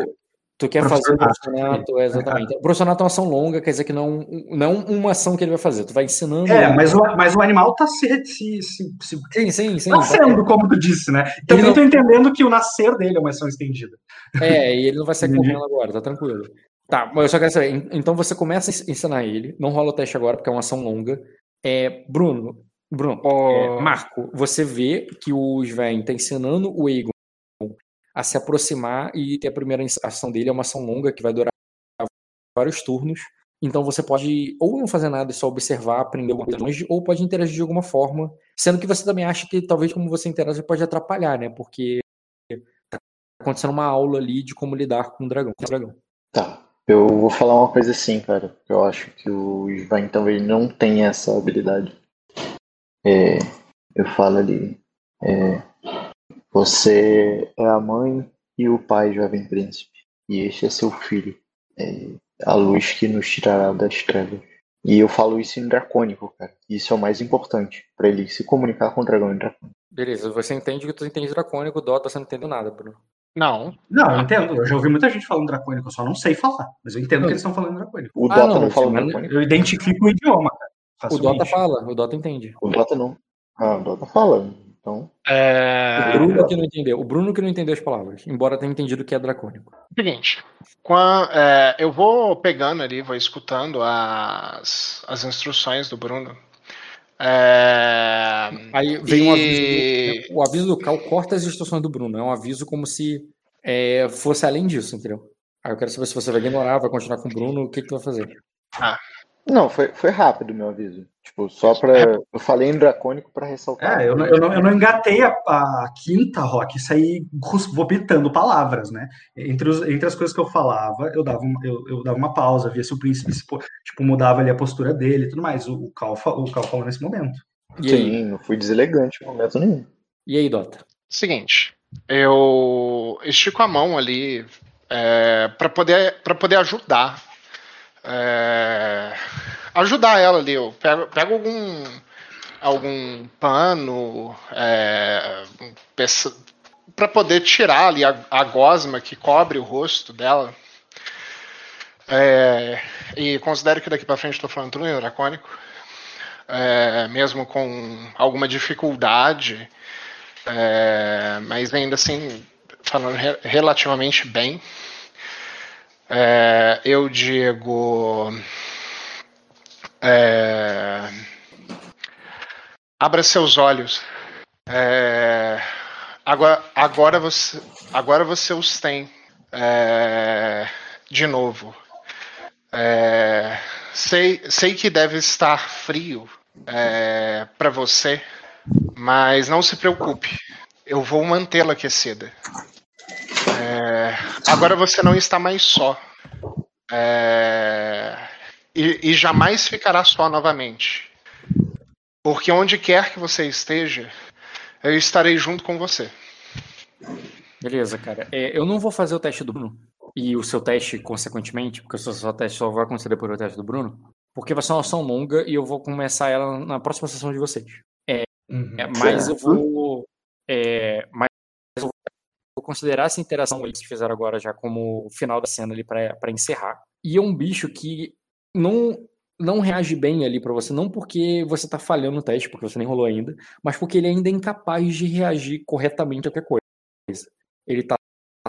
Tu quer fazer o profissionato, é, exatamente. O profissionato é uma ação longa, quer dizer que não, não uma ação que ele vai fazer, tu vai ensinando. É, mas o, mas o animal tá se. se, se, se sim, sim, sim. Nascendo, como tu disse, né? Também não... tô entendendo que o nascer dele é uma ação estendida. É, e ele não vai sair correndo agora, tá tranquilo. Tá, mas eu só quero saber. Então você começa a ensinar ele, não rola o teste agora, porque é uma ação longa. É, Bruno, Bruno, oh. é, Marco, você vê que o Sven tá ensinando o Egon a se aproximar e ter a primeira ação dele é uma ação longa que vai durar vários turnos. Então você pode ou não fazer nada e só observar, aprender alguma coisa ou pode interagir de alguma forma, sendo que você também acha que talvez como você interage pode atrapalhar, né? Porque tá acontecendo uma aula ali de como lidar com o dragão. Com o dragão. Tá. Eu vou falar uma coisa assim, cara. Eu acho que o Svain talvez não tenha essa habilidade. É, eu falo ali. É, você é a mãe e o pai, jovem príncipe, e este é seu filho, é a luz que nos tirará das trevas. E eu falo isso em dracônico, cara. Isso é o mais importante, para ele se comunicar com o dragão em dracônico. Beleza, você entende que tu entende dracônico, Dota, você não entende nada, Bruno. Não. Não, eu entendo. Eu já ouvi muita gente falando dracônico, eu só não sei falar. Mas eu entendo que eles estão falando dracônico. O Dota ah, não, não fala dracônico. Eu identifico o idioma, cara. O Dota fala, o Dota entende. O Dota não. Ah, o Dota fala. Então. É... O Bruno que não entendeu. O Bruno que não entendeu as palavras, embora tenha entendido que é dracônico. Seguinte. Quando, é, eu vou pegando ali, vou escutando as, as instruções do Bruno. É... Aí vem e... um aviso. Do, o aviso do Cal corta as instruções do Bruno. É um aviso como se é, fosse além disso, entendeu? Aí eu quero saber se você vai ignorar, vai continuar com o Bruno, o que, que tu vai fazer? Ah, não, foi, foi rápido meu aviso. Tipo, só pra. É. Eu falei em dracônico pra ressaltar. É, eu não, eu não, eu não engatei a, a quinta, Rock, saí vomitando palavras, né? Entre, os, entre as coisas que eu falava, eu dava uma, eu, eu dava uma pausa, via se o príncipe tipo, mudava ali a postura dele e tudo mais. O, o, Cal, o Cal falou nesse momento. E Sim, aí? não fui deselegante em momento nenhum. E aí, Dota? Seguinte, eu estico a mão ali é, para poder, pra poder ajudar é, ajudar ela ali. Eu pego, pego algum, algum pano é, para poder tirar ali a, a, gosma que cobre o rosto dela. É, e considero que daqui para frente estou falando tudo em dracônico. É, mesmo com alguma dificuldade, é, mas ainda assim falando re relativamente bem. É, eu digo. É, abra seus olhos. É, agora, agora, você, agora você os tem é, de novo. É, sei, sei que deve estar frio é, para você, mas não se preocupe. Eu vou mantê-la aquecida. É, agora você não está mais só. É, e, e jamais ficará só novamente. Porque onde quer que você esteja, eu estarei junto com você. Beleza, cara. É, eu não vou fazer o teste do Bruno. E o seu teste, consequentemente, porque o seu teste só vai acontecer depois do teste do Bruno. Porque vai ser uma ação longa e eu vou começar ela na próxima sessão de vocês. É, uhum. é mas eu vou. É, mas vou considerar essa interação que eles fizeram agora já como final da cena ali para encerrar. E é um bicho que não não reage bem ali pra você, não porque você tá falhando no teste, porque você nem rolou ainda, mas porque ele ainda é incapaz de reagir corretamente a qualquer coisa. Ele tá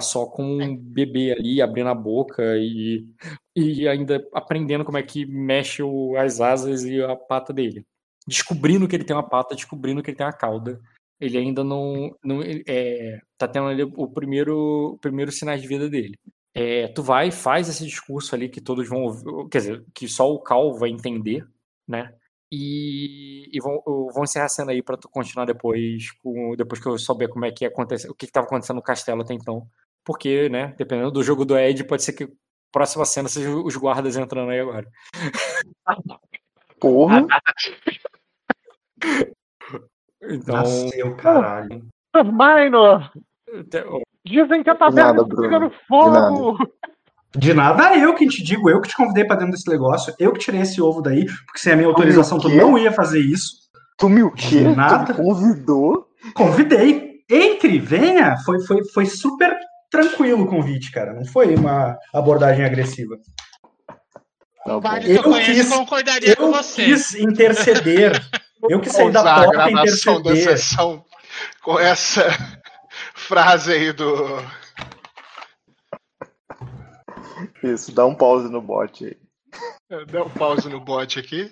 só com um bebê ali, abrindo a boca e, e ainda aprendendo como é que mexe o- as asas e a pata dele. Descobrindo que ele tem uma pata, descobrindo que ele tem uma cauda. Ele ainda não, não é, tá tendo ali o primeiro, o primeiro sinais de vida dele. É, tu vai, faz esse discurso ali que todos vão ouvir, quer dizer, que só o Cal vai entender, né? E, e vão, vão encerrar a cena aí pra tu continuar depois, com, depois que eu souber como é que acontece, o que, que tava acontecendo no castelo até então. Porque, né, dependendo do jogo do Ed, pode ser que a próxima cena seja os guardas entrando aí agora. Porra. Então. Nasceu, caralho. Minor! Dizem que a De taverna nada, está pegando De fogo! De nada eu que te digo, eu que te convidei pra dentro desse negócio, eu que tirei esse ovo daí, porque sem a minha autorização tu não ia fazer isso. Tu me o quê? Nada. Tu me convidou? Convidei. Entre, venha. Foi, foi, foi super tranquilo o convite, cara. Não foi uma abordagem agressiva. Tá eu quis- concordaria com Eu você. quis interceder. Eu que saí da Usar a porta gravação da sessão com essa frase aí do. Isso, dá um pause no bot aí. Dá um pause no bot aqui.